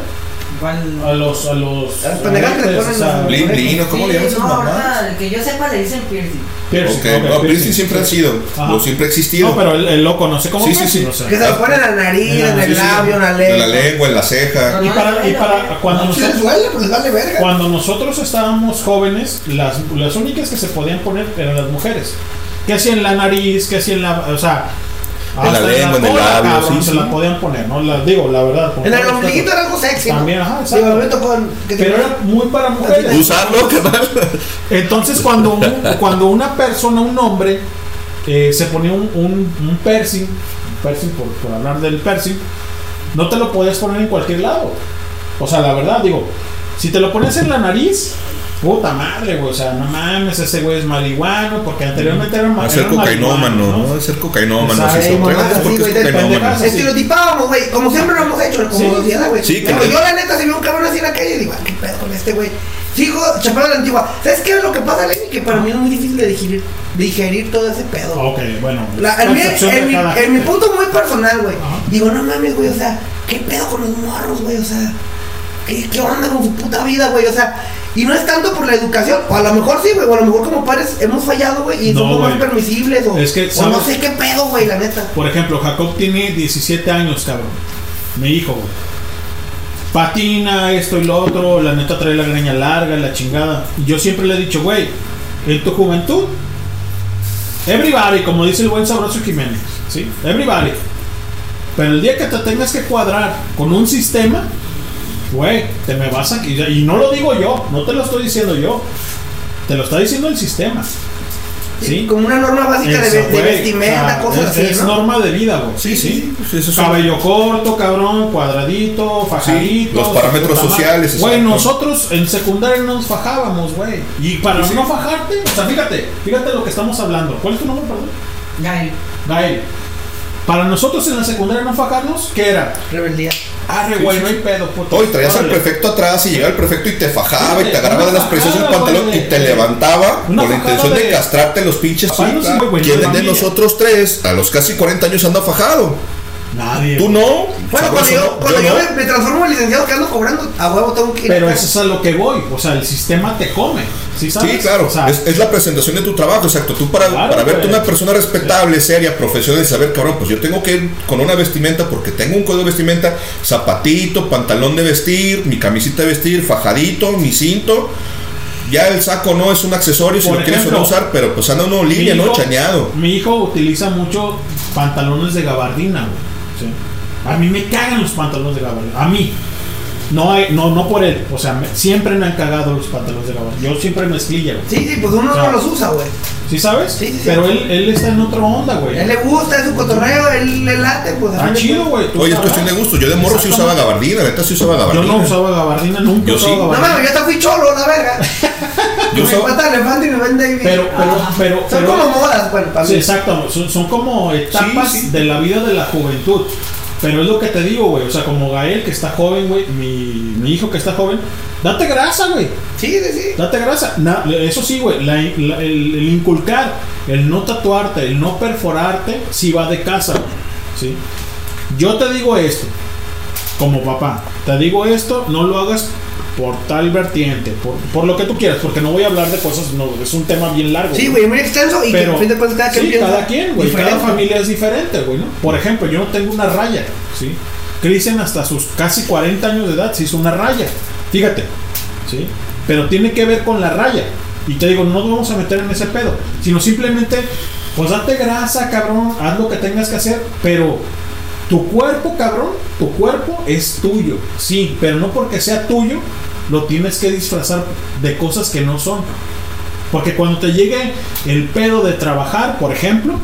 Speaker 4: A los, a los,
Speaker 27: A las pendejadas que le
Speaker 4: aretes,
Speaker 27: ponen
Speaker 4: o sea,
Speaker 27: los-
Speaker 5: Blin, blin, ¿o ¿cómo le llaman esas
Speaker 31: no,
Speaker 5: mamás?
Speaker 31: que yo sepa le dicen piercing.
Speaker 5: no,
Speaker 4: piercing.
Speaker 5: piercing siempre han sido,
Speaker 4: Ajá.
Speaker 5: o siempre ha existido.
Speaker 4: No, pero el, el loco no sé cómo
Speaker 5: Sí, sí,
Speaker 4: piercing,
Speaker 5: sí.
Speaker 4: o sea.
Speaker 27: Que se lo ponen en la nariz,
Speaker 4: En
Speaker 27: el labio, en la
Speaker 5: en
Speaker 27: lengua.
Speaker 5: la lengua, en la ceja.
Speaker 4: Y para, y para cuando
Speaker 27: Si les
Speaker 4: nosotros,
Speaker 27: duele, pues les vale verga.
Speaker 4: cuando nosotros estábamos jóvenes, las, las únicas que se podían poner eran las mujeres. Que si en la nariz, que si en la. O sea.
Speaker 5: En la
Speaker 4: hasta
Speaker 5: lengua, en el
Speaker 4: cola,
Speaker 5: labio,
Speaker 4: cabrón,
Speaker 5: sí,
Speaker 4: se
Speaker 5: sí.
Speaker 4: la podían poner, ¿no? La, digo, la verdad. con
Speaker 27: En el ombliguito era algo sexy. ¿no?
Speaker 4: También, ajá,
Speaker 27: Digo,
Speaker 4: exacto.
Speaker 27: me tocó que
Speaker 4: Pero era muy para mujeres.
Speaker 5: Usarlo, carnal.
Speaker 4: Entonces, cuando, un- [laughs] cuando una persona, un hombre, eh, se ponía un, un, un piercing, un piercing por, por hablar del piercing, no te lo podías poner en cualquier lado. O sea, la verdad, digo, si te lo pones en la nariz, puta madre, güey. O sea, no mames, ese güey es marihuano, porque anteriormente era ma-
Speaker 5: A ser cocainómano, ¿no? A ser cocainómano. Si se porque es cocainómano.
Speaker 27: Estereotipábamos, güey, como siempre lo hemos hecho, como
Speaker 4: Sí.
Speaker 27: sociedad, güey.
Speaker 5: Sí, le-
Speaker 27: yo la neta, si veo un cabrón así en la calle, digo, ah, qué pedo con este güey. Sigo chapado de la antigua. ¿Sabes qué es lo que pasa, Lenny? Que para mí es muy difícil de digerir, digerir todo ese pedo.
Speaker 4: Ok, bueno.
Speaker 27: La- en, mi, en mi- en mi punto muy personal, güey. Digo, no mames, güey, o sea, ¿qué pedo con los morros, güey? O sea, ¿qué, ¿qué onda con su puta vida, güey? O sea, y no es tanto por la educación, o a lo mejor sí, güey, o a lo mejor como padres hemos fallado, güey, y
Speaker 4: No,
Speaker 27: somos más
Speaker 4: güey.
Speaker 27: permisibles, o,
Speaker 4: Es que,
Speaker 27: o no sé qué pedo, güey, la neta.
Speaker 4: Por ejemplo, Jacob tiene 17 años, cabrón. Mi hijo, güey. Patina, esto y lo otro, la neta trae la greña larga, la chingada. Y Yo siempre le he dicho, güey, en tu juventud, everybody, como dice el buen sabroso Jiménez, ¿sí? Everybody. Pero el día que te tengas que cuadrar con un sistema, güey, te me vas a... Y no lo digo yo, no te lo estoy diciendo yo. Te lo está diciendo el sistema. ¿Sí?
Speaker 27: Como una norma básica de, de vestimenta,
Speaker 4: o sea,
Speaker 27: cosas
Speaker 4: es,
Speaker 27: así,
Speaker 4: es
Speaker 27: ¿no?
Speaker 4: norma de vida, güey.
Speaker 5: Sí, sí, sí, eso es un-
Speaker 4: Cabello corto, cabrón, cuadradito, fajadito.
Speaker 5: los parámetros sociales,
Speaker 4: Güey, nosotros en secundaria no nos fajábamos, güey. Y para no fajarte, o sea, fíjate, fíjate lo que estamos hablando. ¿Cuál es tu nombre, perdón?
Speaker 31: Gael.
Speaker 4: Gael. Para nosotros en la secundaria no fajarnos, ¿qué era?
Speaker 27: Rebeldía.
Speaker 4: Arre, güey, no hay pedo, puto.
Speaker 5: Hoy traías al prefecto atrás y llegaba el prefecto y te fajaba y te agarraba de las presiones del pantalón y te levantaba con la intención de, castrarte los pinches. ¿Quién
Speaker 4: de
Speaker 5: nosotros tres a los casi 40 años anda fajado?
Speaker 4: Nadie.
Speaker 5: Tú no.
Speaker 27: Bueno, cuando yo, cuando
Speaker 5: yo
Speaker 27: yo
Speaker 5: no.
Speaker 27: me, me transformo en licenciado que ando cobrando, a huevo tengo que ir.
Speaker 4: Pero eso es a lo que voy. O sea, el sistema te come. ¿Sí sabes?
Speaker 5: Sí, claro.
Speaker 4: O sea,
Speaker 5: es, es la presentación de tu trabajo, exacto. Tú para,
Speaker 4: Claro,
Speaker 5: para verte una persona respetable, seria, profesional y saber, cabrón, pues yo tengo que ir con una vestimenta porque tengo un código de vestimenta, zapatito, pantalón de vestir, mi camisita de vestir, fajadito, mi cinto. Ya el saco no es un accesorio si
Speaker 4: Por
Speaker 5: lo quieres o no
Speaker 4: ejemplo,
Speaker 5: usar, pero pues anda uno línea, ¿no? Chañado.
Speaker 4: Mi hijo utiliza mucho pantalones de gabardina, güey. ¿Sí? A mí me cagan los pantalones de gabardina. A mí. No, hay, no, no por él. O sea, me- siempre me han cagado los pantalones de gabardina. Yo siempre mezclilla, güey.
Speaker 27: Sí, sí, pues uno
Speaker 4: O sea,
Speaker 27: no los usa, güey.
Speaker 4: ¿Sí sabes?
Speaker 27: Sí, sí, sí.
Speaker 4: Pero él, él está en otra onda, güey.
Speaker 27: Él le gusta, es su cotorreo, él le late, pues. a
Speaker 4: Está
Speaker 27: fin de
Speaker 4: chido, güey.
Speaker 5: Oye, es cuestión de gusto. Yo de morro sí usaba gabardina, neta sí usaba
Speaker 4: Yo
Speaker 5: gabardina.
Speaker 4: no usaba gabardina, nunca
Speaker 5: Yo
Speaker 4: usaba
Speaker 5: sí.
Speaker 27: No mames, yo hasta fui cholo, la verga. [laughs] [laughs]
Speaker 5: Yo
Speaker 27: Me mata elefante y me vende.
Speaker 4: Pero, pero, pero,
Speaker 27: Son
Speaker 4: pero-
Speaker 27: como modas, bueno, para
Speaker 4: Sí, exacto, son, son como etapas
Speaker 5: Sí, sí.
Speaker 4: de la vida de la juventud. Pero es lo que te digo, güey. O sea, como Gael que está joven, güey. Mi, mi hijo que está joven. Date grasa, güey.
Speaker 27: Sí, sí, sí.
Speaker 4: Date grasa. Na- eso sí, güey. la- la- el, el inculcar, el no tatuarte, el no perforarte, sí va de casa, güey. ¿sí? Yo te digo esto, como papá. Te digo esto, no lo hagas por tal vertiente, por, por lo que tú quieras, porque no voy a hablar de cosas, no, es un tema bien largo.
Speaker 27: Sí,
Speaker 4: güey.
Speaker 27: muy extenso y
Speaker 4: Pero,
Speaker 27: que de cuentas cada quien
Speaker 4: sí, cada quien, güey. Cada familia es diferente, güey, ¿no? Por ejemplo, yo no tengo una raya, ¿sí? Cristian hasta sus casi 40 años de edad se hizo una raya. Fíjate, ¿sí? Pero tiene que ver con la raya. Y te digo, no nos vamos a meter en ese pedo, sino simplemente, pues date grasa, cabrón, haz lo que tengas que hacer, pero tu cuerpo, cabrón, tu cuerpo es tuyo, sí, pero no porque sea tuyo, lo tienes que disfrazar de cosas que no son. Porque cuando te llegue el pedo de trabajar, por ejemplo,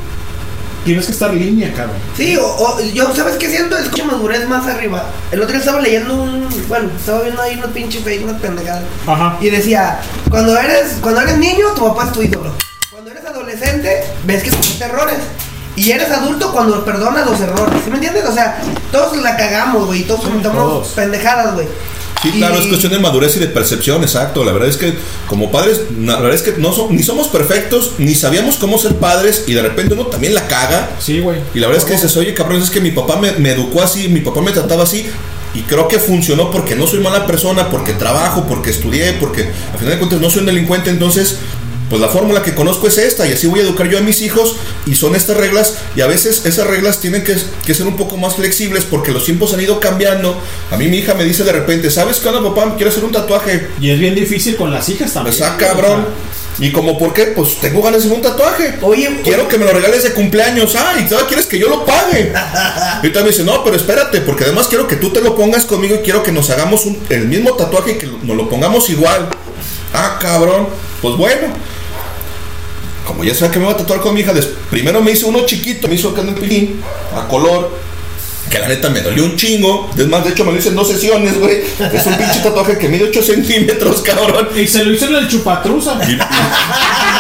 Speaker 4: tienes que estar línea, cabrón.
Speaker 27: Sí, o, o- yo, ¿sabes qué siento? Es que madurez más arriba. El otro día estaba leyendo un. Bueno, estaba viendo ahí unos pinche Facebook, unas pendejadas.
Speaker 4: Ajá.
Speaker 27: Y decía: cuando eres, cuando eres niño, tu papá es tu ídolo. Cuando eres adolescente, ves que cometiste errores. Y eres adulto cuando perdonas los errores. ¿Sí me entiendes? O sea, todos la cagamos, güey. Todos cometemos
Speaker 4: todos.
Speaker 27: pendejadas, güey.
Speaker 5: Sí, claro,
Speaker 27: Y-
Speaker 5: es cuestión de madurez y de percepción, exacto. La verdad es que como padres, la verdad es que no son, ni somos perfectos, ni sabíamos cómo ser padres y de repente uno también la caga.
Speaker 4: Sí, güey.
Speaker 5: Y la verdad es que dices, oye, cabrón, es que mi papá me, me educó así, mi papá me trataba así. Y creo que funcionó porque no soy mala persona, porque trabajo, porque estudié, porque al final de cuentas no soy un delincuente. Entonces, pues la fórmula que conozco es esta y así voy a educar yo a mis hijos y son estas reglas y a veces esas reglas tienen que, que ser un poco más flexibles porque los tiempos han ido cambiando. A mí mi hija me dice de repente, ¿sabes qué onda papá? Quiero hacer un tatuaje.
Speaker 4: Y es bien difícil con las hijas también.
Speaker 5: Pues ah, cabrón. ¿Y como por qué? Pues tengo ganas de hacer un tatuaje.
Speaker 27: Oye,
Speaker 5: Quiero que me lo regales de cumpleaños. Ah, y todavía quieres que yo lo pague. [laughs] Y también dice, no, pero espérate, porque además quiero que tú te lo pongas conmigo y quiero que nos hagamos un- el mismo tatuaje y que nos lo pongamos igual. Ah, cabrón. Pues bueno. Como ya sabía que me iba a tatuar con mi hija, primero me hice uno chiquito, me hizo acá en el pilín, a color. Que la neta me dolió un chingo. Es más, de hecho me lo hice en dos sesiones, güey. Es un pinche tatuaje que mide 8 centímetros, cabrón.
Speaker 4: Y se lo hizo en el chupatruza. [laughs]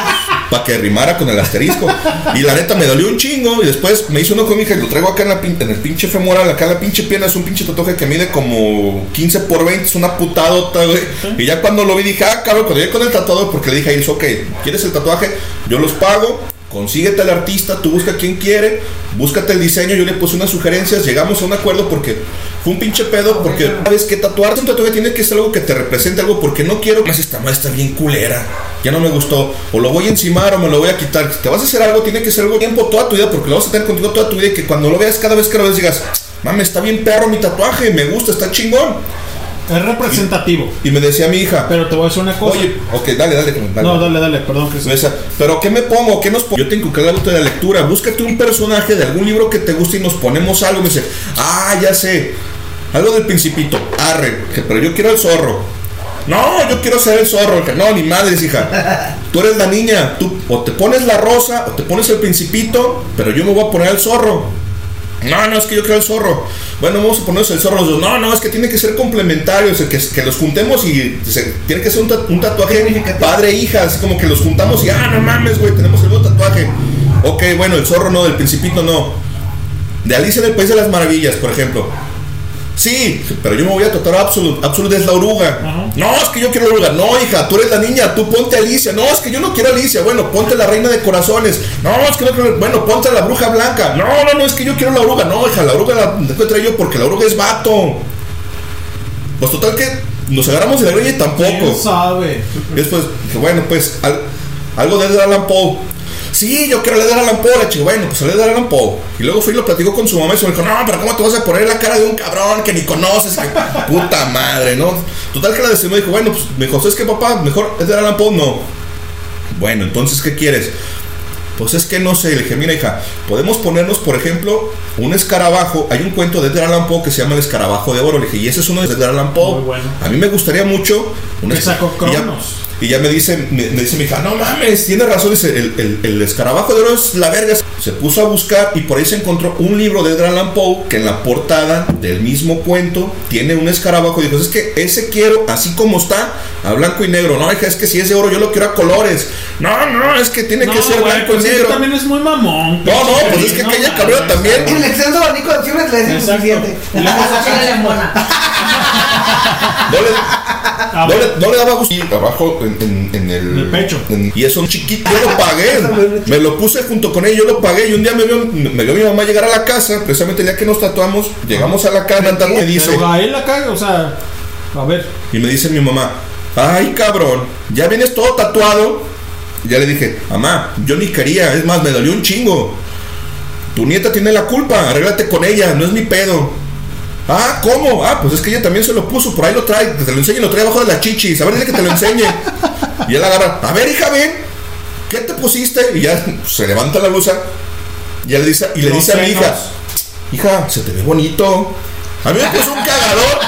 Speaker 5: Para que rimara con el asterisco. Y la neta me dolió un chingo. Y después me hice uno con mi hija y lo traigo acá en, la, en el pinche femoral, acá en la pinche pierna. Es un pinche tatuaje que mide como 15 por 20. Es una putadota, güey. Y ya cuando lo vi dije, ah, cabrón, cuando llegué con el tatuador, porque le dije a ellos, ok, ¿quieres el tatuaje? Yo los pago. Consíguete al artista, tú busca quien quiere, búscate el diseño, yo le puse unas sugerencias, llegamos a un acuerdo porque fue un pinche pedo, porque sabes que tatuarte un tatuaje tiene que ser algo que te represente algo, porque no quiero más esta está bien culera, ya no me gustó, o lo voy a encimar o me lo voy a quitar. Si te vas a hacer algo, tiene que ser algo tiempo toda tu vida, porque lo vas a tener contigo toda tu vida y que cuando lo veas cada vez que lo ves digas, mames, está bien perro mi tatuaje, me gusta, está chingón.
Speaker 4: Es representativo.
Speaker 5: Y me decía mi hija,
Speaker 4: Pero te voy a decir una cosa.
Speaker 5: oye, ok, dale, dale, dale.
Speaker 4: no, dale, dale, perdón. Que
Speaker 5: Me decía, pero ¿qué me pongo? ¿Qué nos pongo? Yo te el hábito de la lectura. Búscate un personaje de algún libro que te guste y nos ponemos algo. Me dice, ah, ya sé. Algo del principito. Arre, pero yo quiero el zorro. No, yo quiero ser el zorro. No, ni madres, hija. Tú eres la niña. Tú o te pones la rosa o te pones el principito, pero yo me voy a poner el zorro. No, no, es que yo quiero el zorro. Bueno, vamos a ponernos el zorro. No, no, es que tiene que ser complementario. O sea, que, que los juntemos y tiene que ser un, un tatuaje padre-hija. Así como que los juntamos y, ah, no mames, güey, tenemos el mismo tatuaje. Ok, bueno, el zorro no, del principito no. De Alicia en el País de las Maravillas, por ejemplo. Sí, pero yo me voy a tratar a Absolute. Absolute es la oruga. No, es que yo quiero la oruga. No, hija, tú eres la niña, tú ponte a Alicia. No, es que yo no quiero a Alicia. Bueno, ponte la reina de corazones. No, es que no quiero. Bueno, ponte a la bruja blanca. No, no, no, es que yo quiero la oruga. No, hija, la oruga la encuentro yo porque la oruga es vato. Pues total que nos agarramos de la greña y tampoco.
Speaker 4: ¿Quién sabe?
Speaker 5: Después dije, bueno, pues al- algo de Allan Poe. Sí, yo quiero leer a Allan Poe. Le dije, bueno, pues leer a Allan Poe. Y luego fui y lo platicó con su mamá y se me dijo, no, pero ¿cómo te vas a poner la cara de un cabrón que ni conoces? Que, [laughs] puta madre, ¿no? Total que la decidió, me dijo, bueno, pues me dijo, ¿sabes qué, papá? Mejor Edgar Allan Poe no. Bueno, entonces, ¿qué quieres? Pues es que no sé, le dije, mira hija, podemos ponernos, por ejemplo, un escarabajo. Hay un cuento de Edgar Allan Poe que se llama El escarabajo de oro. Le dije, y ese es uno de Edgar Allan Poe. A mí me gustaría mucho. Un
Speaker 4: Que
Speaker 5: esca-
Speaker 4: sacó
Speaker 5: y ya- me dice, me, me dice mi hija, no mames, tiene razón, dice, el, el- el escarabajo de oro es la verga. Se puso a buscar y por ahí se encontró un libro de Edgar Allan Poe que en la portada del mismo cuento tiene un escarabajo. Y dijo, es que ese quiero así como está, a blanco y negro. No, hija, es que si es de oro yo lo quiero a colores. No, no, es que tiene que ser blanco
Speaker 4: pues
Speaker 5: y
Speaker 4: es que
Speaker 5: negro.
Speaker 4: también es muy mamón.
Speaker 5: No, no, pues es que
Speaker 4: No,
Speaker 5: aquella cabrona también.
Speaker 27: El exceso abanico de le es insuficiente. [laughs]
Speaker 5: No le, no le- no le daba gusto. Y abajo en, en- en el,
Speaker 4: pecho.
Speaker 5: y eso un chiquito. Yo lo pagué. me lo puse junto con él. Yo lo pagué. Y un día me vio, me vio mi mamá llegar a la casa. Precisamente el día que nos tatuamos. Llegamos a la casa. Y me dice.
Speaker 4: Pero Gael acá, o sea, a ver.
Speaker 5: Y me dice mi mamá. Ay, cabrón. Ya vienes todo tatuado. Y ya le dije. Mamá, yo ni quería. Es más, me dolió un chingo. Tu nieta tiene la culpa. Arréglate con ella. No es mi pedo. Ah, ¿cómo? Ah, pues es que ella también se lo puso, por ahí lo trae, que te lo enseñe, lo trae abajo de la chichis, a ver, dile que te lo enseñe. Y él agarra, a ver, hija, ven, ¿qué te pusiste? Y ya se levanta la blusa, y le dice, y le dice a mi hija, hija, se te ve bonito. A mí me puso un cagador,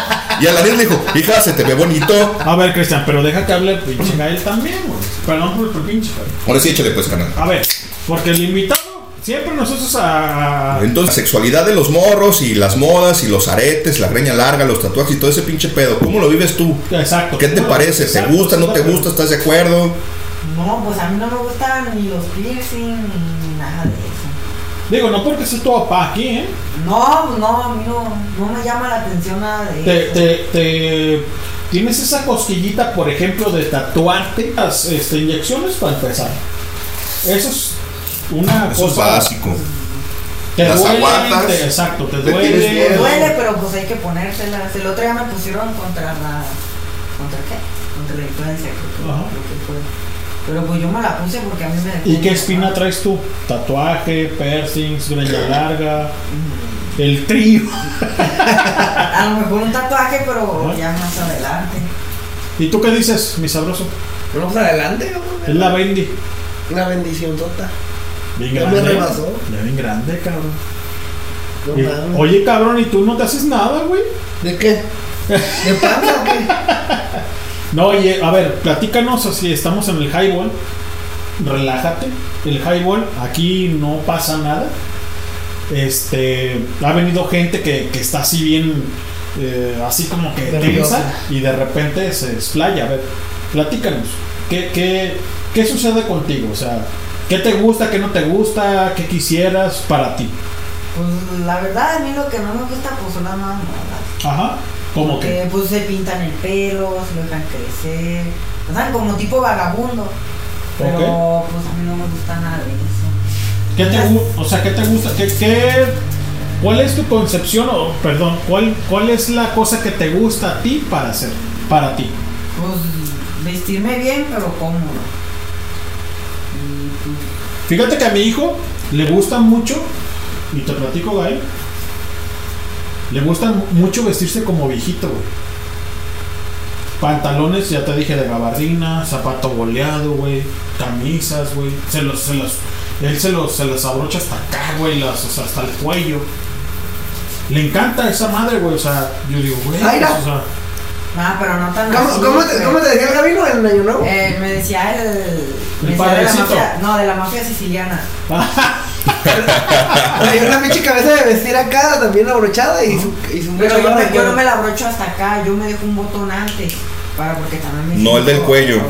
Speaker 5: y a la niña le dijo, hija, se te ve bonito.
Speaker 4: A ver, Cristian, pero deja que hable pinche Gael también, güey. Perdón por el pinche.
Speaker 5: Ahora sí, échale pues, canal.
Speaker 4: A ver, porque el invitado siempre nosotros a.
Speaker 5: Entonces, la sexualidad de los morros y las modas y los aretes, la greña larga, los tatuajes y todo ese pinche pedo, ¿cómo lo vives tú?
Speaker 4: Exacto.
Speaker 5: ¿Qué te
Speaker 4: ¿Cómo lo-
Speaker 5: parece? ¿Te
Speaker 4: exacto,
Speaker 5: gusta, no te gusta? ¿Estás de acuerdo?
Speaker 31: No, pues a mí no me gustan ni los piercing ni nada de eso.
Speaker 4: Digo, no porque sea tu papá aquí, ¿eh?
Speaker 31: No, pues no, a mí no, no me llama la atención nada de
Speaker 4: Te,
Speaker 31: eso.
Speaker 4: te, te- tienes esa cosquillita, por ejemplo, de tatuarte las este, inyecciones para empezar. Eso es una
Speaker 5: Eso es
Speaker 4: cosa.
Speaker 5: básico.
Speaker 4: Te
Speaker 5: Las
Speaker 4: duele,
Speaker 5: aguantas,
Speaker 4: te- exacto, te
Speaker 5: te
Speaker 4: duele.
Speaker 5: tienes miedo.
Speaker 31: Duele, pero pues hay que ponérselas. El otro día me pusieron contra la. ¿Contra qué? Contra la influencia, creo que,
Speaker 4: Ajá.
Speaker 31: creo que fue. Pero pues yo me la puse porque a mí me.
Speaker 4: ¿Y qué espina traes tú? Tatuaje, piercings, greña larga, el trío. [laughs]
Speaker 31: A lo mejor un tatuaje, pero ya más adelante.
Speaker 4: ¿Y tú qué dices, mi sabroso?
Speaker 27: Vamos adelante,
Speaker 4: Es la Bendy.
Speaker 27: Una bendición tota.
Speaker 4: Bien
Speaker 27: Ya me rebasó.
Speaker 4: Ya bien grande, cabrón.
Speaker 27: No
Speaker 4: Y-
Speaker 27: mames.
Speaker 4: oye, cabrón, ¿y tú no te haces nada, güey?
Speaker 27: ¿De qué? ¿De panza o qué? [laughs]
Speaker 4: No, oye, a ver, platícanos si estamos en el highball. Relájate. El highball, aquí no pasa nada. Este, ha venido gente que, que está así bien, eh, así como que tensa y de repente se explaya. A ver, platícanos. ¿Qué, qué, qué sucede contigo? O sea, ¿qué te gusta, qué no te gusta, qué quisieras para ti?
Speaker 31: Pues la verdad, a mí lo que no me gusta, pues son las modas.
Speaker 4: Ajá. ¿Cómo que?
Speaker 31: Que pues se pintan el pelo, se lo dejan crecer. O sea, como tipo vagabundo. Pero pues a mí no me gusta nada de eso.
Speaker 4: ¿Qué te, o sea, ¿qué te gusta? ¿Qué, qué, ¿Cuál es tu concepción? O, perdón, ¿cuál, ¿cuál es la cosa que te gusta a ti para hacer? Para ti.
Speaker 31: Pues vestirme bien, pero cómodo.
Speaker 4: Fíjate que a mi hijo le gusta mucho, y te platico, Gael, le gusta mu- mucho vestirse como viejito, güey. Pantalones, ya te dije, de gabardina, zapato boleado, güey, camisas, güey. Se los, se los, él se los, se los abrocha hasta acá, güey, las, o sea, hasta el cuello. Le encanta esa madre, güey, o sea, yo digo, güey, pues, o sea,
Speaker 31: Ah, pero no tan
Speaker 27: ¿Cómo,
Speaker 31: así,
Speaker 27: cómo te,
Speaker 31: pero-
Speaker 27: ¿Cómo te decía el Gabino en Año Nuevo?
Speaker 31: Eh, me decía el.
Speaker 4: El
Speaker 31: me decía de la mafia, no, de la mafia siciliana. [laughs]
Speaker 27: Traía una pinche cabeza de vestir acá, también abrochada y su, y su
Speaker 31: Pero yo, me- no me la abrocho hasta acá, yo me dejo un botón antes. Para porque también me
Speaker 5: No el del cuello.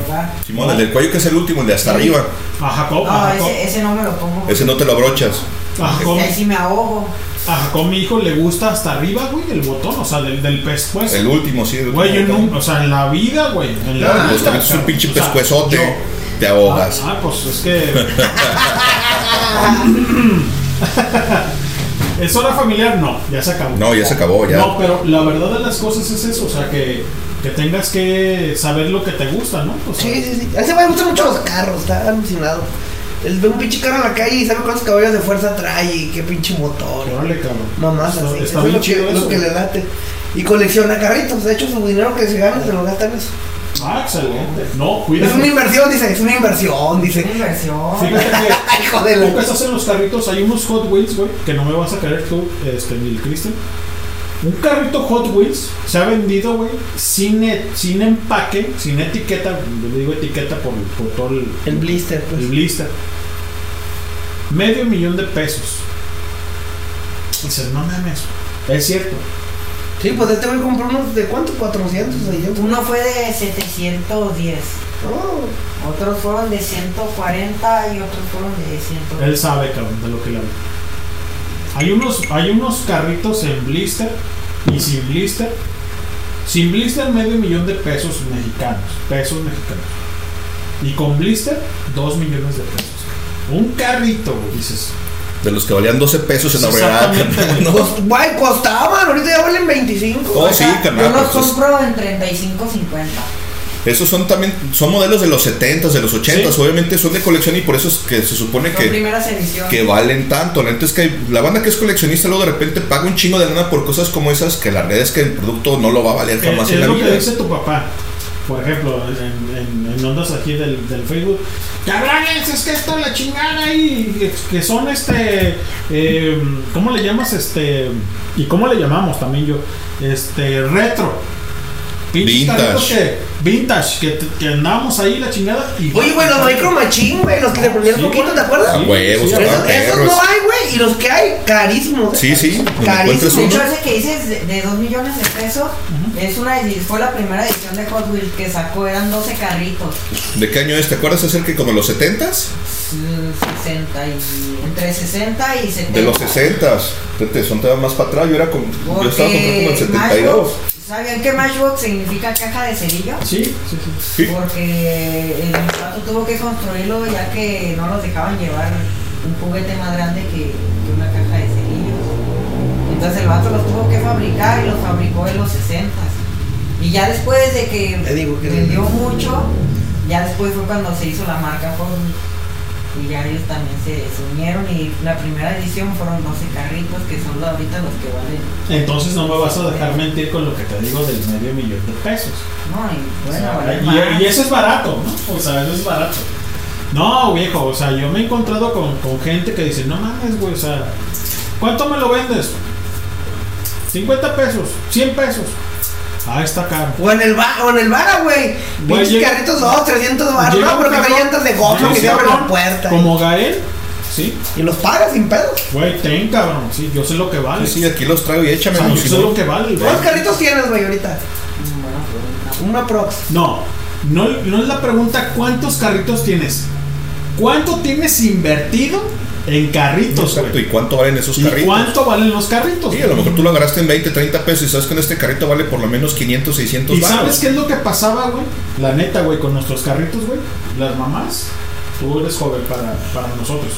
Speaker 5: Simón, el del cuello que es el último, el de hasta arriba.
Speaker 4: A Jacob, a
Speaker 31: No,
Speaker 4: Jacob,
Speaker 31: ese, ese no me lo pongo.
Speaker 5: Ese no te lo abrochas.
Speaker 31: ahí sí me ahogo.
Speaker 4: A Jacob, mi hijo, le gusta hasta arriba, güey, el botón, o sea, del, del pescuezo.
Speaker 5: El último, sí. el
Speaker 4: Güey, yo o sea, en la vida, güey, en la
Speaker 5: Pues
Speaker 4: vida.
Speaker 5: también es un pinche
Speaker 4: o sea,
Speaker 5: pescuezote.
Speaker 4: yo-
Speaker 5: Te ahogas.
Speaker 4: Ah, pues es que. [laughs] ¿Es hora familiar? No, ya se acabó.
Speaker 5: No, ya se acabó, ya.
Speaker 4: No, pero la verdad de las cosas es eso, o sea, que, que tengas que saber lo que te gusta, ¿no? O sea,
Speaker 27: Sí, sí, sí. A ese güey le gustan mucho los carros, está alucinado. Él ve un pinche carro en la calle y sabe cuántos caballos de fuerza trae y qué pinche motor.
Speaker 4: Órale, cabrón.
Speaker 27: Mamás
Speaker 4: Está-
Speaker 27: así.
Speaker 4: está
Speaker 27: eso es lo que,
Speaker 4: chido
Speaker 27: lo que le late. Y colecciona carritos. De hecho, su dinero que se gana se lo gasta en eso.
Speaker 4: Ah, excelente. No,
Speaker 27: Es
Speaker 4: cuídate.
Speaker 27: una inversión, dice. Es una inversión, dice.
Speaker 31: Una inversión.
Speaker 4: Fíjate que [laughs]
Speaker 27: Hijo de la.
Speaker 4: que estás en los carritos, hay unos Hot Wheels, güey, que no me vas a creer tú, este, ni el Cristian. Un carrito Hot Wheels se ha vendido, güey, sin, e- sin empaque, sin etiqueta, yo le digo etiqueta por, por todo el,
Speaker 27: El blister, pues.
Speaker 4: el blister. Medio millón de pesos. Dices, no mames. Es cierto.
Speaker 27: Sí, pues este güey compró unos de cuánto? 400, 600.
Speaker 31: Uno fue de 710.
Speaker 27: Oh.
Speaker 31: Otros fueron de 140 y otros fueron de 100.
Speaker 4: Él sabe, cabrón, de lo que le habla. Hay unos, hay unos carritos en blister y sin blister. Sin blister, medio millón de pesos mexicanos. Pesos mexicanos. Y con blister, dos millones de pesos. Un carrito, dices.
Speaker 5: De los que valían 12 pesos en la verdad.
Speaker 4: Exactamente, güey. [laughs]
Speaker 5: ¿no?
Speaker 27: Pues, costaban. Ahorita ya valen 25.
Speaker 5: Oh, sí,
Speaker 31: Yo los
Speaker 5: pues,
Speaker 31: compro en 35, 50.
Speaker 5: Esos son también, son modelos de los 70s, de los 80s.
Speaker 4: Sí.
Speaker 5: Obviamente son de colección y por eso es que se supone
Speaker 31: Son
Speaker 5: que, que valen tanto. La es que hay- la banda que es coleccionista luego de repente paga un chingo de lana por cosas como esas que la realidad es que el producto no lo va a valer
Speaker 4: Eh,
Speaker 5: jamás
Speaker 4: es
Speaker 5: en la
Speaker 4: lo que
Speaker 5: vida.
Speaker 4: dice tu papá. Por ejemplo, en, en- en ondas aquí del, del Facebook. Cabrones, es que esto la chingada ahí. Que son este. eh, ¿Cómo le llamas? Este. ¿Y cómo le llamamos también yo? Este. Retro. Pinches
Speaker 5: Vintage.
Speaker 4: que. Vintage. Que, que andábamos ahí la chingada. Y
Speaker 27: Oye, güey, los Micro Machine, güey, los que se prendían
Speaker 4: Sí,
Speaker 27: poquito. ¿te acuerdas?
Speaker 4: Sí,
Speaker 5: A huevos,
Speaker 4: sí,
Speaker 27: Esos, esos no hay, güey. Y los que hay, carísimos.
Speaker 5: Sí, sí. donde
Speaker 27: Carísimo.
Speaker 5: encuentres
Speaker 31: De hecho, ese que dices de, de 2 millones de pesos es una fue la primera edición de Hot Wheels que sacó, eran 12 carritos.
Speaker 5: ¿De qué año es? ¿Te acuerdas? Es el que como los 70s?
Speaker 31: Mm, 60 y. entre 60 y 70.
Speaker 5: De los 60s. Fíjate, son todavía más para atrás. Yo era como. Yo estaba comprando como el
Speaker 31: Porque
Speaker 5: 72.
Speaker 31: Matchbox, ¿Sabían que Matchbox significa caja de cerillo?
Speaker 4: Sí, sí, sí.
Speaker 5: Sí.
Speaker 31: Porque el vato tuvo que construirlo ya que no los dejaban llevar un juguete más grande que, que una caja de cerillos. Entonces el vato los tuvo que fabricar y los fabricó en los 60 Y ya después de que
Speaker 27: digo que-
Speaker 31: vendió mucho, ya después fue cuando se hizo la marca Ford. Y ya ellos también se, unieron y la primera edición fueron 12 carritos que son ahorita los que valen.
Speaker 4: Entonces no me vas a dejar mentir con lo que te digo del medio millón de pesos.
Speaker 31: No, y
Speaker 4: O
Speaker 31: bueno,
Speaker 4: sea,
Speaker 31: valen
Speaker 4: y,
Speaker 31: más.
Speaker 4: y eso es barato, ¿no? O sea, eso es barato. No, viejo, o sea, yo me he encontrado con, con gente que dice, no mames, güey, o sea, ¿cuánto me lo vendes? 50 pesos, 100 pesos. Ah, está caro.
Speaker 27: O en el bar, o en el bar, güey. Pinches
Speaker 4: llega-
Speaker 27: carritos, dos, 300 baros. No, pero que trae llantas de
Speaker 4: llega
Speaker 27: que se abren la puerta.
Speaker 4: Como Gael, sí.
Speaker 27: Y los pagas sin pedos.
Speaker 4: Güey, ten, cabrón, sí, yo sé lo que vale.
Speaker 5: Sí, sí, aquí los traigo y
Speaker 4: O
Speaker 5: échame.
Speaker 4: sea,
Speaker 5: no,
Speaker 4: yo sé
Speaker 5: no-
Speaker 4: lo que vale, güey.
Speaker 27: ¿Cuántos carritos tienes, güey, ahorita? Una prox.
Speaker 4: No, no, no es la pregunta cuántos carritos tienes. ¿Cuánto tienes invertido en carritos,
Speaker 5: Exacto,
Speaker 4: güey?
Speaker 5: ¿Y cuánto valen esos
Speaker 4: ¿Y
Speaker 5: carritos?
Speaker 4: cuánto valen los carritos?
Speaker 5: Sí, a lo mejor tú lo agarraste en 20, 30 pesos y sabes que en este carrito vale por lo menos 500, 600
Speaker 4: ¿Y sabes qué es lo que pasaba, güey? La neta, güey, con nuestros carritos, güey. Las mamás, tú eres joven para, para nosotros.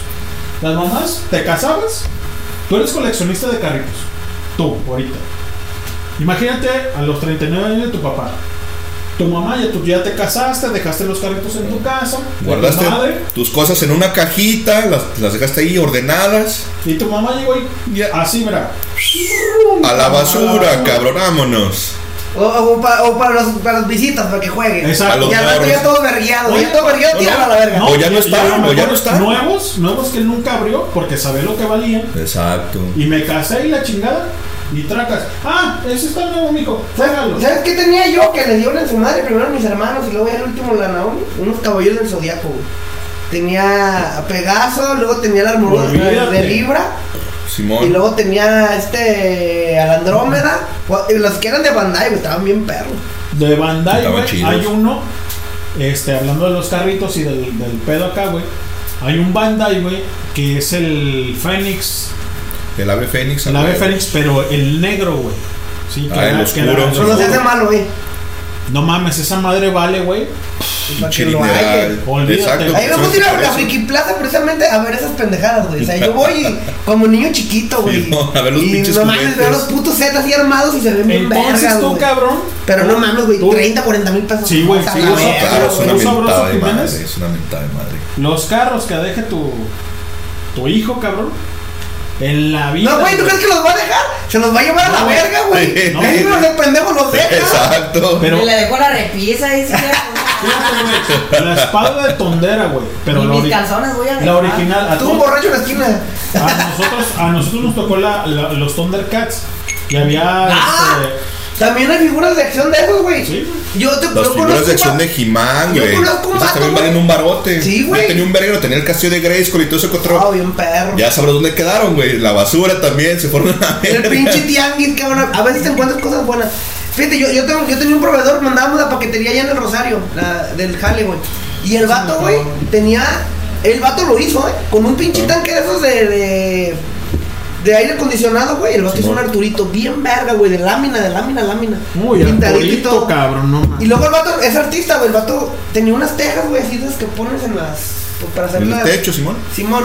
Speaker 4: Las mamás, te casabas, tú eres coleccionista de carritos. Tú, ahorita. Imagínate a los 39 años de tu papá. Tu mamá ya, tú ya te casaste, dejaste los carritos en tu casa. tu
Speaker 5: Guardaste
Speaker 4: madre,
Speaker 5: tus cosas en una cajita, las, las dejaste ahí ordenadas.
Speaker 4: y tu mamá llegó y así, mira.
Speaker 5: A la basura, cabrón, vámonos.
Speaker 27: O, o pa- o para, los, para las visitas, para que jueguen.
Speaker 4: Exacto.
Speaker 5: A los
Speaker 27: Y al rato ya todo vergueado. Ya todo vergueado,
Speaker 5: no,
Speaker 27: tíralo a
Speaker 5: no.
Speaker 27: la verga.
Speaker 5: O ya no
Speaker 4: y
Speaker 5: está,
Speaker 4: a lo
Speaker 5: o ya no está.
Speaker 4: Nuevos, nuevos que nunca abrió porque sabía lo que valían.
Speaker 5: Exacto.
Speaker 4: Y me casé y la chingada. Y tracas. Ah, ese está nuevo, mijo. Tráigalo.
Speaker 27: ¿Sabes qué tenía yo que le dieron en su madre? Primero a mis hermanos y luego ya el último la Naomi. Unos caballeros del zodiaco, güey. Tenía a Pegaso, luego tenía la armadura de,
Speaker 4: Olvídate.
Speaker 27: de Libra. Y luego tenía este. a la Andrómeda. Y Los que eran de Bandai, güey, estaban bien perros.
Speaker 4: de Bandai,
Speaker 5: Estaban
Speaker 4: güey,
Speaker 5: chidos.
Speaker 4: hay uno, este, hablando de los carritos y del, del pedo acá, güey. Hay un Bandai, güey, que es el Fénix,
Speaker 5: El ave fénix.
Speaker 4: el ave. Fénix, pero el negro, güey. Sí,
Speaker 5: Ah, el
Speaker 4: era-
Speaker 5: oscuro.
Speaker 4: era-
Speaker 27: Solo se hace malo, güey.
Speaker 4: No mames, esa madre vale, güey.
Speaker 27: Que
Speaker 4: hay, güey.
Speaker 5: Exacto.
Speaker 4: Olvídate.
Speaker 27: Ahí me gusta ir a la. Friki Plaza precisamente a ver esas pendejadas, güey. O sea, yo voy y- como niño chiquito, güey.
Speaker 5: Sí, no, a ver los
Speaker 27: y
Speaker 5: pinches
Speaker 27: no mames, veo los putos sets así armados y se ven bien
Speaker 4: Entonces
Speaker 27: vergas,
Speaker 4: tú, cabrón.
Speaker 27: Pero no mames, güey,
Speaker 4: tú-
Speaker 27: 30, 40 mil pesos.
Speaker 4: Sí, güey, sí,
Speaker 5: Claro, es una
Speaker 4: ¿Tú sabroso,
Speaker 5: mentada de madre. Es una mentada de madre.
Speaker 4: Los carros que deje tu, tu hijo, cabrón. En la vida.
Speaker 27: No, güey, ¿tú crees que los va a dejar? Se los va a llevar a la
Speaker 4: No,
Speaker 27: verga, güey. No, [laughs] Ahí los de pendejo los deja.
Speaker 5: Exacto.
Speaker 4: Pero-
Speaker 31: Y le dejó la repisa y decía,
Speaker 4: Fíjate, güey, La espada de tondera, güey. Pero
Speaker 31: y
Speaker 4: la,
Speaker 31: mis calzones voy a dejar.
Speaker 4: la original. A,
Speaker 27: Tú borracho en la esquina.
Speaker 4: a nosotros, a nosotros nos tocó la, la- los Thundercats. Y había.
Speaker 27: Ah,
Speaker 4: este,
Speaker 27: También hay figuras de acción de esos, güey.
Speaker 4: Sí,
Speaker 27: Yo te
Speaker 5: Las
Speaker 27: yo
Speaker 5: figuras de acción de He-Man,
Speaker 27: Yo
Speaker 5: güey.
Speaker 27: conozco un
Speaker 5: Esas
Speaker 27: vato,
Speaker 5: también
Speaker 27: güey.
Speaker 5: valen un barote.
Speaker 27: Sí, güey.
Speaker 5: Yo tenía un verguero, tenía el castillo de Grayskull y todo ese
Speaker 27: Ah,
Speaker 5: otro.
Speaker 27: bien perro.
Speaker 5: Ya sabrás dónde quedaron, güey. La basura también se fueron a la
Speaker 27: El
Speaker 5: verga.
Speaker 27: pinche tianguis, cabrón. A veces te encuentras cosas buenas. Fíjate, yo, yo, tengo, yo tenía un proveedor, mandábamos la paquetería allá en el Rosario, la, del Jale, güey. Y el vato, güey, tenía. El vato lo hizo, ¿eh? Con un pinche tanque de esos de. de de aire acondicionado, güey. El vato hizo un Arturito bien verga, güey. De lámina, de lámina, lámina.
Speaker 4: Uy,
Speaker 27: Pintadito y
Speaker 4: Arturito, cabrón, no.
Speaker 27: Y luego el vato es artista, güey. El vato tenía unas tejas, güey, así de que pones en las. pues, para hacer
Speaker 5: En el
Speaker 27: las-
Speaker 5: techo, Simón.
Speaker 27: Simón.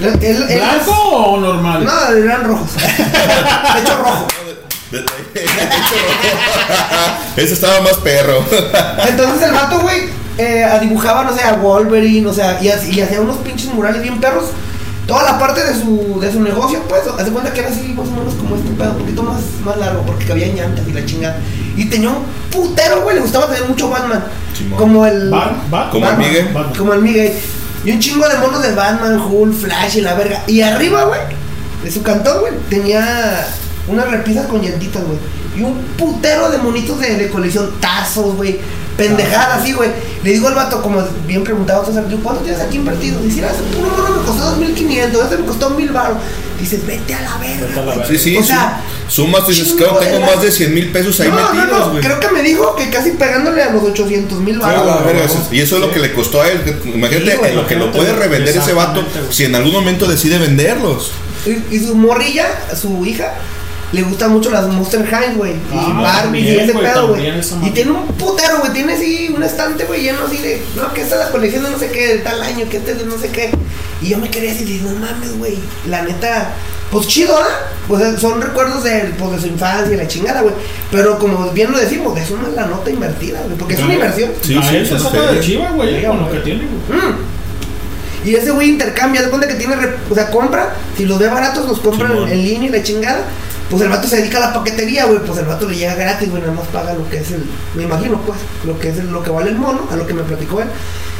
Speaker 27: Él- él-
Speaker 4: ¿Blanco o normal?
Speaker 27: No, eran rojos. [laughs] Techo rojo.
Speaker 5: Ese estaba más perro.
Speaker 27: Entonces el vato, güey, eh, dibujaba, no sé, a Wolverine, o sea, y, y hacía unos pinches murales bien perros. Toda la parte de su, de su negocio, pues, hace cuenta que era así, más o menos como este pedo, un poquito más, más largo, porque cabía llantas y la chingada. Y tenía un putero, güey, le gustaba tener mucho Batman. Como el.
Speaker 4: Bar- Bat-
Speaker 5: Como el
Speaker 27: Batman,
Speaker 5: Miguel.
Speaker 4: Batman.
Speaker 27: Como el Miguel. Y un chingo de monos de Batman, Hulk, Flash y la verga. Y arriba, güey, de su cantón, güey, tenía unas repisas con llantitas, güey. Y un putero de monitos de, de colección, tazos, güey. Pendejadas así, güey. Le digo al vato, como bien preguntado, César, "¿Tú ¿cuánto tienes aquí invertido? Dice, "Ah, ese puro mono me costó 2500, este me costó 1000 baros. Dices, vete a la verga.
Speaker 4: Vete a la
Speaker 27: güey".
Speaker 4: verga.
Speaker 5: Sí, sí.
Speaker 27: O sea,
Speaker 5: su- sumas, dices, claro,
Speaker 27: de
Speaker 5: tengo más de 100 mil pesos ahí
Speaker 27: no,
Speaker 5: metidos,
Speaker 27: no, creo que me dijo que casi pegándole a los 800 mil baros. güey.
Speaker 5: y eso es lo que le costó a él. que- Imagínate
Speaker 27: Sí, güey,
Speaker 5: en lo que lo puede revender ese vato si en algún momento decide venderlos.
Speaker 27: Y, y su morrilla, su hija, le gustan mucho las Monster High, güey. Y
Speaker 4: Ah,
Speaker 27: Barbie y
Speaker 4: también,
Speaker 27: ese
Speaker 4: güey,
Speaker 27: pedo, güey. Y tiene un putero, güey. Tiene así un estante, güey, lleno así de. No, que esta es la colección de no sé qué, de tal año, que este es de no sé qué. Y yo me quería decir, no mames, güey. La neta, pues chido, ¿ah? Pues son recuerdos de, pues, de su infancia y la chingada, güey. Pero como bien lo decimos, es una la nota invertida, güey. Porque es una inversión.
Speaker 5: Sí,
Speaker 4: a
Speaker 5: sí, es
Speaker 4: saca de chiva, güey,
Speaker 27: Sí,
Speaker 4: con lo que tiene, güey.
Speaker 27: Mm. Y ese güey intercambia, de cuenta que tiene, re- o sea, compra, si los ve baratos los compran
Speaker 5: Simón.
Speaker 27: en línea y la chingada. Pues el vato se dedica a la paquetería, güey, pues el vato le llega gratis, güey, nada más paga lo que es el, me imagino pues, lo que es el- lo que vale el mono, a lo que me platicó él.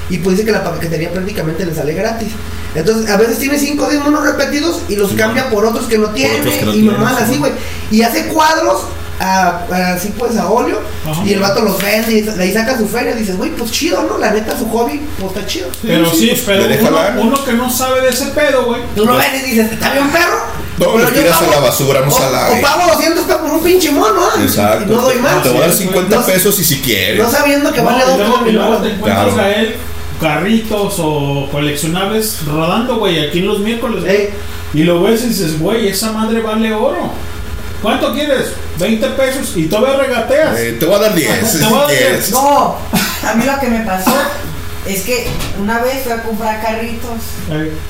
Speaker 27: Y pues dice que la paquetería prácticamente le sale gratis. Entonces, a veces tiene 5 o 10 monos repetidos y los cambia por otros que no tiene.
Speaker 5: otros que no
Speaker 27: y
Speaker 5: sí.
Speaker 27: así, güey. Y hace cuadros a, a- así pues a óleo.
Speaker 4: Ajá.
Speaker 27: Y el vato los vende y de ahí saca su feria. Dices, güey, pues chido, ¿no? La neta, su hobby, pues está chido.
Speaker 4: Pero sí, pero uno, uno que no sabe de ese pedo, güey.
Speaker 27: Tú lo ves y dices, ¿está bien perro?
Speaker 5: No,
Speaker 27: Pero yo
Speaker 5: tiras a
Speaker 27: pago-
Speaker 5: la basura, no
Speaker 27: o,
Speaker 5: se la-
Speaker 27: o pago 200 pesos por un pinche mono, ¿ah?
Speaker 5: Exacto.
Speaker 27: Y no doy más.
Speaker 5: Te voy a dar 50
Speaker 27: No-
Speaker 5: pesos y si quieres.
Speaker 27: No sabiendo que
Speaker 4: No,
Speaker 27: vale
Speaker 4: y
Speaker 27: dos
Speaker 4: luego,
Speaker 27: por
Speaker 4: y
Speaker 27: mil
Speaker 4: luego
Speaker 27: baros.
Speaker 4: te encuentras
Speaker 5: Claro.
Speaker 4: a él carritos o coleccionables rodando, güey, aquí en los miércoles.
Speaker 27: Ey.
Speaker 4: Y lo ves y dices, güey, esa madre vale oro. ¿Cuánto quieres? 20 pesos y todavía regateas.
Speaker 5: Eh, te voy a dar 10 si [laughs]
Speaker 4: Te voy a dar
Speaker 5: quieres.
Speaker 31: No, a mí lo que me pasó es que una vez fui a comprar carritos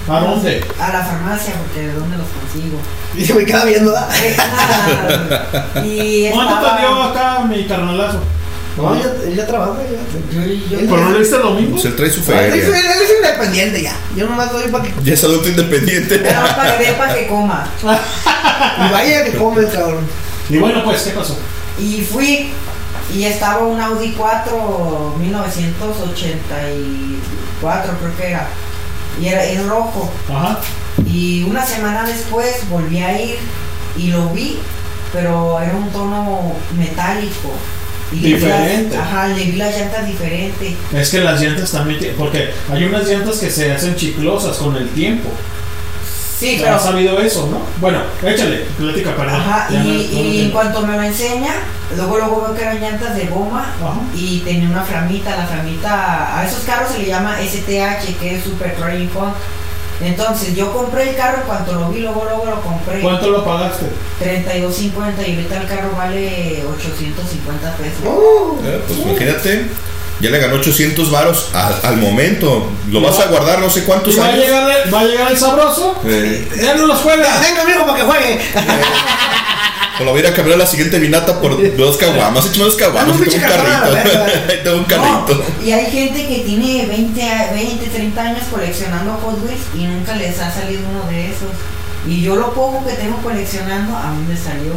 Speaker 4: ¿A dónde?
Speaker 31: a la farmacia, porque ¿de dónde los consigo? [laughs]
Speaker 27: Y se me queda viendo.
Speaker 31: Eh, [laughs]
Speaker 4: ¿Cuánto te dio acá mi carnalazo?
Speaker 27: No, él ya, él ya trabaja, ya.
Speaker 31: Yo, yo-
Speaker 4: ¿Pero no le diste el domingo?
Speaker 5: Pues él trae su feria.
Speaker 27: él es independiente ya. Yo nomás doy para que.
Speaker 5: Ya es adulto independiente. [laughs]
Speaker 31: Para que, para que coma. [laughs]
Speaker 27: Y vaya que come, cabrón.
Speaker 4: Y bueno, pues, ¿qué pasó?
Speaker 31: Y fui y estaba un Audi 4 1984 creo que era. Y era, es rojo.
Speaker 4: Ajá.
Speaker 31: Y una semana después volví a ir y lo vi, pero era un tono metálico. Las-
Speaker 4: Diferente.
Speaker 31: ajá, le vi las llantas diferentes.
Speaker 4: Es que las llantas también, tie- porque hay unas llantas que se hacen chiclosas con el tiempo.
Speaker 31: Sí, pero-
Speaker 4: has sabido eso, ¿no? Bueno, échale, plática, perdón.
Speaker 31: Ajá, y,
Speaker 4: no-
Speaker 31: y en cuanto me lo enseña, luego luego veo que eran llantas de goma y tenía una flamita, la flamita, a esos carros se le llama STH, que es Super Trading Fund. Entonces yo compré el carro, en cuanto lo vi, luego luego lo compré.
Speaker 4: ¿Cuánto lo pagaste?
Speaker 31: 32.50 y ahorita el carro vale 850 pesos.
Speaker 5: Eh, pues imagínate, ya le ganó 800 varos al, al momento. Lo vas a guardar no sé cuántos
Speaker 4: ¿Y va a,
Speaker 5: años.
Speaker 4: llegar el, va a llegar el sabroso?
Speaker 5: Eh,
Speaker 4: Ya no los juega.
Speaker 27: Venga, amigo, para que juegue.
Speaker 5: O lo voy a ir a cambiar a la siguiente vinata por dos caguamas. Échame dos caguamas tengo un carrito. [laughs] tengo un carrito.
Speaker 31: Y hay gente que tiene 20, a- 20, 30 años coleccionando Hot Wheels y nunca les ha salido uno de esos. Y yo lo poco que tengo coleccionando, a me salió.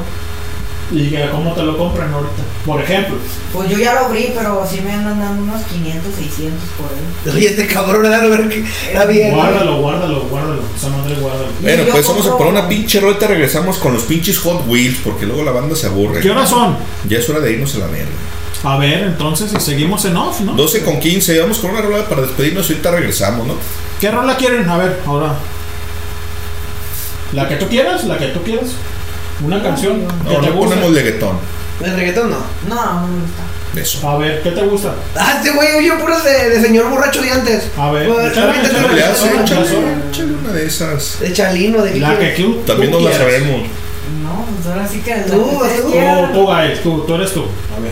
Speaker 4: ¿Y que cómo te lo compran ahorita? Por ejemplo.
Speaker 31: Pues yo ya lo abrí, pero sí me andan dando unos 500, 600 por él.
Speaker 27: Oye, este cabrón era lo que era bien.
Speaker 4: Guárdalo, guárdalo, guárdalo. Esa madre, guárdalo.
Speaker 5: Bueno, pues vamos a poner una pinche roleta. Regresamos con los pinches Hot Wheels porque luego la banda se aburre.
Speaker 4: ¿Qué horas son?
Speaker 5: Ya es hora de irnos a la mierda.
Speaker 4: A ver, entonces, y seguimos en off, ¿no?
Speaker 5: 12 con 15. Vamos con una rola para despedirnos y ahorita regresamos, ¿no?
Speaker 4: ¿Qué rola quieren? A ver, ahora. ¿La que tú quieras? ¿La que tú quieras? ¿Una canción que
Speaker 5: No,
Speaker 4: te
Speaker 5: no
Speaker 4: guste?
Speaker 5: ponemos leguetón.
Speaker 27: El reggaetón no.
Speaker 31: No, no me gusta.
Speaker 5: Eso.
Speaker 4: A ver, ¿qué te gusta?
Speaker 27: Ah, este güey oye puros de, de señor borracho de antes.
Speaker 4: A ver,
Speaker 27: Pues,
Speaker 4: échale,
Speaker 5: una de esas.
Speaker 27: De Chalino, de
Speaker 4: La que tú,
Speaker 5: También nos la sabemos.
Speaker 31: No, pues ahora sí que
Speaker 27: Tú, tú.
Speaker 4: Tú, tú, Gael, tú, tú eres tú. A ver.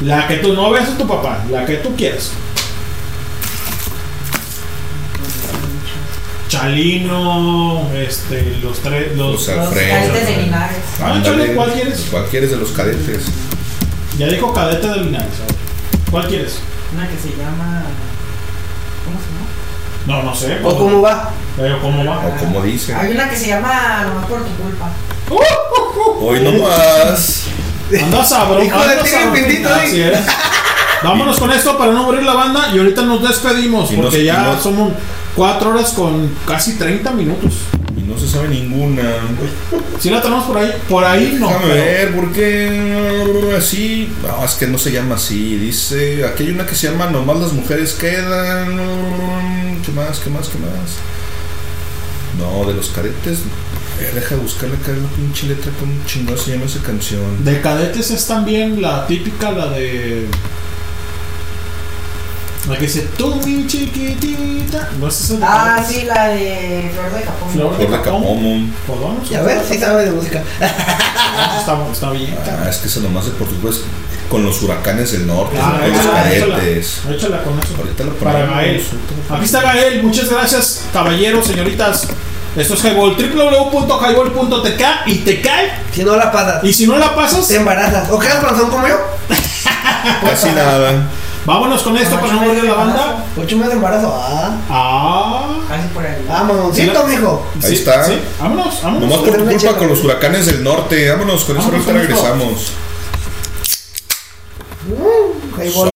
Speaker 4: La que tú no veas a tu papá, la que tú quieras. Chalino, este, los tres, los,
Speaker 5: Los
Speaker 31: Los
Speaker 5: Alfredo.
Speaker 31: cadetes de Linares.
Speaker 4: Ah,
Speaker 5: Ándale.
Speaker 4: échale, ¿cuál quieres?
Speaker 5: ¿Cuál quieres de los cadetes?
Speaker 4: Ya dijo cadete de Linares. ¿Cuál quieres?
Speaker 31: Una que se llama. ¿Cómo se llama?
Speaker 4: No, no sé.
Speaker 27: ¿O cómo va?
Speaker 4: Pero cómo va.
Speaker 5: O como dice.
Speaker 31: Hay una que se llama Nomás por tu culpa. [laughs]
Speaker 5: Hoy no más.
Speaker 4: Anda sabroso.
Speaker 27: Hijo de
Speaker 4: anda sabroso.
Speaker 27: bendito,
Speaker 4: Así
Speaker 27: ¿eh?
Speaker 4: es. Vámonos con esto para no morir la banda y ahorita nos despedimos
Speaker 5: Y no
Speaker 4: porque ya
Speaker 5: y no-
Speaker 4: somos cuatro horas con casi 30 minutos.
Speaker 5: Y no se sabe ninguna.
Speaker 4: Si la tenemos por ahí, por ahí no.
Speaker 5: Déjame
Speaker 4: pero-
Speaker 5: ver, ¿por qué así? No, es que no se llama así. Dice, aquí hay una que se llama Nomás las mujeres quedan. ¿Qué más? ¿Qué más? ¿Qué más? No, de los cadetes. A ver, deja de buscarle acá la pinche letra con chingado se llama esa canción.
Speaker 4: De cadetes es también la típica, la de. La que dice, tú mi chiquitita. ¿No es esa de
Speaker 31: Ah, sí, la de Flor de Capón.
Speaker 4: Flor de Capón. Vamos.
Speaker 27: Y a ver si sabe de música.
Speaker 4: Está, está bien.
Speaker 5: Ah, es que esa nomás de Portugal es con los huracanes del norte,
Speaker 4: Ah,
Speaker 5: con los
Speaker 4: échala, échala. con eso.
Speaker 5: Ahorita lo
Speaker 4: Para
Speaker 5: ponemos.
Speaker 4: Gael. Aquí está Gael. Muchas gracias, caballeros, señoritas. Esto es Highball. www.highball.tk y te cae.
Speaker 27: Si no la pasas,
Speaker 4: Y si no la pasas,
Speaker 27: te embarazas. ¿O quedas panzón como yo?
Speaker 5: Casi nada.
Speaker 4: Vámonos con esto para no morir la banda.
Speaker 27: Ocho meses de embarazo. Ah,
Speaker 4: Ah.
Speaker 31: Casi por ahí.
Speaker 27: ah, mamoncito, mijo.
Speaker 5: Ahí
Speaker 4: Sí,
Speaker 5: está.
Speaker 4: sí. Vámonos, vámonos.
Speaker 5: Nomás por tu culpa con los huracanes del norte. Vámonos, con eso ahorita regresamos.
Speaker 27: Uh,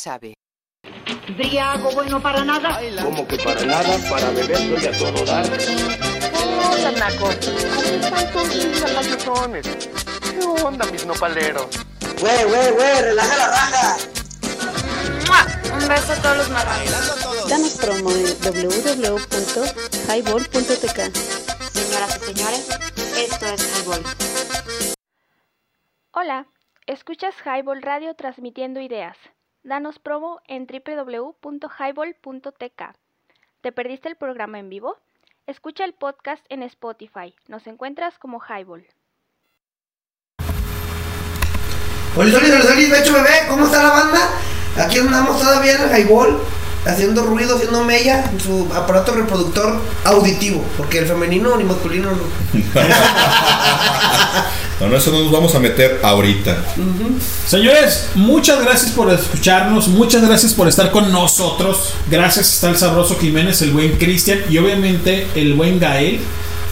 Speaker 2: sabe.
Speaker 32: Briago bueno para nada.
Speaker 1: Como que para nada, para beber soy a todo dar.
Speaker 10: Hola, Naco. ¿Cómo están todos mis lajayotones? ¿Qué onda, mis nopaleros?
Speaker 11: Güey, güey, güey, relaja la raja.
Speaker 13: ¡Mua! Un beso a todos los marranos.
Speaker 18: Danos promo en www.highball.tk.
Speaker 14: Señoras y señores, esto es Highball.
Speaker 16: Hola, escuchas Highball Radio transmitiendo. Danos promo en www.highball.tk. ¿Te perdiste el programa en vivo? Escucha el podcast en Spotify. Nos encuentras como Highball.
Speaker 27: Becho Bebé, ¿cómo está la banda? Aquí andamos todavía en highball, haciendo ruido, haciendo mella en su aparato reproductor auditivo, porque el femenino ni masculino [laughs] no.
Speaker 5: Bueno, eso no nos vamos a meter ahorita.
Speaker 4: Señores, muchas gracias por escucharnos, muchas gracias por estar con nosotros. Gracias está el sabroso Jiménez, el buen Cristian y obviamente el buen Gael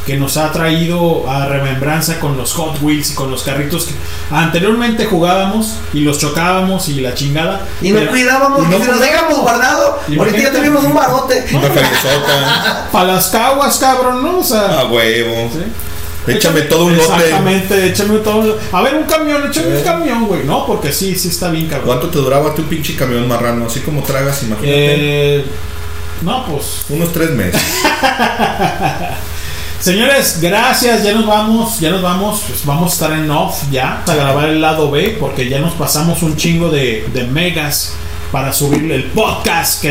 Speaker 4: que nos ha traído a remembranza con los Hot Wheels y con los carritos que anteriormente jugábamos y los chocábamos y la chingada.
Speaker 27: Y no
Speaker 4: Pero-
Speaker 27: cuidábamos,
Speaker 4: y no
Speaker 27: si nos dejamos guardado, ahorita ya tuvimos un barote.
Speaker 5: Una.
Speaker 4: Para las caguas, cabrón, ¿no? O sea,
Speaker 5: A huevo. Échame todo un lote.
Speaker 4: Exactamente, échame todo un A ver, un camión, échame un camión, güey. No, porque sí, sí está bien, cabrón.
Speaker 5: ¿Cuánto te duraba tu pinche camión marrano? Así como tragas, imagínate.
Speaker 4: Eh, no, pues.
Speaker 5: Unos tres meses. [laughs]
Speaker 4: Señores, gracias, ya nos vamos, ya nos vamos, pues vamos a estar en off ya, a grabar el lado B, porque ya nos pasamos un chingo de, megas para subir el podcast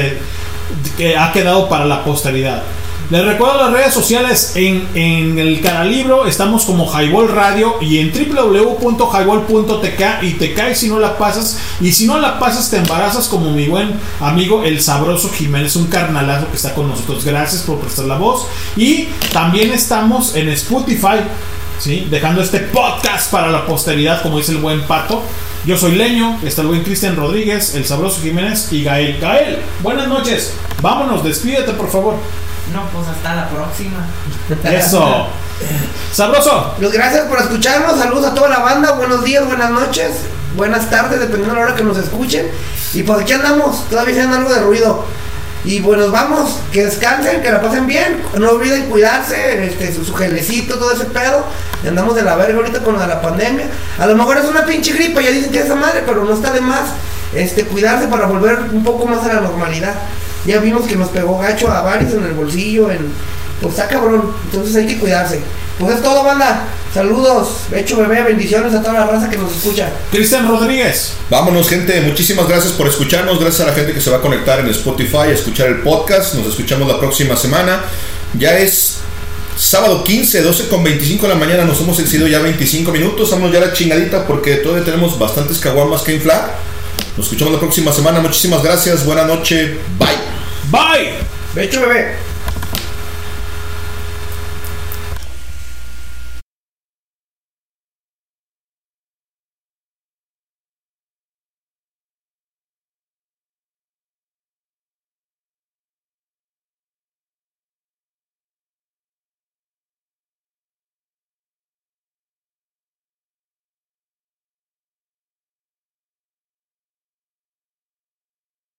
Speaker 4: que ha quedado para la posteridad. Les recuerdo las redes sociales en, en el canal libro, estamos como Highball Radio y en www.highball.tk y te caes si no la pasas y si no la pasas te embarazas como mi buen amigo el sabroso Jiménez, un carnalazo que está con nosotros. Gracias por prestar la voz y también estamos en Spotify, ¿sí? dejando este podcast para la posteridad como dice el buen Pato. Yo soy Leño, está el buen Cristian Rodríguez, el sabroso Jiménez y Gael. Gael, buenas noches. Vámonos, despídete por favor.
Speaker 31: No, pues hasta la próxima.
Speaker 4: Eso. Sabroso.
Speaker 27: Pues gracias por escucharnos, saludos a toda la banda, buenos días, buenas noches, buenas tardes, dependiendo de la hora que nos escuchen. Y pues aquí andamos, todavía haciendo algo de ruido. Y bueno, vamos, que descansen, que la pasen bien. No olviden cuidarse, este, su, su gelecito, todo ese pedo. Y andamos de la verga ahorita con lo de la pandemia. A lo mejor es una pinche gripa, ya dicen que es esa madre, pero no está de más este, cuidarse para volver un poco más a la normalidad. Ya vimos que nos pegó gacho a varios en el bolsillo, en. Pues está cabrón, entonces hay que cuidarse. Pues es todo, banda. Saludos, hecho bebé, bendiciones a toda la raza que nos escucha.
Speaker 4: Cristian Rodríguez.
Speaker 5: Vámonos, gente. Muchísimas gracias por escucharnos. Gracias a la gente que se va a conectar en Spotify a escuchar el podcast. Nos escuchamos la próxima semana. Ya es sábado 15, 12 con 25 de la mañana. Nos hemos excedido ya 25 minutos. Estamos ya a la chingadita porque todavía tenemos bastantes caguamas que inflar. Nos escuchamos la próxima semana. Muchísimas gracias. Buena noche. Bye.
Speaker 4: Bye.
Speaker 27: Hecho bebé.